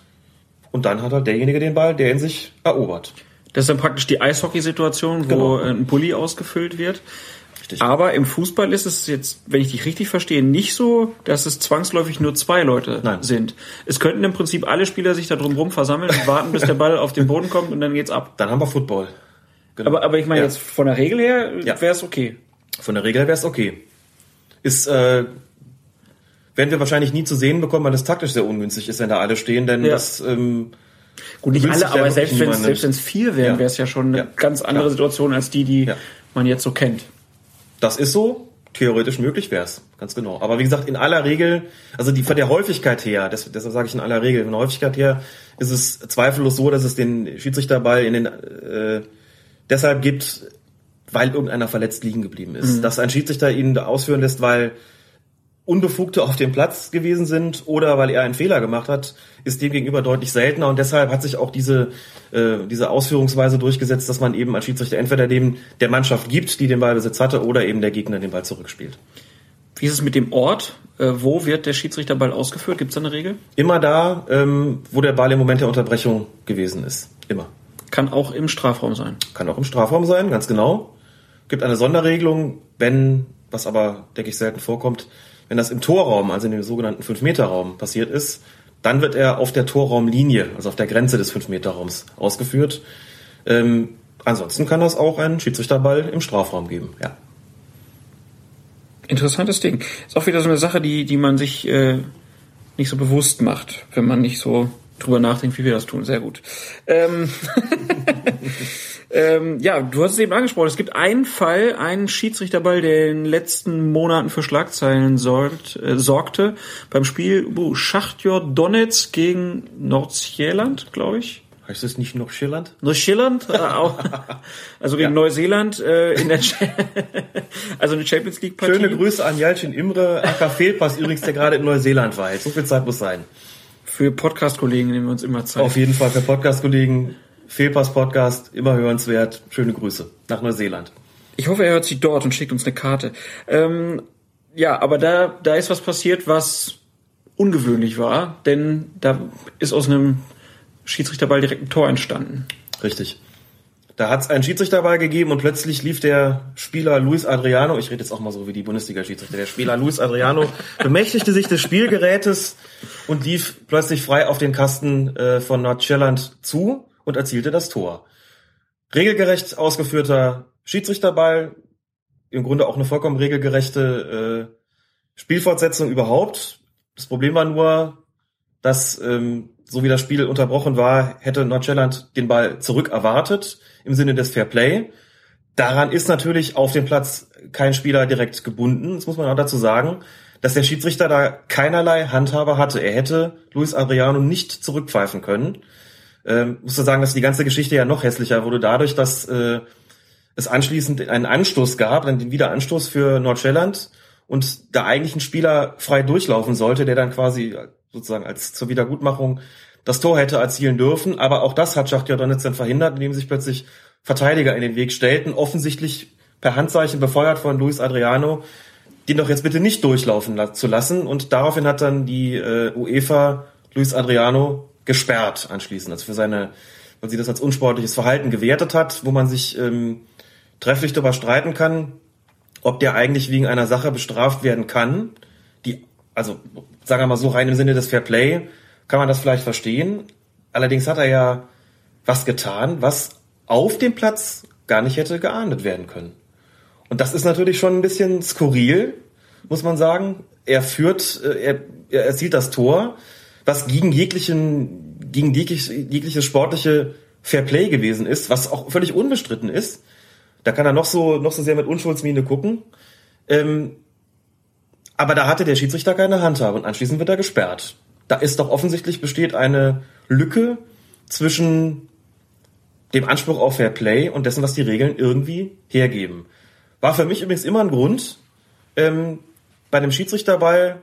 Und dann hat halt derjenige den Ball, der ihn sich erobert. Das ist dann praktisch die Eishockey-Situation, wo Genau. ein Bulli ausgefüllt wird. Aber im Fußball ist es jetzt, wenn ich dich richtig verstehe, nicht so, dass es zwangsläufig nur zwei Leute sind. Es könnten im Prinzip alle Spieler sich da drumherum versammeln und warten, bis der Ball auf den Boden kommt und dann geht's ab. Dann haben wir Football. Aber, aber ich meine Ja. jetzt von der Regel her wäre es okay. Von der Regel wäre es okay. Ist, äh, werden wir wahrscheinlich nie zu sehen bekommen, weil es taktisch sehr ungünstig ist, wenn da alle stehen, denn Ja. das, ähm, Gut, nicht alle, ja aber selbst wenn es vier wären, Ja. wäre es ja schon eine ganz andere Situation als die, die man jetzt so kennt. Das ist so. Theoretisch möglich wäre es, ganz genau. Aber wie gesagt, in aller Regel, also die von der Häufigkeit her, das, deshalb sage ich in aller Regel, von der Häufigkeit her ist es zweifellos so, dass es den Schiedsrichterball in den äh, deshalb gibt, weil irgendeiner verletzt liegen geblieben ist. Mhm. Dass ein Schiedsrichter ihn ausführen lässt, weil Unbefugte auf dem Platz gewesen sind oder weil er einen Fehler gemacht hat, ist demgegenüber deutlich seltener und deshalb hat sich auch diese, äh, diese Ausführungsweise durchgesetzt, dass man eben als Schiedsrichter entweder dem der Mannschaft gibt, die den Ballbesitz hatte, oder eben der Gegner den Ball zurückspielt. Wie ist es mit dem Ort? Äh, wo wird der Schiedsrichterball ausgeführt? Gibt es da eine Regel? Immer da, ähm, wo der Ball im Moment der Unterbrechung gewesen ist. Immer. Kann auch im Strafraum sein. Kann auch im Strafraum sein, ganz genau. Gibt eine Sonderregelung, wenn, was aber, denke ich, selten vorkommt, wenn das im Torraum, also in dem sogenannten 5-Meter-Raum passiert ist, dann wird er auf der Torraumlinie, also auf der Grenze des 5-Meter-Raums ausgeführt. Ähm, ansonsten kann das auch einen Schiedsrichterball im Strafraum geben, ja. Interessantes Ding. Ist auch wieder so eine Sache, die, die man sich äh, nicht so bewusst macht, wenn man nicht so drüber nachdenkt, wie wir das tun. Sehr gut. Ähm, ähm, ja, du hast es eben angesprochen. Es gibt einen Fall, einen Schiedsrichterball, der in den letzten Monaten für Schlagzeilen sorgt, äh, sorgte. Beim Spiel uh, Schachtjor Donetsk gegen Nordsjælland, glaube ich. Heißt es nicht noch Schilland? Neuseeland, äh, auch, also gegen Neuseeland äh, in der also eine Champions League Partie. Schöne Grüße an Jalcin Imre, aka Fehlpass übrigens, der gerade in Neuseeland war. Jetzt so viel Zeit muss sein. Für Podcast-Kollegen nehmen wir uns immer Zeit. Auf jeden Fall für Podcast-Kollegen, Fehlpass-Podcast, immer hörenswert. Schöne Grüße nach Neuseeland. Ich hoffe, er hört sie dort und schickt uns eine Karte. Ähm, ja, aber da, da ist was passiert, was ungewöhnlich war, denn da ist aus einem Schiedsrichterball direkt ein Tor entstanden. Richtig. Da hat es einen Schiedsrichterball gegeben und plötzlich lief der Spieler Luis Adriano, ich rede jetzt auch mal so wie die Bundesliga-Schiedsrichter, der Spieler Luis Adriano bemächtigte sich des Spielgerätes und lief plötzlich frei auf den Kasten äh, von Nordjylland zu und erzielte das Tor. Regelgerecht ausgeführter Schiedsrichterball, im Grunde auch eine vollkommen regelgerechte äh, Spielfortsetzung überhaupt. Das Problem war nur, dass ähm, so wie das Spiel unterbrochen war, hätte Nordjylland den Ball zurück erwartet im Sinne des Fair Play. Daran ist natürlich auf dem Platz kein Spieler direkt gebunden. Das muss man auch dazu sagen, dass der Schiedsrichter da keinerlei Handhabe hatte. Er hätte Luis Adriano nicht zurückpfeifen können. Ähm, musste sagen, dass die ganze Geschichte ja noch hässlicher wurde dadurch, dass äh, es anschließend einen Anstoß gab, einen Wiederanstoß für Nordjylland und da eigentlich ein Spieler frei durchlaufen sollte, der dann quasi sozusagen als zur Wiedergutmachung das Tor hätte erzielen dürfen. Aber auch das hat Schachtja dann verhindert, indem sich plötzlich Verteidiger in den Weg stellten, offensichtlich per Handzeichen befeuert von Luis Adriano, den doch jetzt bitte nicht durchlaufen zu lassen. Und daraufhin hat dann die äh, UEFA Luis Adriano gesperrt anschließend, also für seine, weil sie das als unsportliches Verhalten gewertet hat, wo man sich ähm, trefflich darüber streiten kann, ob der eigentlich wegen einer Sache bestraft werden kann, die, also sagen wir mal so rein im Sinne des Fair Play, kann man das vielleicht verstehen. Allerdings hat er ja was getan, was auf dem Platz gar nicht hätte geahndet werden können. Und das ist natürlich schon ein bisschen skurril, muss man sagen. Er führt, äh, er, er erzielt das Tor, was gegen jeglichen, gegen jegliche, jegliche sportliche Fairplay gewesen ist, was auch völlig unbestritten ist. Da kann er noch so, noch so sehr mit Unschuldsmiene gucken. Ähm, aber da hatte der Schiedsrichter keine Handhabe und anschließend wird er gesperrt. Da ist doch offensichtlich besteht eine Lücke zwischen dem Anspruch auf Fair Play und dessen, was die Regeln irgendwie hergeben. War für mich übrigens immer ein Grund, ähm, bei dem Schiedsrichterball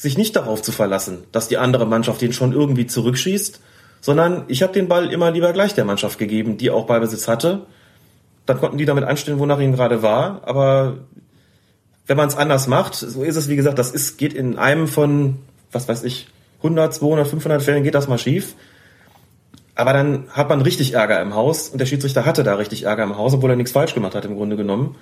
sich nicht darauf zu verlassen, dass die andere Mannschaft den schon irgendwie zurückschießt, sondern ich habe den Ball immer lieber gleich der Mannschaft gegeben, die auch Ballbesitz hatte. Dann konnten die damit anstellen, wonach ihnen gerade war. Aber wenn man es anders macht, so ist es, wie gesagt, das ist, geht in einem von, was weiß ich, 100, 200, 500 Fällen geht das mal schief. Aber dann hat man richtig Ärger im Haus und der Schiedsrichter hatte da richtig Ärger im Haus, obwohl er nichts falsch gemacht hat im Grunde genommen.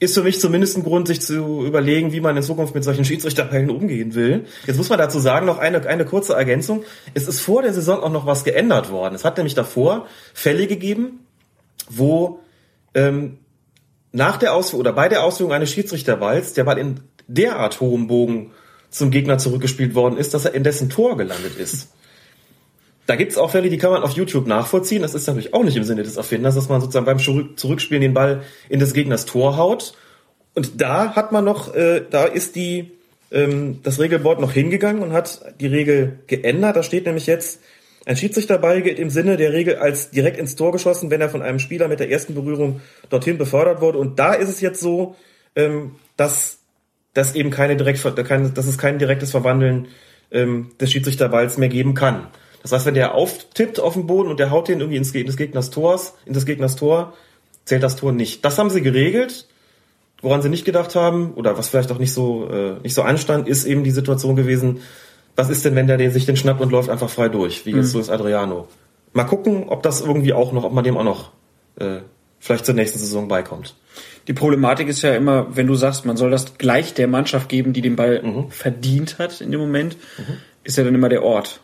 Ist für mich zumindest ein Grund, sich zu überlegen, wie man in Zukunft mit solchen Schiedsrichterfällen umgehen will. Jetzt muss man dazu sagen, noch eine, eine kurze Ergänzung. Es ist vor der Saison auch noch was geändert worden. Es hat nämlich davor Fälle gegeben, wo ähm, nach der Ausführung oder bei der Ausführung eines Schiedsrichterballs der Ball in derart hohem Bogen zum Gegner zurückgespielt worden ist, dass er in dessen Tor gelandet ist. Da gibt's auch Fälle, die kann man auf YouTube nachvollziehen. Das ist natürlich auch nicht im Sinne des Erfinders, dass man sozusagen beim Zurückspielen den Ball in des Gegners Tor haut. Und da hat man noch, äh, da ist die ähm, das Regelboard noch hingegangen und hat die Regel geändert. Da steht nämlich jetzt, ein Schiedsrichterball gilt im Sinne der Regel als direkt ins Tor geschossen, wenn er von einem Spieler mit der ersten Berührung dorthin befördert wurde. Und da ist es jetzt so, ähm, dass, dass eben keine direkt, dass es kein direktes Verwandeln ähm, des Schiedsrichterballs mehr geben kann. Das heißt, wenn der auftippt auf den Boden und der haut den irgendwie ins, ins Gegners Tors, in das Gegners Tor, zählt das Tor nicht. Das haben sie geregelt. woran sie nicht gedacht haben oder was vielleicht auch nicht so äh, nicht so anstand, ist eben die Situation gewesen. Was ist denn, wenn der sich den schnappt und läuft einfach frei durch, wie jetzt Mhm. Luis Adriano? Mal gucken, ob das irgendwie auch noch, ob man dem auch noch äh, vielleicht zur nächsten Saison beikommt. Die Problematik ist ja immer, wenn du sagst, man soll das gleich der Mannschaft geben, die den Ball verdient hat in dem Moment, ist ja dann immer der Ort.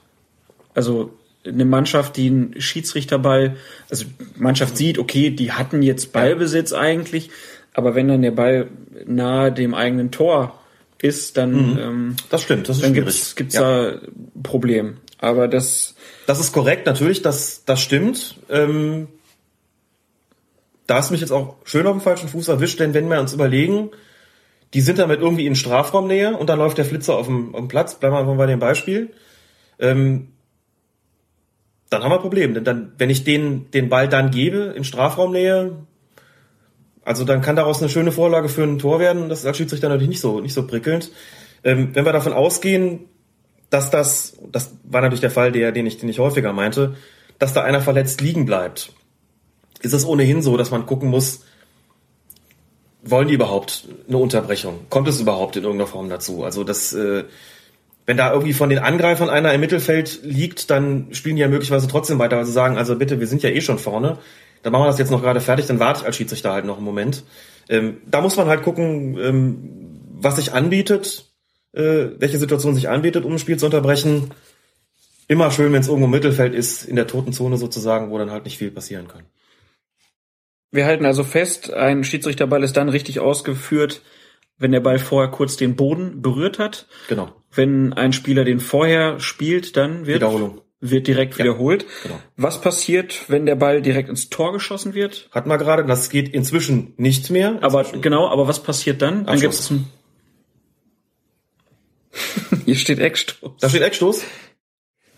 Also eine Mannschaft, die einen Schiedsrichterball, also Mannschaft sieht, okay, die hatten jetzt Ballbesitz eigentlich, aber wenn dann der Ball nahe dem eigenen Tor ist, dann Mhm. ähm, Das stimmt, das ist dann schwierig. gibt's, gibt's Ja. da ein Problem. Aber das Das ist korrekt, natürlich, das, das stimmt. Ähm, da hast du mich jetzt auch schön auf dem falschen Fuß erwischt, denn wenn wir uns überlegen, die sind damit irgendwie in Strafraumnähe und dann läuft der Flitzer auf dem, auf dem Platz, bleiben wir einfach bei dem Beispiel, ähm, dann haben wir ein Problem. Denn dann, wenn ich den, den Ball dann gebe in Strafraumnähe, also dann kann daraus eine schöne Vorlage für ein Tor werden. Das ist als Schiedsrichter natürlich nicht so, nicht so prickelnd. Ähm, wenn wir davon ausgehen, dass das, das war natürlich der Fall, der, den ich, den ich häufiger meinte, dass da einer verletzt liegen bleibt, ist es ohnehin so, dass man gucken muss, wollen die überhaupt eine Unterbrechung? Kommt es überhaupt in irgendeiner Form dazu? Also das, äh, wenn da irgendwie von den Angreifern einer im Mittelfeld liegt, dann spielen die ja möglicherweise trotzdem weiter, weil sie sagen, also bitte, wir sind ja eh schon vorne, dann machen wir das jetzt noch gerade fertig, dann warte ich als Schiedsrichter halt noch einen Moment. Ähm, da muss man halt gucken, ähm, was sich anbietet, äh, welche Situation sich anbietet, um ein Spiel zu unterbrechen. Immer schön, wenn es irgendwo im Mittelfeld ist, in der toten Zone sozusagen, wo dann halt nicht viel passieren kann. Wir halten also fest, ein Schiedsrichterball ist dann richtig ausgeführt, wenn der Ball vorher kurz den Boden berührt hat. Genau. Wenn ein Spieler den vorher spielt, dann wird, Wiederholung. wird direkt wiederholt. genau. Was passiert, wenn der Ball direkt ins Tor geschossen wird? Hat man gerade, das geht inzwischen nicht mehr. Aber genau, aber was passiert dann? Dann gibt es Hier steht Eckstoß. Da steht Eckstoß.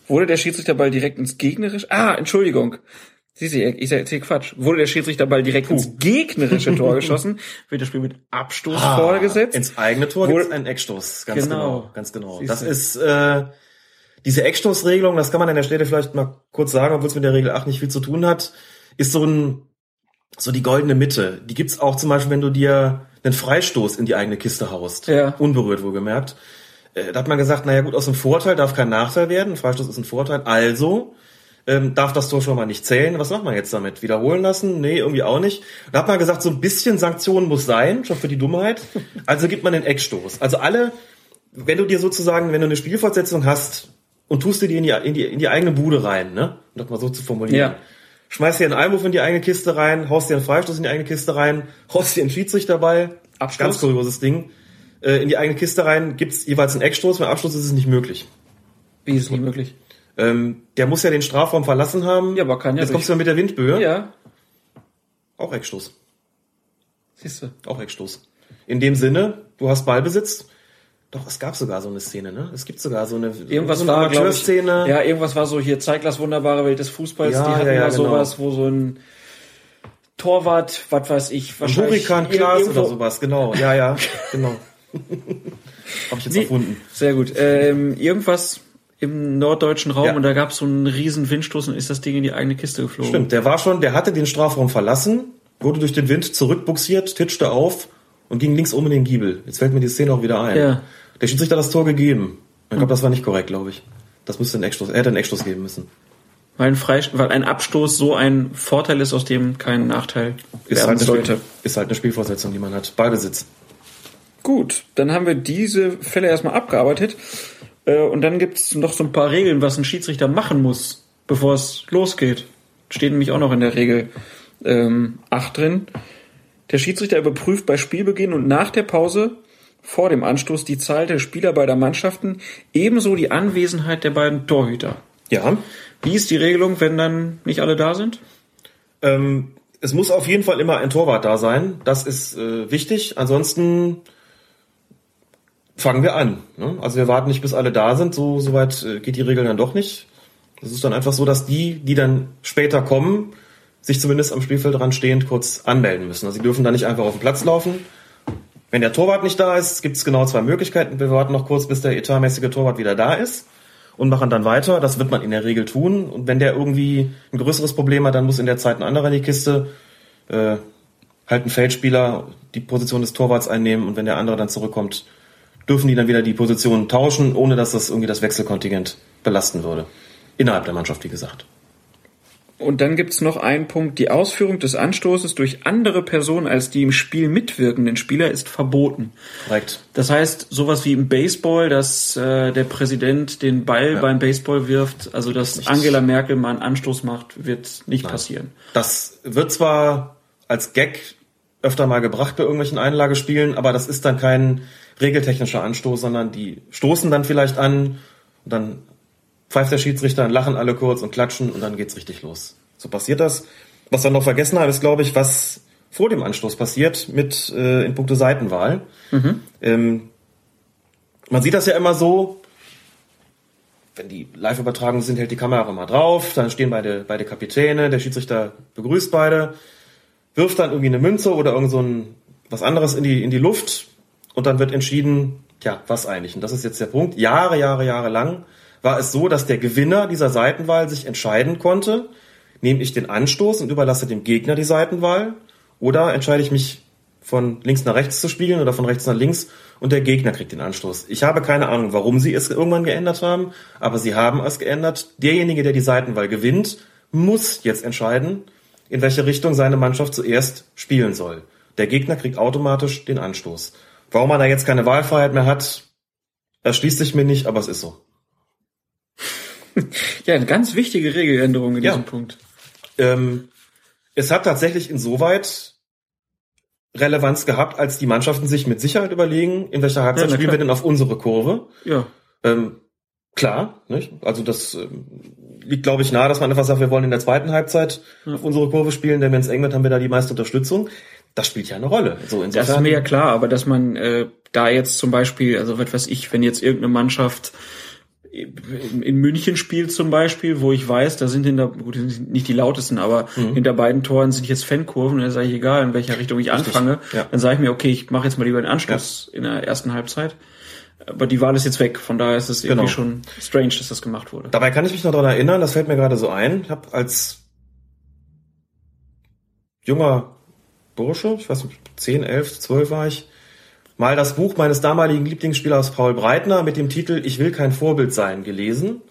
Wurde der Schiedsrichterball direkt ins gegnerische? Ah, Entschuldigung. Siehst du, ich erzähl Quatsch. Wurde der Schiedsrichterball direkt ins gegnerische Tor geschossen, wird das Spiel mit Abstoß Ah, vorgesetzt. Ins eigene Tor Wurde- gibt es einen Eckstoß. Ganz Genau. genau. Ganz genau. Das ist äh, diese Eckstoßregelung, das kann man an der Stelle vielleicht mal kurz sagen, obwohl es mit der Regel 8 nicht viel zu tun hat, ist so ein so die goldene Mitte. Die gibt's auch zum Beispiel, wenn du dir einen Freistoß in die eigene Kiste haust. Ja. Unberührt wohlgemerkt. Äh, da hat man gesagt, naja gut, aus dem Vorteil darf kein Nachteil werden. Ein Freistoß ist ein Vorteil. Also ähm, darf das Tor schon mal nicht zählen. Was macht man jetzt damit? Wiederholen lassen? Nee, irgendwie auch nicht. Da hat man gesagt, so ein bisschen Sanktion muss sein, schon für die Dummheit. Also gibt man den Eckstoß. Also alle, wenn du dir sozusagen, wenn du eine Spielfortsetzung hast und tust dir die in die, in die, in die eigene Bude rein, ne? Um das mal so zu formulieren. Ja. Schmeißt dir einen Einwurf in die eigene Kiste rein, haust dir einen Freistoß in die eigene Kiste rein, haust dir einen Schiedsrichterball, Abstoß? ganz kurioses Ding, äh, in die eigene Kiste rein, gibt's jeweils einen Eckstoß, beim Abschluss ist es nicht möglich. Wie ist es nicht möglich? Ähm, der muss ja den Strafraum verlassen haben. Ja, aber kann ja Jetzt kommst du mit der Windböe. Ja, Auch Eckstoß. siehst du. Auch Eckstoß. In dem Sinne, du hast Ballbesitz. Doch, es gab sogar so eine Szene, ne? Es gibt sogar so eine, Irgendwas so eine war, glaube ich, Amateurszene. ja, irgendwas war so hier Zeiglers wunderbare Welt des Fußballs. Ja, die hatten ja, ja, ja, genau. sowas, wo so ein Torwart, was weiß ich, Ein wahrscheinlich Hurrikan Klaas oder sowas, genau. Ja, ja, genau. Hab ich jetzt Nee, erfunden. Sehr gut. Ähm, irgendwas im norddeutschen Raum Ja. und da gab es so einen riesen Windstoß und ist das Ding in die eigene Kiste geflogen. Stimmt, der war schon, der hatte den Strafraum verlassen, wurde durch den Wind zurückbuxiert, titschte auf und ging links um in den Giebel. Jetzt fällt mir die Szene auch wieder ein. Ja. Der Schiedsrichter hat das Tor gegeben. Ich glaube, das war nicht korrekt, glaube ich. Das müsste ein Eckstoß, er hätte einen Eckstoß geben müssen. Weil ein, Freist weil ein Abstoß so ein Vorteil ist, aus dem kein Nachteil Ist halt, eine sollte. Ist halt eine Spielfortsetzung, die man hat. Ballbesitz. Gut, dann haben wir diese Fälle erstmal abgearbeitet. Äh, Und dann gibt es noch so ein paar Regeln, was ein Schiedsrichter machen muss, bevor es losgeht. Steht nämlich auch noch in der Regel ähm, 8 drin. Der Schiedsrichter überprüft bei Spielbeginn und nach der Pause vor dem Anstoß die Zahl der Spieler beider Mannschaften, ebenso die Anwesenheit der beiden Torhüter. Ja. Wie ist die Regelung, wenn dann nicht alle da sind? Ähm, es muss auf jeden Fall immer ein Torwart da sein. Das ist äh, wichtig. Ansonsten fangen wir an. Ne? Also wir warten nicht, bis alle da sind. So soweit äh, geht die Regel dann doch nicht. Es ist dann einfach so, dass die, die dann später kommen, sich zumindest am Spielfeldrand stehend kurz anmelden müssen. Also sie dürfen dann nicht einfach auf den Platz laufen. Wenn der Torwart nicht da ist, gibt es genau zwei Möglichkeiten. Wir warten noch kurz, bis der etatmäßige Torwart wieder da ist und machen dann weiter. Das wird man in der Regel tun. Und wenn der irgendwie ein größeres Problem hat, dann muss in der Zeit ein anderer in die Kiste. Äh, halt ein Feldspieler die Position des Torwarts einnehmen und wenn der andere dann zurückkommt, dürfen die dann wieder die Position tauschen, ohne dass das irgendwie das Wechselkontingent belasten würde. Innerhalb der Mannschaft, wie gesagt. Und dann gibt's noch einen Punkt. Die Ausführung des Anstoßes durch andere Personen als die im Spiel mitwirkenden Spieler ist verboten. Korrekt. Das heißt, sowas wie im Baseball, dass äh, der Präsident den Ball Ja. beim Baseball wirft, also dass Angela Merkel mal einen Anstoß macht, wird nicht Nein. passieren. Das wird zwar als Gag öfter mal gebracht bei irgendwelchen Einlagespielen, aber das ist dann kein regeltechnischer Anstoß, sondern die stoßen dann vielleicht an und dann pfeift der Schiedsrichter, dann lachen alle kurz und klatschen und dann geht's richtig los. So passiert das. Was wir noch vergessen haben, ist, glaube ich, was vor dem Anstoß passiert mit äh, in puncto Seitenwahl. Ähm, man sieht das ja immer so, wenn die Live-Übertragungen sind, hält die Kamera immer drauf, dann stehen beide, beide Kapitäne, der Schiedsrichter begrüßt beide, wirft dann irgendwie eine Münze oder irgend so ein, was anderes in die, in die Luft und dann wird entschieden, tja, was eigentlich? Und das ist jetzt der Punkt. Jahre, Jahre, Jahre lang war es so, dass der Gewinner dieser Seitenwahl sich entscheiden konnte, nehme ich den Anstoß und überlasse dem Gegner die Seitenwahl oder entscheide ich mich von links nach rechts zu spielen oder von rechts nach links und der Gegner kriegt den Anstoß. Ich habe keine Ahnung, warum sie es irgendwann geändert haben, aber sie haben es geändert. Derjenige, der die Seitenwahl gewinnt, muss jetzt entscheiden, in welche Richtung seine Mannschaft zuerst spielen soll. Der Gegner kriegt automatisch den Anstoß. Warum man da jetzt keine Wahlfreiheit mehr hat, erschließt sich mir nicht, aber es ist so. Ja, eine ganz wichtige Regeländerung in Ja. diesem Punkt. Ähm, es hat tatsächlich insoweit Relevanz gehabt, als die Mannschaften sich mit Sicherheit überlegen, in welcher Halbzeit Ja, spielen wir denn auf unsere Kurve. Ja. Ähm, klar, nicht? Also das ähm, liegt, glaube ich, nahe, dass man einfach sagt, wir wollen in der zweiten Halbzeit auf unsere Kurve spielen, denn wenn es eng wird, haben wir da die meiste Unterstützung. Das spielt ja eine Rolle. So Das ist mir ja klar, aber dass man äh, da jetzt zum Beispiel, also was weiß ich, wenn jetzt irgendeine Mannschaft in, München spielt zum Beispiel, wo ich weiß, da sind hinter, gut, sind nicht die lautesten, aber Mhm. hinter beiden Toren sind jetzt Fankurven, dann sage ich, egal, in welcher Richtung ich Richtig, anfange, ja. dann sage ich mir, okay, ich mache jetzt mal lieber den Anschluss in der ersten Halbzeit. Aber die Wahl ist jetzt weg, von daher ist es irgendwie Genau. schon strange, dass das gemacht wurde. Dabei kann ich mich noch daran erinnern, das fällt mir gerade so ein. Ich habe als junger Bursche, ich weiß nicht, 10, 11, 12 war ich, mal das Buch meines damaligen Lieblingsspielers Paul Breitner mit dem Titel Ich will kein Vorbild sein gelesen.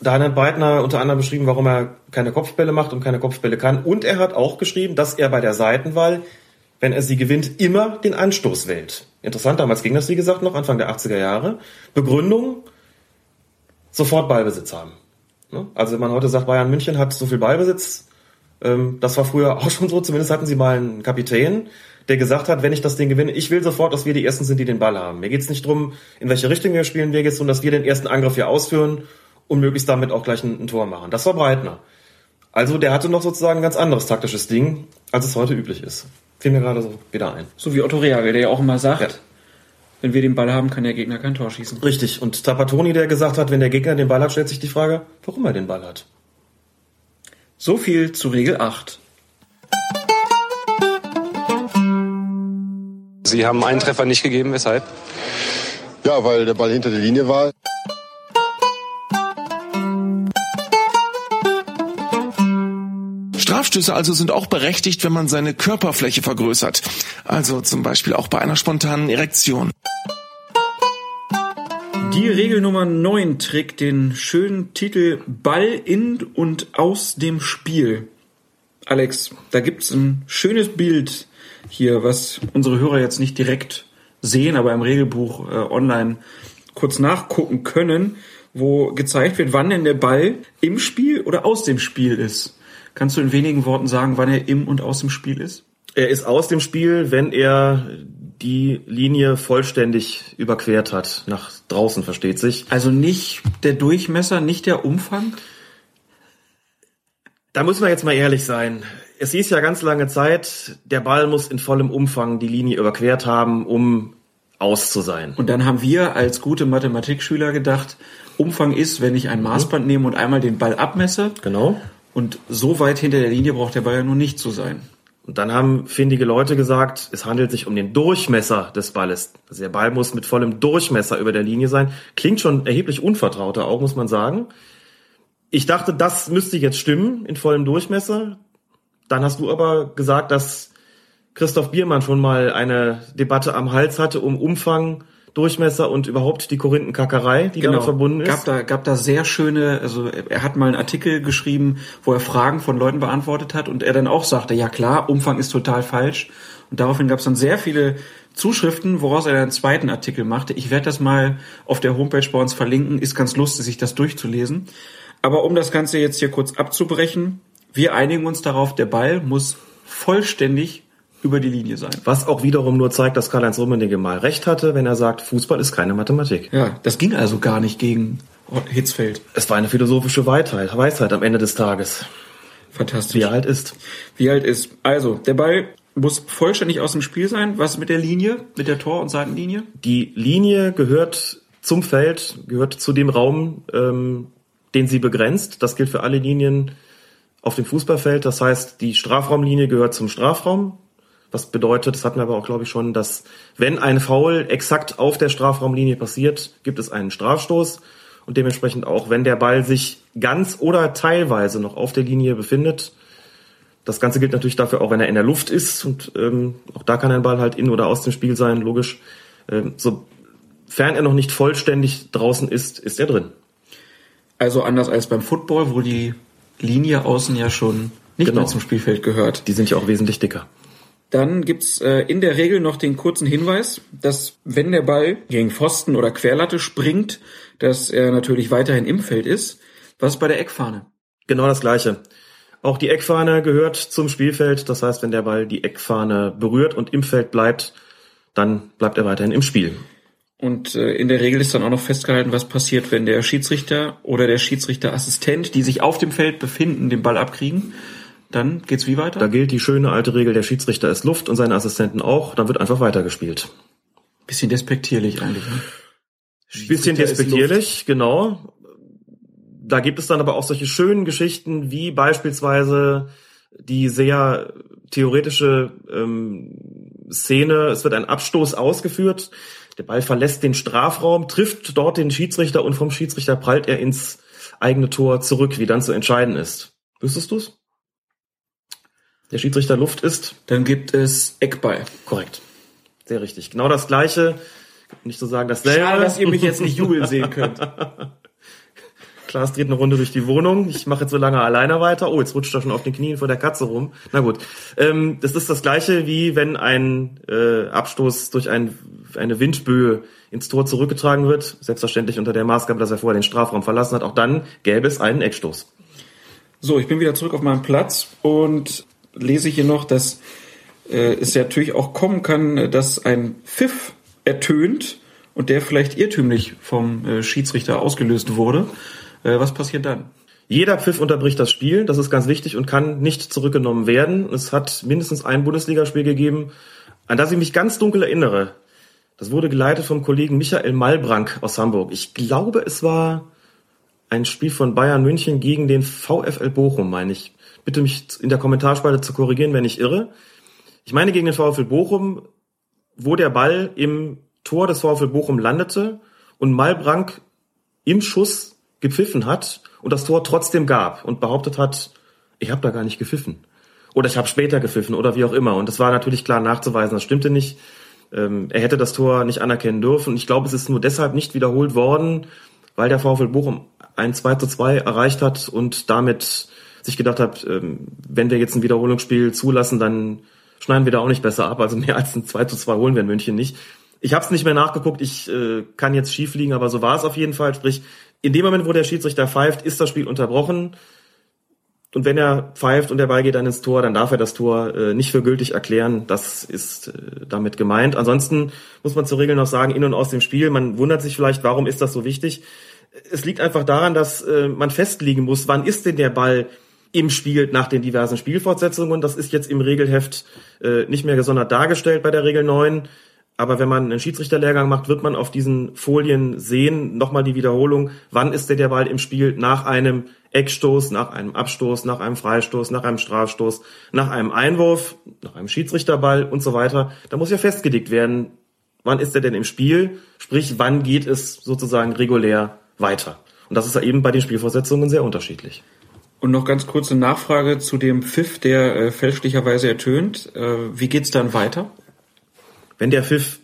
Da hat Breitner unter anderem beschrieben, warum er keine Kopfbälle macht und keine Kopfbälle kann. Und er hat auch geschrieben, dass er bei der Seitenwahl, wenn er sie gewinnt, immer den Anstoß wählt. Interessant, damals ging das, wie gesagt, noch Anfang der 80er Jahre. Begründung, sofort Ballbesitz haben. Ne? Also wenn man heute sagt, Bayern München hat so viel Ballbesitz, ähm, das war früher auch schon so, zumindest hatten sie mal einen Kapitän, der gesagt hat, wenn ich das Ding gewinne, ich will sofort, dass wir die Ersten sind, die den Ball haben. Mir geht's nicht drum, in welche Richtung wir spielen, mir geht's darum, dass wir den ersten Angriff hier ausführen und möglichst damit auch gleich ein, ein Tor machen. Das war Breitner. Also der hatte noch sozusagen ein ganz anderes taktisches Ding, als es heute üblich ist. Fiel mir gerade so wieder ein. So wie Otto Reagel, der ja auch immer sagt, wenn wir den Ball haben, kann der Gegner kein Tor schießen. Richtig. Und Tapatoni, der gesagt hat, wenn der Gegner den Ball hat, stellt sich die Frage, warum er den Ball hat. So viel zu Regel 8. Sie haben einen Treffer nicht gegeben, weshalb? Ja, weil der Ball hinter der Linie war. Strafstöße also sind auch berechtigt, wenn man seine Körperfläche vergrößert. Also zum Beispiel auch bei einer spontanen Erektion. Die Regel Nummer 9 trägt den schönen Titel Ball in und aus dem Spiel. Alex, da gibt's ein schönes Bild hier, was unsere Hörer jetzt nicht direkt sehen, aber im Regelbuch äh, online kurz nachgucken können, wo gezeigt wird, wann denn der Ball im Spiel oder aus dem Spiel ist. Kannst du in wenigen Worten sagen, wann er im und aus dem Spiel ist? Er ist aus dem Spiel, wenn er die Linie vollständig überquert hat. Nach draußen, versteht sich. Also nicht der Durchmesser, nicht der Umfang? Da müssen wir jetzt mal ehrlich sein. Es hieß ja ganz lange Zeit, der Ball muss in vollem Umfang die Linie überquert haben, um aus zu sein. Und dann haben wir als gute Mathematikschüler gedacht, Umfang ist, wenn ich ein Maßband nehme und einmal den Ball abmesse. Genau. Und so weit hinter der Linie braucht der Ball ja nur nicht zu sein. Und dann haben findige Leute gesagt, es handelt sich um den Durchmesser des Balles. Also der Ball muss mit vollem Durchmesser über der Linie sein. Klingt schon erheblich unvertrauter auch, muss man sagen. Ich dachte, das müsste jetzt stimmen in vollem Durchmesser. Dann hast du aber gesagt, dass Christoph Biermann schon mal eine Debatte am Hals hatte um Umfang, Durchmesser und überhaupt die Korinthenkackerei, die damit verbunden ist. Gab da, gab da sehr schöne, also er hat mal einen Artikel geschrieben, wo er Fragen von Leuten beantwortet hat und er dann auch sagte, ja klar, Umfang ist total falsch. Und daraufhin gab es dann sehr viele Zuschriften, woraus er einen zweiten Artikel machte. Ich werde das mal auf der Homepage bei uns verlinken, ist ganz lustig, sich das durchzulesen. Aber um das Ganze jetzt hier kurz abzubrechen, wir einigen uns darauf, der Ball muss vollständig über die Linie sein. Was auch wiederum nur zeigt, dass Karl-Heinz Rummenigge mal recht hatte, wenn er sagt, Fußball ist keine Mathematik. Ja, das ging also gar nicht gegen Hitzfeld. Es war eine philosophische Weisheit, Weisheit am Ende des Tages. Fantastisch. Wie halt ist. Wie halt ist. Also, der Ball muss vollständig aus dem Spiel sein. Was mit der Linie, mit der Tor- und Seitenlinie? Die Linie gehört zum Feld, gehört zu dem Raum, ähm, den sie begrenzt. Das gilt für alle Linien auf dem Fußballfeld. Das heißt, die Strafraumlinie gehört zum Strafraum. Was bedeutet, das hatten wir aber auch, glaube ich, schon, dass wenn ein Foul exakt auf der Strafraumlinie passiert, gibt es einen Strafstoß. Und dementsprechend auch, wenn der Ball sich ganz oder teilweise noch auf der Linie befindet. Das Ganze gilt natürlich dafür auch, wenn er in der Luft ist. Und ähm, auch da kann ein Ball halt in oder aus dem Spiel sein, logisch. Ähm, sofern er noch nicht vollständig draußen ist, ist er drin. Also anders als beim Football, wo die Linie außen ja schon nicht Genau. mehr zum Spielfeld gehört. Die sind ja auch wesentlich dicker. Dann gibt's äh, in der Regel noch den kurzen Hinweis, dass wenn der Ball gegen Pfosten oder Querlatte springt, dass er natürlich weiterhin im Feld ist. Was ist bei der Eckfahne? Genau das Gleiche. Auch die Eckfahne gehört zum Spielfeld. Das heißt, wenn der Ball die Eckfahne berührt und im Feld bleibt, dann bleibt er weiterhin im Spiel. Und äh, in der Regel ist dann auch noch festgehalten, was passiert, wenn der Schiedsrichter oder der Schiedsrichterassistent, die sich auf dem Feld befinden, den Ball abkriegen. Dann geht's wie weiter? Da gilt die schöne alte Regel, der Schiedsrichter ist Luft und seine Assistenten auch. Dann wird einfach weitergespielt. Bisschen despektierlich eigentlich. Ne? Bisschen despektierlich, genau. Da gibt es dann aber auch solche schönen Geschichten wie beispielsweise die sehr theoretische ähm, Szene. Es wird ein Abstoß ausgeführt. Der Ball verlässt den Strafraum, trifft dort den Schiedsrichter und vom Schiedsrichter prallt er ins eigene Tor zurück, wie dann zu entscheiden ist. Wüsstest du's? Der Schiedsrichter Luft ist. Dann gibt es Eckball. Korrekt. Sehr richtig. Genau das gleiche. Nicht zu sagen dasselbe. Schade, dass ihr mich jetzt nicht jubeln sehen könnt. Klaas dreht eine Runde durch die Wohnung. Ich mache jetzt so lange alleine weiter. Oh, jetzt rutscht er schon auf den Knien vor der Katze rum. Na gut. Ähm, das ist das gleiche wie wenn ein äh, Abstoß durch ein, eine Windböe ins Tor zurückgetragen wird. Selbstverständlich unter der Maßgabe, dass er vorher den Strafraum verlassen hat. Auch dann gäbe es einen Eckstoß. So, ich bin wieder zurück auf meinem Platz und lese hier noch, dass äh, es ja natürlich auch kommen kann, dass ein Pfiff ertönt und der vielleicht irrtümlich vom äh, Schiedsrichter ausgelöst wurde. Äh, was passiert dann? Jeder Pfiff unterbricht das Spiel, das ist ganz wichtig und kann nicht zurückgenommen werden. Es hat mindestens ein Bundesligaspiel gegeben, an das ich mich ganz dunkel erinnere. Das wurde geleitet vom Kollegen Michael Malbrank aus Hamburg. Ich glaube, es war ein Spiel von Bayern München gegen den VfL Bochum, meine ich. Bitte mich in der Kommentarspalte zu korrigieren, wenn ich irre. Ich meine gegen den VfL Bochum, wo der Ball im Tor des VfL Bochum landete und Malbrank im Schuss gepfiffen hat und das Tor trotzdem gab und behauptet hat, ich habe da gar nicht gepfiffen. Oder ich habe später gepfiffen oder wie auch immer. Und das war natürlich klar nachzuweisen, das stimmte nicht. Ähm, er hätte das Tor nicht anerkennen dürfen. Ich glaube, es ist nur deshalb nicht wiederholt worden, weil der VfL Bochum ein 2 zu 2 erreicht hat und damit sich gedacht hat, ähm, wenn wir jetzt ein Wiederholungsspiel zulassen, dann schneiden wir da auch nicht besser ab. Also mehr als ein 2 zu 2 holen wir in München nicht. Ich habe es nicht mehr nachgeguckt, ich äh, kann jetzt schief liegen, aber so war es auf jeden Fall. Sprich, in dem Moment, wo der Schiedsrichter pfeift, ist das Spiel unterbrochen. Und wenn er pfeift und der Ball geht dann ins Tor, dann darf er das Tor äh, nicht für gültig erklären. Das ist äh, damit gemeint. Ansonsten muss man zur Regel noch sagen, in und aus dem Spiel. Man wundert sich vielleicht, warum ist das so wichtig? Es liegt einfach daran, dass äh, man festlegen muss, wann ist denn der Ball im Spiel nach den diversen Spielfortsetzungen. Das ist jetzt im Regelheft äh, nicht mehr gesondert dargestellt bei der Regel 9. Aber wenn man einen Schiedsrichterlehrgang macht, wird man auf diesen Folien sehen, nochmal die Wiederholung, wann ist denn der Ball im Spiel nach einem Eckstoß, nach einem Abstoß, nach einem Freistoß, nach einem Strafstoß, nach einem Einwurf, nach einem Schiedsrichterball und so weiter. Da muss ja festgelegt werden, wann ist er denn im Spiel, sprich, wann geht es sozusagen regulär weiter. Und das ist ja eben bei den Spielvorsetzungen sehr unterschiedlich. Und noch ganz kurze Nachfrage zu dem Pfiff, der äh, fälschlicherweise ertönt. Äh, wie geht's dann weiter? Wenn der Pfiff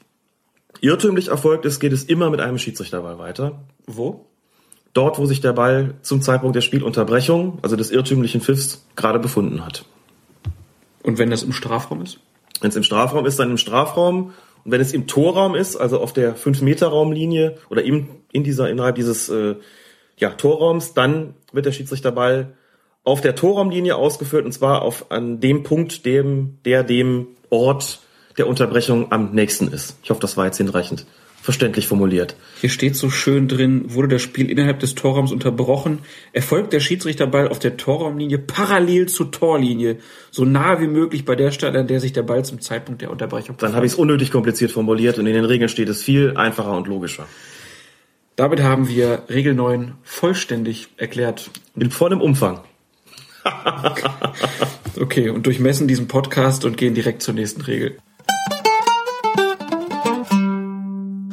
irrtümlich erfolgt ist, geht es immer mit einem Schiedsrichterball weiter. Wo? Dort, wo sich der Ball zum Zeitpunkt der Spielunterbrechung, also des irrtümlichen Pfiffs, gerade befunden hat. Und wenn das im Strafraum ist? Wenn es im Strafraum ist, dann im Strafraum. Und wenn es im Torraum ist, also auf der 5-Meter-Raumlinie oder eben in dieser, innerhalb dieses äh, ja, Torraums, dann wird der Schiedsrichterball auf der Torraumlinie ausgeführt und zwar auf an dem Punkt, dem, der dem Ort der Unterbrechung am nächsten ist. Ich hoffe, das war jetzt hinreichend verständlich formuliert. Hier steht so schön drin, wurde das Spiel innerhalb des Torraums unterbrochen, erfolgt der Schiedsrichterball auf der Torraumlinie parallel zur Torlinie, so nah wie möglich bei der Stelle, an der sich der Ball zum Zeitpunkt der Unterbrechung Dann habe ich es unnötig kompliziert formuliert und in den Regeln steht es viel einfacher und logischer. Damit haben wir Regel 9 vollständig erklärt. In vollem Umfang. okay, und durchmessen diesen Podcast und gehen direkt zur nächsten Regel.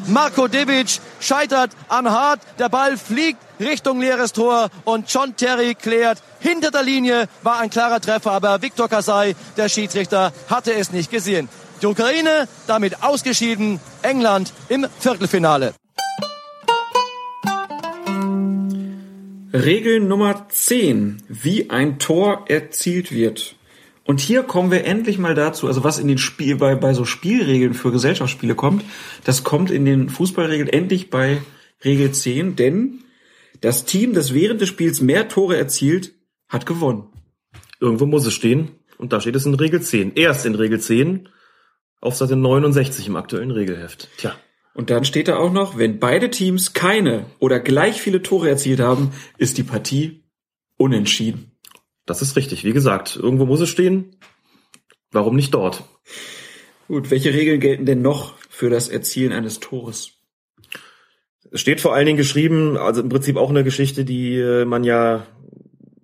Marco Divic scheitert an Hart. Der Ball fliegt Richtung leeres Tor und John Terry klärt. Hinter der Linie war ein klarer Treffer, aber Viktor Kasai, der Schiedsrichter, hatte es nicht gesehen. Die Ukraine damit ausgeschieden, England im Viertelfinale. Regel Nummer 10, wie ein Tor erzielt wird. Und hier kommen wir endlich mal dazu, also was in den Spiel, bei, bei so Spielregeln für Gesellschaftsspiele kommt, das kommt in den Fußballregeln endlich bei Regel 10, denn das Team, das während des Spiels mehr Tore erzielt, hat gewonnen. Irgendwo muss es stehen und da steht es in Regel 10. Erst in Regel 10 auf Seite 69 im aktuellen Regelheft. Tja. Und dann steht da auch noch, wenn beide Teams keine oder gleich viele Tore erzielt haben, ist die Partie unentschieden. Das ist richtig. Wie gesagt, irgendwo muss es stehen. Warum nicht dort? Gut, welche Regeln gelten denn noch für das Erzielen eines Tores? Es steht vor allen Dingen geschrieben, also im Prinzip auch eine Geschichte, die äh, man ja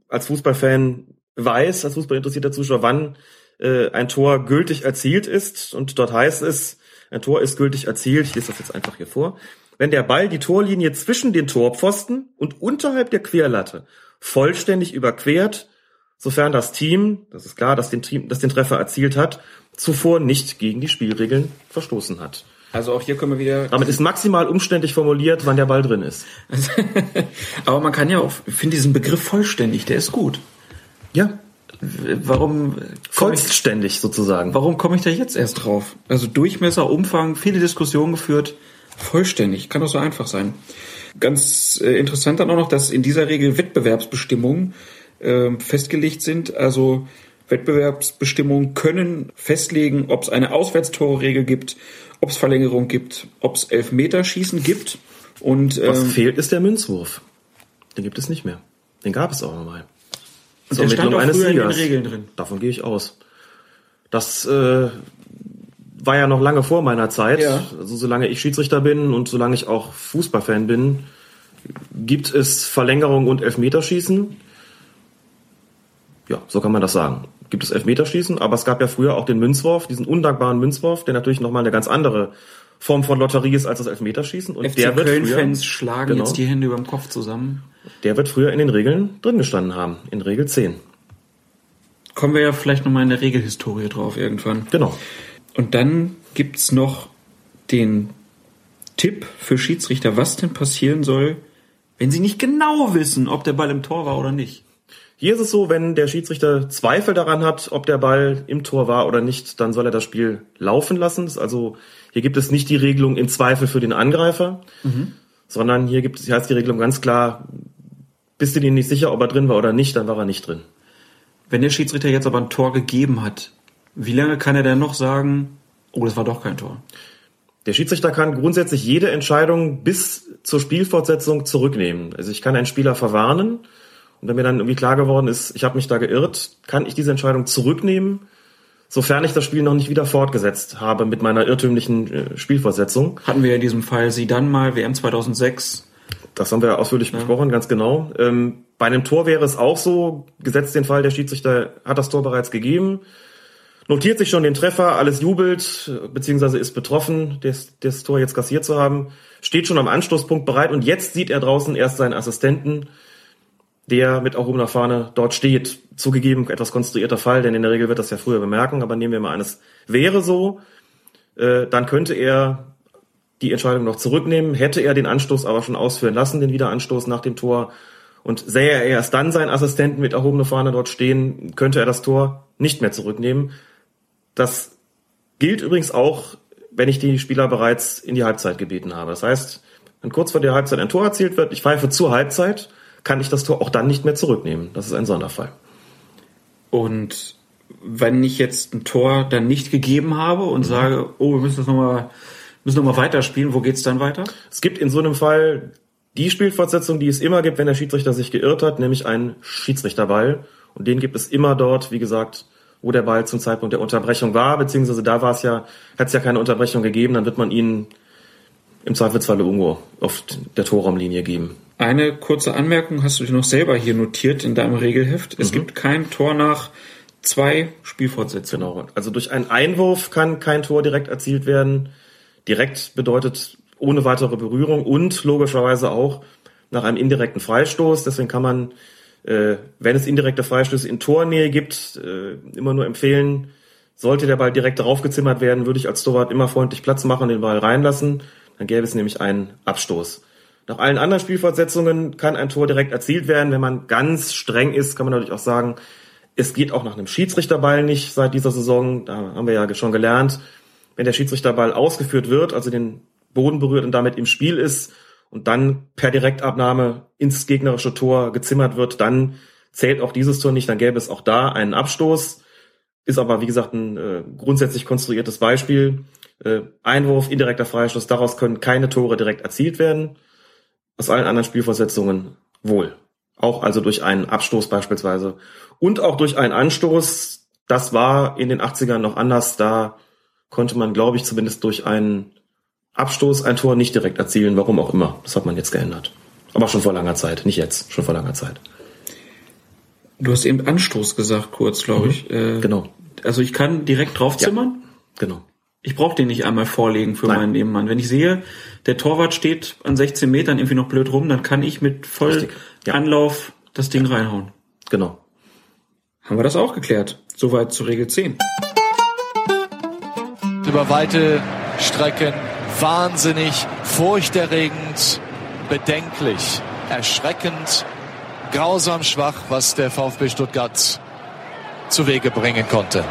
als Fußballfan weiß, als fußballinteressierter Zuschauer, wann äh, ein Tor gültig erzielt ist. Und dort heißt es, ein Tor ist gültig erzielt. Ich lese das jetzt einfach hier vor. Wenn der Ball die Torlinie zwischen den Torpfosten und unterhalb der Querlatte vollständig überquert, sofern das Team, das ist klar, dass den Team, das den Treffer erzielt hat, zuvor nicht gegen die Spielregeln verstoßen hat. Also auch hier können wir wieder. Damit ist maximal umständlich formuliert, wann der Ball drin ist. Aber man kann ja auch, ich finde diesen Begriff vollständig, der ist gut. Ja. Warum vollständig sozusagen? Warum komme ich da jetzt erst drauf? Also Durchmesser, Umfang, viele Diskussionen geführt, vollständig, kann doch so einfach sein. Ganz äh, interessant dann auch noch, dass in dieser Regel Wettbewerbsbestimmungen äh, festgelegt sind. Also Wettbewerbsbestimmungen können festlegen, ob es eine Auswärtstorregel gibt, ob es Verlängerung gibt, ob es Elfmeterschießen gibt. Und ähm, was fehlt, ist der Münzwurf. Den gibt es nicht mehr. Den gab es auch nochmal. Und der den Regeln drin. Davon gehe ich aus. Das äh, war ja noch lange vor meiner Zeit. Ja. Also solange ich Schiedsrichter bin und solange ich auch Fußballfan bin, gibt es Verlängerung und Elfmeterschießen. Ja, so kann man das sagen. Gibt es Elfmeterschießen, aber es gab ja früher auch den Münzwurf, diesen undankbaren Münzwurf, der natürlich nochmal eine ganz andere Form von Lotterie ist als das Elfmeterschießen. Und FC der wird Köln-Fans schlagen genau, jetzt die Hände über dem Kopf zusammen. Der wird früher in den Regeln drin gestanden haben, in Regel 10. Kommen wir ja vielleicht nochmal in der Regelhistorie drauf irgendwann. Genau. Und dann gibt's noch den Tipp für Schiedsrichter, was denn passieren soll, wenn sie nicht genau wissen, ob der Ball im Tor war oder nicht. Hier ist es so, wenn der Schiedsrichter Zweifel daran hat, ob der Ball im Tor war oder nicht, dann soll er das Spiel laufen lassen. Also hier gibt es nicht die Regelung im Zweifel für den Angreifer, Mhm. sondern hier gibt es, hier heißt die Regelung ganz klar, bist du dir nicht sicher, ob er drin war oder nicht, dann war er nicht drin. Wenn der Schiedsrichter jetzt aber ein Tor gegeben hat, wie lange kann er denn noch sagen, oh, das war doch kein Tor? Der Schiedsrichter kann grundsätzlich jede Entscheidung bis zur Spielfortsetzung zurücknehmen. Also ich kann einen Spieler verwarnen und wenn mir dann irgendwie klar geworden ist, ich habe mich da geirrt, kann ich diese Entscheidung zurücknehmen, sofern ich das Spiel noch nicht wieder fortgesetzt habe mit meiner irrtümlichen äh, Spielfortsetzung. Hatten wir in diesem Fall sie dann mal, WM 2006. Das haben wir ausführlich besprochen, ganz genau. Ähm, bei einem Tor wäre es auch so, gesetzt den Fall, der Schiedsrichter hat das Tor bereits gegeben, notiert sich schon den Treffer, alles jubelt, beziehungsweise ist betroffen, das, das Tor jetzt kassiert zu haben, steht schon am Anstoßpunkt bereit und jetzt sieht er draußen erst seinen Assistenten, der mit erhobener Fahne dort steht. Zugegeben, etwas konstruierter Fall, denn in der Regel wird das ja früher bemerken, aber nehmen wir mal an, es wäre so, äh, dann könnte er die Entscheidung noch zurücknehmen, hätte er den Anstoß aber schon ausführen lassen, den Wiederanstoß nach dem Tor, und sähe er erst dann seinen Assistenten mit erhobener Fahne dort stehen, könnte er das Tor nicht mehr zurücknehmen. Das gilt übrigens auch, wenn ich die Spieler bereits in die Halbzeit gebeten habe. Das heißt, wenn kurz vor der Halbzeit ein Tor erzielt wird, ich pfeife zur Halbzeit, kann ich das Tor auch dann nicht mehr zurücknehmen. Das ist ein Sonderfall. Und wenn ich jetzt ein Tor dann nicht gegeben habe und mhm. sage, oh, wir müssen das nochmal müssen weiterspielen, wo geht's dann weiter? Es gibt in so einem Fall die Spielfortsetzung, die es immer gibt, wenn der Schiedsrichter sich geirrt hat, nämlich einen Schiedsrichterball. Und den gibt es immer dort, wie gesagt, wo der Ball zum Zeitpunkt der Unterbrechung war, beziehungsweise da war es ja, hat es ja keine Unterbrechung gegeben, dann wird man ihn im Zweifelsfalle irgendwo auf der Torraumlinie geben. Eine kurze Anmerkung hast du dir noch selber hier notiert in deinem Regelheft. Es mhm. gibt kein Tor nach zwei Spielfortsetzungen. Genau. Also durch einen Einwurf kann kein Tor direkt erzielt werden. Direkt bedeutet ohne weitere Berührung und logischerweise auch nach einem indirekten Freistoß. Deswegen kann man, äh, wenn es indirekte Freistöße in Tornähe gibt, äh, immer nur empfehlen, sollte der Ball direkt draufgezimmert werden, würde ich als Torwart immer freundlich Platz machen und den Ball reinlassen. Dann gäbe es nämlich einen Abstoß. Nach allen anderen Spielfortsetzungen kann ein Tor direkt erzielt werden. Wenn man ganz streng ist, kann man natürlich auch sagen, es geht auch nach einem Schiedsrichterball nicht seit dieser Saison. Da haben wir ja schon gelernt. Wenn der Schiedsrichterball ausgeführt wird, also den Boden berührt und damit im Spiel ist und dann per Direktabnahme ins gegnerische Tor gezimmert wird, dann zählt auch dieses Tor nicht, dann gäbe es auch da einen Abstoß. Ist aber, wie gesagt, ein äh, grundsätzlich konstruiertes Beispiel. Äh, Einwurf, indirekter Freistoß, daraus können keine Tore direkt erzielt werden. Aus allen anderen Spielversetzungen wohl. Auch also durch einen Abstoß beispielsweise. Und auch durch einen Anstoß. Das war in den 80ern noch anders. Da konnte man, glaube ich, zumindest durch einen Abstoß ein Tor nicht direkt erzielen, warum auch immer. Das hat man jetzt geändert. Aber schon vor langer Zeit, nicht jetzt, schon vor langer Zeit. Du hast eben Anstoß gesagt, kurz, glaube mhm. ich. Äh, genau. Also ich kann direkt draufzimmern? Ja, genau. Ich brauche den nicht einmal vorlegen für Nein. meinen Nebenmann. Wenn ich sehe, der Torwart steht an 16 Metern irgendwie noch blöd rum, dann kann ich mit voll ja. Anlauf das Ding reinhauen. Genau. Haben wir das auch geklärt? Soweit zur Regel 10. Über weite Strecken wahnsinnig, furchterregend, bedenklich, erschreckend, grausam schwach, was der VfB Stuttgart zu Wege bringen konnte.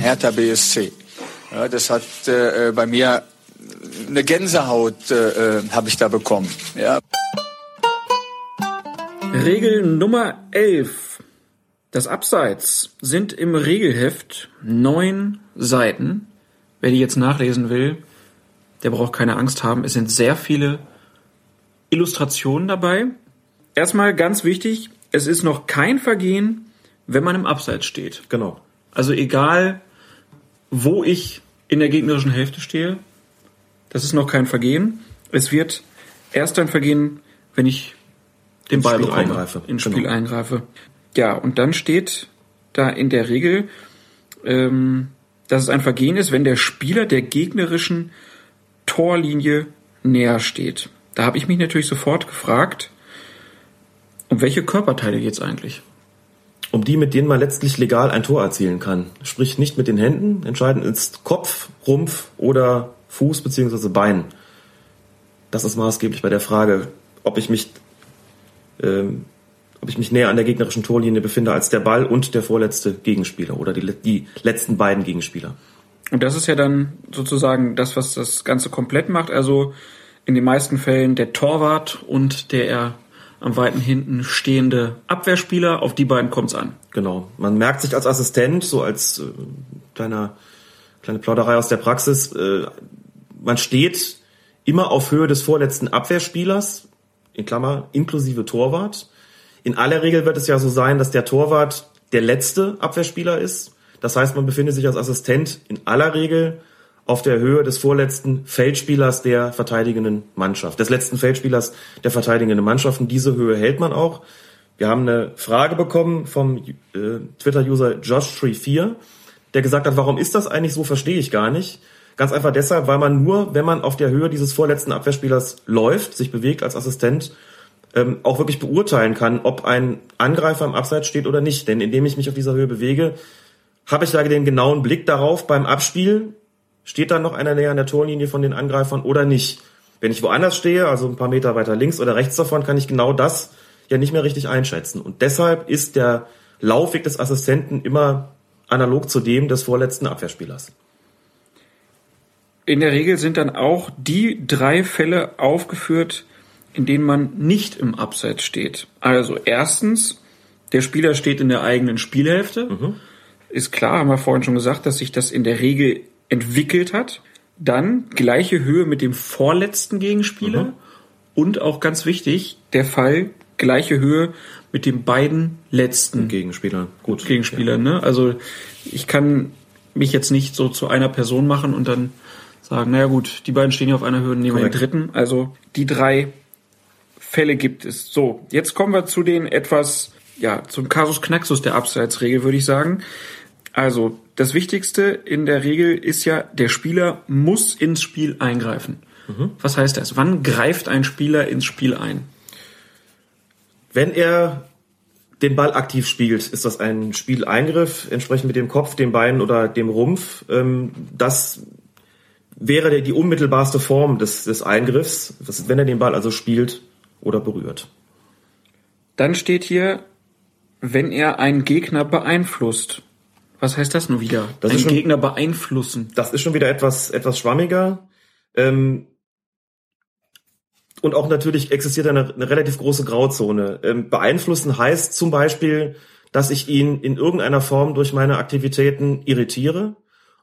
Hertha BSC. Ja, das hat äh, bei mir eine Gänsehaut äh, äh habe ich da bekommen. Ja. Regel Nummer 11. Das Abseits sind im Regelheft neun Seiten. Wer die jetzt nachlesen will, der braucht keine Angst haben. Es sind sehr viele Illustrationen dabei. Erstmal ganz wichtig, es ist noch kein Vergehen, wenn man im Abseits steht. Genau. Also egal, wo ich in der gegnerischen Hälfte stehe, das ist noch kein Vergehen. Es wird erst ein Vergehen, wenn ich den ins Ball Spiel bekomme, eingreife. ins Genau. Spiel eingreife. Ja, und dann steht da in der Regel, ähm, dass es ein Vergehen ist, wenn der Spieler der gegnerischen Torlinie näher steht. Da habe ich mich natürlich sofort gefragt, um welche Körperteile geht's eigentlich? Um die, mit denen man letztlich legal ein Tor erzielen kann. Sprich nicht mit den Händen. Entscheidend ist Kopf, Rumpf oder Fuß bzw. Bein. Das ist maßgeblich bei der Frage, ob ich mich ähm, ob ich mich näher an der gegnerischen Torlinie befinde als der Ball und der vorletzte Gegenspieler oder die, die letzten beiden Gegenspieler. Und das ist ja dann sozusagen das, was das Ganze komplett macht. Also in den meisten Fällen der Torwart und der am weiten hinten stehende Abwehrspieler, auf die beiden kommt's an. Genau. Man merkt sich als Assistent, so als äh, kleiner, kleine Plauderei aus der Praxis, äh, man steht immer auf Höhe des vorletzten Abwehrspielers, in Klammer, inklusive Torwart. In aller Regel wird es ja so sein, dass der Torwart der letzte Abwehrspieler ist. Das heißt, man befindet sich als Assistent in aller Regel auf der Höhe des vorletzten Feldspielers der verteidigenden Mannschaft, des letzten Feldspielers der verteidigenden Mannschaft. Und diese Höhe hält man auch. Wir haben eine Frage bekommen vom äh, Twitter-User JoshTree4, der gesagt hat, warum ist das eigentlich so, verstehe ich gar nicht. Ganz einfach deshalb, weil man nur, wenn man auf der Höhe dieses vorletzten Abwehrspielers läuft, sich bewegt als Assistent, ähm, auch wirklich beurteilen kann, ob ein Angreifer im Abseits steht oder nicht. Denn indem ich mich auf dieser Höhe bewege, habe ich da den genauen Blick darauf beim Abspiel, steht da noch einer näher an der Torlinie von den Angreifern oder nicht. Wenn ich woanders stehe, also ein paar Meter weiter links oder rechts davon, kann ich genau das ja nicht mehr richtig einschätzen. Und deshalb ist der Laufweg des Assistenten immer analog zu dem des vorletzten Abwehrspielers. In der Regel sind dann auch die drei Fälle aufgeführt, in denen man nicht im Abseits steht. Also erstens, der Spieler steht in der eigenen Spielhälfte. Mhm. Ist klar, haben wir vorhin schon gesagt, dass sich das in der Regel entwickelt hat. Dann gleiche Höhe mit dem vorletzten Gegenspieler. Mhm. Und auch ganz wichtig, der Fall gleiche Höhe mit den beiden letzten Gegenspielern. Gut. Gegenspielern, ne? Also ich kann mich jetzt nicht so zu einer Person machen und dann sagen, naja gut, die beiden stehen hier auf einer Höhe, nehmen wir den dritten. Also die drei Fälle gibt es. So, jetzt kommen wir zu den etwas, ja, zum Kasus Knaxus der Abseitsregel, würde ich sagen. Also, das Wichtigste in der Regel ist ja, der Spieler muss ins Spiel eingreifen. Mhm. Was heißt das? Wann greift ein Spieler ins Spiel ein? Wenn er den Ball aktiv spielt, ist das ein Spieleingriff, entsprechend mit dem Kopf, dem Bein oder dem Rumpf. Ähm, Das wäre die unmittelbarste Form des, des Eingriffs, wenn er den Ball also spielt oder berührt. Dann steht hier, wenn er einen Gegner beeinflusst. Was heißt das nun wieder? Das einen ist schon- Gegner beeinflussen. Das ist schon wieder etwas, etwas schwammiger. Ähm, und auch natürlich existiert eine, eine relativ große Grauzone. Ähm, beeinflussen heißt zum Beispiel, dass ich ihn in irgendeiner Form durch meine Aktivitäten irritiere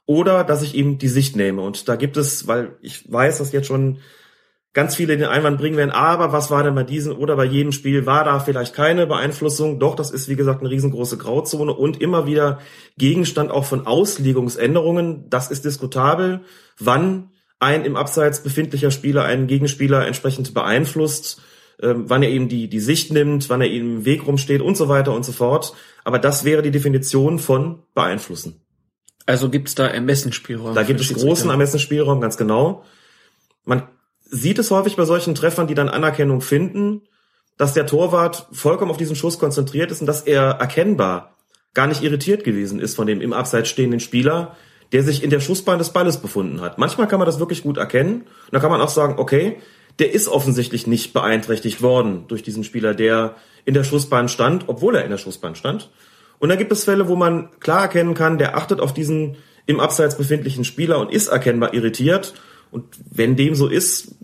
oder dass ich ihm die Sicht nehme. Und da gibt es, weil ich weiß, dass jetzt schon ganz viele den Einwand bringen werden, aber was war denn bei diesem oder bei jedem Spiel, war da vielleicht keine Beeinflussung? Doch, das ist wie gesagt eine riesengroße Grauzone und immer wieder Gegenstand auch von Auslegungsänderungen. Das ist diskutabel, wann ein im Abseits befindlicher Spieler einen Gegenspieler entsprechend beeinflusst, ähm, wann er ihm die, die Sicht nimmt, wann er ihm im Weg rumsteht und so weiter und so fort. Aber das wäre die Definition von beeinflussen. Also gibt es da Ermessensspielräume? Da gibt es großen Ermessensspielraum, ganz genau. Man sieht es häufig bei solchen Treffern, die dann Anerkennung finden, dass der Torwart vollkommen auf diesen Schuss konzentriert ist und dass er erkennbar gar nicht irritiert gewesen ist von dem im Abseits stehenden Spieler, der sich in der Schussbahn des Balles befunden hat. Manchmal kann man das wirklich gut erkennen. Und da kann man auch sagen, okay, der ist offensichtlich nicht beeinträchtigt worden durch diesen Spieler, der in der Schussbahn stand, obwohl er in der Schussbahn stand. Und dann gibt es Fälle, wo man klar erkennen kann, der achtet auf diesen im Abseits befindlichen Spieler und ist erkennbar irritiert. Und wenn dem so ist,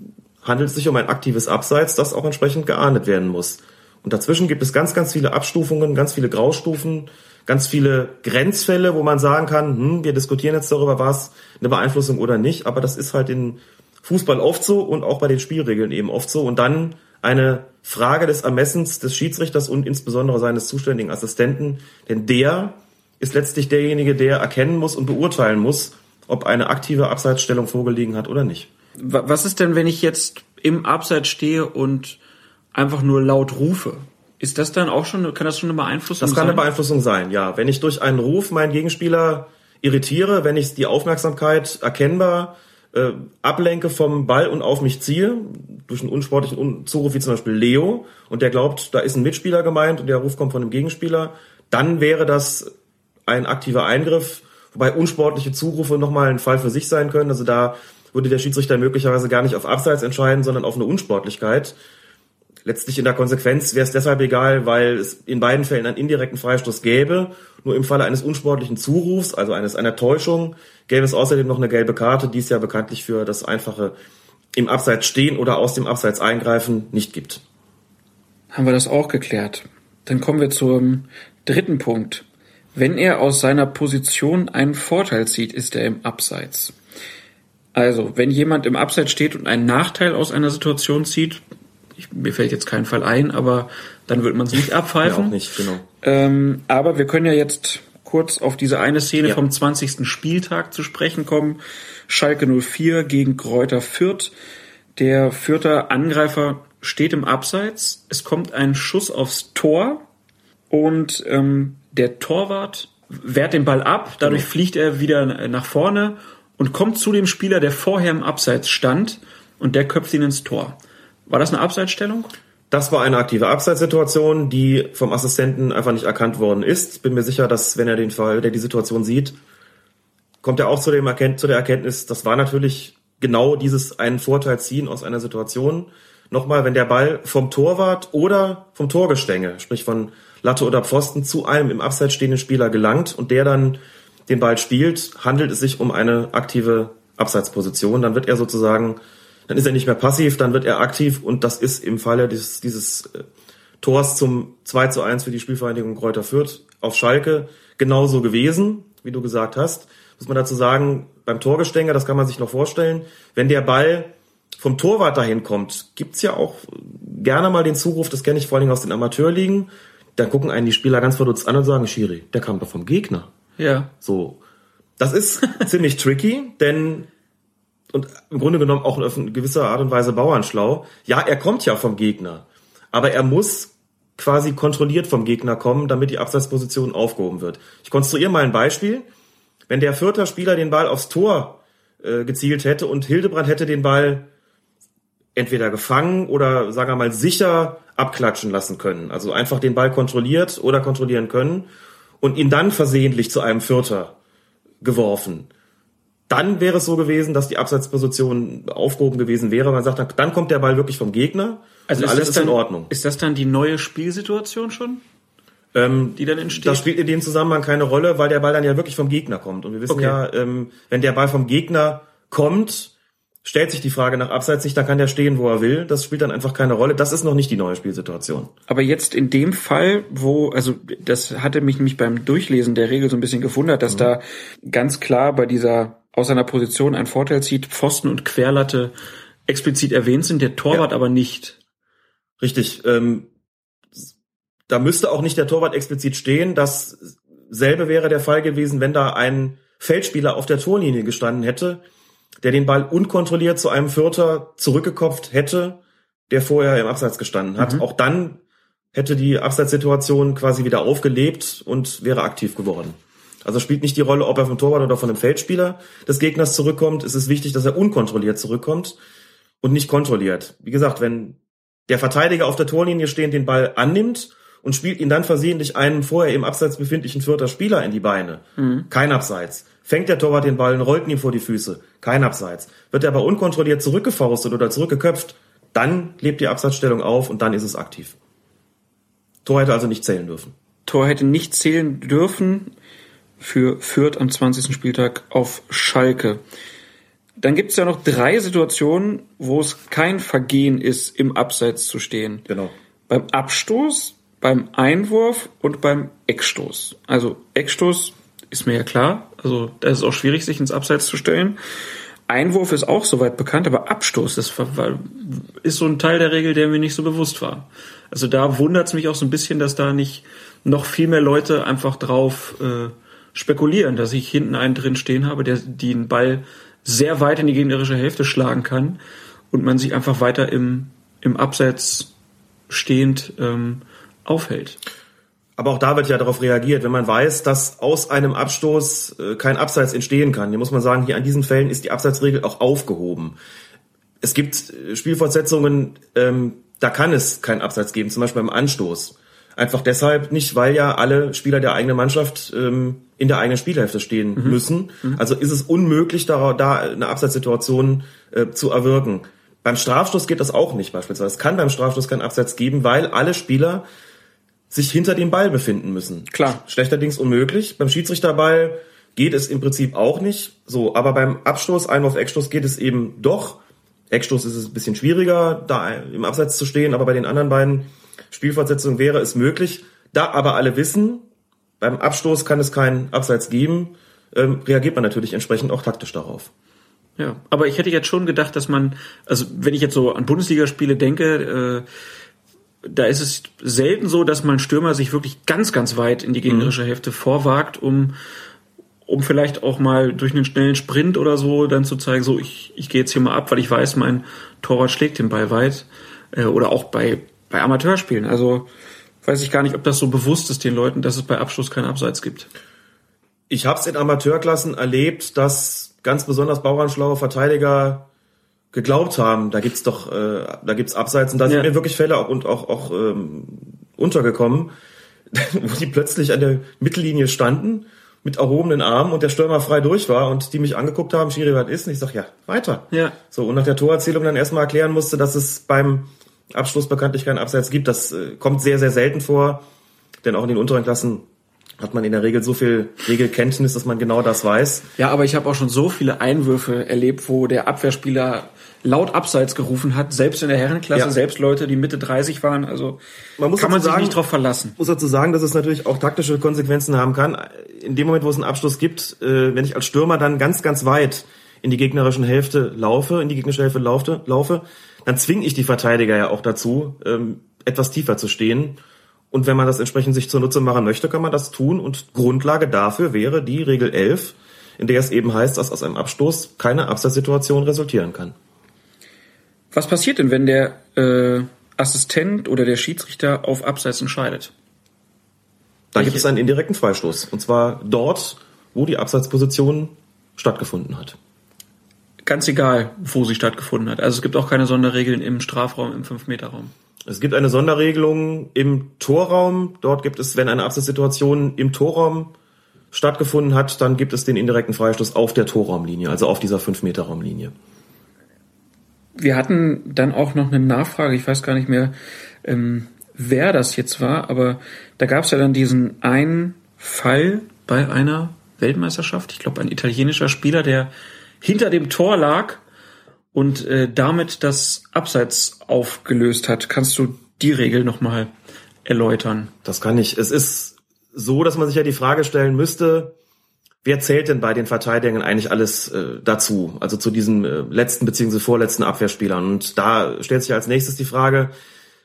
handelt es sich um ein aktives Abseits, das auch entsprechend geahndet werden muss. Und dazwischen gibt es ganz, ganz viele Abstufungen, ganz viele Graustufen, ganz viele Grenzfälle, wo man sagen kann, hm, wir diskutieren jetzt darüber, war es eine Beeinflussung oder nicht, aber das ist halt in Fußball oft so und auch bei den Spielregeln eben oft so. Und dann eine Frage des Ermessens des Schiedsrichters und insbesondere seines zuständigen Assistenten, denn der ist letztlich derjenige, der erkennen muss und beurteilen muss, ob eine aktive Abseitsstellung vorgelegen hat oder nicht. Wa- Was ist denn, wenn ich jetzt im Abseits stehe und einfach nur laut rufe? Ist das dann auch schon, kann das schon eine Beeinflussung Das sein? kann eine Beeinflussung sein, ja. Wenn ich durch einen Ruf meinen Gegenspieler irritiere, wenn ich die Aufmerksamkeit erkennbar äh, ablenke vom Ball und auf mich ziehe, durch einen unsportlichen Un- Zuruf wie zum Beispiel Leo, und der glaubt, da ist ein Mitspieler gemeint und der Ruf kommt von einem Gegenspieler, dann wäre das ein aktiver Eingriff, wobei unsportliche Zurufe nochmal ein Fall für sich sein können. Also da würde der Schiedsrichter möglicherweise gar nicht auf Abseits entscheiden, sondern auf eine Unsportlichkeit. Letztlich in der Konsequenz wäre es deshalb egal, weil es in beiden Fällen einen indirekten Freistoß gäbe. Nur im Falle eines unsportlichen Zurufs, also eines einer Täuschung, gäbe es außerdem noch eine gelbe Karte, die es ja bekanntlich für das einfache im Abseits stehen oder aus dem Abseits eingreifen nicht gibt. Haben wir das auch geklärt. Dann kommen wir zum dritten Punkt. Wenn er aus seiner Position einen Vorteil zieht, ist er im Abseits. Also, wenn jemand im Abseits steht und einen Nachteil aus einer Situation zieht, ich, mir fällt jetzt kein Fall ein, aber dann wird man es nicht abpfeifen. Ja, auch nicht, genau. Ähm, aber wir können ja jetzt kurz auf diese eine Szene Ja. vom 20. Spieltag zu sprechen kommen. Schalke 04 gegen Kräuter Fürth. Der Fürther Angreifer steht im Abseits. Es kommt ein Schuss aufs Tor und ähm, der Torwart wehrt den Ball ab. Dadurch Genau. fliegt er wieder nach vorne und kommt zu dem Spieler, der vorher im Abseits stand und der köpft ihn ins Tor. War das eine Abseitsstellung? Das war eine aktive Abseitssituation, die vom Assistenten einfach nicht erkannt worden ist. Bin mir sicher, dass wenn er den Fall, der die Situation sieht, kommt er auch zu, dem Erkennt, zu der Erkenntnis, das war natürlich genau dieses einen Vorteil ziehen aus einer Situation. Nochmal, wenn der Ball vom Torwart oder vom Torgestänge, sprich von Latte oder Pfosten, zu einem im Abseits stehenden Spieler gelangt und der dann den Ball spielt, handelt es sich um eine aktive Abseitsposition. Dann wird er sozusagen dann ist er nicht mehr passiv, dann wird er aktiv und das ist im Falle dieses, dieses äh, Tors zum 2 zu 1 für die Spielvereinigung Kräuter Fürth auf Schalke genauso gewesen, wie du gesagt hast. Muss man dazu sagen, beim Torgestänge, das kann man sich noch vorstellen, wenn der Ball vom Torwart dahin kommt, gibt's ja auch gerne mal den Zuruf, das kenne ich vor allen Dingen aus den Amateurligen, dann gucken einen die Spieler ganz verdutzt an und sagen, Schiri, der kam doch vom Gegner. Ja. So. Das ist ziemlich tricky, denn und im Grunde genommen auch auf eine gewisse Art und Weise bauernschlau. Ja, er kommt ja vom Gegner, aber er muss quasi kontrolliert vom Gegner kommen, damit die Abseitsposition aufgehoben wird. Ich konstruiere mal ein Beispiel. Wenn der vierte Spieler den Ball aufs Tor äh, gezielt hätte und Hildebrand hätte den Ball entweder gefangen oder sagen wir mal sicher abklatschen lassen können. Also einfach den Ball kontrolliert oder kontrollieren können und ihn dann versehentlich zu einem Vierter geworfen dann wäre es so gewesen, dass die Abseitsposition aufgehoben gewesen wäre. Man sagt, dann kommt der Ball wirklich vom Gegner. Also und ist alles das ist in dann- Ordnung. Ist das dann die neue Spielsituation schon? Ähm, die dann entsteht? Das spielt in dem Zusammenhang keine Rolle, weil der Ball dann ja wirklich vom Gegner kommt. Und wir wissen Okay. ja, ähm, wenn der Ball vom Gegner kommt, stellt sich die Frage nach Abseits nicht, dann kann der stehen, wo er will. Das spielt dann einfach keine Rolle. Das ist noch nicht die neue Spielsituation. Aber jetzt in dem Fall, wo, also das hatte mich mich beim Durchlesen der Regel so ein bisschen gewundert, Mhm. dass da ganz klar bei dieser aus seiner Position ein Vorteil zieht, Pfosten und Querlatte explizit erwähnt sind, der Torwart aber nicht. Richtig. Ähm, da müsste auch nicht der Torwart explizit stehen. Dasselbe wäre der Fall gewesen, wenn da ein Feldspieler auf der Torlinie gestanden hätte, der den Ball unkontrolliert zu einem Vierter zurückgekopft hätte, der vorher im Abseits gestanden hat. Mhm. Auch dann hätte die Abseitssituation quasi wieder aufgelebt und wäre aktiv geworden. Also spielt nicht die Rolle, ob er vom Torwart oder von einem Feldspieler des Gegners zurückkommt. Es ist wichtig, dass er unkontrolliert zurückkommt und nicht kontrolliert. Wie gesagt, wenn der Verteidiger auf der Torlinie stehend den Ball annimmt und spielt ihn dann versehentlich einem vorher im Abseits befindlichen vierter Spieler in die Beine. Mhm. Kein Abseits. Fängt der Torwart den Ball und rollt ihn ihm vor die Füße. Kein Abseits. Wird er aber unkontrolliert zurückgefaustet oder zurückgeköpft, dann lebt die Abseitsstellung auf und dann ist es aktiv. Tor hätte also nicht zählen dürfen. Tor hätte nicht zählen dürfen für Fürth am 20. Spieltag auf Schalke. Dann gibt es ja noch drei Situationen, wo es kein Vergehen ist, im Abseits zu stehen. Genau. Beim Abstoß, beim Einwurf und beim Eckstoß. Also Eckstoß ist mir ja klar. Also da ist es auch schwierig, sich ins Abseits zu stellen. Einwurf ist auch soweit bekannt, aber Abstoß war- ist so ein Teil der Regel, der mir nicht so bewusst war. Also da wundert es mich auch so ein bisschen, dass da nicht noch viel mehr Leute einfach drauf äh, spekulieren, dass ich hinten einen drin stehen habe, der den Ball sehr weit in die gegnerische Hälfte schlagen kann und man sich einfach weiter im, im Abseits stehend ähm, aufhält. Aber auch da wird ja darauf reagiert, wenn man weiß, dass aus einem Abstoß äh, kein Abseits entstehen kann. Hier muss man sagen, hier an diesen Fällen ist die Abseitsregel auch aufgehoben. Es gibt äh, Spielfortsetzungen, ähm, da kann es kein Abseits geben, zum Beispiel beim Anstoß. Einfach deshalb nicht, weil ja alle Spieler der eigenen Mannschaft ähm, in der eigenen Spielhälfte stehen Mhm. müssen. Also ist es unmöglich, da, da eine Abseitssituation äh, zu erwirken. Beim Strafstoß geht das auch nicht beispielsweise. Es kann beim Strafstoß keinen Abseits geben, weil alle Spieler sich hinter dem Ball befinden müssen. Klar. Schlechterdings unmöglich. Beim Schiedsrichterball geht es im Prinzip auch nicht. So, aber beim Abstoß, Einwurf, Eckstoß geht es eben doch. Eckstoß ist es ein bisschen schwieriger, da im Abseits zu stehen, aber bei den anderen beiden Spielfortsetzungen wäre es möglich. Da aber alle wissen, beim Abstoß kann es keinen Abseits geben, ähm, reagiert man natürlich entsprechend auch taktisch darauf. Ja, aber ich hätte jetzt schon gedacht, dass man, also wenn ich jetzt so an Bundesligaspiele denke, äh, da ist es selten so, dass man Stürmer sich wirklich ganz, ganz weit in die gegnerische Hälfte vorwagt, um um vielleicht auch mal durch einen schnellen Sprint oder so dann zu zeigen, so ich, ich gehe jetzt hier mal ab, weil ich weiß, mein Torwart schlägt den Ball weit. Äh, oder auch bei, bei Amateurspielen. Also weiß ich gar nicht, ob das so bewusst ist den Leuten, dass es bei Abschluss keinen Abseits gibt. Ich habe es in Amateurklassen erlebt, dass ganz besonders bauernschlaue Verteidiger geglaubt haben, da gibt's doch, äh, da gibt's Abseits und da sind Ja. mir wirklich Fälle auch, und auch, auch ähm, untergekommen, wo die plötzlich an der Mittellinie standen mit erhobenen Armen und der Stürmer frei durch war und die mich angeguckt haben, Schiri, was ist? Und ich sag, ja, weiter. Ja. So, und nach der Torerzählung dann erstmal erklären musste, dass es beim Abschluss bekanntlich keinen Abseits gibt. Das äh, kommt sehr, sehr selten vor, denn auch in den unteren Klassen hat man in der Regel so viel Regelkenntnis, dass man genau das weiß. Ja, aber ich habe auch schon so viele Einwürfe erlebt, wo der Abwehrspieler laut Abseits gerufen hat, selbst in der Herrenklasse, Ja. selbst Leute, die Mitte 30 waren. Also Man muss kann man sich sagen- nicht drauf verlassen. muss dazu sagen, dass es natürlich auch taktische Konsequenzen haben kann. In dem Moment, wo es einen Abschluss gibt, äh, wenn ich als Stürmer dann ganz, ganz weit in die gegnerischen Hälfte laufe, in die gegnerische Hälfte laufe, laufe dann zwinge ich die Verteidiger ja auch dazu, ähm, etwas tiefer zu stehen. Und wenn man das entsprechend sich zunutze machen möchte, kann man das tun. Und Grundlage dafür wäre die Regel 11, in der es eben heißt, dass aus einem Abstoß keine Abseitssituation resultieren kann. Was passiert denn, wenn der äh, Assistent oder der Schiedsrichter auf Abseits entscheidet? Da gibt es einen indirekten Freistoß. Und zwar dort, wo die Abseitsposition stattgefunden hat. Ganz egal, wo sie stattgefunden hat. Also es gibt auch keine Sonderregeln im Strafraum, im 5-Meter-Raum. Es gibt eine Sonderregelung im Torraum. Dort gibt es, wenn eine Abseitssituation im Torraum stattgefunden hat, dann gibt es den indirekten Freistoß auf der Torraumlinie, also auf dieser 5-Meter-Raumlinie. Wir hatten dann auch noch eine Nachfrage, ich weiß gar nicht mehr, ähm, wer das jetzt war, aber da gab es ja dann diesen einen Fall bei einer Weltmeisterschaft, ich glaube ein italienischer Spieler, der hinter dem Tor lag und äh, damit das Abseits aufgelöst hat. Kannst du die Regel nochmal erläutern? Das kann ich. Es ist so, dass man sich ja die Frage stellen müsste, wer zählt denn bei den Verteidigern eigentlich alles äh, dazu? Also zu diesen äh, letzten bzw. vorletzten Abwehrspielern. Und da stellt sich als nächstes die Frage,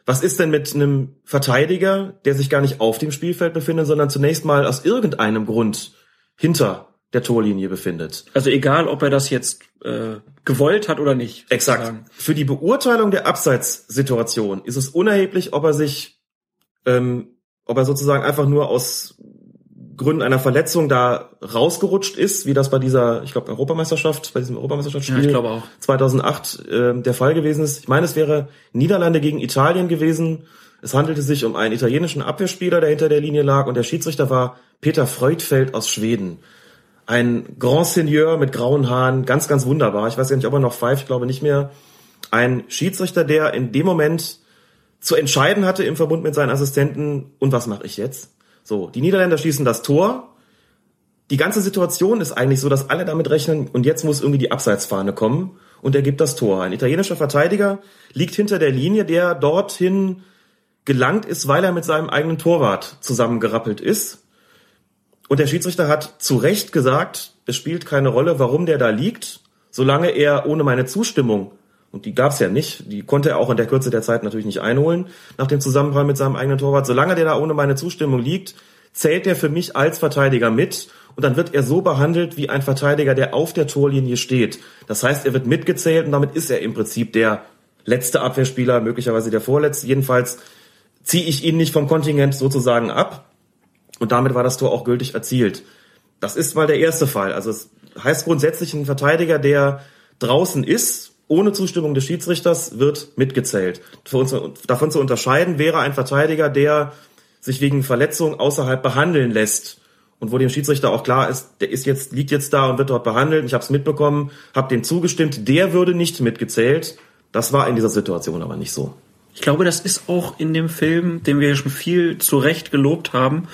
was ist denn mit einem Verteidiger, der sich gar nicht auf dem Spielfeld befindet, sondern zunächst mal aus irgendeinem Grund hinter der Torlinie befindet? Also egal, ob er das jetzt äh, gewollt hat oder nicht. Exakt. sozusagen. Für die Beurteilung der Abseitssituation ist es unerheblich, ob er sich, ähm, ob er sozusagen einfach nur aus Gründen einer Verletzung da rausgerutscht ist, wie das bei dieser, ich glaube, Europameisterschaft, bei diesem Europameisterschaftsspiel Ja, ich auch. 2008 äh, der Fall gewesen ist. Ich meine, es wäre Niederlande gegen Italien gewesen. Es handelte sich um einen italienischen Abwehrspieler, der hinter der Linie lag, und der Schiedsrichter war Peter Freudfeld aus Schweden. Ein Grand Seigneur mit grauen Haaren, ganz, ganz wunderbar. Ich weiß ja nicht, ob er noch pfeift, ich glaube nicht mehr. Ein Schiedsrichter, der in dem Moment zu entscheiden hatte im Verbund mit seinen Assistenten, und was mache ich jetzt? So, die Niederländer schießen das Tor. Die ganze Situation ist eigentlich so, dass alle damit rechnen, und jetzt muss irgendwie die Abseitsfahne kommen, und er gibt das Tor. Ein italienischer Verteidiger liegt hinter der Linie, der dorthin gelangt ist, weil er mit seinem eigenen Torwart zusammengerappelt ist. Und der Schiedsrichter hat zu Recht gesagt, es spielt keine Rolle, warum der da liegt, solange er ohne meine Zustimmung, und die gab's ja nicht, die konnte er auch in der Kürze der Zeit natürlich nicht einholen, nach dem Zusammenprall mit seinem eigenen Torwart, solange der da ohne meine Zustimmung liegt, zählt er für mich als Verteidiger mit und dann wird er so behandelt wie ein Verteidiger, der auf der Torlinie steht. Das heißt, er wird mitgezählt und damit ist er im Prinzip der letzte Abwehrspieler, möglicherweise der vorletzte. Jedenfalls ziehe ich ihn nicht vom Kontingent sozusagen ab. Und damit war das Tor auch gültig erzielt. Das ist mal der erste Fall. Also es heißt grundsätzlich, ein Verteidiger, der draußen ist, ohne Zustimmung des Schiedsrichters, wird mitgezählt. Davon zu unterscheiden wäre ein Verteidiger, der sich wegen Verletzung außerhalb behandeln lässt und wo dem Schiedsrichter auch klar ist, der ist jetzt liegt jetzt da und wird dort behandelt. Ich habe es mitbekommen, habe dem zugestimmt. Der würde nicht mitgezählt. Das war in dieser Situation aber nicht so. Ich glaube, das ist auch in dem Film, den wir ja schon viel zu Recht gelobt haben,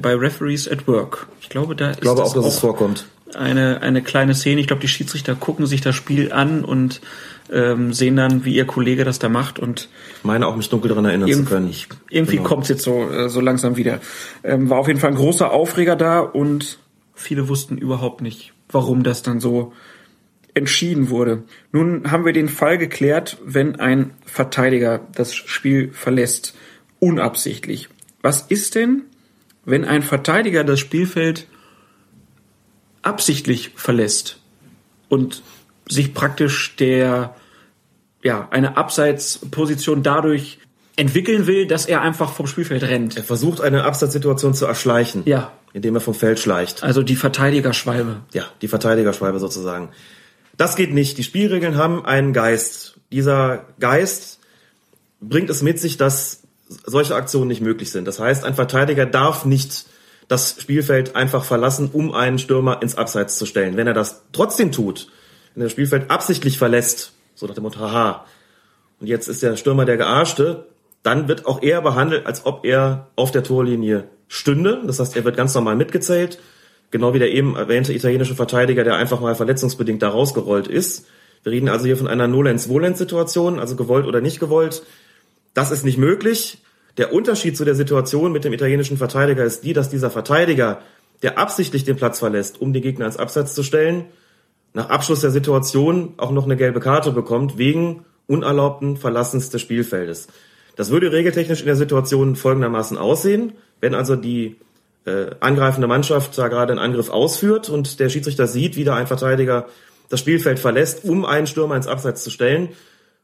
bei Referees at Work. Ich glaube, da Mhm. Ich glaube ist auch, dass es vorkommt. Eine, eine kleine Szene. Ich glaube, die Schiedsrichter gucken sich das Spiel an und ähm, sehen dann, wie ihr Kollege das da macht und Ich meine auch mich dunkel daran erinnern zu können. irgendwie Genau. kommt's jetzt so, äh, so langsam wieder. Ähm, war auf jeden Fall ein großer Aufreger da und viele wussten überhaupt nicht, warum das dann so entschieden wurde. Nun haben wir den Fall geklärt, wenn ein Verteidiger das Spiel verlässt, unabsichtlich. Was ist denn, wenn ein Verteidiger das Spielfeld absichtlich verlässt und sich praktisch der, ja, eine Abseitsposition dadurch entwickeln will, dass er einfach vom Spielfeld rennt. Er versucht eine Absatzsituation zu erschleichen. Ja. indem er vom Feld schleicht. Also die Verteidigerschwalbe. Ja, die Verteidigerschwalbe sozusagen. Das geht nicht. Die Spielregeln haben einen Geist. Dieser Geist bringt es mit sich, dass solche Aktionen nicht möglich sind. Das heißt, ein Verteidiger darf nicht das Spielfeld einfach verlassen, um einen Stürmer ins Abseits zu stellen. Wenn er das trotzdem tut, wenn er das Spielfeld absichtlich verlässt, so nach dem Motto, haha, und jetzt ist der Stürmer der Gearschte, dann wird auch er behandelt, als ob er auf der Torlinie stünde. Das heißt, er wird ganz normal mitgezählt, genau wie der eben erwähnte italienische Verteidiger, der einfach mal verletzungsbedingt da rausgerollt ist. Wir reden also hier von einer Nolens-Volens-Situation, also gewollt oder nicht gewollt. Das ist nicht möglich. Der Unterschied zu der Situation mit dem italienischen Verteidiger ist die, dass dieser Verteidiger, der absichtlich den Platz verlässt, um den Gegner ins Abseits zu stellen, nach Abschluss der Situation auch noch eine gelbe Karte bekommt, wegen unerlaubten Verlassens des Spielfeldes. Das würde regeltechnisch in der Situation folgendermaßen aussehen, wenn also die äh, angreifende Mannschaft da gerade einen Angriff ausführt und der Schiedsrichter sieht, wie da ein Verteidiger das Spielfeld verlässt, um einen Stürmer ins Abseits zu stellen,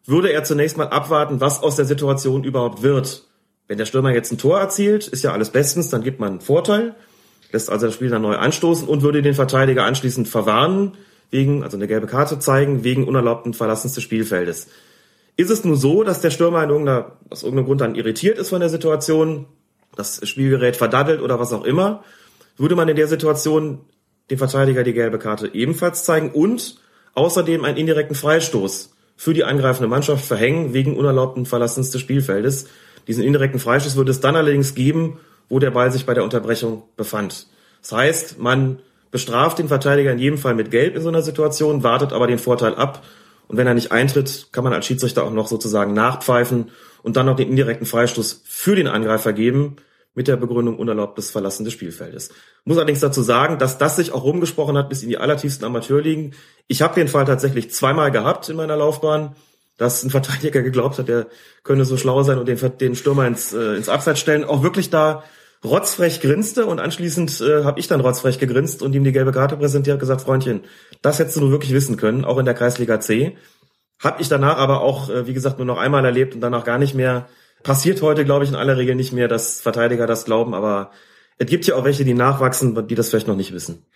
würde er zunächst mal abwarten, was aus der Situation überhaupt wird. Wenn der Stürmer jetzt ein Tor erzielt, ist ja alles bestens, dann gibt man einen Vorteil, lässt also das Spiel dann neu anstoßen und würde den Verteidiger anschließend verwarnen, wegen, also eine gelbe Karte zeigen, wegen unerlaubten Verlassens des Spielfeldes. Ist es nur so, dass der Stürmer in irgendeiner, aus irgendeinem Grund dann irritiert ist von der Situation, das Spielgerät verdaddelt oder was auch immer, würde man in der Situation dem Verteidiger die gelbe Karte ebenfalls zeigen und außerdem einen indirekten Freistoß für die angreifende Mannschaft verhängen wegen unerlaubten Verlassens des Spielfeldes. Diesen indirekten Freistoß würde es dann allerdings geben, wo der Ball sich bei der Unterbrechung befand. Das heißt, man bestraft den Verteidiger in jedem Fall mit Gelb in so einer Situation, wartet aber den Vorteil ab und wenn er nicht eintritt, kann man als Schiedsrichter auch noch sozusagen nachpfeifen und dann noch den indirekten Freistoß für den Angreifer geben, mit der Begründung unerlaubtes Verlassen des Spielfeldes. Muss allerdings dazu sagen, dass das sich auch rumgesprochen hat bis in die allertiefsten Amateurligen. Ich habe den Fall tatsächlich zweimal gehabt in meiner Laufbahn, dass ein Verteidiger geglaubt hat, er könne so schlau sein und den, den Stürmer ins, äh, ins Abseits stellen. Auch wirklich da rotzfrech grinste und anschließend äh, habe ich dann rotzfrech gegrinst und ihm die gelbe Karte präsentiert und gesagt, Freundchen, das hättest du nur wirklich wissen können, auch in der Kreisliga C. Hab ich danach aber auch, äh, wie gesagt, nur noch einmal erlebt und danach gar nicht mehr. Passiert heute, glaube ich, in aller Regel nicht mehr, dass Verteidiger das glauben, aber es gibt ja auch welche, die nachwachsen, die das vielleicht noch nicht wissen.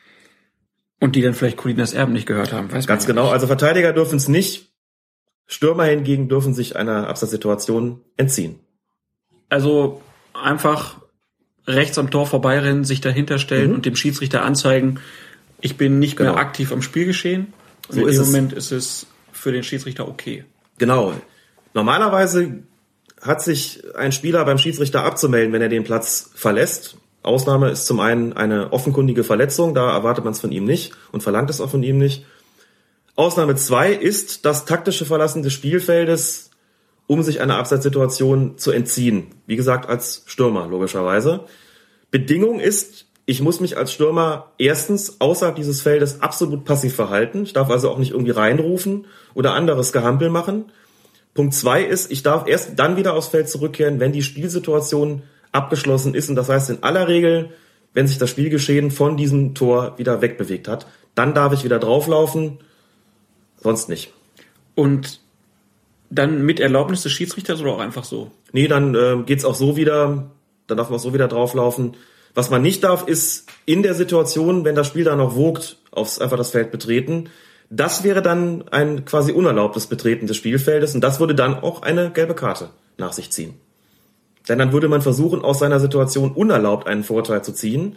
Und die dann vielleicht Colinas Erben nicht gehört haben, weiß Ganz genau, also Verteidiger dürfen es nicht. Stürmer hingegen dürfen sich einer Absatzsituation entziehen. Also einfach rechts am Tor vorbeirennen, sich dahinter stellen Mhm. und dem Schiedsrichter anzeigen, ich bin nicht mehr Genau. aktiv am Spielgeschehen. Und So in ist dem. Moment ist es für den Schiedsrichter okay. Genau. Normalerweise hat sich ein Spieler beim Schiedsrichter abzumelden, wenn er den Platz verlässt. Ausnahme ist zum einen eine offenkundige Verletzung, da erwartet man es von ihm nicht und verlangt es auch von ihm nicht. Ausnahme zwei ist das taktische Verlassen des Spielfeldes, um sich einer Abseitssituation zu entziehen. Wie gesagt, als Stürmer, logischerweise. Bedingung ist, ich muss mich als Stürmer erstens außerhalb dieses Feldes absolut passiv verhalten. Ich darf also auch nicht irgendwie reinrufen oder anderes Gehampel machen. Punkt zwei ist, ich darf erst dann wieder aufs Feld zurückkehren, wenn die Spielsituation abgeschlossen ist. Und das heißt in aller Regel, wenn sich das Spielgeschehen von diesem Tor wieder wegbewegt hat, dann darf ich wieder drauflaufen, sonst nicht. Und dann mit Erlaubnis des Schiedsrichters oder auch einfach so? Nee, dann äh, geht's auch so wieder, dann darf man auch so wieder drauflaufen. Was man nicht darf, ist in der Situation, wenn das Spiel da noch wogt, aufs einfach das Feld betreten. Das wäre dann ein quasi unerlaubtes Betreten des Spielfeldes und das würde dann auch eine gelbe Karte nach sich ziehen. Denn dann würde man versuchen, aus seiner Situation unerlaubt einen Vorteil zu ziehen.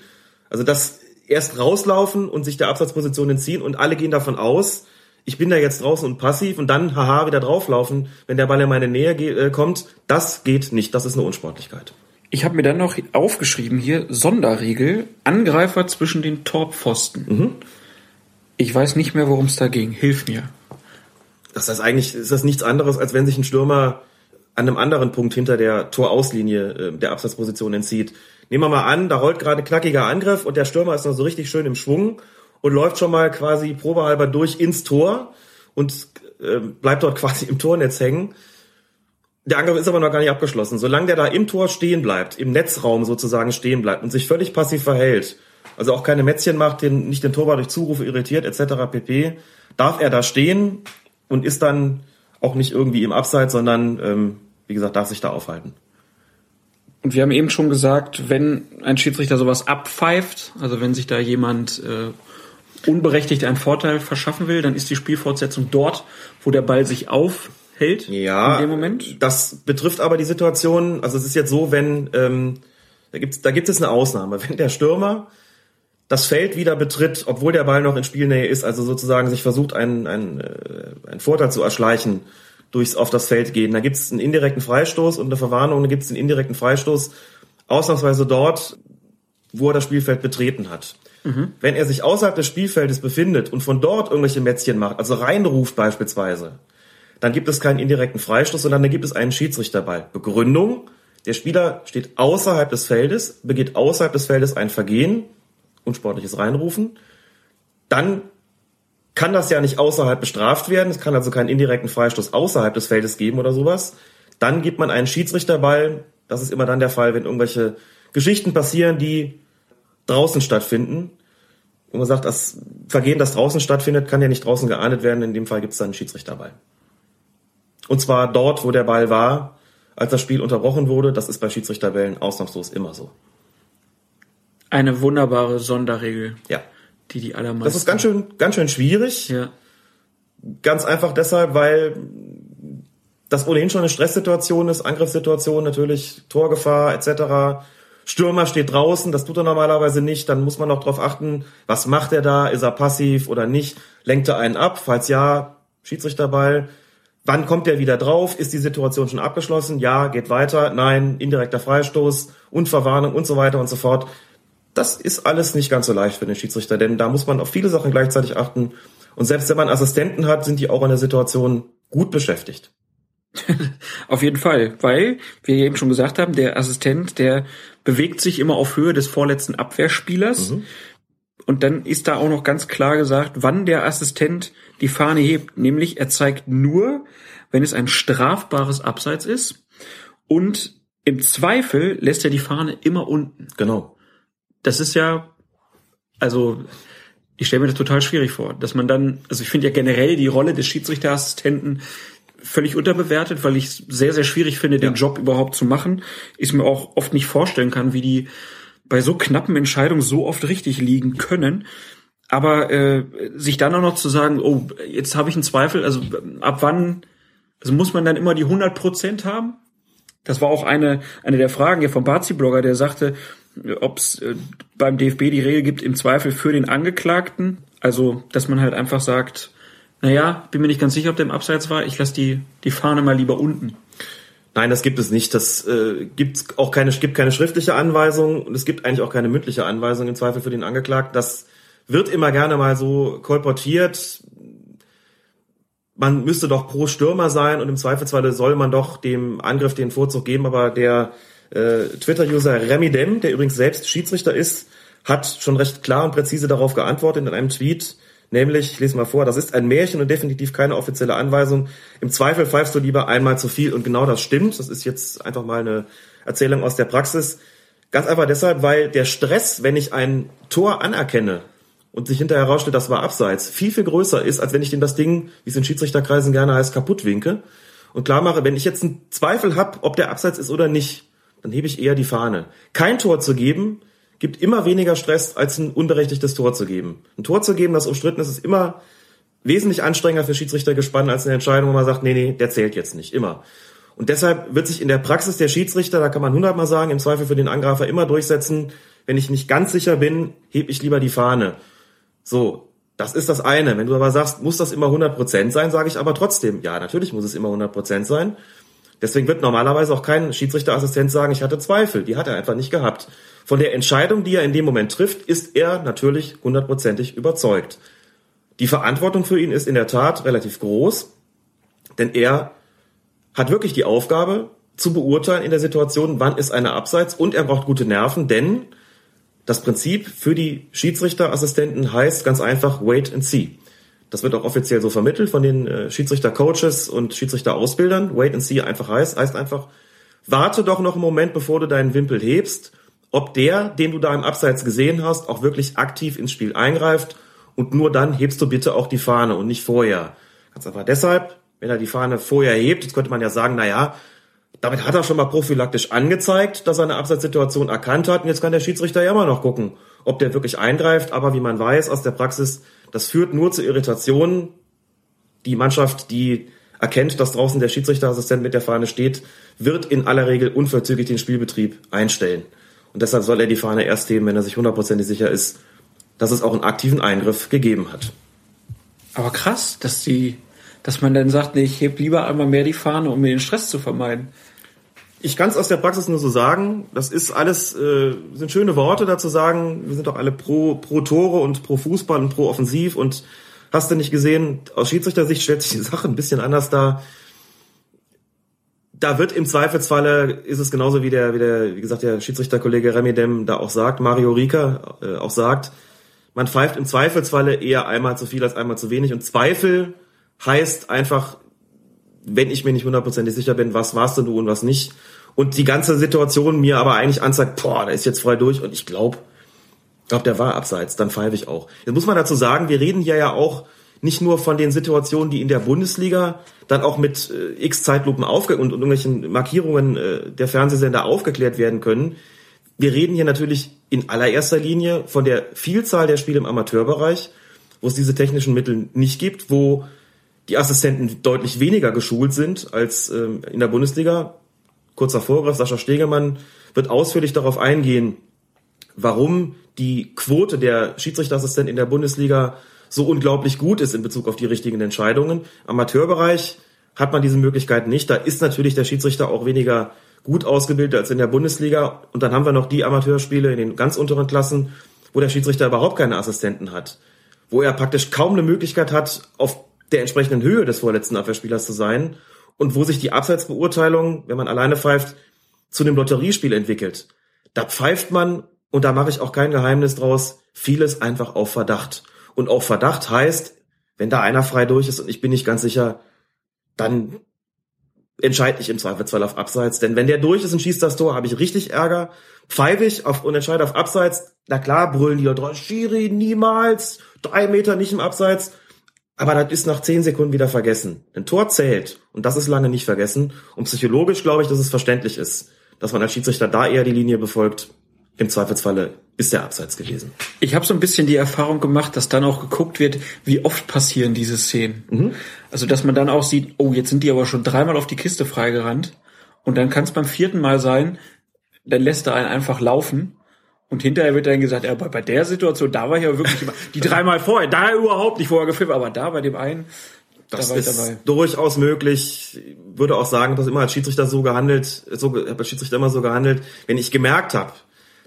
Also das erst rauslaufen und sich der Absatzposition entziehen und alle gehen davon aus, ich bin da jetzt draußen und passiv und dann haha wieder drauflaufen, wenn der Ball in meine Nähe äh, kommt. Das geht nicht, das ist eine Unsportlichkeit. Ich habe mir dann noch aufgeschrieben hier Sonderregel Angreifer zwischen den Torpfosten. Mhm. Ich weiß nicht mehr, worum es da ging. Hilf mir. Das heißt, eigentlich ist das nichts anderes, als wenn sich ein Stürmer an einem anderen Punkt hinter der Torauslinie äh, der Absatzposition entzieht. Nehmen wir mal an, da rollt gerade knackiger Angriff und der Stürmer ist noch so richtig schön im Schwung und läuft schon mal quasi probehalber durch ins Tor und äh, bleibt dort quasi im Tornetz hängen. Der Angriff ist aber noch gar nicht abgeschlossen. Solange der da im Tor stehen bleibt, im Netzraum sozusagen stehen bleibt und sich völlig passiv verhält, also auch keine Mätzchen macht, den, nicht den Torwart durch Zurufe irritiert etc. pp., darf er da stehen und ist dann auch nicht irgendwie im Abseits, sondern ähm, wie gesagt, darf sich da aufhalten. Und wir haben eben schon gesagt, wenn ein Schiedsrichter sowas abpfeift, also wenn sich da jemand äh, unberechtigt einen Vorteil verschaffen will, dann ist die Spielfortsetzung dort, wo der Ball sich aufhält. Ja, in dem Moment. das betrifft aber die Situation, also es ist jetzt so, wenn, ähm, da gibt da gibt es eine Ausnahme, wenn der Stürmer das Feld wieder betritt, obwohl der Ball noch in Spielnähe ist, also sozusagen sich versucht, einen, einen, äh, einen Vorteil zu erschleichen, durchs auf das Feld gehen. Da gibt es einen indirekten Freistoß und eine Verwarnung, da gibt es einen indirekten Freistoß, ausnahmsweise dort, wo er das Spielfeld betreten hat. Mhm. Wenn er sich außerhalb des Spielfeldes befindet und von dort irgendwelche Mätzchen macht, also reinruft beispielsweise, dann gibt es keinen indirekten Freistoß, sondern dann gibt es einen Schiedsrichterball. Begründung, der Spieler steht außerhalb des Feldes, begeht außerhalb des Feldes ein Vergehen, unsportliches Reinrufen, dann kann das ja nicht außerhalb bestraft werden, es kann also keinen indirekten Freistoß außerhalb des Feldes geben oder sowas. Dann gibt man einen Schiedsrichterball, das ist immer dann der Fall, wenn irgendwelche Geschichten passieren, die draußen stattfinden. Und man sagt, das Vergehen, das draußen stattfindet, kann ja nicht draußen geahndet werden. In dem Fall gibt es dann einen Schiedsrichterball. Und zwar dort, wo der Ball war, als das Spiel unterbrochen wurde. Das ist bei Schiedsrichterbällen ausnahmslos immer so. Eine wunderbare Sonderregel. Ja. Die die allermeisten. Das ist ganz schön, ganz schön schwierig. Ja. Ganz einfach deshalb, weil das ohnehin schon eine Stresssituation ist, Angriffssituation natürlich, Torgefahr etc. Stürmer steht draußen, das tut er normalerweise nicht. Dann muss man noch darauf achten, was macht er da? Ist er passiv oder nicht? Lenkt er einen ab? Falls ja, Schiedsrichterball. Wann kommt er wieder drauf? Ist die Situation schon abgeschlossen? Ja, geht weiter. Nein, indirekter Freistoß und Verwarnung und so weiter und so fort. Das ist alles nicht ganz so leicht für den Schiedsrichter, denn da muss man auf viele Sachen gleichzeitig achten. Und selbst wenn man Assistenten hat, sind die auch in der Situation gut beschäftigt. Auf jeden Fall, weil wir eben schon gesagt haben, der Assistent, der bewegt sich immer auf Höhe des vorletzten Abwehrspielers. Und dann ist da auch noch ganz klar gesagt, wann der Assistent die Fahne hebt. Nämlich er zeigt nur, wenn es ein strafbares Abseits ist. Und im Zweifel lässt er die Fahne immer unten. Genau. Das ist ja, also ich stelle mir das total schwierig vor, dass man dann, also ich finde ja generell die Rolle des Schiedsrichterassistenten völlig unterbewertet, weil ich es sehr, sehr schwierig finde, den Job überhaupt zu machen. Ich mir auch oft nicht vorstellen kann, wie die bei so knappen Entscheidungen so oft richtig liegen können. Aber äh, sich dann auch noch zu sagen, oh, jetzt habe ich einen Zweifel, also ab wann, also muss man dann immer die 100 Prozent haben? Das war auch eine, eine der Fragen hier vom Bazi-Blogger, der sagte, ob es äh, beim DFB die Regel gibt, im Zweifel für den Angeklagten. Also, dass man halt einfach sagt, naja, bin mir nicht ganz sicher, ob der im Abseits war, ich lasse die, die Fahne mal lieber unten. Nein, das gibt es nicht. Das äh, gibt auch keine, gibt keine schriftliche Anweisung und es gibt eigentlich auch keine mündliche Anweisung im Zweifel für den Angeklagten. Das wird immer gerne mal so kolportiert. Man müsste doch pro Stürmer sein und im Zweifelsfalle soll man doch dem Angriff den Vorzug geben, aber der äh, Twitter-User Remidem, der übrigens selbst Schiedsrichter ist, hat schon recht klar und präzise darauf geantwortet in einem Tweet, nämlich, ich lese mal vor, das ist ein Märchen und definitiv keine offizielle Anweisung. Im Zweifel pfeifst du lieber einmal zu viel und genau das stimmt. Das ist jetzt einfach mal eine Erzählung aus der Praxis. Ganz einfach deshalb, weil der Stress, wenn ich ein Tor anerkenne und sich hinterher herausstellt, das war abseits, viel, viel größer ist, als wenn ich dem das Ding, wie es in Schiedsrichterkreisen gerne heißt, kaputt winke und klar mache, wenn ich jetzt einen Zweifel habe, ob der abseits ist oder nicht, dann hebe ich eher die Fahne. Kein Tor zu geben, gibt immer weniger Stress, als ein unberechtigtes Tor zu geben. Ein Tor zu geben, das umstritten ist, ist immer wesentlich anstrengender für Schiedsrichter gespannt als eine Entscheidung, wo man sagt, nee, nee, der zählt jetzt nicht. Immer. Und deshalb wird sich in der Praxis der Schiedsrichter, da kann man hundertmal sagen, im Zweifel für den Angreifer immer durchsetzen, wenn ich nicht ganz sicher bin, heb ich lieber die Fahne. So, das ist das eine. Wenn du aber sagst, muss das immer 100% sein, sage ich aber trotzdem, ja, natürlich muss es immer 100% sein. Deswegen wird normalerweise auch kein Schiedsrichterassistent sagen, ich hatte Zweifel. Die hat er einfach nicht gehabt. Von der Entscheidung, die er in dem Moment trifft, ist er natürlich hundertprozentig überzeugt. Die Verantwortung für ihn ist in der Tat relativ groß, denn er hat wirklich die Aufgabe zu beurteilen in der Situation, wann ist eine Abseits und er braucht gute Nerven, denn das Prinzip für die Schiedsrichterassistenten heißt ganz einfach wait and see. Das wird auch offiziell so vermittelt von den äh, Schiedsrichter-Coaches und Schiedsrichter-Ausbildern. Wait and see einfach heißt, heißt einfach, warte doch noch einen Moment, bevor du deinen Wimpel hebst, ob der, den du da im Abseits gesehen hast, auch wirklich aktiv ins Spiel eingreift und nur dann hebst du bitte auch die Fahne und nicht vorher. Ganz einfach deshalb, wenn er die Fahne vorher hebt, jetzt könnte man ja sagen, na ja, Damit hat er schon mal prophylaktisch angezeigt, dass er eine Abseitssituation erkannt hat. Und jetzt kann der Schiedsrichter ja immer noch gucken, ob der wirklich eingreift. Aber wie man weiß aus der Praxis, das führt nur zu Irritationen. Die Mannschaft, die erkennt, dass draußen der Schiedsrichterassistent mit der Fahne steht, wird in aller Regel unverzüglich den Spielbetrieb einstellen. Und deshalb soll er die Fahne erst heben, wenn er sich hundertprozentig sicher ist, dass es auch einen aktiven Eingriff gegeben hat. Aber krass, dass die, dass man dann sagt, nee, ich heb lieber einmal mehr die Fahne, um mir den Stress zu vermeiden. Ich kann es aus der Praxis nur so sagen. Das ist alles, äh, sind schöne Worte dazu sagen. Wir sind doch alle pro, pro Tore und pro Fußball und pro Offensiv und Hast du nicht gesehen, aus Schiedsrichtersicht stellt sich die Sache ein bisschen anders dar. Da wird im Zweifelsfalle, ist es genauso wie der, wie der, wie gesagt, der Schiedsrichterkollege Remy Dem da auch sagt, Mario Rika äh, auch sagt, man pfeift im Zweifelsfalle eher einmal zu viel als einmal zu wenig. Und Zweifel heißt einfach, wenn ich mir nicht hundertprozentig sicher bin, was warst du und was nicht. Und die ganze Situation mir aber eigentlich anzeigt, boah, da ist jetzt frei durch und ich glaube, glaube, der war abseits, dann pfeife ich auch. Jetzt muss man dazu sagen, wir reden hier ja auch nicht nur von den Situationen, die in der Bundesliga dann auch mit äh, x Zeitlupen aufge und, und irgendwelchen Markierungen äh, der Fernsehsender aufgeklärt werden können. Wir reden hier natürlich in allererster Linie von der Vielzahl der Spiele im Amateurbereich, wo es diese technischen Mittel nicht gibt, wo die Assistenten deutlich weniger geschult sind als ähm, in der Bundesliga. Kurzer Vorgriff, Sascha Stegemann wird ausführlich darauf eingehen, warum die Quote der Schiedsrichterassistenten in der Bundesliga so unglaublich gut ist in Bezug auf die richtigen Entscheidungen. Amateurbereich hat man diese Möglichkeit nicht. Da ist natürlich der Schiedsrichter auch weniger gut ausgebildet als in der Bundesliga. Und dann haben wir noch die Amateurspiele in den ganz unteren Klassen, wo der Schiedsrichter überhaupt keine Assistenten hat. Wo er praktisch kaum eine Möglichkeit hat, auf der entsprechenden Höhe des vorletzten Abwehrspielers zu sein. Und wo sich die Abseitsbeurteilung, wenn man alleine pfeift, zu einem Lotteriespiel entwickelt. Da pfeift man und da mache ich auch kein Geheimnis draus, vieles einfach auf Verdacht. Und auf Verdacht heißt, wenn da einer frei durch ist und ich bin nicht ganz sicher, dann entscheide ich im Zweifelsfall auf Abseits. Denn wenn der durch ist und schießt das Tor, habe ich richtig Ärger. Pfeife ich auf und entscheide auf Abseits, na klar, brüllen die Leute, Schiri, niemals, drei Meter nicht im Abseits. Aber das ist nach zehn Sekunden wieder vergessen. Ein Tor zählt und das ist lange nicht vergessen. Und psychologisch glaube ich, dass es verständlich ist, dass man als Schiedsrichter da eher die Linie befolgt im Zweifelsfalle ist der Abseits gewesen. Ich habe so ein bisschen die Erfahrung gemacht, dass dann auch geguckt wird, wie oft passieren diese Szenen. Mhm. Also dass man dann auch sieht, oh, jetzt sind die aber schon dreimal auf die Kiste freigerannt und dann kann es beim vierten Mal sein, dann lässt er einen einfach laufen und hinterher wird dann gesagt, ja, bei, bei der Situation, da war ich ja wirklich immer, die dreimal vorher, da überhaupt nicht vorher gefilmt, aber da bei dem einen, das da ist dabei. durchaus möglich. Ich würde auch sagen, dass immer als Schiedsrichter so gehandelt, so, als Schiedsrichter immer so gehandelt, wenn ich gemerkt habe,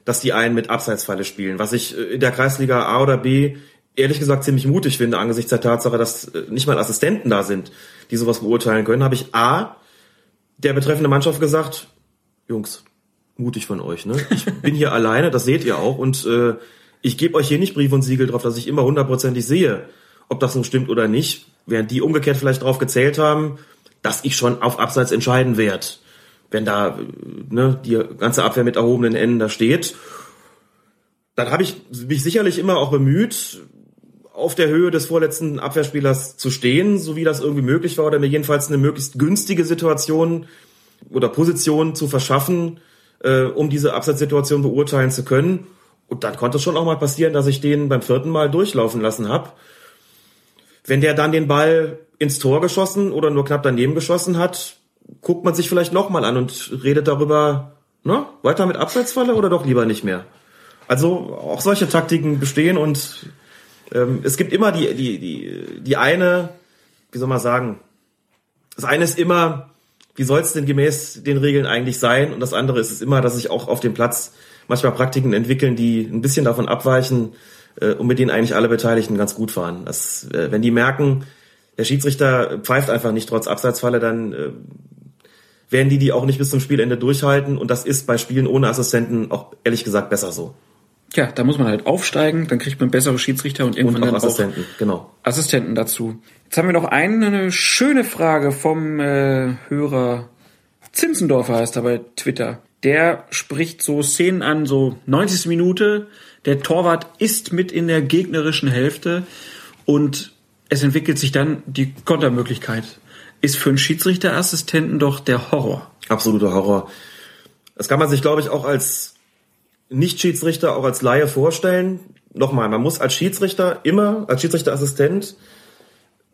dass die einen mit Abseitsfalle spielen, was ich äh, in der Kreisliga A oder B ehrlich gesagt ziemlich mutig finde angesichts der Tatsache, dass äh, nicht mal Assistenten da sind, die sowas beurteilen können, habe ich A der betreffende Mannschaft gesagt, Jungs, mutig von euch, ne? Ich bin hier alleine, das seht ihr auch und äh, ich gebe euch hier nicht Brief und Siegel drauf, dass ich immer hundertprozentig sehe, ob das nun stimmt oder nicht, während die umgekehrt vielleicht drauf gezählt haben, dass ich schon auf Abseits entscheiden werde wenn da ne, die ganze Abwehr mit erhobenen Enden da steht, dann habe ich mich sicherlich immer auch bemüht, auf der Höhe des vorletzten Abwehrspielers zu stehen, so wie das irgendwie möglich war, oder mir jedenfalls eine möglichst günstige Situation oder Position zu verschaffen, äh, um diese Absatzsituation beurteilen zu können. Und dann konnte es schon auch mal passieren, dass ich den beim vierten Mal durchlaufen lassen habe. Wenn der dann den Ball ins Tor geschossen oder nur knapp daneben geschossen hat, guckt man sich vielleicht nochmal an und redet darüber, ne, weiter mit Abseitsfalle oder doch lieber nicht mehr. Also auch solche Taktiken bestehen und ähm, es gibt immer die, die, die, die eine, wie soll man sagen, das eine ist immer, wie soll es denn gemäß den Regeln eigentlich sein? Und das andere ist es immer, dass sich auch auf dem Platz manchmal Praktiken entwickeln, die ein bisschen davon abweichen äh, und mit denen eigentlich alle Beteiligten ganz gut fahren. Das, äh, wenn die merken, der Schiedsrichter pfeift einfach nicht trotz Abseitsfalle, dann äh, werden die die auch nicht bis zum Spielende durchhalten. Und das ist bei Spielen ohne Assistenten auch ehrlich gesagt besser so. Ja, da muss man halt aufsteigen, dann kriegt man bessere Schiedsrichter und irgendwann und auch dann Assistenten, auch genau. Assistenten dazu. Jetzt haben wir noch eine, schöne Frage vom äh, Hörer Zinzendorfer heißt er bei Twitter. Der spricht so Szenen an, so 90. Minute, der Torwart ist mit in der gegnerischen Hälfte und es entwickelt sich dann die Kontermöglichkeit ist für einen Schiedsrichterassistenten doch der Horror. Absoluter Horror. Das kann man sich, glaube ich, auch als Nicht-Schiedsrichter, auch als Laie vorstellen. Nochmal, man muss als Schiedsrichter immer, als Schiedsrichterassistent,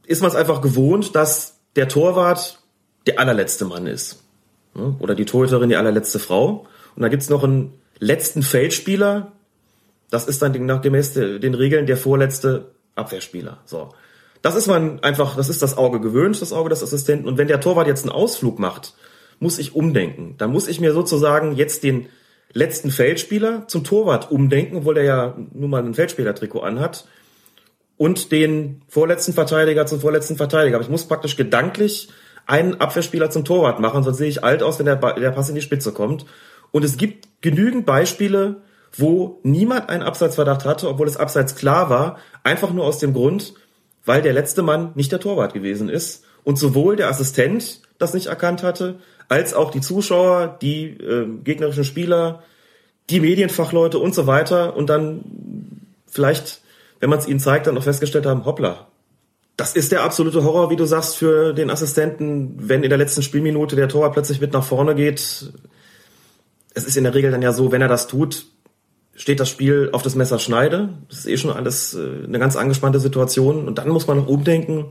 ist man es einfach gewohnt, dass der Torwart der allerletzte Mann ist. Ja, Oder die Torhüterin die allerletzte Frau. Und da gibt's noch einen letzten Feldspieler. Das ist dann nach gemäß den Regeln der vorletzte Abwehrspieler. So. Das ist man einfach, das ist das Auge gewöhnt, das Auge des Assistenten. Und wenn der Torwart jetzt einen Ausflug macht, muss ich umdenken. Dann muss ich mir sozusagen jetzt den letzten Feldspieler zum Torwart umdenken, obwohl der ja nun mal ein Feldspielertrikot anhat. Und den vorletzten Verteidiger zum vorletzten Verteidiger. Aber ich muss praktisch gedanklich einen Abwehrspieler zum Torwart machen, sonst sehe ich alt aus, wenn der, der Pass in die Spitze kommt. Und es gibt genügend Beispiele, wo niemand einen Abseitsverdacht hatte, obwohl es abseits klar war, einfach nur aus dem Grund, weil der letzte Mann nicht der Torwart gewesen ist und sowohl der Assistent das nicht erkannt hatte, als auch die Zuschauer, die äh, gegnerischen Spieler, die Medienfachleute und so weiter und dann vielleicht, wenn man es ihnen zeigt, dann auch festgestellt haben, hoppla, das ist der absolute Horror, wie du sagst, für den Assistenten, wenn in der letzten Spielminute der Torwart plötzlich mit nach vorne geht. Es ist in der Regel dann ja so, wenn er das tut, steht das Spiel auf das Messer Schneide. Das ist eh schon alles äh, eine ganz angespannte Situation. Und dann muss man noch umdenken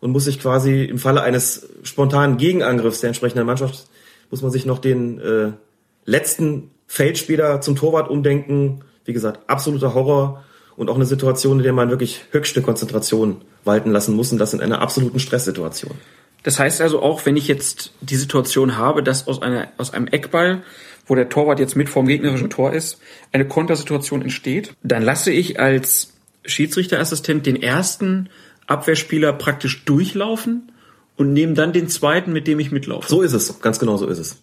und muss sich quasi im Falle eines spontanen Gegenangriffs der entsprechenden Mannschaft, muss man sich noch den äh, letzten Feldspieler zum Torwart umdenken. Wie gesagt, absoluter Horror und auch eine Situation, in der man wirklich höchste Konzentration walten lassen muss und das in einer absoluten Stresssituation. Das heißt also auch, wenn ich jetzt die Situation habe, dass aus, einer, aus einem Eckball, wo der Torwart jetzt mit vorm gegnerischen Tor ist, eine Kontersituation entsteht, dann lasse ich als Schiedsrichterassistent den ersten Abwehrspieler praktisch durchlaufen und nehme dann den zweiten, mit dem ich mitlaufe. So ist es, ganz genau so ist es.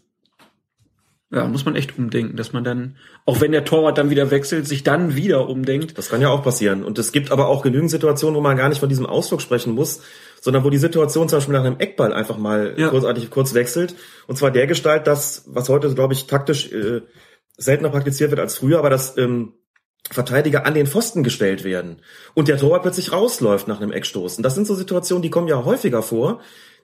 Ja, muss man echt umdenken, dass man dann, auch wenn der Torwart dann wieder wechselt, sich dann wieder umdenkt. Das kann ja auch passieren. Und es gibt aber auch genügend Situationen, wo man gar nicht von diesem Ausflug sprechen muss, sondern wo die Situation zum Beispiel nach einem Eckball einfach mal Ja. kurzartig kurz wechselt. Und zwar der Gestalt, dass, was heute, glaube ich, taktisch äh, seltener praktiziert wird als früher, aber dass ähm, Verteidiger an den Pfosten gestellt werden und der Torwart plötzlich rausläuft nach einem Eckstoß. Und das sind so Situationen, die kommen ja häufiger vor.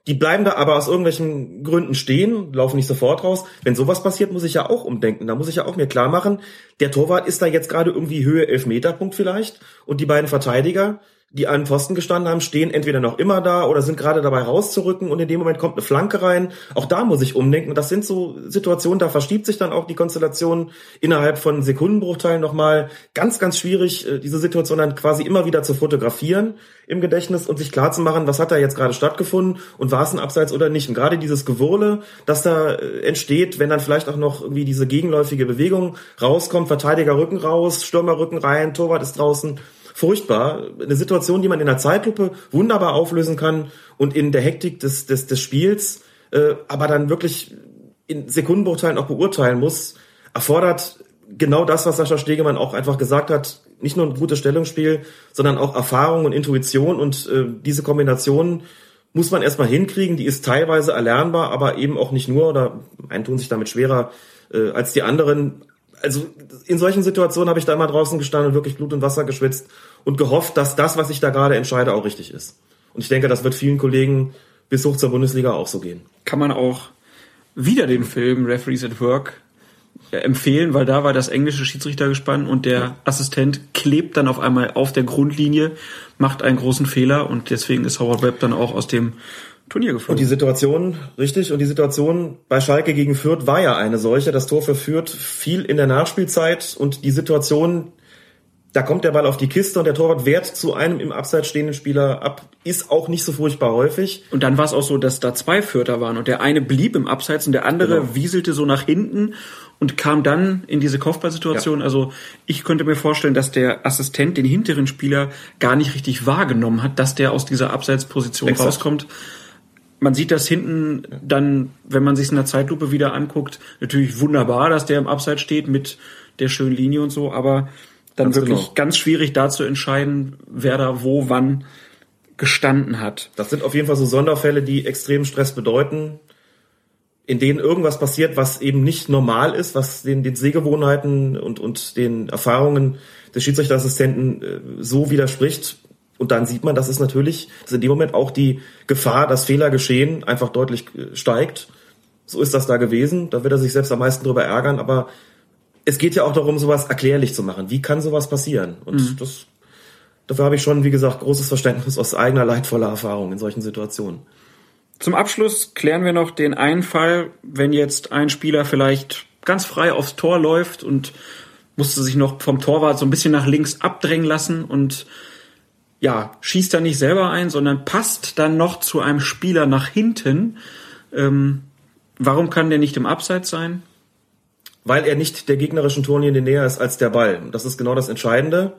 Die bleiben da aber aus irgendwelchen Gründen stehen, laufen nicht sofort raus. Wenn sowas passiert, muss ich ja auch umdenken. Da muss ich ja auch mir klar machen, der Torwart ist da jetzt gerade irgendwie Höhe Elfmeterpunkt vielleicht und die beiden Verteidiger, die an Pfosten gestanden haben, stehen entweder noch immer da oder sind gerade dabei rauszurücken und in dem Moment kommt eine Flanke rein. Auch da muss ich umdenken. Das sind so Situationen, da verschiebt sich dann auch die Konstellation innerhalb von Sekundenbruchteilen nochmal. Ganz, ganz schwierig, äh, diese Situation dann quasi immer wieder zu fotografieren im Gedächtnis und sich klar zu machen, was hat da jetzt gerade stattgefunden und war es ein Abseits oder nicht. Und gerade dieses Gewurle, das da äh, entsteht, wenn dann vielleicht auch noch irgendwie diese gegenläufige Bewegung rauskommt, Verteidiger Rücken raus, Stürmer Rücken rein, Torwart ist draußen, furchtbar. Eine Situation, die man in der Zeitlupe wunderbar auflösen kann und in der Hektik des, des, des Spiels, äh, aber dann wirklich in Sekundenbruchteilen auch beurteilen muss, erfordert genau das, was Sascha Stegemann auch einfach gesagt hat, nicht nur ein gutes Stellungsspiel, sondern auch Erfahrung und Intuition und äh, diese Kombination muss man erstmal hinkriegen, die ist teilweise erlernbar, aber eben auch nicht nur, oder einen tun sich damit schwerer äh, als die anderen. Also in solchen Situationen habe ich da immer draußen gestanden und wirklich Blut und Wasser geschwitzt und gehofft, dass das, was ich da gerade entscheide, auch richtig ist. Und ich denke, das wird vielen Kollegen bis hoch zur Bundesliga auch so gehen. Kann man auch wieder den Film Referees at Work äh, empfehlen, weil da war das englische Schiedsrichtergespann und der Assistent klebt dann auf einmal auf der Grundlinie, macht einen großen Fehler und deswegen ist Howard Webb dann auch aus dem Turnier Und geflogen. die Situation, richtig, und die Situation bei Schalke gegen Fürth war ja eine solche. Das Tor für Fürth fiel in der Nachspielzeit und die Situation, da kommt der Ball auf die Kiste und der Torwart wehrt zu einem im Abseits stehenden Spieler ab, ist auch nicht so furchtbar häufig. Und dann war es auch so, dass da zwei Vierter waren und der eine blieb im Abseits und der andere Genau. wieselte so nach hinten und kam dann in diese Kopfballsituation. Also ich könnte mir vorstellen, dass der Assistent den hinteren Spieler gar nicht richtig wahrgenommen hat, dass der aus dieser Abseitsposition Exakt. rauskommt. Man sieht das hinten dann, wenn man sich in der Zeitlupe wieder anguckt, natürlich wunderbar, dass der im Abseits steht mit der schönen Linie und so, aber dann Ganz wirklich genau. ganz schwierig da zu entscheiden, wer da wo wann gestanden hat. Das sind auf jeden Fall so Sonderfälle, die extremen Stress bedeuten, in denen irgendwas passiert, was eben nicht normal ist, was den, den Sehgewohnheiten und, und den Erfahrungen des Schiedsrichterassistenten äh, so widerspricht. Und dann sieht man, dass es natürlich, dass in dem Moment auch die Gefahr, dass Fehler geschehen, einfach deutlich äh, steigt. So ist das da gewesen. Da wird er sich selbst am meisten drüber ärgern. Aber es geht ja auch darum, sowas erklärlich zu machen. Wie kann sowas passieren? Und Mhm. das, dafür habe ich schon, wie gesagt, großes Verständnis aus eigener leidvoller Erfahrung in solchen Situationen. Zum Abschluss klären wir noch den einen Fall, wenn jetzt ein Spieler vielleicht ganz frei aufs Tor läuft und musste sich noch vom Torwart so ein bisschen nach links abdrängen lassen und ja, schießt dann nicht selber ein, sondern passt dann noch zu einem Spieler nach hinten. Ähm, warum kann der nicht im Abseits sein? Weil er nicht der gegnerischen Torlinie näher ist als der Ball. Das ist genau das Entscheidende.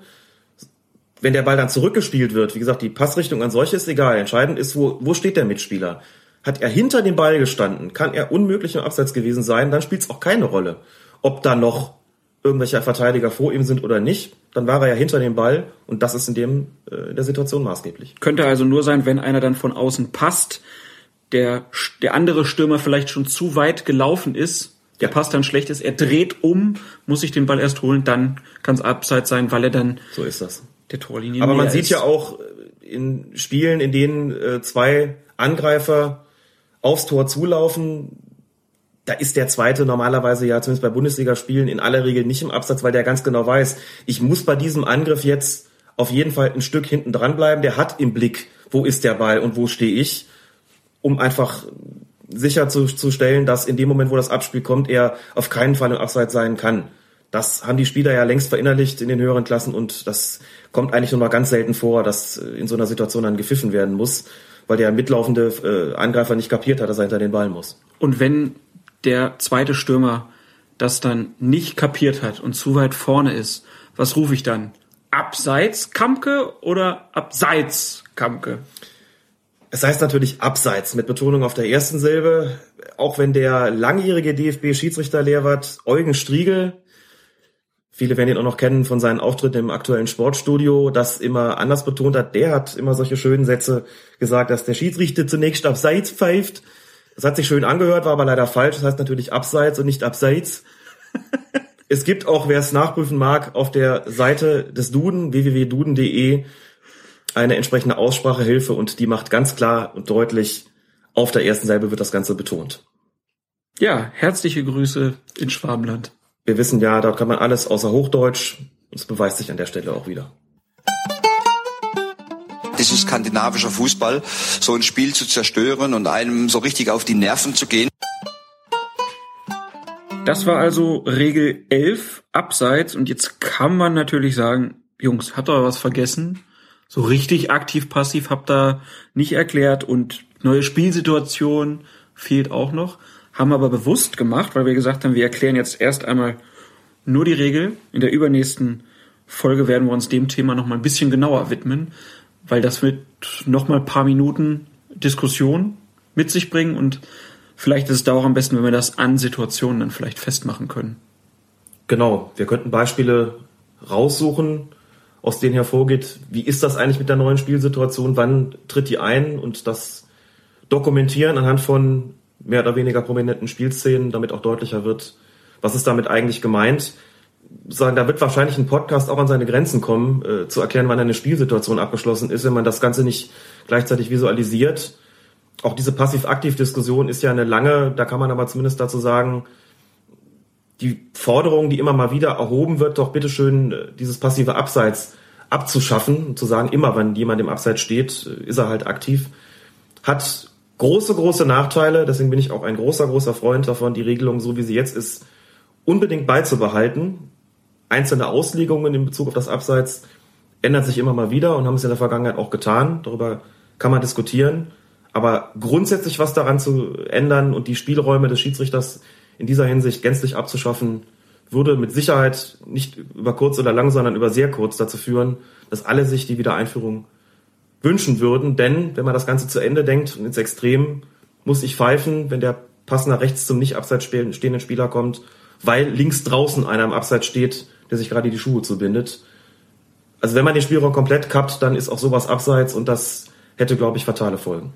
Wenn der Ball dann zurückgespielt wird, wie gesagt, die Passrichtung an solche ist egal. Entscheidend ist, wo, wo steht der Mitspieler? Hat er hinter dem Ball gestanden, kann er unmöglich im Abseits gewesen sein, dann spielt es auch keine Rolle, ob da noch irgendwelche Verteidiger vor ihm sind oder nicht. Dann war er ja hinter dem Ball und das ist in dem äh, in der Situation maßgeblich. Könnte also nur sein, wenn einer dann von außen passt, der, der andere Stürmer vielleicht schon zu weit gelaufen ist, der Pass dann schlecht ist, er dreht um, muss sich den Ball erst holen, dann kann es Abseits sein, weil er dann so ist das. der Torlinie Aber man sieht ist. ja auch in Spielen, in denen äh, zwei Angreifer aufs Tor zulaufen, da ist der zweite normalerweise ja zumindest bei Bundesligaspielen in aller Regel nicht im Absatz, weil der ganz genau weiß, ich muss bei diesem Angriff jetzt auf jeden Fall ein Stück hinten dran bleiben. Der hat im Blick, wo ist der Ball und wo stehe ich, um einfach sicherzustellen, dass in dem Moment, wo das Abspiel kommt, er auf keinen Fall im Abseits sein kann. Das haben die Spieler ja längst verinnerlicht in den höheren Klassen und das kommt eigentlich nur noch ganz selten vor, dass in so einer Situation dann gepfiffen werden muss, weil der mitlaufende äh, Angreifer nicht kapiert hat, dass er hinter den Ball muss. Und wenn der zweite Stürmer das dann nicht kapiert hat und zu weit vorne ist, was rufe ich dann? Abseits Kamke oder Abseits Kamke? Es heißt natürlich abseits mit Betonung auf der ersten Silbe, auch wenn der langjährige DFB-Schiedsrichterlehrwart Eugen Striegel, viele werden ihn auch noch kennen von seinen Auftritten im aktuellen Sportstudio, das immer anders betont hat, der hat immer solche schönen Sätze gesagt, dass der Schiedsrichter zunächst abseits pfeift. Das hat sich schön angehört, war aber leider falsch. Das heißt natürlich abseits und nicht abseits. es gibt auch, wer es nachprüfen mag, auf der Seite des Duden, www.duden.de, eine entsprechende Aussprachehilfe und die macht ganz klar und deutlich, auf der ersten Seite wird das Ganze betont. Ja, herzliche Grüße in Schwabenland. Wir wissen ja, dort kann man alles außer Hochdeutsch. und es beweist sich an der Stelle auch wieder. Das ist skandinavischer Fußball, so ein Spiel zu zerstören und einem so richtig auf die Nerven zu gehen. Das war also Regel 11, Abseits. Und jetzt kann man natürlich sagen, Jungs, habt ihr was vergessen? So richtig aktiv-passiv habt ihr nicht erklärt und neue Spielsituation fehlt auch noch. Haben aber bewusst gemacht, weil wir gesagt haben, wir erklären jetzt erst einmal nur die Regel. In der übernächsten Folge werden wir uns dem Thema noch mal ein bisschen genauer widmen, weil das wird noch mal ein paar Minuten Diskussion mit sich bringen und vielleicht ist es da auch am besten, wenn wir das an Situationen dann vielleicht festmachen können. Genau, wir könnten Beispiele raussuchen, aus denen hervorgeht, wie ist das eigentlich mit der neuen Spielsituation, wann tritt die ein und das dokumentieren anhand von mehr oder weniger prominenten Spielszenen, damit auch deutlicher wird, was ist damit eigentlich gemeint. Sagen, da wird wahrscheinlich ein Podcast auch an seine Grenzen kommen, äh, zu erklären, wann eine Spielsituation abgeschlossen ist, wenn man das Ganze nicht gleichzeitig visualisiert. Auch diese Passiv-Aktiv-Diskussion ist ja eine lange, da kann man aber zumindest dazu sagen, die Forderung, die immer mal wieder erhoben wird, doch bitteschön äh, dieses passive Abseits abzuschaffen zu sagen, immer wenn jemand im Abseits steht, äh, ist er halt aktiv, hat große, große Nachteile. Deswegen bin ich auch ein großer, großer Freund davon, die Regelung, so wie sie jetzt ist, unbedingt beizubehalten. Einzelne Auslegungen in Bezug auf das Abseits ändern sich immer mal wieder und haben es in der Vergangenheit auch getan. Darüber kann man diskutieren. Aber grundsätzlich was daran zu ändern und die Spielräume des Schiedsrichters in dieser Hinsicht gänzlich abzuschaffen, würde mit Sicherheit nicht über kurz oder lang, sondern über sehr kurz dazu führen, dass alle sich die Wiedereinführung wünschen würden. Denn wenn man das Ganze zu Ende denkt und ins Extrem, muss ich pfeifen, wenn der Pass nach rechts zum nicht abseits stehenden Spieler kommt, weil links draußen einer im Abseits steht, der sich gerade die Schuhe zubindet. Also wenn man den Spielraum komplett kappt, dann ist auch sowas abseits und das hätte, glaube ich, fatale Folgen.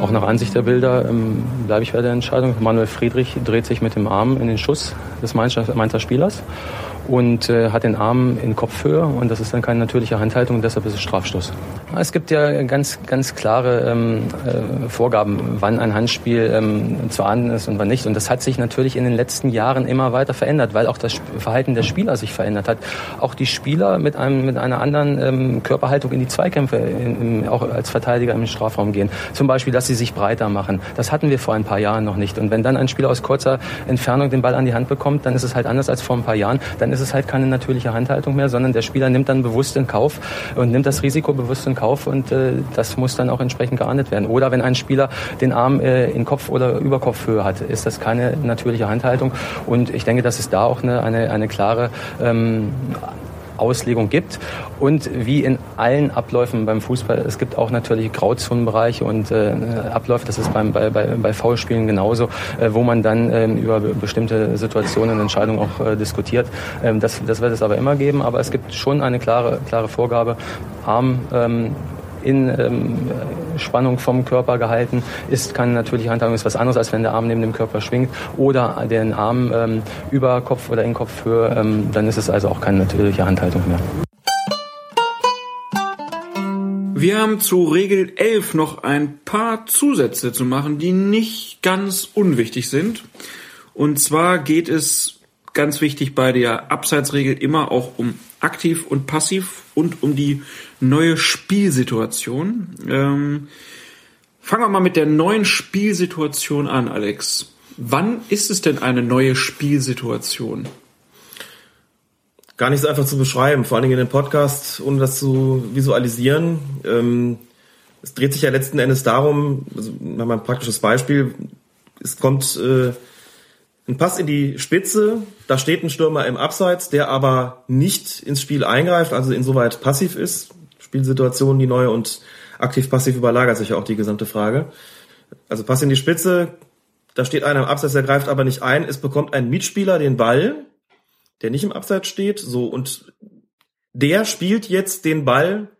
Auch nach Ansicht der Bilder ähm, bleibe ich bei der Entscheidung. Manuel Friedrich dreht sich mit dem Arm in den Schuss des Mainzer, Mainzer Spielers. Und äh, hat den Arm in Kopfhöhe und das ist dann keine natürliche Handhaltung und deshalb ist es Strafstoß. Es gibt ja ganz, ganz klare ähm, äh, Vorgaben, wann ein Handspiel ähm, zu ahnden ist und wann nicht. Und das hat sich natürlich in den letzten Jahren immer weiter verändert, weil auch das Verhalten der Spieler sich verändert hat. Auch die Spieler mit, einem, mit einer anderen ähm, Körperhaltung in die Zweikämpfe, in, in, auch als Verteidiger im Strafraum gehen. Zum Beispiel, dass sie sich breiter machen. Das hatten wir vor ein paar Jahren noch nicht. Und wenn dann ein Spieler aus kurzer Entfernung den Ball an die Hand bekommt, dann ist es halt anders als vor ein paar Jahren. Dann ist es halt keine natürliche Handhaltung mehr, sondern der Spieler nimmt dann bewusst in Kauf und nimmt das Risiko bewusst in Kauf und äh, das muss dann auch entsprechend geahndet werden. Oder wenn ein Spieler den Arm äh, in Kopf- oder Überkopfhöhe hat, ist das keine natürliche Handhaltung. Und ich denke, dass es da auch eine, eine, eine klare ähm, Auslegung gibt. Und wie in allen Abläufen beim Fußball, es gibt auch natürlich Grauzonenbereiche und äh, Abläufe, das ist beim, bei, bei, bei Foulspielen genauso, äh, wo man dann äh, über bestimmte Situationen und Entscheidungen auch äh, diskutiert. Ähm, das, das wird es aber immer geben, aber es gibt schon eine klare, klare Vorgabe. Arm ähm, in ähm, Spannung vom Körper gehalten ist, keine natürliche Handhabung ist was anderes, als wenn der Arm neben dem Körper schwingt oder den Arm ähm, über Kopf oder in Kopfhöhe, ähm, dann ist es also auch keine natürliche Handhaltung mehr. Wir haben zu Regel 11 noch ein paar Zusätze zu machen, die nicht ganz unwichtig sind. Und zwar geht es ganz wichtig bei der Abseitsregel immer auch um aktiv und passiv und um die neue Spielsituation. Ähm, fangen wir mal mit der neuen Spielsituation an, Alex. Wann ist es denn eine neue Spielsituation? Gar nicht so einfach zu beschreiben, vor allen Dingen in dem Podcast, ohne das zu visualisieren. Ähm, es dreht sich ja letzten Endes darum, also mal ein praktisches Beispiel, es kommt äh, ein Pass in die Spitze, da steht ein Stürmer im Abseits, der aber nicht ins Spiel eingreift, also insoweit passiv ist. Spielsituation, die neue und aktiv-passiv überlagert sich ja auch die gesamte Frage. Also Pass in die Spitze, da steht einer im Abseits, der greift aber nicht ein. Es bekommt ein Mitspieler den Ball, der nicht im Abseits steht, so und der spielt jetzt den Ball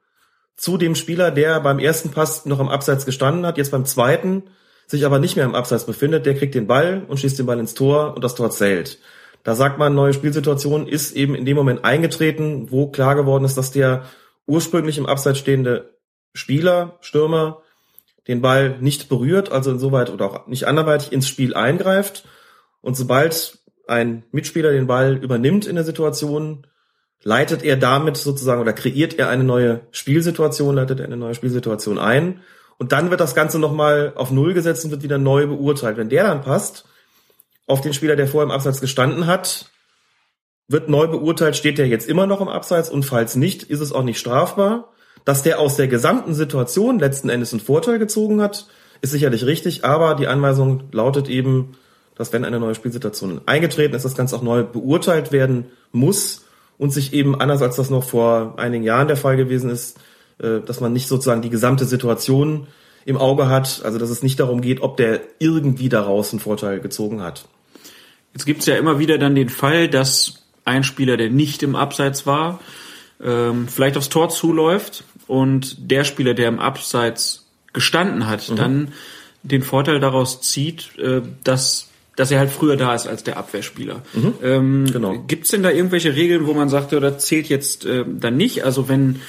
zu dem Spieler, der beim ersten Pass noch im Abseits gestanden hat, jetzt beim zweiten sich aber nicht mehr im Abseits befindet, der kriegt den Ball und schießt den Ball ins Tor und das Tor zählt. Da sagt man, neue Spielsituation ist eben in dem Moment eingetreten, wo klar geworden ist, dass der ursprünglich im Abseits stehende Spieler, Stürmer, den Ball nicht berührt, also insoweit oder auch nicht anderweitig ins Spiel eingreift. Und sobald ein Mitspieler den Ball übernimmt in der Situation, leitet er damit sozusagen oder kreiert er eine neue Spielsituation, leitet er eine neue Spielsituation ein. Und dann wird das Ganze nochmal auf Null gesetzt und wird wieder neu beurteilt. Wenn der dann passt, auf den Spieler, der vorher im Abseits gestanden hat, wird neu beurteilt, steht der jetzt immer noch im Abseits und falls nicht, ist es auch nicht strafbar. Dass der aus der gesamten Situation letzten Endes einen Vorteil gezogen hat, ist sicherlich richtig, aber die Anweisung lautet eben, dass wenn eine neue Spielsituation eingetreten ist, das Ganze auch neu beurteilt werden muss und sich eben anders als das noch vor einigen Jahren der Fall gewesen ist, äh, dass man nicht sozusagen die gesamte Situation im Auge hat, also dass es nicht darum geht, ob der irgendwie daraus einen Vorteil gezogen hat. Jetzt gibt's ja immer wieder dann den Fall, dass ein Spieler, der nicht im Abseits war, ähm, vielleicht aufs Tor zuläuft und der Spieler, der im Abseits gestanden hat, mhm. dann den Vorteil daraus zieht, äh, dass dass er halt früher da ist als der Abwehrspieler. Mhm. Ähm, genau. Gibt denn da irgendwelche Regeln, wo man sagt, oder zählt jetzt äh, dann nicht? Also wenn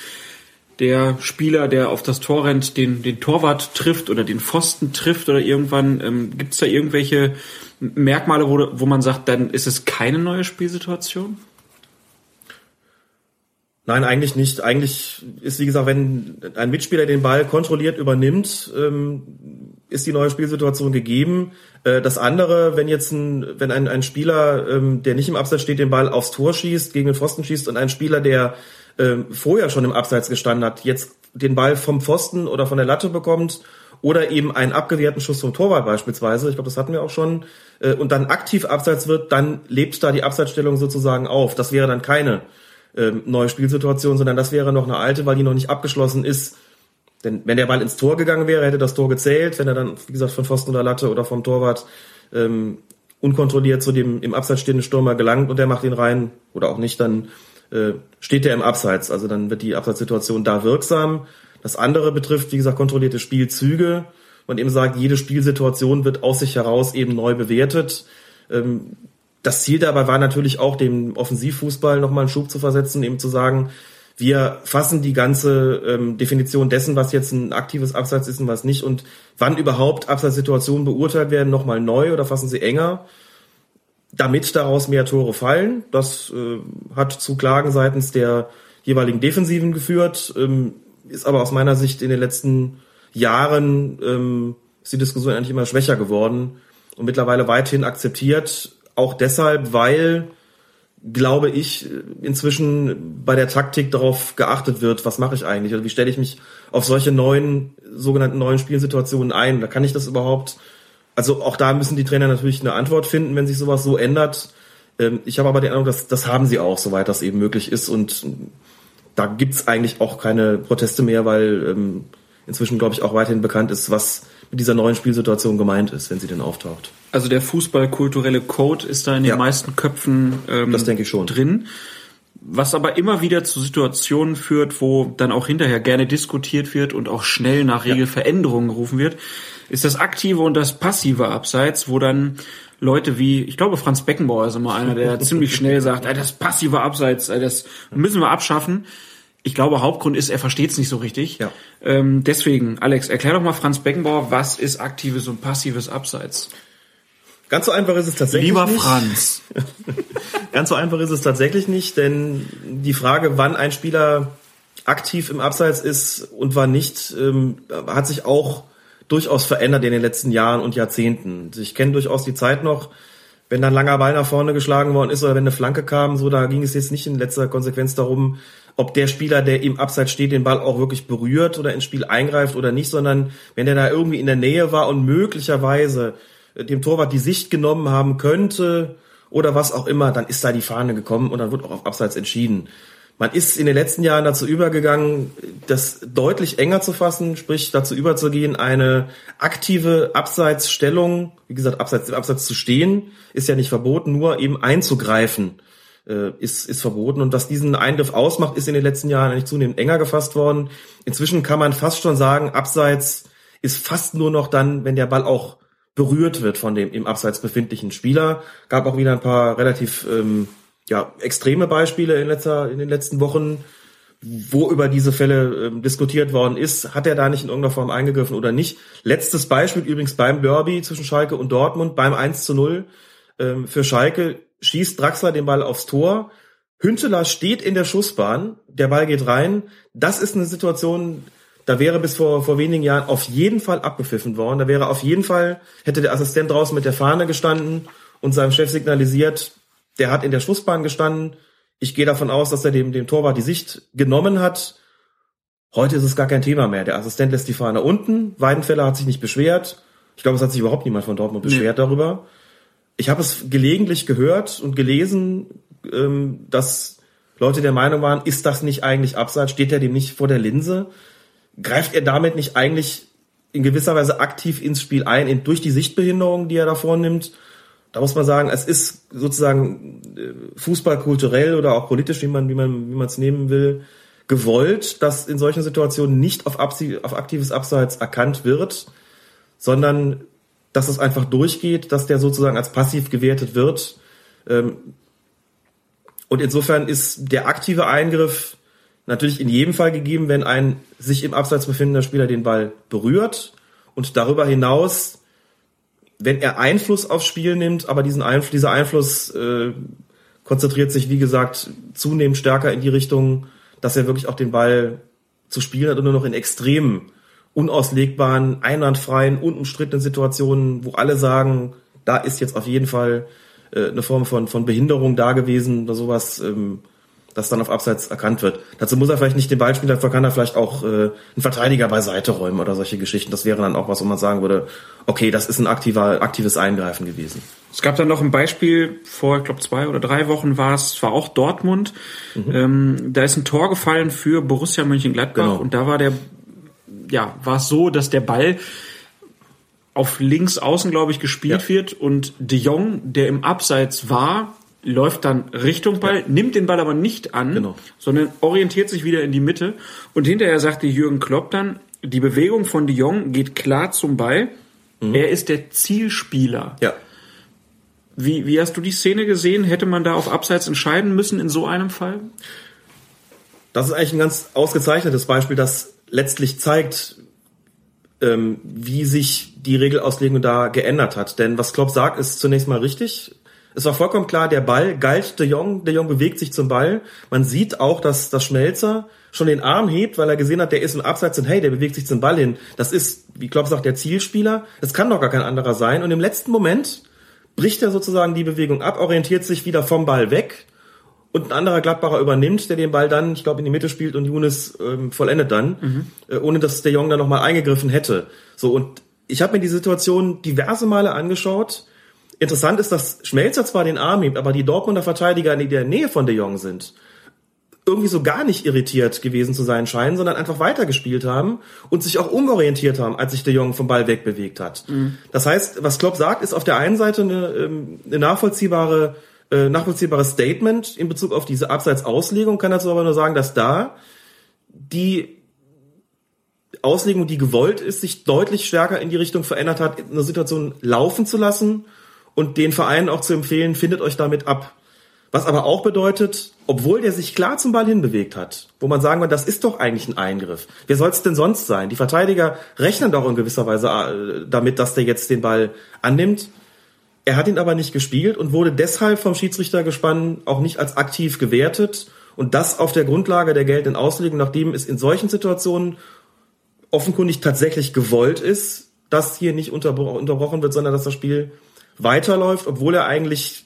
der Spieler, der auf das Tor rennt, den, den Torwart trifft oder den Pfosten trifft oder irgendwann, ähm, gibt es da irgendwelche Merkmale, wo, wo man sagt, dann ist es keine neue Spielsituation? Nein, eigentlich nicht. Eigentlich ist, wie gesagt, wenn ein Mitspieler den Ball kontrolliert übernimmt, ähm, ist die neue Spielsituation gegeben. Äh, das andere, wenn jetzt ein, wenn ein, ein Spieler, ähm, der nicht im Abseits steht, den Ball aufs Tor schießt, gegen den Pfosten schießt und ein Spieler, der ähm, vorher schon im Abseits gestanden hat, jetzt den Ball vom Pfosten oder von der Latte bekommt oder eben einen abgewehrten Schuss vom Torwart beispielsweise, ich glaube, das hatten wir auch schon, äh, und dann aktiv abseits wird, dann lebt da die Abseitsstellung sozusagen auf. Das wäre dann keine äh, neue Spielsituation, sondern das wäre noch eine alte, weil die noch nicht abgeschlossen ist. Denn wenn der Ball ins Tor gegangen wäre, hätte das Tor gezählt, wenn er dann, wie gesagt, von Pfosten oder Latte oder vom Torwart ähm, unkontrolliert zu dem im Abseits stehenden Stürmer gelangt und der macht ihn rein oder auch nicht, dann äh, steht er im Abseits. Also dann wird die Abseitssituation da wirksam. Das andere betrifft, wie gesagt, kontrollierte Spielzüge. Man eben sagt, jede Spielsituation wird aus sich heraus eben neu bewertet. Ähm, das Ziel dabei war natürlich auch, dem Offensivfußball nochmal einen Schub zu versetzen, eben zu sagen, wir fassen die ganze ähm, Definition dessen, was jetzt ein aktives Abseits ist und was nicht und wann überhaupt Abseitssituationen beurteilt werden, nochmal neu oder fassen sie enger, damit daraus mehr Tore fallen. Das äh, hat zu Klagen seitens der jeweiligen Defensiven geführt, ähm, ist aber aus meiner Sicht in den letzten Jahren ähm, ist die Diskussion eigentlich immer schwächer geworden und mittlerweile weithin akzeptiert, auch deshalb, weil glaube ich, inzwischen bei der Taktik darauf geachtet wird, was mache ich eigentlich oder wie stelle ich mich auf solche neuen, sogenannten neuen Spielsituationen ein. Da kann ich das überhaupt, also auch da müssen die Trainer natürlich eine Antwort finden, wenn sich sowas so ändert. Ähm, ich habe aber den Eindruck, dass das haben sie auch, soweit das eben möglich ist und da gibt's eigentlich auch keine Proteste mehr, weil ähm, inzwischen, glaube ich, auch weiterhin bekannt ist, was mit dieser neuen Spielsituation gemeint ist, wenn sie denn auftaucht. Also der fußballkulturelle Code ist da in den Ja. meisten Köpfen ähm, Das denke ich schon. drin. Was aber immer wieder zu Situationen führt, wo dann auch hinterher gerne diskutiert wird und auch schnell nach Regelveränderungen gerufen wird, ist das aktive und das passive Abseits, wo dann Leute wie, ich glaube, Franz Beckenbauer ist immer einer, der ziemlich schnell sagt, "Ey, das passive Abseits, das müssen wir abschaffen. Ich glaube, Hauptgrund ist, er versteht es nicht so richtig. Ähm, deswegen, Alex, erklär doch mal Franz Beckenbauer, was ist aktives und passives Abseits? Ganz so einfach ist es tatsächlich Lieber nicht. Franz. Ganz so einfach ist es tatsächlich nicht, denn die Frage, wann ein Spieler aktiv im Abseits ist und wann nicht, ähm, hat sich auch durchaus verändert in den letzten Jahren und Jahrzehnten. Ich kenne durchaus die Zeit noch, wenn dann langer Ball nach vorne geschlagen worden ist oder wenn eine Flanke kam, so da ging es jetzt nicht in letzter Konsequenz darum, ob der Spieler, der im Abseits steht, den Ball auch wirklich berührt oder ins Spiel eingreift oder nicht, sondern wenn der da irgendwie in der Nähe war und möglicherweise äh, dem Torwart die Sicht genommen haben könnte oder was auch immer, dann ist da die Fahne gekommen und dann wird auch auf Abseits entschieden. Man ist in den letzten Jahren dazu übergegangen, das deutlich enger zu fassen, sprich dazu überzugehen, eine aktive Abseitsstellung, wie gesagt, Abseits, im Abseits zu stehen, ist ja nicht verboten, nur eben einzugreifen äh, ist, ist verboten. Und was diesen Eingriff ausmacht, ist in den letzten Jahren eigentlich zunehmend enger gefasst worden. Inzwischen kann man fast schon sagen, Abseits ist fast nur noch dann, wenn der Ball auch berührt wird von dem im Abseits befindlichen Spieler. Gab auch wieder ein paar relativ ähm, ja, extreme Beispiele in, letzter, in den letzten Wochen, wo über diese Fälle ähm, diskutiert worden ist. Hat er da nicht in irgendeiner Form eingegriffen oder nicht? Letztes Beispiel übrigens beim Derby zwischen Schalke und Dortmund, beim 1 zu 0 ähm, für Schalke schießt Draxler den Ball aufs Tor. Hünteler steht in der Schussbahn, der Ball geht rein. Das ist eine Situation, da wäre bis vor, vor wenigen Jahren auf jeden Fall abgepfiffen worden. Da wäre auf jeden Fall, hätte der Assistent draußen mit der Fahne gestanden und seinem Chef signalisiert, der hat in der Schussbahn gestanden. Ich gehe davon aus, dass er dem, dem Torwart die Sicht genommen hat. Heute ist es gar kein Thema mehr. Der Assistent lässt die Fahne unten. Weidenfeller hat sich nicht beschwert. Ich glaube, es hat sich überhaupt niemand von Dortmund Nee. beschwert darüber. Ich habe es gelegentlich gehört und gelesen, ähm, dass Leute der Meinung waren, ist das nicht eigentlich abseits? Steht er dem nicht vor der Linse? Greift er damit nicht eigentlich in gewisser Weise aktiv ins Spiel ein, in, durch die Sichtbehinderung, die er da vornimmt? Da muss man sagen, es ist sozusagen äh, fußballkulturell oder auch politisch, wie man wie man wie es nehmen will, gewollt, dass in solchen Situationen nicht auf, auf aktives Abseits erkannt wird, sondern dass es einfach durchgeht, dass der sozusagen als passiv gewertet wird. Ähm, Und insofern ist der aktive Eingriff natürlich in jedem Fall gegeben, wenn ein sich im Abseits befindender Spieler den Ball berührt und darüber hinaus, wenn er Einfluss aufs Spiel nimmt, aber diesen Einfluss, dieser Einfluss äh, konzentriert sich, wie gesagt, zunehmend stärker in die Richtung, dass er wirklich auch den Ball zu spielen hat und nur noch in extremen, unauslegbaren, einwandfreien, unumstrittenen Situationen, wo alle sagen, da ist jetzt auf jeden Fall äh, eine Form von, von Behinderung da gewesen oder sowas, ähm, das dann auf Abseits erkannt wird. Dazu muss er vielleicht nicht den Ball spielen, dafür kann er vielleicht auch äh, einen Verteidiger beiseite räumen oder solche Geschichten. Das wäre dann auch was, wo man sagen würde, okay, das ist ein aktiver, aktives Eingreifen gewesen. Es gab dann noch ein Beispiel, vor, ich glaube, zwei oder drei Wochen war es, war auch Dortmund. Ähm, da ist ein Tor gefallen für Borussia Mönchengladbach Genau. und da war der, ja, war es so, dass der Ball auf links außen, glaube ich, gespielt wird und De Jong, der im Abseits war, läuft dann Richtung Ball, nimmt den Ball aber nicht an, sondern orientiert sich wieder in die Mitte. Und hinterher sagte Jürgen Klopp dann, die Bewegung von De Jong geht klar zum Ball. Er ist der Zielspieler. Ja. Wie, wie hast du die Szene gesehen? Hätte man da auf Abseits entscheiden müssen in so einem Fall? Das ist eigentlich ein ganz ausgezeichnetes Beispiel, das letztlich zeigt, ähm, wie sich die Regelauslegung da geändert hat. Denn was Klopp sagt, ist zunächst mal richtig. Es war vollkommen klar, der Ball galt De Jong, De Jong bewegt sich zum Ball. Man sieht auch, dass das Schmelzer schon den Arm hebt, weil er gesehen hat, der ist im Abseits und hey, der bewegt sich zum Ball hin. Das ist, wie Klopp sagt, der Zielspieler. Das kann doch gar kein anderer sein. Und im letzten Moment bricht er sozusagen die Bewegung ab, orientiert sich wieder vom Ball weg und ein anderer Gladbacher übernimmt, der den Ball dann, ich glaube, in die Mitte spielt und Younes ähm, vollendet dann, Mhm. äh, ohne dass der Jong dann nochmal eingegriffen hätte. So, und ich habe mir die Situation diverse Male angeschaut. Interessant ist, dass Schmelzer zwar den Arm hebt, aber die Dortmunder Verteidiger, die in der Nähe von de Jong sind, irgendwie so gar nicht irritiert gewesen zu sein scheinen, sondern einfach weitergespielt haben und sich auch umorientiert haben, als sich de Jong vom Ball wegbewegt hat. Das heißt, was Klopp sagt, ist auf der einen Seite eine, ähm, eine nachvollziehbare, äh, nachvollziehbares Statement in Bezug auf diese Abseitsauslegung, kann dazu aber nur sagen, dass da die Auslegung, die gewollt ist, sich deutlich stärker in die Richtung verändert hat, eine Situation laufen zu lassen und den Vereinen auch zu empfehlen, findet euch damit ab. Was aber auch bedeutet, obwohl der sich klar zum Ball hinbewegt hat, wo man sagen kann, das ist doch eigentlich ein Eingriff. Wer soll es denn sonst sein? Die Verteidiger rechnen doch in gewisser Weise äh, damit, dass der jetzt den Ball annimmt. Er hat ihn aber nicht gespielt und wurde deshalb vom Schiedsrichtergespann auch nicht als aktiv gewertet. Und das auf der Grundlage der geltenden Auslegung, nachdem es in solchen Situationen offenkundig tatsächlich gewollt ist, dass hier nicht unterbro unterbrochen wird, sondern dass das Spiel weiterläuft, obwohl er eigentlich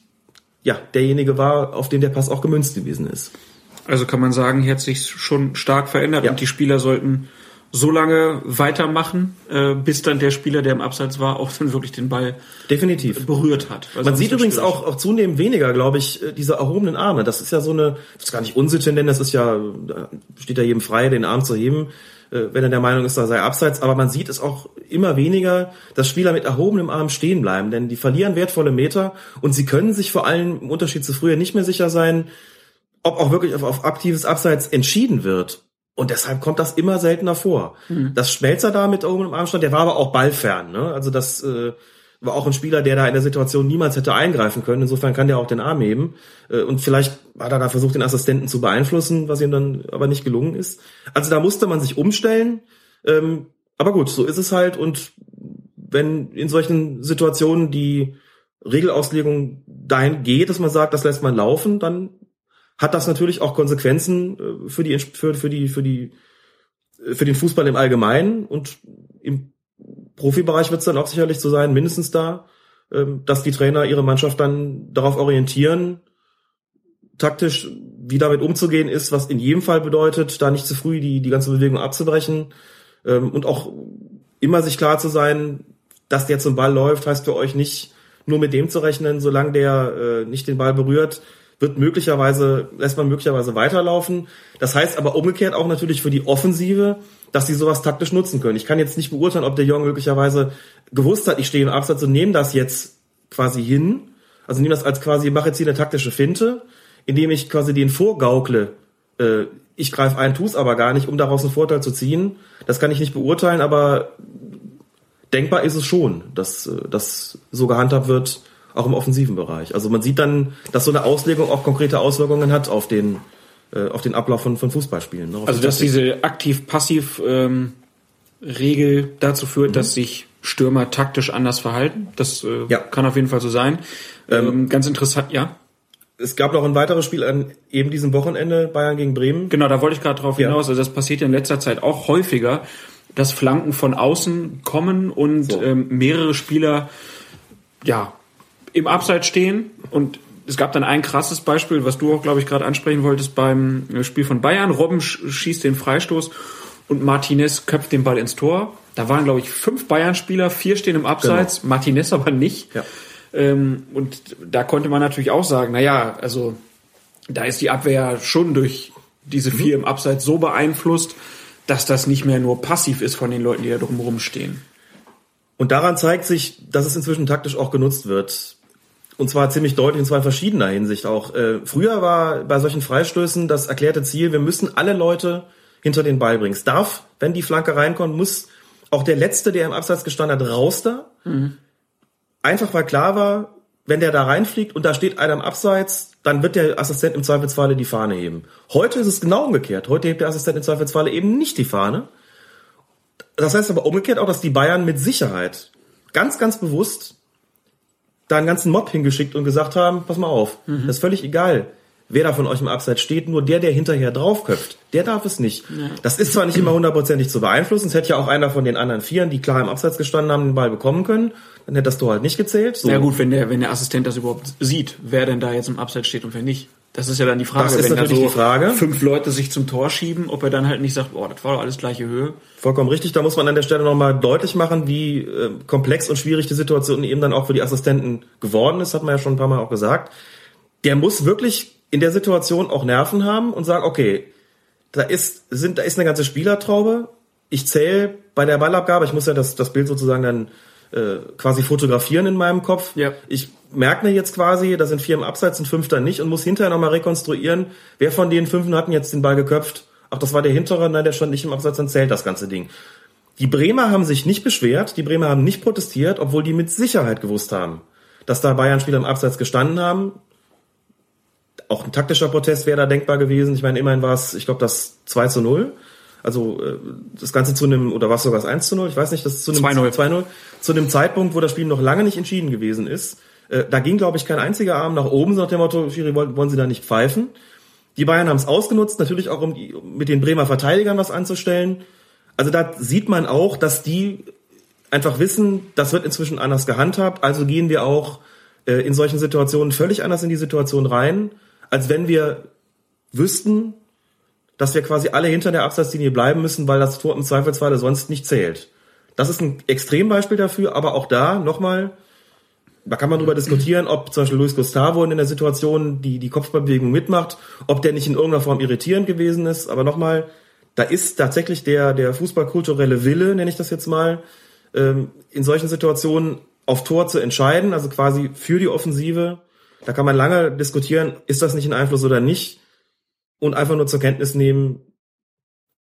ja derjenige war, auf den der Pass auch gemünzt gewesen ist. Also kann man sagen, hier hat sich schon stark verändert und die Spieler sollten so lange weitermachen, äh, bis dann der Spieler, der im Abseits war, auch dann wirklich den Ball definitiv berührt hat. Weil Man sieht übrigens auch, auch zunehmend weniger, glaube ich, äh, diese erhobenen Arme. Das ist ja so eine, das ist gar nicht Unsitte, denn das ist ja, da steht ja jedem frei, den Arm zu heben, äh, wenn er der Meinung ist, da sei Abseits. Aber man sieht es auch immer weniger, dass Spieler mit erhobenem Arm stehen bleiben, denn die verlieren wertvolle Meter und sie können sich vor allem im Unterschied zu früher nicht mehr sicher sein, ob auch wirklich auf, auf aktives Abseits entschieden wird. Und deshalb kommt das immer seltener vor. Mhm. Das Schmelzer da mit erhobenem Arm stand, der war aber auch ballfern. Ne? Also das äh, war auch ein Spieler, der da in der Situation niemals hätte eingreifen können. Insofern kann der auch den Arm heben. Äh, und vielleicht hat er da versucht, den Assistenten zu beeinflussen, was ihm dann aber nicht gelungen ist. Also da musste man sich umstellen. Ähm, aber gut, so ist es halt. Und wenn in solchen Situationen die Regelauslegung dahin geht, dass man sagt, das lässt man laufen, dann hat das natürlich auch Konsequenzen äh, für die für, für die für die äh, für den Fußball im Allgemeinen und im Profibereich wird es dann auch sicherlich so sein, mindestens da, ähm, dass die Trainer ihre Mannschaft dann darauf orientieren, taktisch wie damit umzugehen ist, was in jedem Fall bedeutet, da nicht zu früh die die ganze Bewegung abzubrechen ähm, und auch immer sich klar zu sein, dass der zum Ball läuft, heißt für euch nicht nur mit dem zu rechnen, solange der äh, nicht den Ball berührt, wird möglicherweise, lässt man möglicherweise weiterlaufen. Das heißt aber umgekehrt auch natürlich für die Offensive, dass sie sowas taktisch nutzen können. Ich kann jetzt nicht beurteilen, ob der Jong möglicherweise gewusst hat, ich stehe im Absatz und nehme das jetzt quasi hin. Also nehme das als quasi, mache jetzt hier eine taktische Finte, indem ich quasi den vorgaukle, äh, ich greife ein, tu's aber gar nicht, um daraus einen Vorteil zu ziehen. Das kann ich nicht beurteilen, aber denkbar ist es schon, dass äh, das so gehandhabt wird, auch im offensiven Bereich. Also man sieht dann, dass so eine Auslegung auch konkrete Auswirkungen hat auf den äh, auf den Ablauf von, von Fußballspielen. Ne? Also dass diese aktiv-passiv ähm, Regel dazu führt, Mhm. dass sich Stürmer taktisch anders verhalten. Das äh, kann auf jeden Fall so sein. Ähm, ganz interessant, ja. Es gab noch ein weiteres Spiel an eben diesem Wochenende, Bayern gegen Bremen. Genau, da wollte ich gerade drauf hinaus. Also das passiert ja in letzter Zeit auch häufiger, dass Flanken von außen kommen und ähm, mehrere Spieler ja im Abseits stehen und es gab dann ein krasses Beispiel, was du auch, glaube ich, gerade ansprechen wolltest beim äh, Spiel von Bayern. Robben sch- schießt den Freistoß und Martinez köpft den Ball ins Tor. Da waren, glaube ich, fünf Bayern-Spieler, vier stehen im Abseits, Martinez aber nicht. Ähm, und da konnte man natürlich auch sagen, naja, also da ist die Abwehr schon durch diese vier im Abseits so beeinflusst, dass das nicht mehr nur passiv ist von den Leuten, die da drumherum stehen. Und daran zeigt sich, dass es inzwischen taktisch auch genutzt wird. Und zwar ziemlich deutlich, und zwar in verschiedener Hinsicht auch. Äh, früher war bei solchen Freistößen das erklärte Ziel, wir müssen alle Leute hinter den Ball bringen. Es darf, wenn die Flanke reinkommt, muss auch der Letzte, der im Abseits gestanden hat, raus da. Einfach weil klar war, wenn der da reinfliegt und da steht einer im Abseits, dann wird der Assistent im Zweifelsfalle die Fahne heben. Heute ist es genau umgekehrt. Heute hebt der Assistent im Zweifelsfalle eben nicht die Fahne. Das heißt aber umgekehrt auch, dass die Bayern mit Sicherheit ganz, ganz bewusst da einen ganzen Mob hingeschickt und gesagt haben, pass mal auf, Mhm. das ist völlig egal, wer da von euch im Abseits steht, nur der, der hinterher draufköpft, der darf es nicht. Ja. Das ist zwar nicht immer hundertprozentig zu beeinflussen, es hätte ja auch einer von den anderen Vieren, die klar im Abseits gestanden haben, den Ball bekommen können, dann hätte das Tor halt nicht gezählt. So. Ja gut, wenn der, wenn der Assistent das überhaupt sieht, wer denn da jetzt im Abseits steht und wer nicht. Das ist ja dann die Frage, Das ist wenn da natürlich so die Frage. fünf Leute sich zum Tor schieben, ob er dann halt nicht sagt, boah, das war doch alles gleiche Höhe. Vollkommen richtig. Da muss man an der Stelle nochmal deutlich machen, wie äh, komplex und schwierig die Situation eben dann auch für die Assistenten geworden ist, hat man ja schon ein paar Mal auch gesagt. Der muss wirklich in der Situation auch Nerven haben und sagen, okay, da ist, sind, da ist eine ganze Spielertraube. Ich zähle bei der Ballabgabe, ich muss ja das, das Bild sozusagen dann äh, quasi fotografieren in meinem Kopf. Ja. Ich merke mir jetzt quasi, da sind vier im Abseits und fünf da nicht und muss hinterher nochmal rekonstruieren, wer von den fünf hatten jetzt den Ball geköpft. Ach, das war der hintere, nein, der stand nicht im Abseits, dann zählt das ganze Ding. Die Bremer haben sich nicht beschwert, die Bremer haben nicht protestiert, obwohl die mit Sicherheit gewusst haben, dass da Bayern-Spieler im Abseits gestanden haben. Auch ein taktischer Protest wäre da denkbar gewesen. Ich meine, immerhin war es, ich glaube, das 2 zu 0. Also äh, das Ganze zu einem, oder war es sogar das 1 zu 0? Ich weiß nicht, das zu einem 2-0. 2-0. Zu einem Zeitpunkt, wo das Spiel noch lange nicht entschieden gewesen ist. Äh, da ging, glaube ich, kein einziger Arm nach oben, so nach dem Motto, Schiri, wollen, wollen Sie da nicht pfeifen? Die Bayern haben es ausgenutzt, natürlich auch um die, um mit den Bremer Verteidigern was anzustellen. Also da sieht man auch, dass die einfach wissen, das wird inzwischen anders gehandhabt, also gehen wir auch äh, in solchen Situationen völlig anders in die Situation rein, als wenn wir wüssten, dass wir quasi alle hinter der Absatzlinie bleiben müssen, weil das Tor im Zweifelsfalle sonst nicht zählt. Das ist ein Extrembeispiel dafür, aber auch da nochmal, da kann man drüber diskutieren, ob zum Beispiel Luis Gustavo in der Situation die, die Kopfballbewegung mitmacht, ob der nicht in irgendeiner Form irritierend gewesen ist, aber nochmal, da ist tatsächlich der, der fußballkulturelle Wille, nenne ich das jetzt mal, ähm, in solchen Situationen auf Tor zu entscheiden, also quasi für die Offensive. Da kann man lange diskutieren, ist das nicht ein Einfluss oder nicht. Und einfach nur zur Kenntnis nehmen,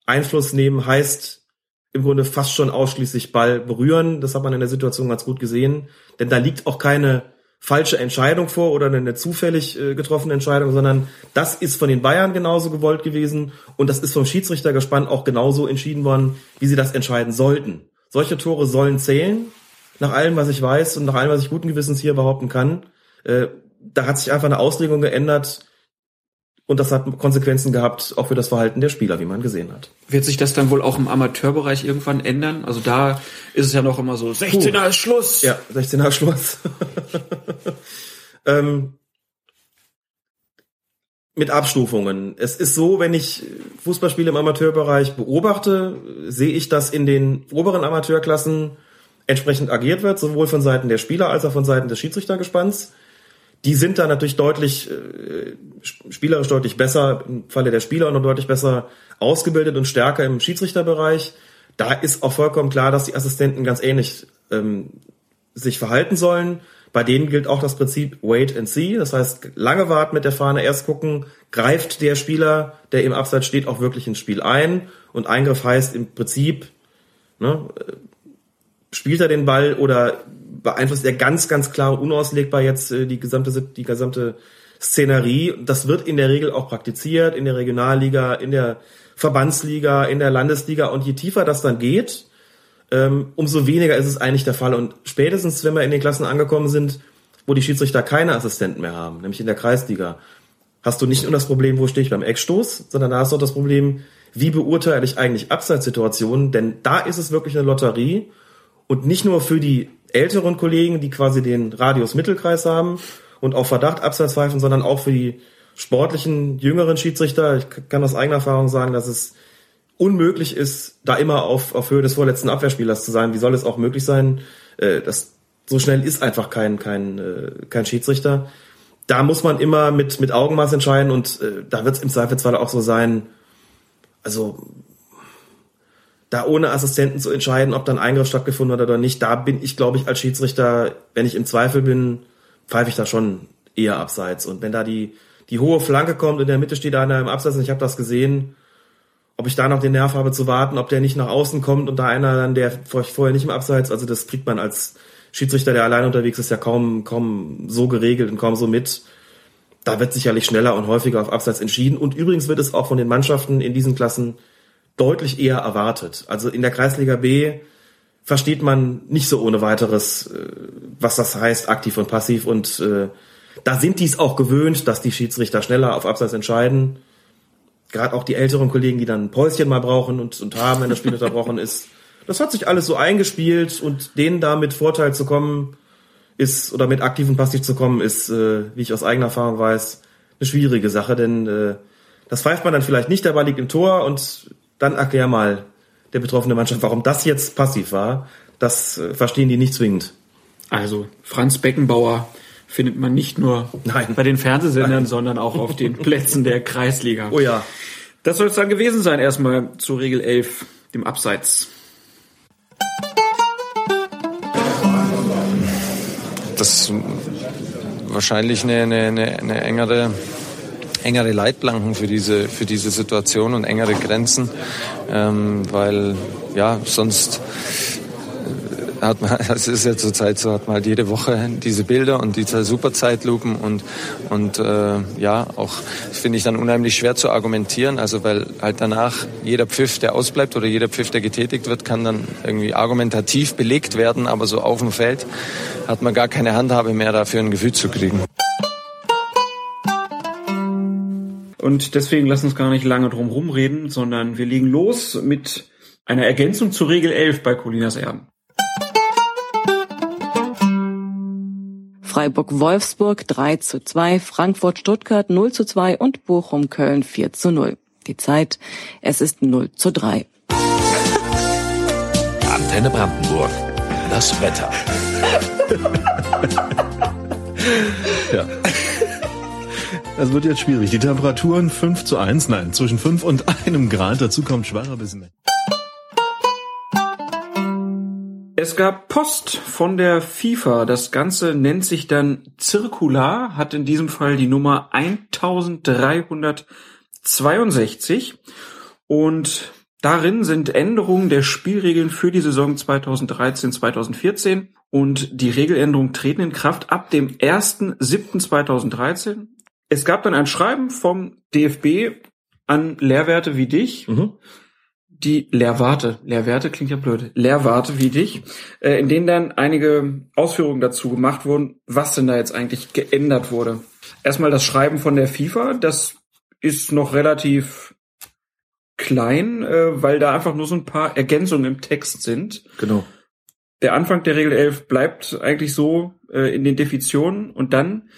Einfluss nehmen heißt im Grunde fast schon ausschließlich Ball berühren. Das hat man in der Situation ganz gut gesehen. Denn da liegt auch keine falsche Entscheidung vor oder eine zufällig äh, getroffene Entscheidung, sondern das ist von den Bayern genauso gewollt gewesen und das ist vom Schiedsrichter gespannt auch genauso entschieden worden, wie sie das entscheiden sollten. Solche Tore sollen zählen, nach allem, was ich weiß und nach allem, was ich guten Gewissens hier behaupten kann. Äh, da hat sich einfach eine Auslegung geändert und das hat Konsequenzen gehabt, auch für das Verhalten der Spieler, wie man gesehen hat. Wird sich das dann wohl auch im Amateurbereich irgendwann ändern? Also da ist es ja noch immer so, 16er ist Schluss. Ja, 16er Schluss. ähm, mit Abstufungen. Es ist so, wenn ich Fußballspiele im Amateurbereich beobachte, sehe ich, dass in den oberen Amateurklassen entsprechend agiert wird, sowohl von Seiten der Spieler als auch von Seiten des Schiedsrichtergespanns. Die sind da natürlich deutlich, äh, spielerisch deutlich besser, im Falle der Spieler noch deutlich besser ausgebildet und stärker im Schiedsrichterbereich. Da ist auch vollkommen klar, dass die Assistenten ganz ähnlich ähm, sich verhalten sollen. Bei denen gilt auch das Prinzip Wait and See. Das heißt, lange warten mit der Fahne, erst gucken, greift der Spieler, der im Abseits steht, auch wirklich ins Spiel ein. Und Eingriff heißt im Prinzip, ne, spielt er den Ball oder beeinflusst er ganz, ganz klar und unauslegbar jetzt äh, die gesamte, die gesamte Szenerie. Das wird in der Regel auch praktiziert, in der Regionalliga, in der Verbandsliga, in der Landesliga. Und je tiefer das dann geht, ähm, umso weniger ist es eigentlich der Fall. Und spätestens, wenn wir in den Klassen angekommen sind, wo die Schiedsrichter keine Assistenten mehr haben, nämlich in der Kreisliga, hast du nicht nur das Problem, wo stehe ich beim Eckstoß, sondern da hast du auch das Problem, wie beurteile ich eigentlich Abseitssituationen, denn da ist es wirklich eine Lotterie und nicht nur für die älteren Kollegen, die quasi den Radius Mittelkreis haben und auf Verdacht Abseits pfeifen, sondern auch für die sportlichen jüngeren Schiedsrichter. Ich kann aus eigener Erfahrung sagen, dass es unmöglich ist, da immer auf, auf Höhe des vorletzten Abwehrspielers zu sein. Wie soll es auch möglich sein? Äh, das, so schnell ist einfach kein, kein, äh, kein Schiedsrichter. Da muss man immer mit, mit Augenmaß entscheiden und äh, da wird es im Zweifelsfall auch so sein, also da ohne Assistenten zu entscheiden, ob dann Eingriff stattgefunden hat oder nicht, da bin ich, glaube ich, als Schiedsrichter, wenn ich im Zweifel bin, pfeife ich da schon eher abseits. Und wenn da die, die hohe Flanke kommt, in der Mitte steht einer im Abseits und ich habe das gesehen, ob ich da noch den Nerv habe zu warten, ob der nicht nach außen kommt und da einer dann, der vorher nicht im Abseits, also das kriegt man als Schiedsrichter, der allein unterwegs ist, ja kaum, kaum so geregelt und kaum so mit. Da wird sicherlich schneller und häufiger auf Abseits entschieden. Und übrigens wird es auch von den Mannschaften in diesen Klassen deutlich eher erwartet. Also in der Kreisliga B versteht man nicht so ohne weiteres, äh, was das heißt, aktiv und passiv. Und äh, da sind die es auch gewöhnt, dass die Schiedsrichter schneller auf Abseits entscheiden. Gerade auch die älteren Kollegen, die dann ein Päuschen mal brauchen und, und haben, wenn das Spiel unterbrochen ist. Das hat sich alles so eingespielt und denen da mit Vorteil zu kommen, ist, oder mit aktiv und passiv zu kommen, ist, äh, wie ich aus eigener Erfahrung weiß, eine schwierige Sache, denn äh, das pfeift man dann vielleicht nicht, der Ball liegt im Tor und dann erklär mal der betroffene Mannschaft, warum das jetzt passiv war. Das äh, verstehen die nicht zwingend. Also Franz Beckenbauer findet man nicht nur Nein. bei den Fernsehsendern, Nein. sondern auch auf den Plätzen der Kreisliga. Oh ja. Das soll es dann gewesen sein, erstmal zur Regel 11, dem Abseits. Das wahrscheinlich eine, eine, eine, eine engere engere Leitplanken für diese für diese Situation und engere Grenzen, ähm, weil ja sonst äh, hat man, es ist ja zurzeit so, hat man halt jede Woche diese Bilder und diese Superzeitlupen und und äh, ja auch finde ich dann unheimlich schwer zu argumentieren, also weil halt danach jeder Pfiff, der ausbleibt oder jeder Pfiff, der getätigt wird, kann dann irgendwie argumentativ belegt werden, aber so auf dem Feld hat man gar keine Handhabe mehr dafür ein Gefühl zu kriegen. Und deswegen lass uns gar nicht lange drum rumreden, sondern wir legen los mit einer Ergänzung zur Regel 11 bei Colinas Erben. Freiburg-Wolfsburg 3 zu 2, Frankfurt-Stuttgart 0 zu 2 und Bochum-Köln 4 zu 0. Die Zeit, es ist 0 zu 3. Antenne Brandenburg. Das Wetter. Ja. Das wird jetzt schwierig. Die Temperaturen 5 zu 1, nein, zwischen 5 und einem Grad. Dazu kommt schwacher bis mehr. Es gab Post von der FIFA. Das Ganze nennt sich dann Zirkular, hat in diesem Fall die Nummer 1362 und darin sind Änderungen der Spielregeln für die Saison 2013-2014 und die Regeländerungen treten in Kraft ab dem 1.7.2013. Es gab dann ein Schreiben vom DFB an Lehrwerte wie dich, die Lehrwarte, Lehrwerte klingt ja blöd, Lehrwarte wie dich, äh, in denen dann einige Ausführungen dazu gemacht wurden, was denn da jetzt eigentlich geändert wurde. Erstmal das Schreiben von der FIFA, das ist noch relativ klein, äh, weil da einfach nur so ein paar Ergänzungen im Text sind. Genau. Der Anfang der Regel 11 bleibt eigentlich so äh, in den Definitionen und dann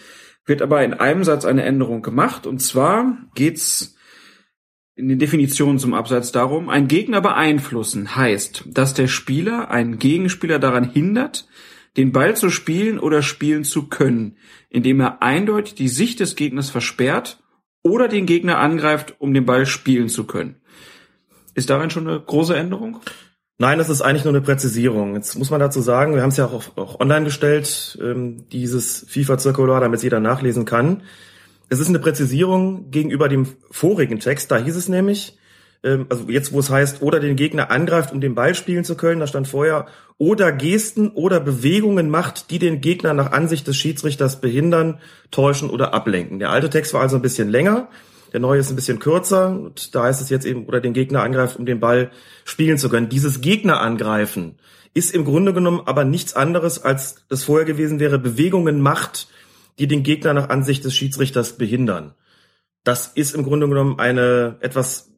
wird aber in einem Satz eine Änderung gemacht und zwar geht's in den Definitionen zum Abseits darum, ein Gegner beeinflussen heißt, dass der Spieler einen Gegenspieler daran hindert, den Ball zu spielen oder spielen zu können, indem er eindeutig die Sicht des Gegners versperrt oder den Gegner angreift, um den Ball spielen zu können. Ist darin schon eine große Änderung? Nein, das ist eigentlich nur eine Präzisierung. Jetzt muss man dazu sagen, wir haben es ja auch, auch online gestellt, ähm, dieses FIFA-Zirkular, damit es jeder nachlesen kann. Es ist eine Präzisierung gegenüber dem vorigen Text. Da hieß es nämlich, ähm, also jetzt wo es heißt, oder den Gegner angreift, um den Ball spielen zu können, da stand vorher, oder Gesten oder Bewegungen macht, die den Gegner nach Ansicht des Schiedsrichters behindern, täuschen oder ablenken. Der alte Text war also ein bisschen länger. Der neue ist ein bisschen kürzer und da heißt es jetzt eben, oder den Gegner angreift, um den Ball spielen zu können. Dieses Gegner angreifen ist im Grunde genommen aber nichts anderes, als das vorher gewesen wäre, Bewegungen macht, die den Gegner nach Ansicht des Schiedsrichters behindern. Das ist im Grunde genommen eine etwas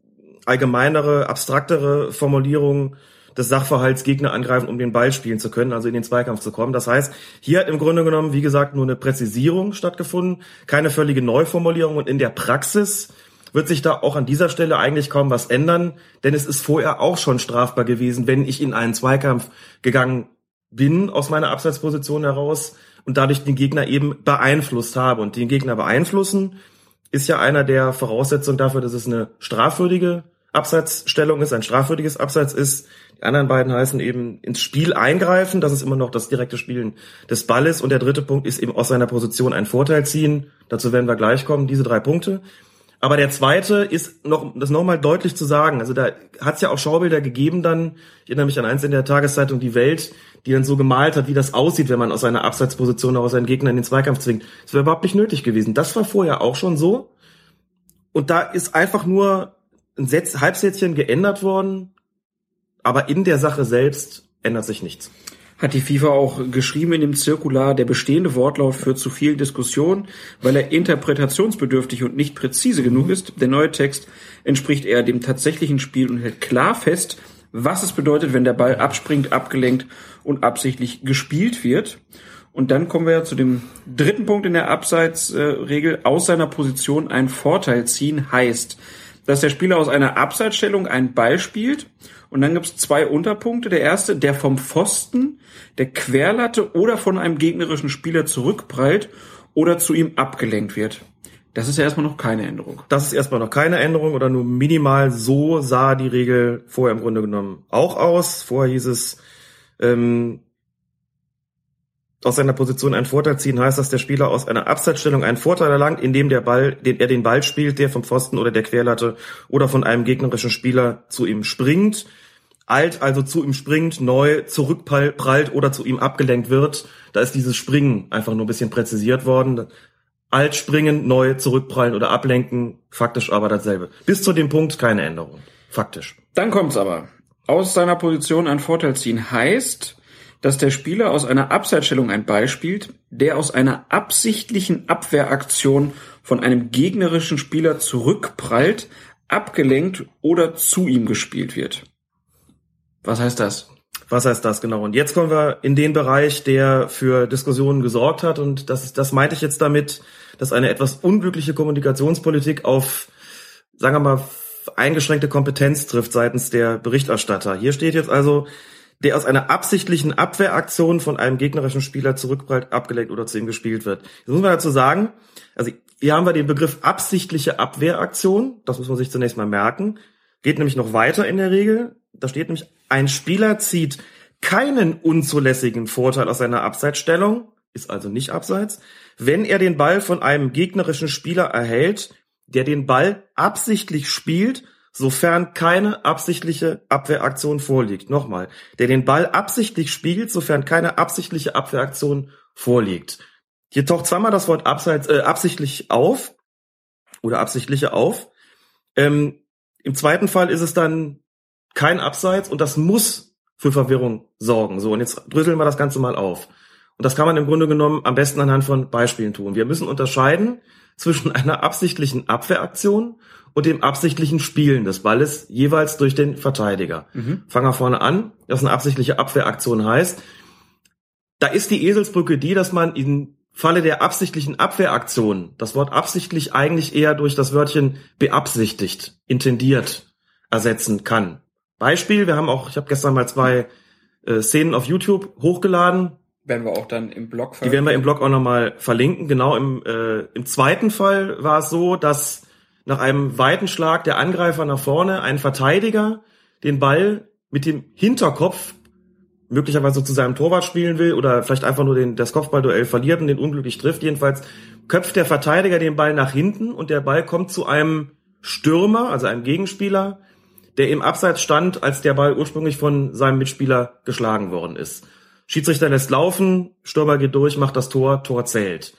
allgemeinere, abstraktere Formulierung des Sachverhalts Gegner angreifen, um den Ball spielen zu können, also in den Zweikampf zu kommen. Das heißt, hier hat im Grunde genommen, wie gesagt, nur eine Präzisierung stattgefunden, keine völlige Neuformulierung und in der Praxis wird sich da auch an dieser Stelle eigentlich kaum was ändern, denn es ist vorher auch schon strafbar gewesen, wenn ich in einen Zweikampf gegangen bin aus meiner Abseitsposition heraus und dadurch den Gegner eben beeinflusst habe. Und den Gegner beeinflussen ist ja einer der Voraussetzungen dafür, dass es eine strafwürdige Abseitsstellung ist, ein strafwürdiges Abseits ist. Die anderen beiden heißen eben ins Spiel eingreifen, das ist immer noch das direkte Spielen des Balles. Und der dritte Punkt ist eben aus seiner Position einen Vorteil ziehen. Dazu werden wir gleich kommen, diese drei Punkte. Aber der zweite ist noch, das nochmal deutlich zu sagen. Also da hat es ja auch Schaubilder gegeben dann. Ich erinnere mich an eins in der Tageszeitung Die Welt, die dann so gemalt hat, wie das aussieht, wenn man aus einer Abseitsposition auch seinen Gegner in den Zweikampf zwingt. Das wäre überhaupt nicht nötig gewesen. Das war vorher auch schon so. Und da ist einfach nur ein Setz, Halbsätzchen geändert worden. Aber in der Sache selbst ändert sich nichts hat die FIFA auch geschrieben in dem Zirkular, der bestehende Wortlaut führt zu vielen Diskussionen, weil er interpretationsbedürftig und nicht präzise genug ist. Der neue Text entspricht eher dem tatsächlichen Spiel und hält klar fest, was es bedeutet, wenn der Ball abspringt, abgelenkt und absichtlich gespielt wird. Und dann kommen wir ja zu dem dritten Punkt in der Abseitsregel. Aus seiner Position einen Vorteil ziehen heißt, dass der Spieler aus einer Abseitsstellung einen Ball spielt und dann gibt's zwei Unterpunkte. Der erste, der vom Pfosten, der Querlatte oder von einem gegnerischen Spieler zurückprallt oder zu ihm abgelenkt wird. Das ist ja erstmal noch keine Änderung. Das ist erstmal noch keine Änderung oder nur minimal. So sah die Regel vorher im Grunde genommen auch aus. Vorher hieß es, ähm, aus seiner Position einen Vorteil ziehen, heißt, dass der Spieler aus einer Abseitsstellung einen Vorteil erlangt, indem der Ball, den er den Ball spielt, der vom Pfosten oder der Querlatte oder von einem gegnerischen Spieler zu ihm springt alt also zu ihm springt, neu zurückprallt oder zu ihm abgelenkt wird. Da ist dieses Springen einfach nur ein bisschen präzisiert worden. Alt springen, neu zurückprallen oder ablenken, faktisch aber dasselbe. Bis zu dem Punkt keine Änderung. Faktisch. Dann kommt's aber. Aus seiner Position einen Vorteil ziehen heißt, dass der Spieler aus einer Abseitsstellung ein Ball spielt, der aus einer absichtlichen Abwehraktion von einem gegnerischen Spieler zurückprallt, abgelenkt oder zu ihm gespielt wird. Was heißt das? Was heißt das genau? Und jetzt kommen wir in den Bereich, der für Diskussionen gesorgt hat. Und das, das meinte ich jetzt damit, dass eine etwas unglückliche Kommunikationspolitik auf, sagen wir mal, eingeschränkte Kompetenz trifft seitens der Berichterstatter. Hier steht jetzt also, der aus einer absichtlichen Abwehraktion von einem gegnerischen Spieler zurückprallt, abgelenkt oder zu ihm gespielt wird. Jetzt muss man dazu sagen, also hier haben wir den Begriff absichtliche Abwehraktion, das muss man sich zunächst mal merken, geht nämlich noch weiter in der Regel. Da steht nämlich, ein Spieler zieht keinen unzulässigen Vorteil aus seiner Abseitsstellung, ist also nicht abseits, wenn er den Ball von einem gegnerischen Spieler erhält, der den Ball absichtlich spielt, sofern keine absichtliche Abwehraktion vorliegt. Nochmal, der den Ball absichtlich spielt, sofern keine absichtliche Abwehraktion vorliegt. Hier taucht zweimal das Wort abseits, äh, absichtlich auf oder absichtliche auf. Ähm, Im zweiten Fall ist es dann kein Abseits und das muss für Verwirrung sorgen. So, und jetzt dröseln wir das Ganze mal auf. Und das kann man im Grunde genommen am besten anhand von Beispielen tun. Wir müssen unterscheiden zwischen einer absichtlichen Abwehraktion und dem absichtlichen Spielen des Balles jeweils durch den Verteidiger. Mhm. Fangen wir vorne an, was eine absichtliche Abwehraktion heißt. Da ist die Eselsbrücke die, dass man im Falle der absichtlichen Abwehraktion das Wort absichtlich eigentlich eher durch das Wörtchen beabsichtigt, intendiert ersetzen kann. Beispiel, wir haben auch, ich habe gestern mal zwei äh, Szenen auf YouTube hochgeladen. Werden wir auch dann im Blog Die werden wir im Blog auch nochmal verlinken. Genau, im, äh, im zweiten Fall war es so, dass nach einem weiten Schlag der Angreifer nach vorne ein Verteidiger den Ball mit dem Hinterkopf möglicherweise zu seinem Torwart spielen will oder vielleicht einfach nur den, das Kopfballduell verliert und den unglücklich trifft. Jedenfalls köpft der Verteidiger den Ball nach hinten und der Ball kommt zu einem Stürmer, also einem Gegenspieler, der im Abseits stand, als der Ball ursprünglich von seinem Mitspieler geschlagen worden ist. Schiedsrichter lässt laufen, Stürmer geht durch, macht das Tor, Tor zählt.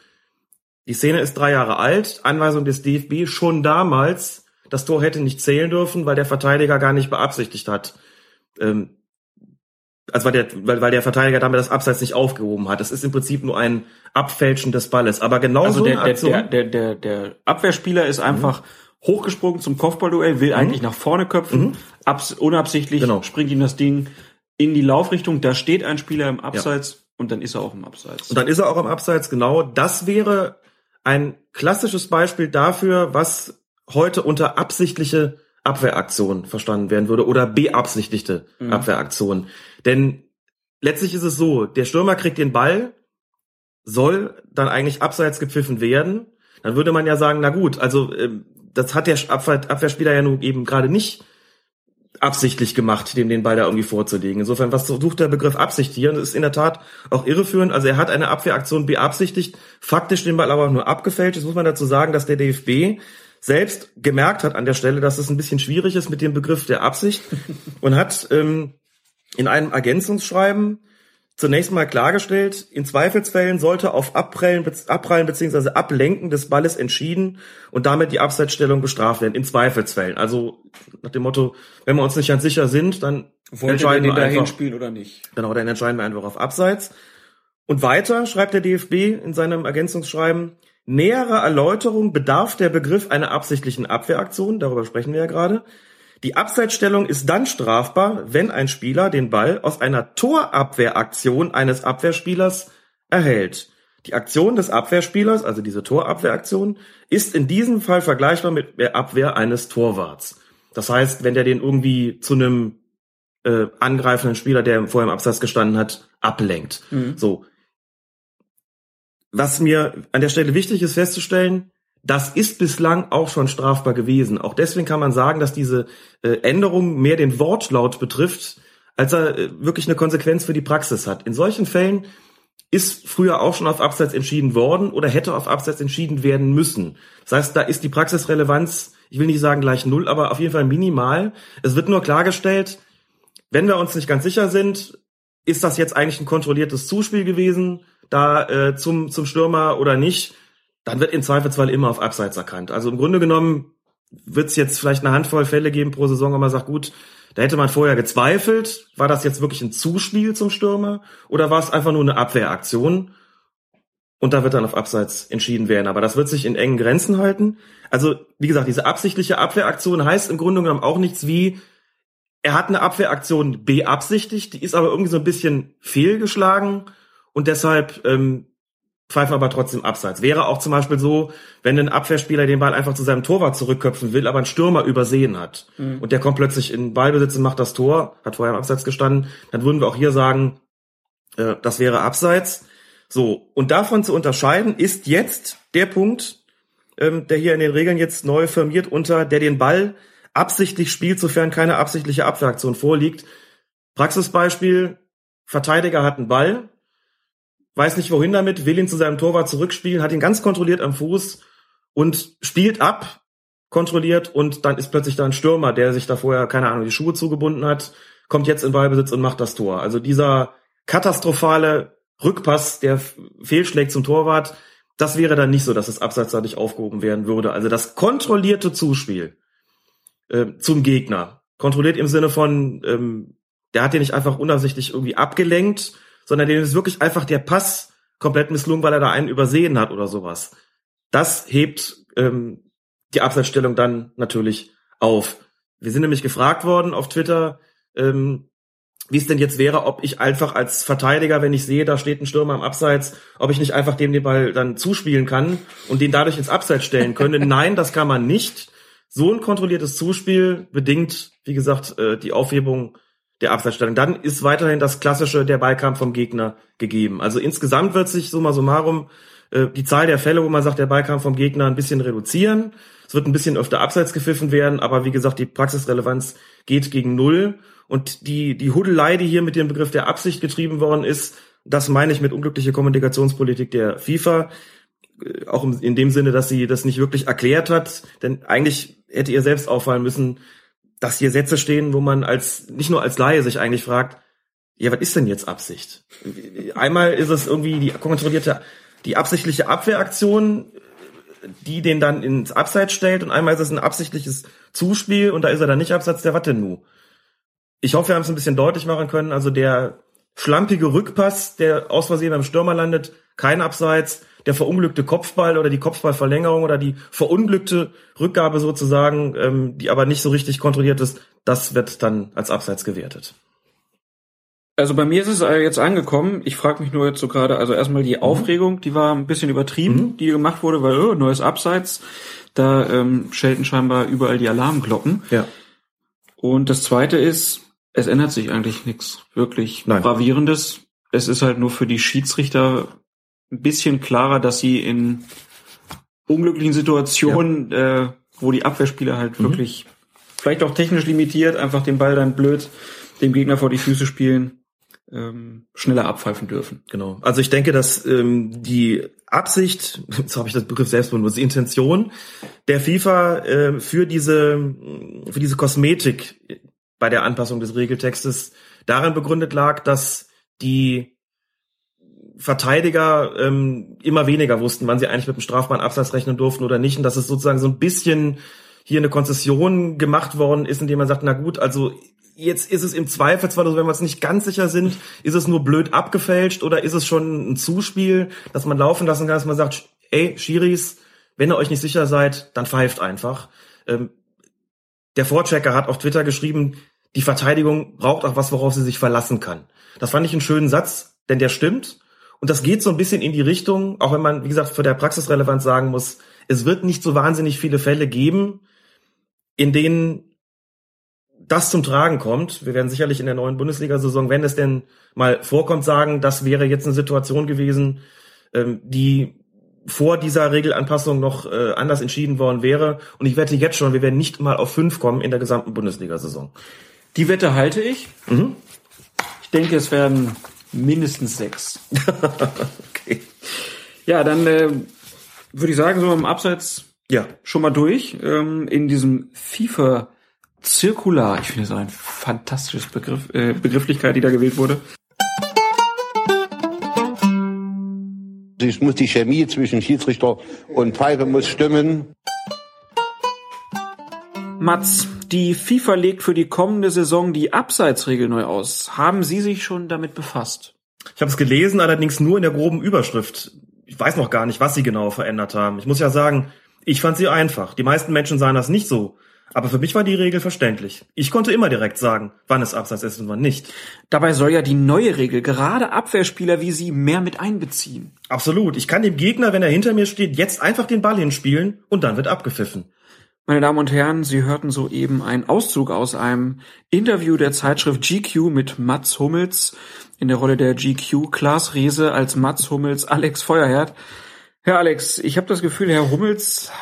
Die Szene ist drei Jahre alt, Anweisung des DFB schon damals, das Tor hätte nicht zählen dürfen, weil der Verteidiger gar nicht beabsichtigt hat. Ähm, also weil der, weil, weil der Verteidiger damit das Abseits nicht aufgehoben hat. Das ist im Prinzip nur ein Abfälschen des Balles. Aber genau also so der, der, der, der, der Abwehrspieler ist einfach mhm hochgesprungen zum Kopfballduell, will mhm. eigentlich nach vorne köpfen, mhm. abs unabsichtlich genau. springt ihm das Ding in die Laufrichtung, da steht ein Spieler im Abseits ja. und dann ist er auch im Abseits. Und dann ist er auch im Abseits, genau. Das wäre ein klassisches Beispiel dafür, was heute unter absichtliche Abwehraktion verstanden werden würde oder beabsichtigte mhm. Abwehraktion. Denn letztlich ist es so, der Stürmer kriegt den Ball, soll dann eigentlich abseits gepfiffen werden. Dann würde man ja sagen, na gut, also ähm, das hat der Abwehr, Abwehrspieler ja nun eben gerade nicht absichtlich gemacht, dem den Ball da irgendwie vorzulegen. Insofern, was sucht der Begriff Absicht hier? Und das ist in der Tat auch irreführend. Also er hat eine Abwehraktion beabsichtigt, faktisch den Ball aber nur abgefälscht. Jetzt muss man dazu sagen, dass der DFB selbst gemerkt hat an der Stelle, dass es ein bisschen schwierig ist mit dem Begriff der Absicht und hat ähm, in einem Ergänzungsschreiben zunächst mal klargestellt, in Zweifelsfällen sollte auf Abprallen, Abprallen bzw. Ablenken des Balles entschieden und damit die Abseitsstellung bestraft werden. In Zweifelsfällen. Also nach dem Motto, wenn wir uns nicht ganz sicher sind, dann Wollte entscheiden wir einfach, spielen oder nicht? Genau, dann entscheiden wir einfach auf Abseits. Und weiter schreibt der DFB in seinem Ergänzungsschreiben, nähere Erläuterung bedarf der Begriff einer absichtlichen Abwehraktion, darüber sprechen wir ja gerade. Die Abseitsstellung ist dann strafbar, wenn ein Spieler den Ball aus einer Torabwehraktion eines Abwehrspielers erhält. Die Aktion des Abwehrspielers, also diese Torabwehraktion, ist in diesem Fall vergleichbar mit der Abwehr eines Torwarts. Das heißt, wenn der den irgendwie zu einem äh, angreifenden Spieler, der vorher im Abseits gestanden hat, ablenkt. Mhm. So. Was mir an der Stelle wichtig ist festzustellen, das ist bislang auch schon strafbar gewesen. Auch deswegen kann man sagen, dass diese äh, Änderung mehr den Wortlaut betrifft, als er äh, wirklich eine Konsequenz für die Praxis hat. In solchen Fällen ist früher auch schon auf Abseits entschieden worden oder hätte auf Abseits entschieden werden müssen. Das heißt, da ist die Praxisrelevanz, ich will nicht sagen gleich null, aber auf jeden Fall minimal. Es wird nur klargestellt, wenn wir uns nicht ganz sicher sind, ist das jetzt eigentlich ein kontrolliertes Zuspiel gewesen, da äh, zum, zum Stürmer oder nicht, dann wird im Zweifelsfall immer auf Abseits erkannt. Also im Grunde genommen wird es jetzt vielleicht eine Handvoll Fälle geben pro Saison, wo man sagt, gut, da hätte man vorher gezweifelt, war das jetzt wirklich ein Zuspiel zum Stürmer oder war es einfach nur eine Abwehraktion? Und da wird dann auf Abseits entschieden werden. Aber das wird sich in engen Grenzen halten. Also, wie gesagt, diese absichtliche Abwehraktion heißt im Grunde genommen auch nichts wie, er hat eine Abwehraktion beabsichtigt, die ist aber irgendwie so ein bisschen fehlgeschlagen und deshalb ähm, pfeifen aber trotzdem abseits. Wäre auch zum Beispiel so, wenn ein Abwehrspieler den Ball einfach zu seinem Torwart zurückköpfen will, aber ein Stürmer übersehen hat Mhm. und der kommt plötzlich in Ballbesitz und macht das Tor, hat vorher im Abseits gestanden, dann würden wir auch hier sagen, äh, das wäre abseits. So, und davon zu unterscheiden ist jetzt der Punkt, ähm, der hier in den Regeln jetzt neu firmiert unter, der den Ball absichtlich spielt, sofern keine absichtliche Abwehraktion vorliegt. Praxisbeispiel, Verteidiger hat einen Ball, weiß nicht wohin damit, will ihn zu seinem Torwart zurückspielen, hat ihn ganz kontrolliert am Fuß und spielt ab, kontrolliert und dann ist plötzlich da ein Stürmer, der sich da vorher, keine Ahnung, die Schuhe zugebunden hat, kommt jetzt in Ballbesitz und macht das Tor. Also dieser katastrophale Rückpass, der fehlschlägt zum Torwart, das wäre dann nicht so, dass es abseitsseitig aufgehoben werden würde. Also das kontrollierte Zuspiel äh, zum Gegner. Kontrolliert im Sinne von, ähm, der hat den nicht einfach unabsichtlich irgendwie abgelenkt, sondern dem ist wirklich einfach der Pass komplett misslungen, weil er da einen übersehen hat oder sowas. Das hebt ähm, die Abseitsstellung dann natürlich auf. Wir sind nämlich gefragt worden auf Twitter, ähm, wie es denn jetzt wäre, ob ich einfach als Verteidiger, wenn ich sehe, da steht ein Stürmer im Abseits, ob ich nicht einfach dem den Ball dann zuspielen kann und den dadurch ins Abseits stellen könnte. Nein, das kann man nicht. So ein kontrolliertes Zuspiel bedingt, wie gesagt, äh, die Aufhebung der Abseitsstellung. Dann ist weiterhin das klassische, der Ballkampf vom Gegner gegeben. Also insgesamt wird sich summa summarum äh, die Zahl der Fälle, wo man sagt, der Ballkampf vom Gegner ein bisschen reduzieren. Es wird ein bisschen öfter abseits gepfiffen werden, aber wie gesagt, die Praxisrelevanz geht gegen Null. Und die, die Hudelei, die hier mit dem Begriff der Absicht getrieben worden ist, das meine ich mit unglückliche Kommunikationspolitik der FIFA. Äh, Auch in dem Sinne, dass sie das nicht wirklich erklärt hat. Denn eigentlich hätte ihr selbst auffallen müssen, dass hier Sätze stehen, wo man als, nicht nur als Laie sich eigentlich fragt, ja, was ist denn jetzt Absicht? Einmal ist es irgendwie die kontrollierte, die absichtliche Abwehraktion, die den dann ins Abseits stellt und einmal ist es ein absichtliches Zuspiel und da ist er dann nicht abseits, der denn nu? Ich hoffe, wir haben es ein bisschen deutlich machen können. Also der schlampige Rückpass, der aus Versehen beim Stürmer landet, kein Abseits. Der verunglückte Kopfball oder die Kopfballverlängerung oder die verunglückte Rückgabe sozusagen, ähm, die aber nicht so richtig kontrolliert ist, das wird dann als Abseits gewertet. Also bei mir ist es äh, jetzt angekommen. Ich frage mich nur jetzt so gerade, also erstmal die Aufregung, die war ein bisschen übertrieben, die gemacht wurde, weil oh, neues Abseits. Da ähm, schelten scheinbar überall die Alarmglocken. Ja. Und das zweite ist, es ändert sich eigentlich nichts wirklich gravierendes. Es ist halt nur für die Schiedsrichter ein bisschen klarer, dass sie in unglücklichen Situationen, äh, wo die Abwehrspieler halt Mhm. wirklich vielleicht auch technisch limitiert, einfach den Ball dann blöd dem Gegner vor die Füße spielen, ähm, schneller abpfeifen dürfen. Genau. Also ich denke, dass ähm, die Absicht, jetzt habe ich das Begriff selbst benutzt, die Intention der FIFA äh, für diese für diese Kosmetik bei der Anpassung des Regeltextes darin begründet lag, dass die Verteidiger ähm, immer weniger wussten, wann sie eigentlich mit dem strafbaren Absatz rechnen durften oder nicht, und dass es sozusagen so ein bisschen hier eine Konzession gemacht worden ist, indem man sagt, na gut, also jetzt ist es im Zweifelsfall, also wenn wir uns nicht ganz sicher sind, ist es nur blöd abgefälscht oder ist es schon ein Zuspiel, dass man laufen lassen kann, dass man sagt, ey, Schiris, wenn ihr euch nicht sicher seid, dann pfeift einfach. Ähm, der Vorchecker hat auf Twitter geschrieben, die Verteidigung braucht auch was, worauf sie sich verlassen kann. Das fand ich einen schönen Satz, denn der stimmt. Und das geht so ein bisschen in die Richtung, auch wenn man, wie gesagt, für der Praxisrelevanz sagen muss, es wird nicht so wahnsinnig viele Fälle geben, in denen das zum Tragen kommt. Wir werden sicherlich in der neuen Bundesliga-Saison, wenn es denn mal vorkommt, sagen, das wäre jetzt eine Situation gewesen, ähm, die vor dieser Regelanpassung noch äh, anders entschieden worden wäre. Und ich wette jetzt schon, wir werden nicht mal auf fünf kommen in der gesamten Bundesliga-Saison. Die Wette halte ich. Mhm. Ich denke, es werden mindestens sechs. okay. Ja, dann äh, würde ich sagen, so im Abseits ja. schon mal durch. Ähm, in diesem FIFA Zirkular, ich finde so ein fantastisches Begriff, äh, Begrifflichkeit, die da gewählt wurde. Es muss die Chemie zwischen Schiedsrichter und Pfeife muss stimmen. Mats, die FIFA legt für die kommende Saison die Abseitsregel neu aus. Haben Sie sich schon damit befasst? Ich habe es gelesen, allerdings nur in der groben Überschrift. Ich weiß noch gar nicht, was sie genau verändert haben. Ich muss ja sagen, ich fand sie einfach. Die meisten Menschen sahen das nicht so. Aber für mich war die Regel verständlich. Ich konnte immer direkt sagen, wann es Abseits ist und wann nicht. Dabei soll ja die neue Regel gerade Abwehrspieler wie Sie mehr mit einbeziehen. Absolut. Ich kann dem Gegner, wenn er hinter mir steht, jetzt einfach den Ball hinspielen und dann wird abgepfiffen. Meine Damen und Herren, Sie hörten soeben einen Auszug aus einem Interview der Zeitschrift GQ mit Mats Hummels in der Rolle der GQ Klaas Riese als Mats Hummels Alex Feuerherd. Herr Alex, ich habe das Gefühl, Herr Hummels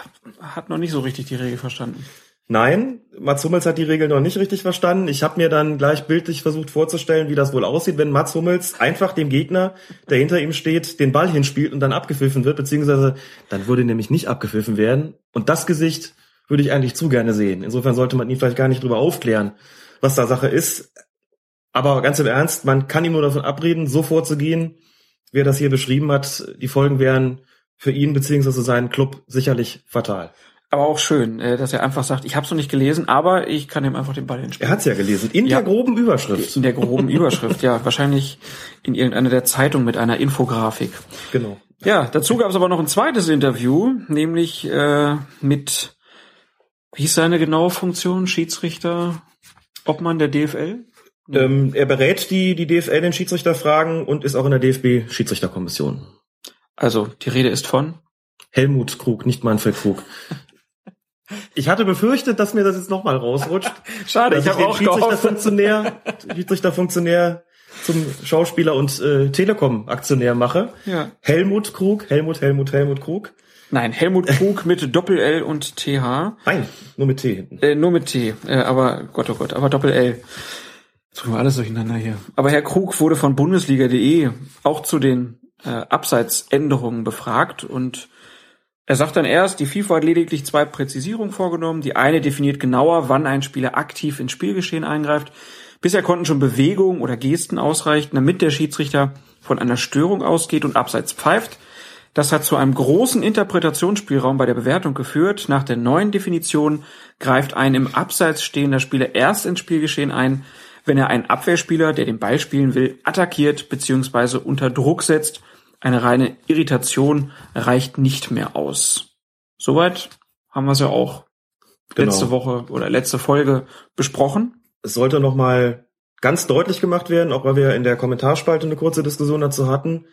hat noch nicht so richtig die Regel verstanden. Nein, Mats Hummels hat die Regel noch nicht richtig verstanden. Ich habe mir dann gleich bildlich versucht vorzustellen, wie das wohl aussieht, wenn Mats Hummels einfach dem Gegner, der hinter ihm steht, den Ball hinspielt und dann abgepfiffen wird, beziehungsweise dann würde nämlich nicht abgepfiffen werden. Und das Gesicht würde ich eigentlich zu gerne sehen. Insofern sollte man ihn vielleicht gar nicht drüber aufklären, was da Sache ist. Aber ganz im Ernst, man kann ihm nur davon abreden, so vorzugehen, wie er das hier beschrieben hat. Die Folgen wären für ihn beziehungsweise seinen Club sicherlich fatal. Aber auch schön, äh, dass er einfach sagt, ich habe es noch nicht gelesen, aber ich kann ihm einfach den Ball hinspielen. Er hat es ja gelesen, in ja, der groben Überschrift. In der groben Überschrift, ja. Wahrscheinlich in irgendeiner der Zeitungen mit einer Infografik. Genau. Ja, dazu gab es aber noch ein zweites Interview, nämlich äh, mit, wie ist seine genaue Funktion, Schiedsrichter, Obmann der DFL? Ähm, er berät die, die DFL in Schiedsrichterfragen und ist auch in der DFB-Schiedsrichterkommission. Also, die Rede ist von? Helmut Krug, nicht Manfred Krug. Ich hatte befürchtet, dass mir das jetzt nochmal rausrutscht. Schade, ich habe auch Schiedsrichterfunktionär, Schiedsrichterfunktionär zum Schauspieler und äh, Telekom-Aktionär mache. Ja. Helmut Krug, Helmut, Helmut, Helmut Krug. Nein, Helmut Krug mit Doppel-L und TH. Nein, nur mit T hinten. Äh, nur mit T, äh, aber Gott, oh Gott, aber Doppel-L. Jetzt wir alles durcheinander hier. Aber Herr Krug wurde von Bundesliga.de auch zu den äh, Abseitsänderungen befragt und er sagt dann erst, die FIFA hat lediglich zwei Präzisierungen vorgenommen. Die eine definiert genauer, wann ein Spieler aktiv ins Spielgeschehen eingreift. Bisher konnten schon Bewegungen oder Gesten ausreichen, damit der Schiedsrichter von einer Störung ausgeht und abseits pfeift. Das hat zu einem großen Interpretationsspielraum bei der Bewertung geführt. Nach der neuen Definition greift ein im Abseits stehender Spieler erst ins Spielgeschehen ein, wenn er einen Abwehrspieler, der den Ball spielen will, attackiert bzw. unter Druck setzt eine reine Irritation reicht nicht mehr aus. Soweit haben wir es ja auch genau. letzte Woche oder letzte Folge besprochen. Es sollte nochmal ganz deutlich gemacht werden, auch weil wir in der Kommentarspalte eine kurze Diskussion dazu hatten.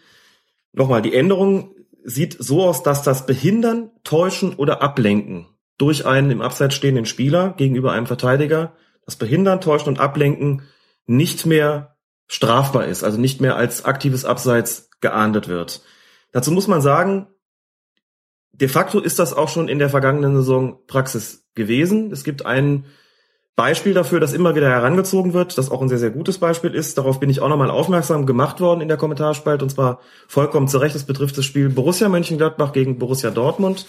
Nochmal, die Änderung sieht so aus, dass das Behindern, Täuschen oder Ablenken durch einen im Abseits stehenden Spieler gegenüber einem Verteidiger, das Behindern, Täuschen und Ablenken nicht mehr strafbar ist, also nicht mehr als aktives Abseits geahndet wird. Dazu muss man sagen, de facto ist das auch schon in der vergangenen Saison Praxis gewesen. Es gibt einen Beispiel dafür, das immer wieder herangezogen wird, das auch ein sehr, sehr gutes Beispiel ist. Darauf bin ich auch nochmal aufmerksam gemacht worden in der Kommentarspalte und zwar vollkommen zu Recht. Es betrifft das Spiel Borussia Mönchengladbach gegen Borussia Dortmund.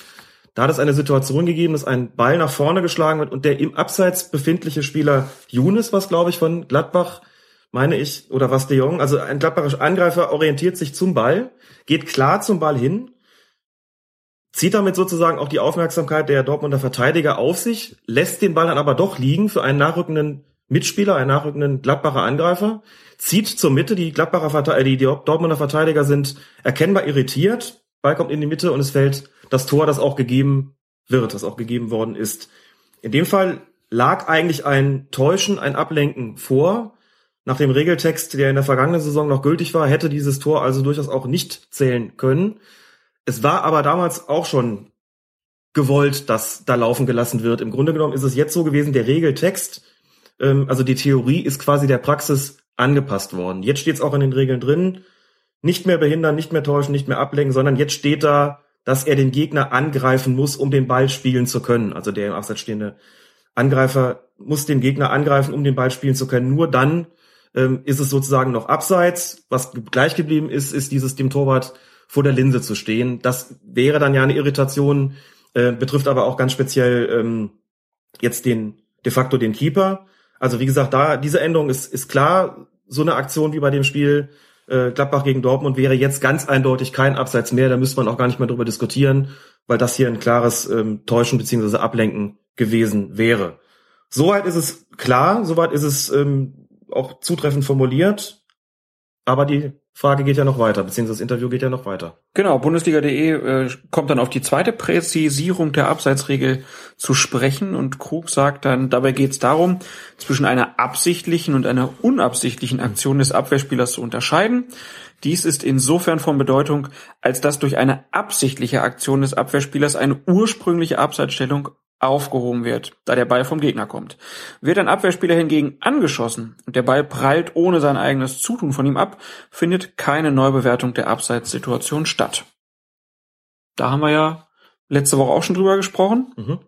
Da hat es eine Situation gegeben, dass ein Ball nach vorne geschlagen wird und der im Abseits befindliche Spieler Younes, was glaube ich von Gladbach, meine ich, oder was de Jong, also ein Gladbacher Angreifer orientiert sich zum Ball, geht klar zum Ball hin, zieht damit sozusagen auch die Aufmerksamkeit der Dortmunder Verteidiger auf sich, lässt den Ball dann aber doch liegen für einen nachrückenden Mitspieler, einen nachrückenden Gladbacher Angreifer, zieht zur Mitte, die Gladbacher Verteidiger, die Dortmunder Verteidiger sind erkennbar irritiert, Ball kommt in die Mitte und es fällt das Tor, das auch gegeben wird, das auch gegeben worden ist. In dem Fall lag eigentlich ein Täuschen, ein Ablenken vor. Nach dem Regeltext, der in der vergangenen Saison noch gültig war, hätte dieses Tor also durchaus auch nicht zählen können. Es war aber damals auch schon gewollt, dass da laufen gelassen wird. Im Grunde genommen ist es jetzt so gewesen, der Regeltext, ähm, also die Theorie ist quasi der Praxis angepasst worden. Jetzt steht es auch in den Regeln drin, nicht mehr behindern, nicht mehr täuschen, nicht mehr ablenken, sondern jetzt steht da, dass er den Gegner angreifen muss, um den Ball spielen zu können. Also der im Abseits stehende Angreifer muss den Gegner angreifen, um den Ball spielen zu können. Nur dann ähm, ist es sozusagen noch abseits. Was gleich geblieben ist, ist dieses dem Torwart vor der Linse zu stehen. Das wäre dann ja eine Irritation, äh, betrifft aber auch ganz speziell ähm, jetzt den de facto den Keeper. Also wie gesagt, da diese Änderung ist, ist klar. So eine Aktion wie bei dem Spiel äh, Gladbach gegen Dortmund wäre jetzt ganz eindeutig kein Abseits mehr. Da müsste man auch gar nicht mehr drüber diskutieren, weil das hier ein klares ähm, Täuschen beziehungsweise Ablenken gewesen wäre. Soweit ist es klar, soweit ist es ähm, auch zutreffend formuliert. Aber die Frage geht ja noch weiter, beziehungsweise das Interview geht ja noch weiter. Genau, Bundesliga.de äh, kommt dann auf die zweite Präzisierung der Abseitsregel zu sprechen und Krug sagt dann, dabei geht es darum, zwischen einer absichtlichen und einer unabsichtlichen Aktion des Abwehrspielers zu unterscheiden. Dies ist insofern von Bedeutung, als dass durch eine absichtliche Aktion des Abwehrspielers eine ursprüngliche Abseitsstellung aufgehoben wird, da der Ball vom Gegner kommt. Wird ein Abwehrspieler hingegen angeschossen und der Ball prallt ohne sein eigenes Zutun von ihm ab, findet keine Neubewertung der Abseitssituation statt. Da haben wir ja letzte Woche auch schon drüber gesprochen. Mhm.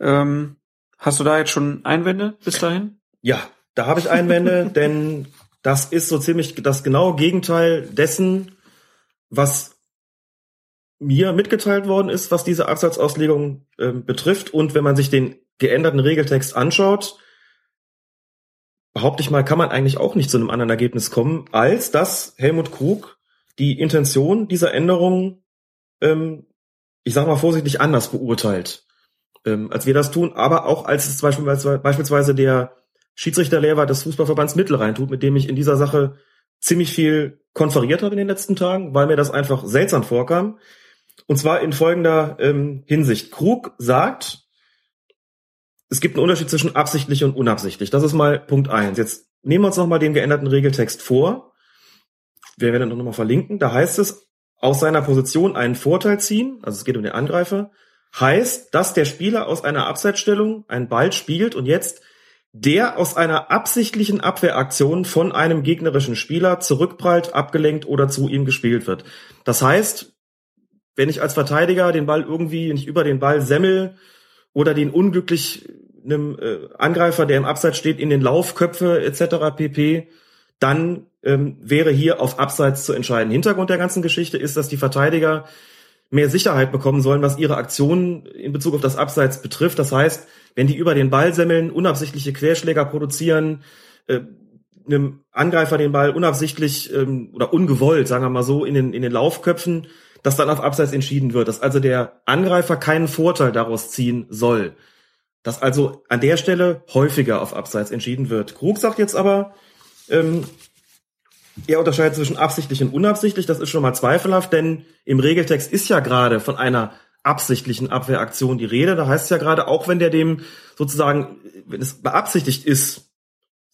Ähm, hast du da jetzt schon Einwände bis dahin? Ja, da habe ich Einwände, denn das ist so ziemlich das genaue Gegenteil dessen, was mir mitgeteilt worden ist, was diese Absatzauslegung äh, betrifft. Und wenn man sich den geänderten Regeltext anschaut, behaupte ich mal, kann man eigentlich auch nicht zu einem anderen Ergebnis kommen, als dass Helmut Krug die Intention dieser Änderung, ähm, ich sage mal vorsichtig, anders beurteilt, ähm, als wir das tun, aber auch als es beispielsweise, beispielsweise der Schiedsrichterlehrer des Fußballverbands Mittelrhein tut, mit dem ich in dieser Sache ziemlich viel konferiert habe in den letzten Tagen, weil mir das einfach seltsam vorkam. Und zwar in folgender ähm, Hinsicht. Krug sagt, es gibt einen Unterschied zwischen absichtlich und unabsichtlich. Das ist mal Punkt eins. Jetzt nehmen wir uns nochmal den geänderten Regeltext vor. Wir werden dann nochmal verlinken. Da heißt es, aus seiner Position einen Vorteil ziehen, also es geht um den Angreifer, heißt, dass der Spieler aus einer Abseitsstellung einen Ball spielt und jetzt der aus einer absichtlichen Abwehraktion von einem gegnerischen Spieler zurückprallt, abgelenkt oder zu ihm gespielt wird. Das heißt, wenn ich als Verteidiger den Ball irgendwie nicht über den Ball semmel oder den unglücklich einem äh, Angreifer, der im Abseits steht, in den Lauf köpfe etc. pp, dann ähm, wäre hier auf Abseits zu entscheiden. Hintergrund der ganzen Geschichte ist, dass die Verteidiger mehr Sicherheit bekommen sollen, was ihre Aktionen in Bezug auf das Abseits betrifft. Das heißt, wenn die über den Ball semmeln, unabsichtliche Querschläger produzieren, äh, einem Angreifer den Ball unabsichtlich ähm, oder ungewollt, sagen wir mal so, in den, in den Laufköpfen, dass dann auf Abseits entschieden wird, dass also der Angreifer keinen Vorteil daraus ziehen soll. Dass also an der Stelle häufiger auf Abseits entschieden wird. Krug sagt jetzt aber, ähm, er unterscheidet zwischen absichtlich und unabsichtlich. Das ist schon mal zweifelhaft, denn im Regeltext ist ja gerade von einer absichtlichen Abwehraktion die Rede. Da heißt es ja gerade, auch wenn der dem sozusagen, wenn es beabsichtigt ist,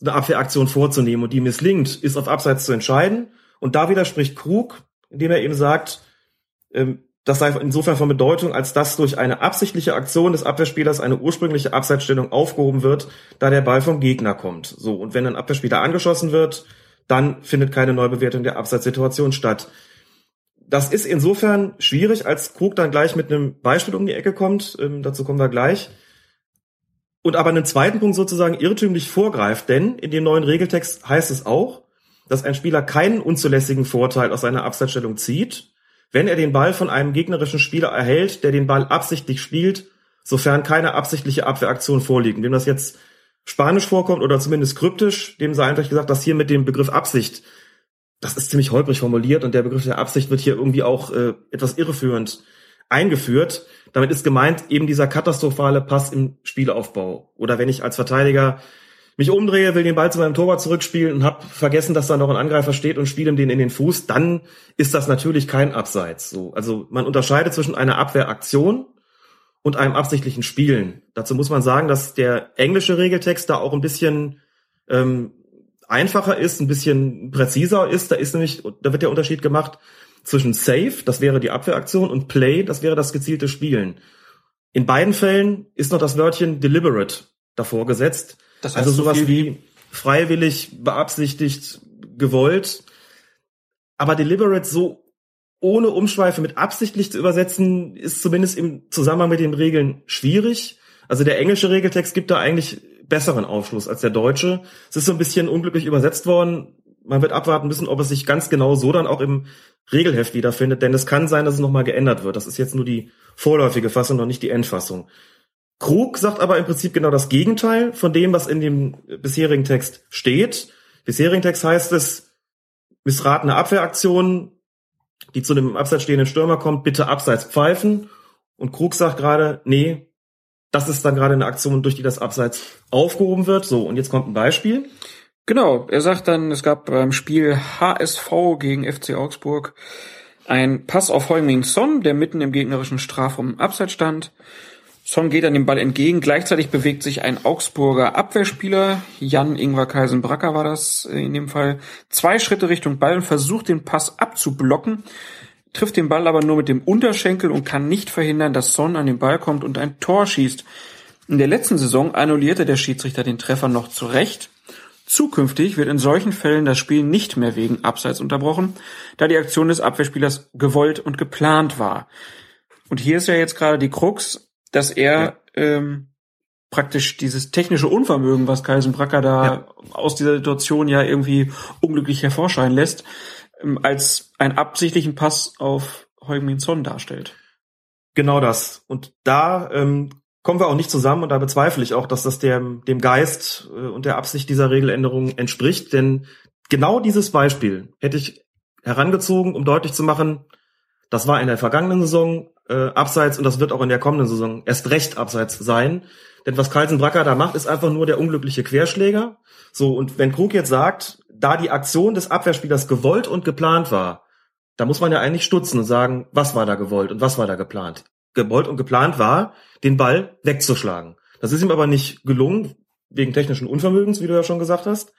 eine Abwehraktion vorzunehmen und die misslingt, ist auf Abseits zu entscheiden. Und da widerspricht Krug, indem er eben sagt, das sei insofern von Bedeutung, als dass durch eine absichtliche Aktion des Abwehrspielers eine ursprüngliche Abseitsstellung aufgehoben wird, da der Ball vom Gegner kommt. So, und wenn ein Abwehrspieler angeschossen wird, dann findet keine Neubewertung der Abseitssituation statt. Das ist insofern schwierig, als Krug dann gleich mit einem Beispiel um die Ecke kommt. Ähm, dazu kommen wir gleich. und aber einen zweiten Punkt sozusagen irrtümlich vorgreift, denn in dem neuen Regeltext heißt es auch, dass ein Spieler keinen unzulässigen Vorteil aus seiner Abseitsstellung zieht, wenn er den Ball von einem gegnerischen Spieler erhält, der den Ball absichtlich spielt, sofern keine absichtliche Abwehraktion vorliegt. Wem das jetzt Spanisch vorkommt oder zumindest kryptisch, dem sei einfach gesagt, dass hier mit dem Begriff Absicht, das ist ziemlich holprig formuliert und der Begriff der Absicht wird hier irgendwie auch äh, etwas irreführend eingeführt. Damit ist gemeint eben dieser katastrophale Pass im Spielaufbau. Oder wenn ich als Verteidiger mich umdrehe, will den Ball zu meinem Torwart zurückspielen und habe vergessen, dass da noch ein Angreifer steht und spiele ihm den in den Fuß, dann ist das natürlich kein Abseits. So, also man unterscheidet zwischen einer Abwehraktion und einem absichtlichen Spielen. Dazu muss man sagen, dass der englische Regeltext da auch ein bisschen ähm, einfacher ist, ein bisschen präziser ist. Da ist nämlich, da wird der Unterschied gemacht zwischen Save, das wäre die Abwehraktion, und Play, das wäre das gezielte Spielen. In beiden Fällen ist noch das Wörtchen deliberate davor gesetzt. Das heißt also sowas so wie freiwillig, beabsichtigt, gewollt. Aber deliberate so ohne Umschweife mit absichtlich zu übersetzen, ist zumindest im Zusammenhang mit den Regeln schwierig. Also der englische Regeltext gibt da eigentlich besseren Aufschluss als der deutsche. Es ist so ein bisschen unglücklich übersetzt worden. Man wird abwarten müssen, ob es sich ganz genau so dann auch im Regelheft wiederfindet, denn es kann sein, dass es nochmal geändert wird. Das ist jetzt nur die vorläufige Fassung, noch nicht die Endfassung. Krug sagt aber im Prinzip genau das Gegenteil von dem, was in dem bisherigen Text steht. Bisherigen Text heißt es, missratene Abwehraktionen, die zu einem abseits stehenden Stürmer kommt, bitte abseits pfeifen. Und Krug sagt gerade, nee, das ist dann gerade eine Aktion, durch die das Abseits aufgehoben wird. So, und jetzt kommt ein Beispiel. Genau, er sagt dann, es gab beim Spiel HSV gegen FC Augsburg ein Pass auf Heuming Son, der mitten im gegnerischen Strafraum Abseits stand. Son geht an dem Ball entgegen. Gleichzeitig bewegt sich ein Augsburger Abwehrspieler, Jan Ingvar Kaisenbracker war das in dem Fall, zwei Schritte Richtung Ball und versucht den Pass abzublocken, trifft den Ball aber nur mit dem Unterschenkel und kann nicht verhindern, dass Son an den Ball kommt und ein Tor schießt. In der letzten Saison annullierte der Schiedsrichter den Treffer noch zurecht. Zukünftig wird in solchen Fällen das Spiel nicht mehr wegen Abseits unterbrochen, da die Aktion des Abwehrspielers gewollt und geplant war. Und hier ist ja jetzt gerade die Krux, dass er ja. ähm, praktisch dieses technische Unvermögen, was Kaisen Bracker da ja. aus dieser Situation ja irgendwie unglücklich hervorscheinen lässt, ähm, als einen absichtlichen Pass auf Heung-Min Son darstellt. Genau das. Und da ähm, kommen wir auch nicht zusammen und da bezweifle ich auch, dass das dem, dem Geist äh, und der Absicht dieser Regeländerung entspricht. Denn genau dieses Beispiel hätte ich herangezogen, um deutlich zu machen, das war in der vergangenen Saison äh, abseits und das wird auch in der kommenden Saison erst recht abseits sein. Denn was Kalsenbracker da macht, ist einfach nur der unglückliche Querschläger. So, und wenn Krug jetzt sagt, da die Aktion des Abwehrspielers gewollt und geplant war, da muss man ja eigentlich stutzen und sagen, was war da gewollt und was war da geplant. Gewollt und geplant war, den Ball wegzuschlagen. Das ist ihm aber nicht gelungen, wegen technischen Unvermögens, wie du ja schon gesagt hast.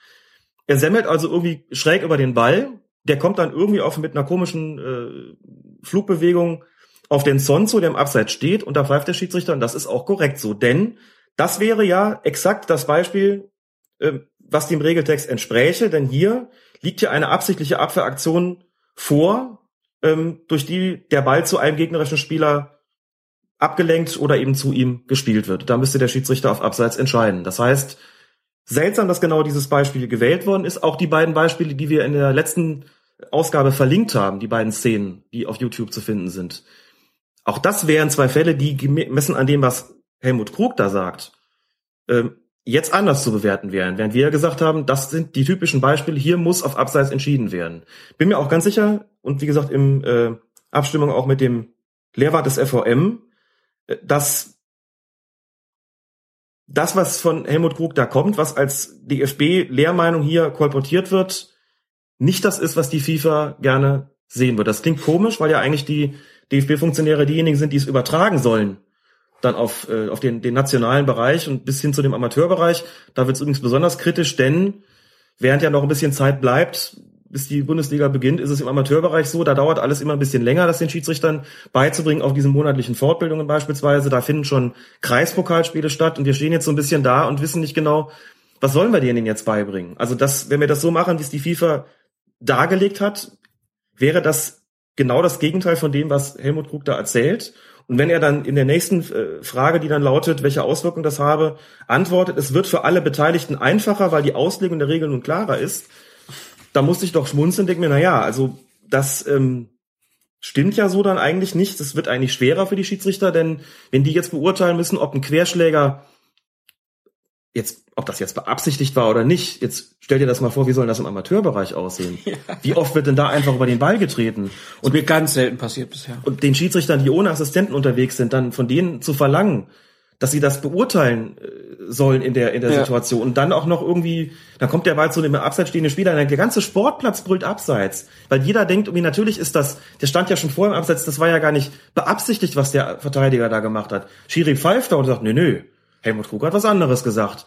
Er semmelt also irgendwie schräg über den Ball. Der kommt dann irgendwie auf mit einer komischen äh, Flugbewegung auf den Sonzo, der im Abseits steht, und da pfeift der Schiedsrichter, und das ist auch korrekt so. Denn das wäre ja exakt das Beispiel, äh, was dem Regeltext entspräche, denn hier liegt ja eine absichtliche Abwehraktion vor, ähm, durch die der Ball zu einem gegnerischen Spieler abgelenkt oder eben zu ihm gespielt wird. Da müsste der Schiedsrichter auf Abseits entscheiden. Das heißt, seltsam, dass genau dieses Beispiel gewählt worden ist. Auch die beiden Beispiele, die wir in der letzten Ausgabe verlinkt haben, die beiden Szenen, die auf YouTube zu finden sind. Auch das wären zwei Fälle, die gemessen an dem, was Helmut Krug da sagt, ähm, jetzt anders zu bewerten wären. Während wir gesagt haben, das sind die typischen Beispiele, hier muss auf Abseits entschieden werden. Bin mir auch ganz sicher, und wie gesagt, im äh, Abstimmung auch mit dem Lehrwart des FVM, äh, dass das, was von Helmut Krug da kommt, was als DFB-Lehrmeinung hier kolportiert wird, nicht das ist, was die FIFA gerne sehen wird. Das klingt komisch, weil ja eigentlich die DFB-Funktionäre diejenigen sind, die es übertragen sollen, dann auf, äh, auf den, den nationalen Bereich und bis hin zu dem Amateurbereich. Da wird es übrigens besonders kritisch, denn während ja noch ein bisschen Zeit bleibt, bis die Bundesliga beginnt, ist es im Amateurbereich so, da dauert alles immer ein bisschen länger, das den Schiedsrichtern beizubringen, auf diesen monatlichen Fortbildungen beispielsweise. Da finden schon Kreispokalspiele statt und wir stehen jetzt so ein bisschen da und wissen nicht genau, was sollen wir denen jetzt beibringen? Also das, wenn wir das so machen, wie es die FIFA dargelegt hat, wäre das genau das Gegenteil von dem, was Helmut Krug da erzählt. Und wenn er dann in der nächsten äh, Frage, die dann lautet, welche Auswirkungen das habe, antwortet, es wird für alle Beteiligten einfacher, weil die Auslegung der Regeln nun klarer ist, da musste ich doch schmunzeln und denke mir, na ja, also das ähm, stimmt ja so dann eigentlich nicht. Das wird eigentlich schwerer für die Schiedsrichter, denn wenn die jetzt beurteilen müssen, ob ein Querschläger jetzt, ob das jetzt beabsichtigt war oder nicht, jetzt stell dir das mal vor, wie soll das im Amateurbereich aussehen? Ja. Wie oft wird denn da einfach über den Ball getreten? Und mir ganz selten passiert bisher. Und den Schiedsrichtern, die ohne Assistenten unterwegs sind, dann von denen zu verlangen, dass sie das beurteilen äh, sollen in der in der ja. Situation und dann auch noch irgendwie, da kommt der Ball zu dem abseits stehenden Spieler, der ganze Sportplatz brüllt abseits, weil jeder denkt, irgendwie natürlich ist das, der stand ja schon vorher im Abseits, das war ja gar nicht beabsichtigt, was der Verteidiger da gemacht hat. Schiri pfeift da und sagt, nö, nö, Helmut Krug hat was anderes gesagt.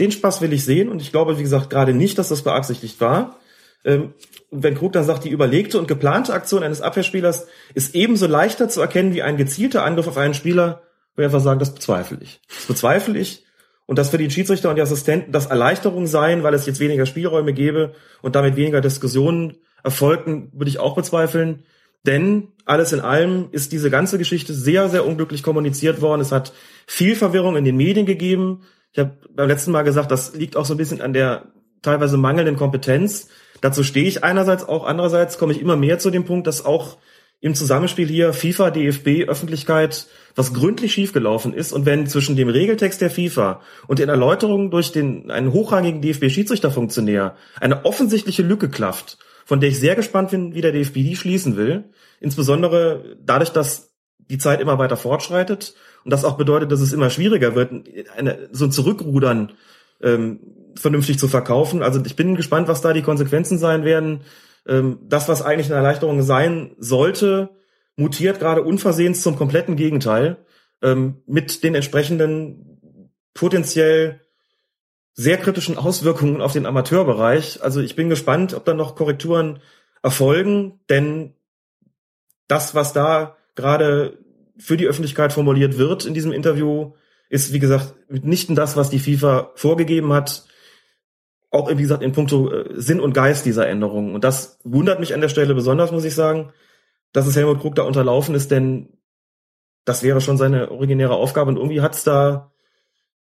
Den Spaß will ich sehen und ich glaube, wie gesagt, gerade nicht, dass das beabsichtigt war. Ähm, wenn Krug dann sagt, die überlegte und geplante Aktion eines Abwehrspielers ist ebenso leichter zu erkennen wie ein gezielter Angriff auf einen Spieler, würde ich einfach sagen, das bezweifle ich. Das bezweifle ich. Und dass für die Schiedsrichter und die Assistenten das Erleichterung seien, weil es jetzt weniger Spielräume gäbe und damit weniger Diskussionen erfolgten, würde ich auch bezweifeln. Denn alles in allem ist diese ganze Geschichte sehr, sehr unglücklich kommuniziert worden. Es hat viel Verwirrung in den Medien gegeben. Ich habe beim letzten Mal gesagt, das liegt auch so ein bisschen an der teilweise mangelnden Kompetenz. Dazu stehe ich einerseits auch, andererseits komme ich immer mehr zu dem Punkt, dass auch im Zusammenspiel hier FIFA, DFB, Öffentlichkeit was gründlich schiefgelaufen ist und wenn zwischen dem Regeltext der FIFA und den Erläuterungen durch den einen hochrangigen DFB-Schiedsrichterfunktionär eine offensichtliche Lücke klafft, von der ich sehr gespannt bin, wie der DFB die schließen will, insbesondere dadurch, dass die Zeit immer weiter fortschreitet und das auch bedeutet, dass es immer schwieriger wird, eine, so ein Zurückrudern ähm, vernünftig zu verkaufen. Also ich bin gespannt, was da die Konsequenzen sein werden. Ähm, das, was eigentlich eine Erleichterung sein sollte, mutiert gerade unversehens zum kompletten Gegenteil ähm, mit den entsprechenden potenziell sehr kritischen Auswirkungen auf den Amateurbereich. Also ich bin gespannt, ob da noch Korrekturen erfolgen, denn das, was da gerade für die Öffentlichkeit formuliert wird in diesem Interview, ist, wie gesagt, mitnichten das, was die FIFA vorgegeben hat. Auch, wie gesagt, in puncto äh, Sinn und Geist dieser Änderungen. Und das wundert mich an der Stelle besonders, muss ich sagen, dass es Helmut Krug da unterlaufen ist, denn das wäre schon seine originäre Aufgabe. Und irgendwie hat's da,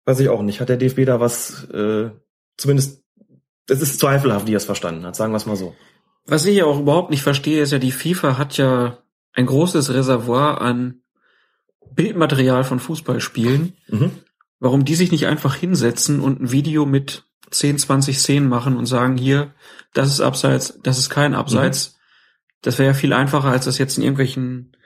weiß ich auch nicht, hat der DFB da was, äh, zumindest, es ist zweifelhaft, wie er es verstanden hat, sagen wir es mal so. Was ich ja auch überhaupt nicht verstehe, ist ja, die FIFA hat ja ein großes Reservoir an Bildmaterial von Fußballspielen, mhm. warum die sich nicht einfach hinsetzen und ein Video mit 10, 20 Szenen machen und sagen, hier, das ist Abseits, das ist kein Abseits. Mhm. Das wäre ja viel einfacher, als das jetzt in irgendwelchen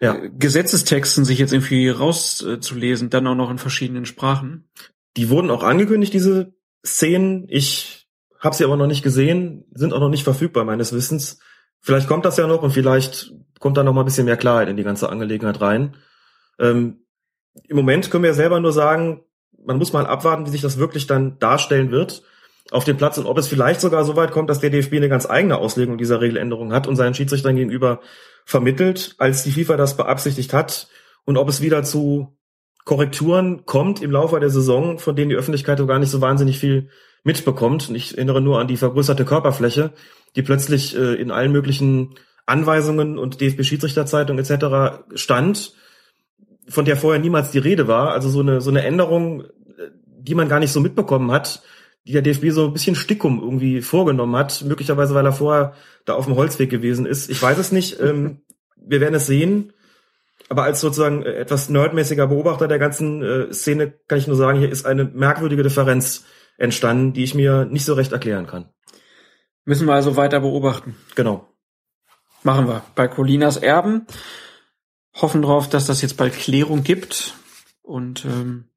ja. Äh, Gesetzestexten sich jetzt irgendwie rauszulesen, dann auch noch in verschiedenen Sprachen. Die wurden auch angekündigt, diese Szenen. Ich habe sie aber noch nicht gesehen, sind auch noch nicht verfügbar meines Wissens. Vielleicht kommt das ja noch und vielleicht kommt da noch mal ein bisschen mehr Klarheit in die ganze Angelegenheit rein. Ähm, Im Moment können wir selber nur sagen, man muss mal abwarten, wie sich das wirklich dann darstellen wird auf dem Platz und ob es vielleicht sogar so weit kommt, dass der DFB eine ganz eigene Auslegung dieser Regeländerung hat und seinen Schiedsrichtern gegenüber vermittelt, als die FIFA das beabsichtigt hat und ob es wieder zu Korrekturen kommt im Laufe der Saison, von denen die Öffentlichkeit gar nicht so wahnsinnig viel mitbekommt. Und ich erinnere nur an die vergrößerte Körperfläche, die plötzlich äh, in allen möglichen Anweisungen und DFB-Schiedsrichterzeitung etc. stand, von der vorher niemals die Rede war. Also so eine, so eine Änderung, äh, die man gar nicht so mitbekommen hat, die der DFB so ein bisschen Stickum irgendwie vorgenommen hat, möglicherweise weil er vorher da auf dem Holzweg gewesen ist. Ich weiß es nicht. Ähm, wir werden es sehen. Aber als sozusagen äh, etwas nerdmäßiger Beobachter der ganzen äh, Szene kann ich nur sagen, hier ist eine merkwürdige Differenz entstanden, die ich mir nicht so recht erklären kann. Müssen wir also weiter beobachten. Genau. Machen wir. Bei Colinas Erben hoffen drauf, dass das jetzt bald Klärung gibt und ähm,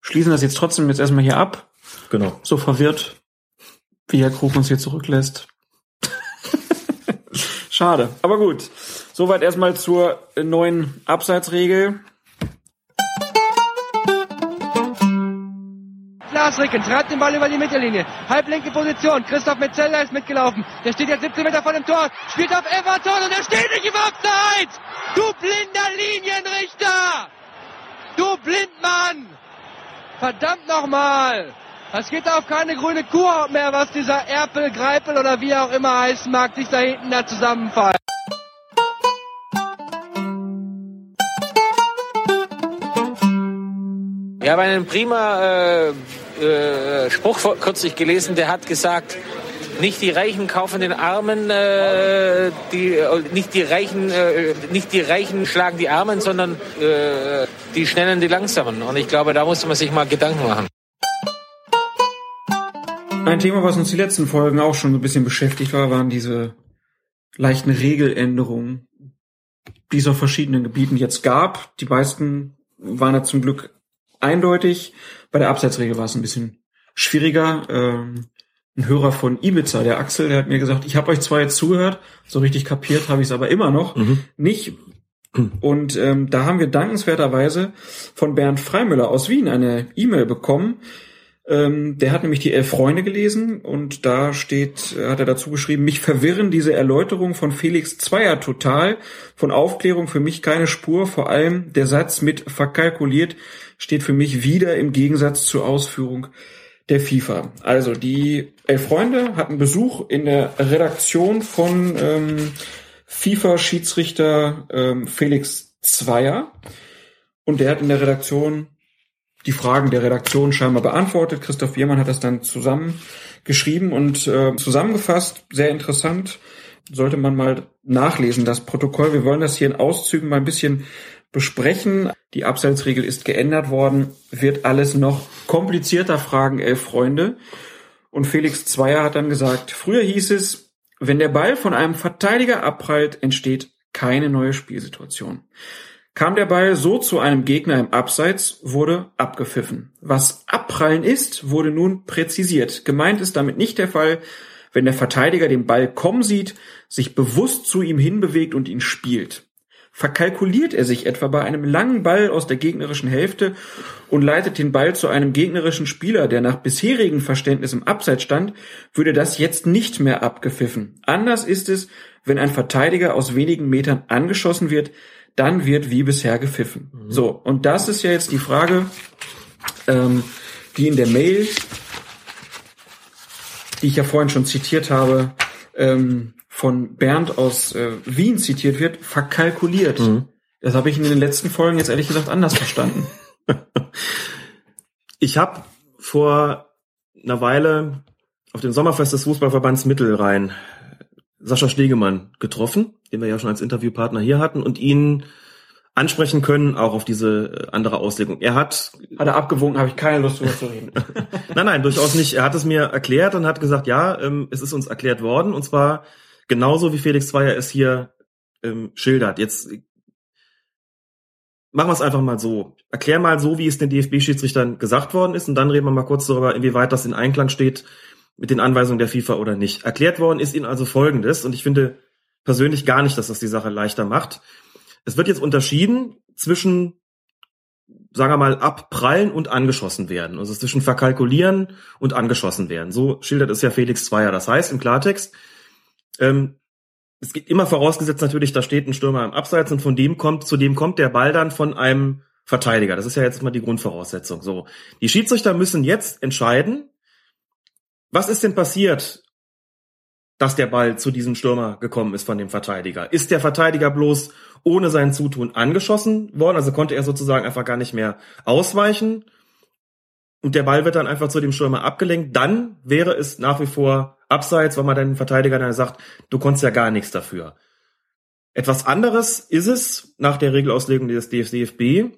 schließen das jetzt trotzdem jetzt erstmal hier ab. Genau. So verwirrt, wie Herr Krug uns hier zurücklässt. Schade, aber gut. Soweit erstmal zur neuen Abseitsregel. Lars Ricken treibt den Ball über die Mittellinie. Halblinke Position. Christoph Metzeler ist mitgelaufen. Der steht jetzt 17 Meter vor dem Tor. Spielt auf Everton und er steht nicht im Abseits. Du blinder Linienrichter. Du Blindmann. Verdammt nochmal. Es geht auf keine grüne Kuhhaut mehr, was dieser Erpel, Greipel oder wie auch immer heißen mag, sich da hinten da zusammenfallen. Ich habe einen prima äh, äh, Spruch kürzlich gelesen, der hat gesagt, nicht die Reichen kaufen den Armen, äh, die, äh, nicht, die Reichen, äh, nicht die Reichen schlagen die Armen, sondern äh, die Schnellen die Langsamen. Und ich glaube, da muss man sich mal Gedanken machen. Ein Thema, was uns die letzten Folgen auch schon so ein bisschen beschäftigt war, waren diese leichten Regeländerungen, die es auf verschiedenen Gebieten jetzt gab. Die meisten waren ja zum Glück eindeutig. Bei der Abseitsregel war es ein bisschen schwieriger. Ähm, ein Hörer von Ibiza, der Axel, der hat mir gesagt, ich habe euch zwar jetzt zugehört, so richtig kapiert habe ich es aber immer noch nicht. Und ähm, da haben wir dankenswerterweise von Bernd Freimüller aus Wien eine E-Mail bekommen. Ähm, der hat nämlich die Elf Freunde gelesen und da steht, hat er dazu geschrieben, mich verwirren diese Erläuterungen von Felix Zweier total. Von Aufklärung für mich keine Spur. Vor allem der Satz mit verkalkuliert steht für mich wieder im Gegensatz zur Ausführung der FIFA. Also die Elf Freunde hatten Besuch in der Redaktion von ähm, FIFA-Schiedsrichter ähm, Felix Zweier und der hat in der Redaktion die Fragen der Redaktion scheinbar beantwortet. Christoph Wiermann hat das dann zusammengeschrieben und äh, zusammengefasst. Sehr interessant. Sollte man mal nachlesen, das Protokoll. Wir wollen das hier in Auszügen mal ein bisschen besprechen. Die Abseitsregel ist geändert worden. Wird alles noch komplizierter, fragen elf Freunde. Und Felix Zweier hat dann gesagt, früher hieß es, wenn der Ball von einem Verteidiger abprallt, entsteht keine neue Spielsituation. Kam der Ball so zu einem Gegner im Abseits, wurde abgepfiffen. Was abprallen ist, wurde nun präzisiert. Gemeint ist damit nicht der Fall, wenn der Verteidiger den Ball kommen sieht, sich bewusst zu ihm hinbewegt und ihn spielt. Verkalkuliert er sich etwa bei einem langen Ball aus der gegnerischen Hälfte und leitet den Ball zu einem gegnerischen Spieler, der nach bisherigem Verständnis im Abseits stand, würde das jetzt nicht mehr abgepfiffen. Anders ist es, wenn ein Verteidiger aus wenigen Metern angeschossen wird, dann wird wie bisher gepfiffen. So, und das ist ja jetzt die Frage, ähm, die in der Mail, die ich ja vorhin schon zitiert habe, ähm, von Bernd aus äh, Wien zitiert wird, verkalkuliert. Das habe ich in den letzten Folgen jetzt ehrlich gesagt anders verstanden. Ich habe vor einer Weile auf dem Sommerfest des Fußballverbands Mittelrhein Sascha Stegemann getroffen, den wir ja schon als Interviewpartner hier hatten und ihn ansprechen können, auch auf diese äh, andere Auslegung. Er hat... Hat er abgewogen, habe ich keine Lust drüber zu reden. nein, nein, durchaus nicht. Er hat es mir erklärt und hat gesagt, ja, ähm, es ist uns erklärt worden und zwar genauso wie Felix Zweier es hier ähm, schildert. Jetzt äh, machen wir es einfach mal so. Erklär mal so, wie es den DFB-Schiedsrichtern gesagt worden ist und dann reden wir mal kurz darüber, inwieweit das in Einklang steht mit den Anweisungen der FIFA oder nicht. Erklärt worden ist ihnen also Folgendes und ich finde persönlich gar nicht, dass das die Sache leichter macht. Es wird jetzt unterschieden zwischen, sagen wir mal, abprallen und angeschossen werden. Also zwischen verkalkulieren und angeschossen werden. So schildert es ja Felix Zweier. Das heißt im Klartext, ähm, es geht immer vorausgesetzt natürlich, da steht ein Stürmer im Abseits und von dem kommt, zu dem kommt der Ball dann von einem Verteidiger. Das ist ja jetzt mal die Grundvoraussetzung. So. Die Schiedsrichter müssen jetzt entscheiden, was ist denn passiert, dass der Ball zu diesem Stürmer gekommen ist von dem Verteidiger? Ist der Verteidiger bloß ohne sein Zutun angeschossen worden? Also konnte er sozusagen einfach gar nicht mehr ausweichen? Und der Ball wird dann einfach zu dem Stürmer abgelenkt. Dann wäre es nach wie vor abseits, weil man den Verteidiger dann sagt, du konntest ja gar nichts dafür. Etwas anderes ist es nach der Regelauslegung des DFB,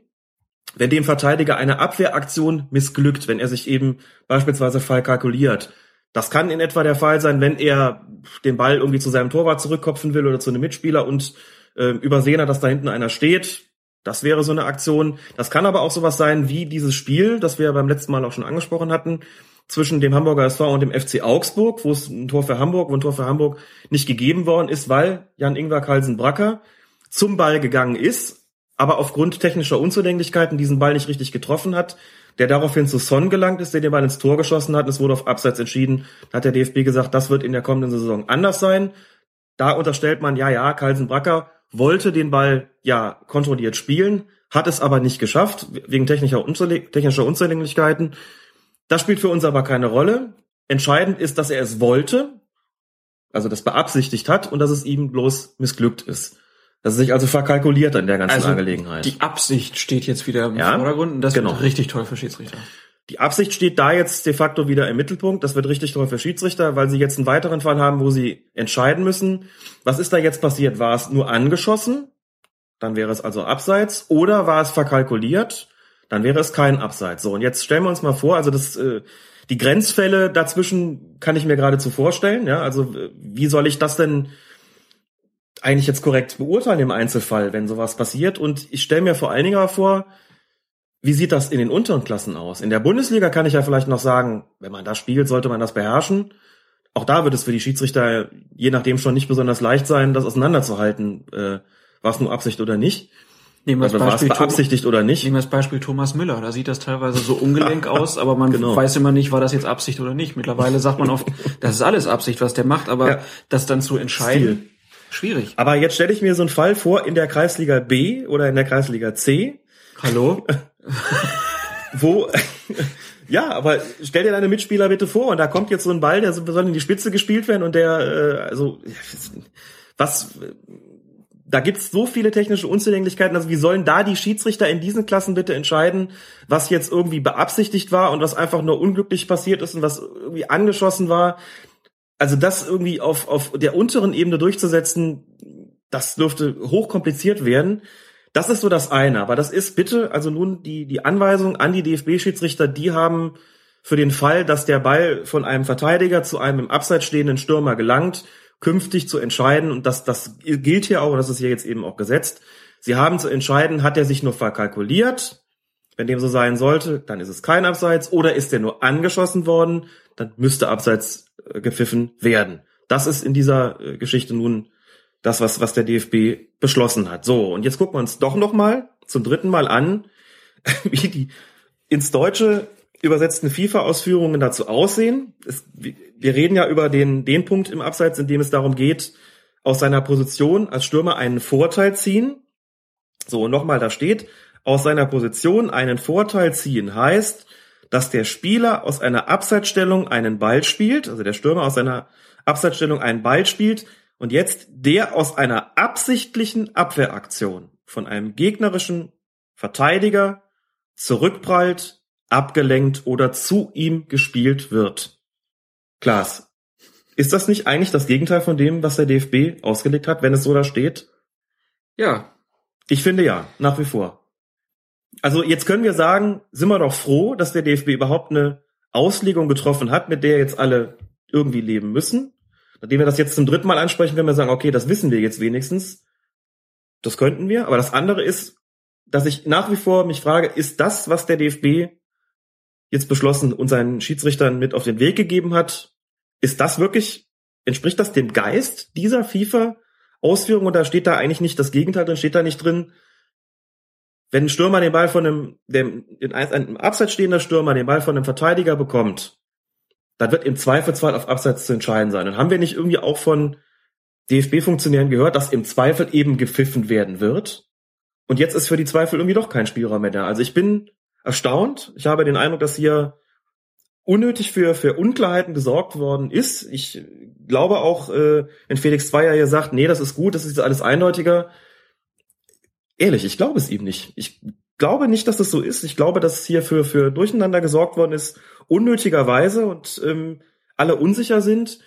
wenn dem Verteidiger eine Abwehraktion missglückt, wenn er sich eben beispielsweise falsch kalkuliert. Das kann in etwa der Fall sein, wenn er den Ball irgendwie zu seinem Torwart zurückkopfen will oder zu einem Mitspieler und äh, übersehen hat, dass da hinten einer steht. Das wäre so eine Aktion. Das kann aber auch sowas sein wie dieses Spiel, das wir beim letzten Mal auch schon angesprochen hatten, zwischen dem Hamburger SV und dem FC Augsburg, wo es ein Tor für Hamburg, wo ein Tor für Hamburg nicht gegeben worden ist, weil Jan-Ingwer Carlsen-Bracker zum Ball gegangen ist, aber aufgrund technischer Unzulänglichkeiten diesen Ball nicht richtig getroffen hat, der daraufhin zu Son gelangt ist, der den Ball ins Tor geschossen hat. Es wurde auf Abseits entschieden. Da hat der DFB gesagt, das wird in der kommenden Saison anders sein. Da unterstellt man, ja, ja, Carlsen Bracker wollte den Ball ja kontrolliert spielen, hat es aber nicht geschafft, wegen technischer, Unzuläng technischer Unzulänglichkeiten. Das spielt für uns aber keine Rolle. Entscheidend ist, dass er es wollte, also das beabsichtigt hat und dass es ihm bloß missglückt ist. Das ist sich also verkalkuliert in der ganzen Also, Angelegenheit. Die Absicht steht jetzt wieder im Ja, Vordergrund und das genau. wird richtig toll für Schiedsrichter. Die Absicht steht da jetzt de facto wieder im Mittelpunkt. Das wird richtig toll für Schiedsrichter, weil sie jetzt einen weiteren Fall haben, wo sie entscheiden müssen. Was ist da jetzt passiert? War es nur angeschossen? Dann wäre es also abseits. Oder war es verkalkuliert? Dann wäre es kein Abseits. So, und jetzt stellen wir uns mal vor, also das, äh, die Grenzfälle dazwischen kann ich mir geradezu vorstellen. Ja, also äh, wie soll ich das denn eigentlich jetzt korrekt beurteilen im Einzelfall, wenn sowas passiert? Und ich stelle mir vor allen Dingen vor, wie sieht das in den unteren Klassen aus? In der Bundesliga kann ich ja vielleicht noch sagen, wenn man da spielt, sollte man das beherrschen. Auch da wird es für die Schiedsrichter je nachdem schon nicht besonders leicht sein, das auseinanderzuhalten, äh, war es nur Absicht oder nicht. Nehmen wir das Also Beispiel beabsichtigt oder nicht. Nehmen wir das Beispiel Thomas Müller. Da sieht das teilweise so ungelenk aus, aber man Genau. weiß immer nicht, war das jetzt Absicht oder nicht. Mittlerweile sagt man oft, das ist alles Absicht, was der macht, aber Ja. das dann zu entscheiden, Stil. Schwierig. Aber jetzt stelle ich mir so einen Fall vor in der Kreisliga B oder in der Kreisliga C. Hallo? Wo, ja, aber stell dir deine Mitspieler bitte vor und da kommt jetzt so ein Ball, der so- soll in die Spitze gespielt werden und der, äh, also, was, da gibt's so viele technische Unzulänglichkeiten, also wie sollen da die Schiedsrichter in diesen Klassen bitte entscheiden, was jetzt irgendwie beabsichtigt war und was einfach nur unglücklich passiert ist und was irgendwie angeschossen war? Also das irgendwie auf, auf der unteren Ebene durchzusetzen, das dürfte hochkompliziert werden. Das ist so das eine. Aber das ist bitte, also nun die, die Anweisung an die DFB-Schiedsrichter, die haben für den Fall, dass der Ball von einem Verteidiger zu einem im Abseits stehenden Stürmer gelangt, künftig zu entscheiden, und das, das gilt hier auch, und das ist hier jetzt eben auch gesetzt, sie haben zu entscheiden, hat er sich nur verkalkuliert, wenn dem so sein sollte, dann ist es kein Abseits, oder ist er nur angeschossen worden, dann müsste Abseits äh, gepfiffen werden. Das ist in dieser äh, Geschichte nun das, was, was der DFB beschlossen hat. So, und jetzt gucken wir uns doch noch mal zum dritten Mal an, wie die ins Deutsche übersetzten FIFA-Ausführungen dazu aussehen. Es, wir reden ja über den, den Punkt im Abseits, in dem es darum geht, aus seiner Position als Stürmer einen Vorteil ziehen. So, und nochmal, da steht, aus seiner Position einen Vorteil ziehen heißt, dass der Spieler aus einer Abseitsstellung einen Ball spielt, also der Stürmer aus seiner Abseitsstellung einen Ball spielt und jetzt der aus einer absichtlichen Abwehraktion von einem gegnerischen Verteidiger zurückprallt, abgelenkt oder zu ihm gespielt wird. Klaas, ist das nicht eigentlich das Gegenteil von dem, was der DFB ausgelegt hat, wenn es so da steht? Ja. Ich finde ja, nach wie vor. Also jetzt können wir sagen, sind wir doch froh, dass der DFB überhaupt eine Auslegung getroffen hat, mit der jetzt alle irgendwie leben müssen. Nachdem wir das jetzt zum dritten Mal ansprechen, können wir sagen, okay, das wissen wir jetzt wenigstens. Das könnten wir. Aber das andere ist, dass ich nach wie vor mich frage, ist das, was der DFB jetzt beschlossen und seinen Schiedsrichtern mit auf den Weg gegeben hat, ist das wirklich, entspricht das dem Geist dieser FIFA-Ausführung? Und da steht da eigentlich nicht das Gegenteil drin, steht da nicht drin, wenn ein Stürmer den Ball von einem, dem, in ein, ein Abseits stehender Stürmer den Ball von einem Verteidiger bekommt, dann wird im Zweifelsfall auf Abseits zu entscheiden sein. Und haben wir nicht irgendwie auch von DFB-Funktionären gehört, dass im Zweifel eben gepfiffen werden wird? Und jetzt ist für die Zweifel irgendwie doch kein Spielraum mehr da. Also ich bin erstaunt. Ich habe den Eindruck, dass hier unnötig für, für Unklarheiten gesorgt worden ist. Ich glaube auch, äh, wenn Felix Zweier hier sagt, nee, das ist gut, das ist alles eindeutiger. Ehrlich, ich glaube es ihm nicht. Ich glaube nicht, dass das so ist. Ich glaube, dass hier für, für Durcheinander gesorgt worden ist, unnötigerweise und ähm, alle unsicher sind.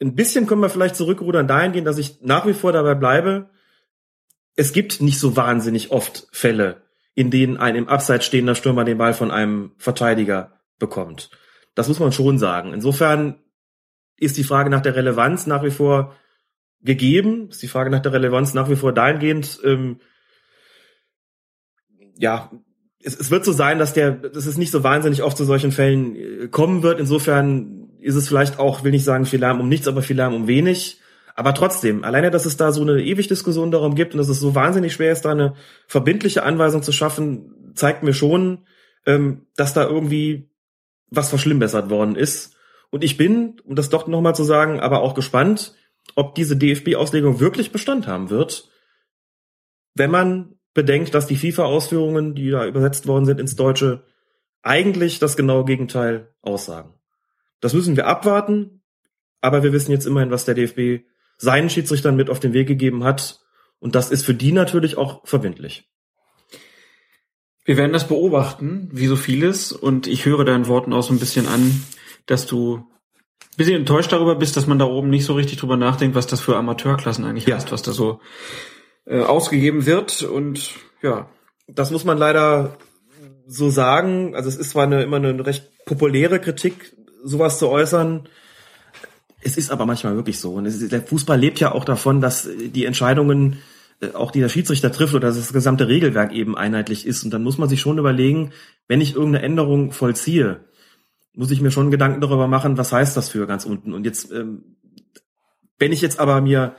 Ein bisschen können wir vielleicht zurückrudern dahingehend, dass ich nach wie vor dabei bleibe. Es gibt nicht so wahnsinnig oft Fälle, in denen ein im Abseits stehender Stürmer den Ball von einem Verteidiger bekommt. Das muss man schon sagen. Insofern ist die Frage nach der Relevanz nach wie vor gegeben. Ist die Frage nach der Relevanz nach wie vor dahingehend, ähm, ja, es, es wird so sein, dass der, dass es nicht so wahnsinnig oft zu solchen Fällen äh, kommen wird. Insofern ist es vielleicht auch, will nicht sagen viel Lärm um nichts, aber viel Lärm um wenig. Aber trotzdem, alleine, dass es da so eine ewig Diskussion darum gibt und dass es so wahnsinnig schwer ist, da eine verbindliche Anweisung zu schaffen, zeigt mir schon, ähm, dass da irgendwie was verschlimmbessert worden ist. Und ich bin, um das doch nochmal zu sagen, aber auch gespannt, ob diese DFB-Auslegung wirklich Bestand haben wird, wenn man bedenkt, dass die FIFA-Ausführungen, die da übersetzt worden sind ins Deutsche, eigentlich das genaue Gegenteil aussagen. Das müssen wir abwarten, aber wir wissen jetzt immerhin, was der DFB seinen Schiedsrichtern mit auf den Weg gegeben hat. Und das ist für die natürlich auch verbindlich. Wir werden das beobachten, wie so vieles. Und ich höre deinen Worten auch so ein bisschen an, dass du bisschen enttäuscht darüber bist, dass man da oben nicht so richtig drüber nachdenkt, was das für Amateurklassen eigentlich ja. heißt, was da so äh, ausgegeben wird. Und ja. Das muss man leider so sagen. Also es ist zwar eine, immer eine recht populäre Kritik, sowas zu äußern. Es ist aber manchmal wirklich so. Und ist, der Fußball lebt ja auch davon, dass die Entscheidungen äh, auch die der Schiedsrichter trifft oder dass das gesamte Regelwerk eben einheitlich ist. Und dann muss man sich schon überlegen, wenn ich irgendeine Änderung vollziehe, muss ich mir schon Gedanken darüber machen, was heißt das für ganz unten. Und jetzt, ähm, wenn ich jetzt aber mir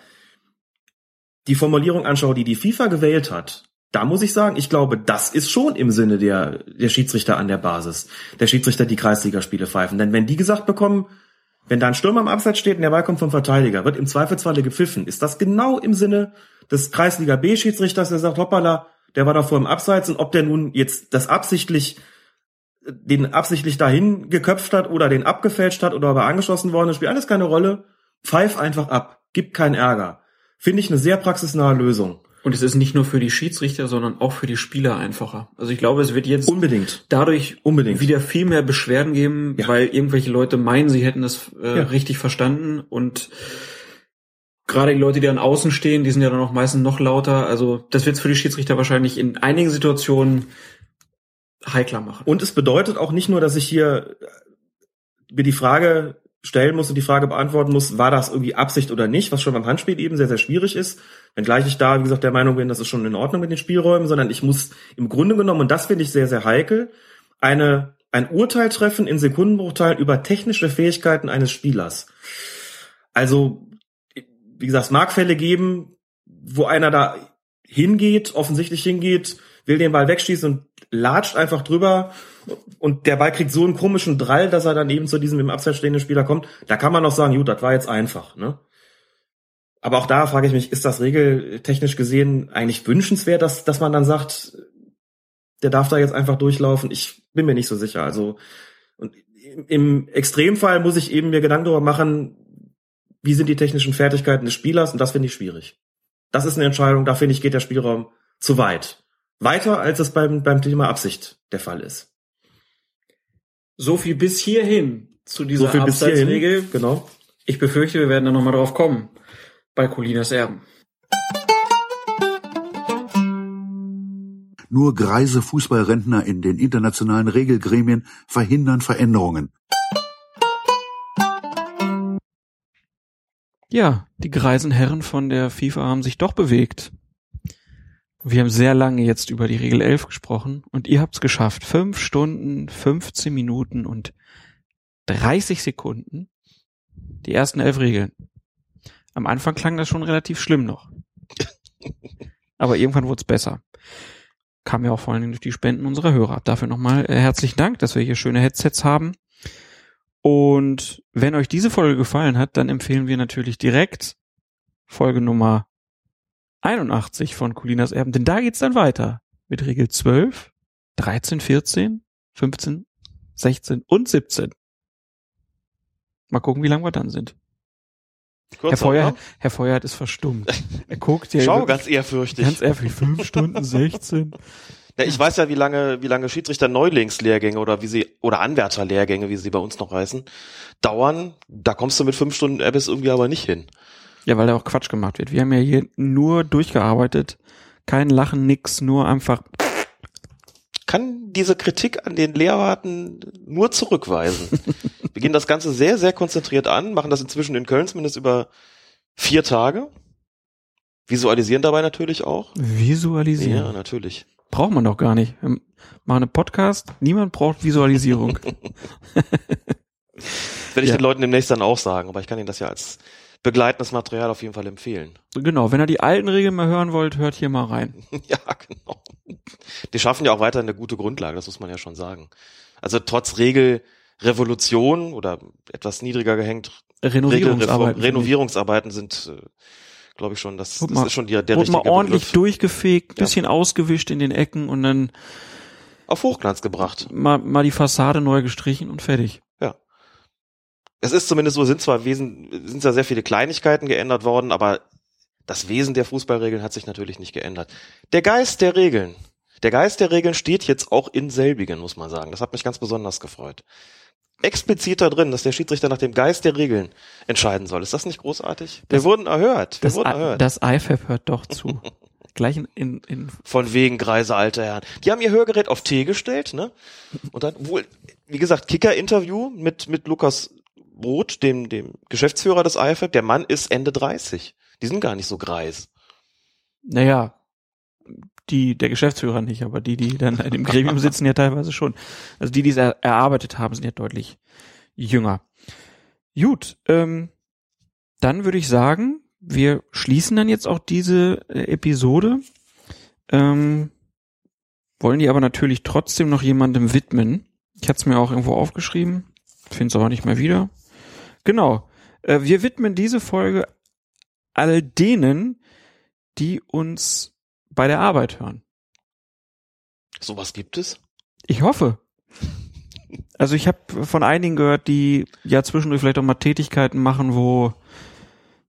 die Formulierung anschaue, die die FIFA gewählt hat, da muss ich sagen, ich glaube, das ist schon im Sinne der, der Schiedsrichter an der Basis. Der Schiedsrichter, die Kreisligaspiele pfeifen. Denn wenn die gesagt bekommen, wenn da ein Stürmer am Abseits steht und der Ball kommt vom Verteidiger, wird im Zweifelsfalle gepfiffen. Ist das genau im Sinne des Kreisliga B-Schiedsrichters, der sagt, hoppala, der war davor im Abseits und ob der nun jetzt das absichtlich den absichtlich dahin geköpft hat oder den abgefälscht hat oder aber angeschossen worden ist, spielt alles keine Rolle. Pfeif einfach ab. Gibt keinen Ärger. Finde ich eine sehr praxisnahe Lösung. Und es ist nicht nur für die Schiedsrichter, sondern auch für die Spieler einfacher. Also ich glaube, es wird jetzt unbedingt dadurch unbedingt wieder viel mehr Beschwerden geben, ja. weil irgendwelche Leute meinen, sie hätten das äh, ja. richtig verstanden und gerade die Leute, die an außen stehen, die sind ja dann auch meistens noch lauter. Also das wird es für die Schiedsrichter wahrscheinlich in einigen Situationen heikler machen. Und es bedeutet auch nicht nur, dass ich hier mir die Frage stellen muss und die Frage beantworten muss, war das irgendwie Absicht oder nicht, was schon beim Handspiel eben sehr, sehr schwierig ist. Wenngleich ich da, wie gesagt, der Meinung bin, das ist schon in Ordnung mit den Spielräumen, sondern ich muss im Grunde genommen, und das finde ich sehr, sehr heikel, eine, ein Urteil treffen in Sekundenbruchteilen über technische Fähigkeiten eines Spielers. Also, wie gesagt, es mag Fälle geben, wo einer da hingeht, offensichtlich hingeht, will den Ball wegschießen und latscht einfach drüber und der Ball kriegt so einen komischen Drall, dass er dann eben zu diesem im Abseits stehenden Spieler kommt. Da kann man noch sagen, gut, das war jetzt einfach, ne? Aber auch da frage ich mich, ist das regeltechnisch gesehen eigentlich wünschenswert, dass, dass man dann sagt, der darf da jetzt einfach durchlaufen? Ich bin mir nicht so sicher. Also und im Extremfall muss ich eben mir Gedanken darüber machen, wie sind die technischen Fertigkeiten des Spielers und das finde ich schwierig. Das ist eine Entscheidung, da finde ich, geht der Spielraum zu weit. Weiter, als es beim, beim Thema Absicht der Fall ist. So viel bis hierhin zu dieser so viel Abseitsregel. Genau. Ich befürchte, wir werden da nochmal drauf kommen. Bei Colinas Erben. Nur greise Fußballrentner in den internationalen Regelgremien verhindern Veränderungen. Ja, die greisen Herren von der FIFA haben sich doch bewegt. Wir haben sehr lange jetzt über die Regel 11 gesprochen und ihr habt es geschafft. Fünf Stunden, 15 Minuten und 30 Sekunden. Die ersten elf Regeln. Am Anfang klang das schon relativ schlimm noch. Aber irgendwann wurde es besser. Kam ja auch vor allen Dingen durch die Spenden unserer Hörer. Dafür nochmal äh, herzlichen Dank, dass wir hier schöne Headsets haben. Und wenn euch diese Folge gefallen hat, dann empfehlen wir natürlich direkt Folge Nummer 81 von Colinas Erben, denn da geht's dann weiter mit Regel 12, 13, 14, 15, 16 und 17. Mal gucken, wie lange wir dann sind. Kurz Herr Feuer, Herr Feuer ist verstummt. Er guckt ja. Schau, ganz ehrfürchtig. Ganz ehrfürchtig. Fünf Stunden 16. Ja, ich weiß ja, wie lange, wie lange Schiedsrichter Neulingslehrgänge oder wie sie, oder Anwärterlehrgänge, wie sie bei uns noch heißen, dauern. Da kommst du mit fünf Stunden Abyss irgendwie aber nicht hin. Ja, weil da auch Quatsch gemacht wird. Wir haben ja hier nur durchgearbeitet. Kein Lachen, nix, nur einfach. Kann diese Kritik an den Lehrwarten nur zurückweisen. Wir gehen das Ganze sehr, sehr konzentriert an, machen das inzwischen in Köln zumindest über vier Tage. Visualisieren dabei natürlich auch. Visualisieren? Ja, natürlich. Braucht man doch gar nicht. Wir machen einen Podcast, niemand braucht Visualisierung. Werde ich ja. den Leuten demnächst dann auch sagen, aber ich kann Ihnen das ja als begleitendes Material auf jeden Fall empfehlen. Genau, wenn ihr die alten Regeln mal hören wollt, hört hier mal rein. ja, genau. Die schaffen ja auch weiter eine gute Grundlage, das muss man ja schon sagen. Also trotz Regelrevolution oder etwas niedriger gehängt, Renovierungsarbeiten, Renovierungsarbeiten sind, äh, glaube ich schon, das, das mal, ist schon die, der richtige mal ordentlich Begriff. durchgefegt, bisschen ja. ausgewischt in den Ecken und dann auf Hochglanz gebracht. Mal, mal die Fassade neu gestrichen und fertig es ist zumindest so, sind zwar wesen, sind zwar sehr viele Kleinigkeiten geändert worden, aber das Wesen der Fußballregeln hat sich natürlich nicht geändert. Der Geist der Regeln, der Geist der Regeln steht jetzt auch in selbigen, muss man sagen. Das hat mich ganz besonders gefreut. Explizit da drin, dass der Schiedsrichter nach dem Geist der Regeln entscheiden soll. Ist das nicht großartig? Wir Das- wurden erhört. Wir Das, wurden erhört. das IFAB hört doch zu. Gleich in, in, in Von wegen greise alte Herren. Die haben ihr Hörgerät auf T gestellt, ne? Und dann wohl, wie gesagt, Kicker-Interview mit, mit Lukas Roth, dem, dem Geschäftsführer des IFAB. Der Mann ist Ende 30. Die sind gar nicht so greis. Naja, die, der Geschäftsführer nicht, aber die, die dann dem Gremium sitzen, ja teilweise schon. Also die, die es er, erarbeitet haben, sind ja deutlich jünger. Gut, ähm, dann würde ich sagen, wir schließen dann jetzt auch diese äh, Episode, ähm, wollen die aber natürlich trotzdem noch jemandem widmen. Ich hatte es mir auch irgendwo aufgeschrieben, finde es aber nicht mehr wieder. Genau, äh, wir widmen diese Folge all denen, die uns bei der Arbeit hören. Sowas gibt es? Ich hoffe. Also ich habe von einigen gehört, die ja zwischendurch vielleicht auch mal Tätigkeiten machen, wo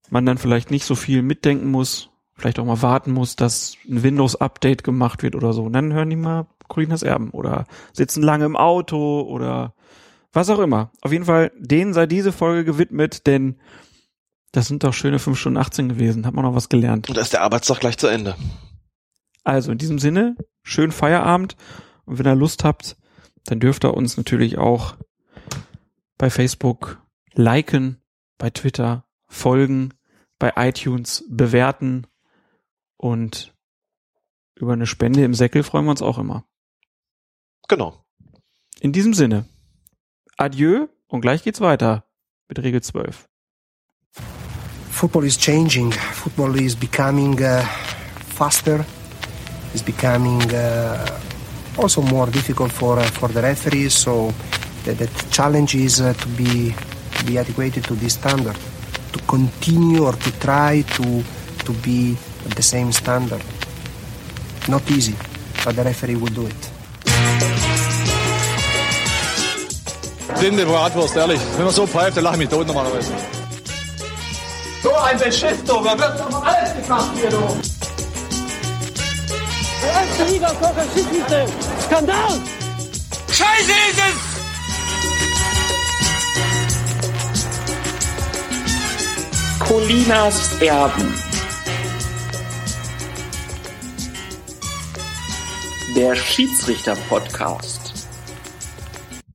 man dann vielleicht nicht so viel mitdenken muss, vielleicht auch mal warten muss, dass ein Windows-Update gemacht wird oder so. Und dann hören die mal Colinas Erben oder sitzen lange im Auto oder was auch immer. Auf jeden Fall, denen sei diese Folge gewidmet, denn das sind doch schöne 5 Stunden 18 gewesen. Hat man noch was gelernt. Und da ist der Arbeitstag gleich zu Ende. Also in diesem Sinne, schönen Feierabend. Und wenn ihr Lust habt, dann dürft ihr uns natürlich auch bei Facebook liken, bei Twitter folgen, bei iTunes bewerten und über eine Spende im Säckel freuen wir uns auch immer. Genau. In diesem Sinne, adieu und gleich geht's weiter mit Regel 12. football is changing. Football is becoming uh, faster. Is becoming uh, also more difficult for uh, for the referees. So the, the challenge is uh, to be be adequate to this standard, to continue or to try to to be at the same standard. Not easy, but the referee will do it. Blinde Bratwurst, ehrlich. Wenn man so pfeift, dann lache ich mich tot normalerweise. So ein Beschiss, du. Da wird doch alles gemacht hier, du. Der erste Liga Kocher Schiedsrichter. Skandal! Scheiße ist es! Colinas Erben. Der Schiedsrichter-Podcast.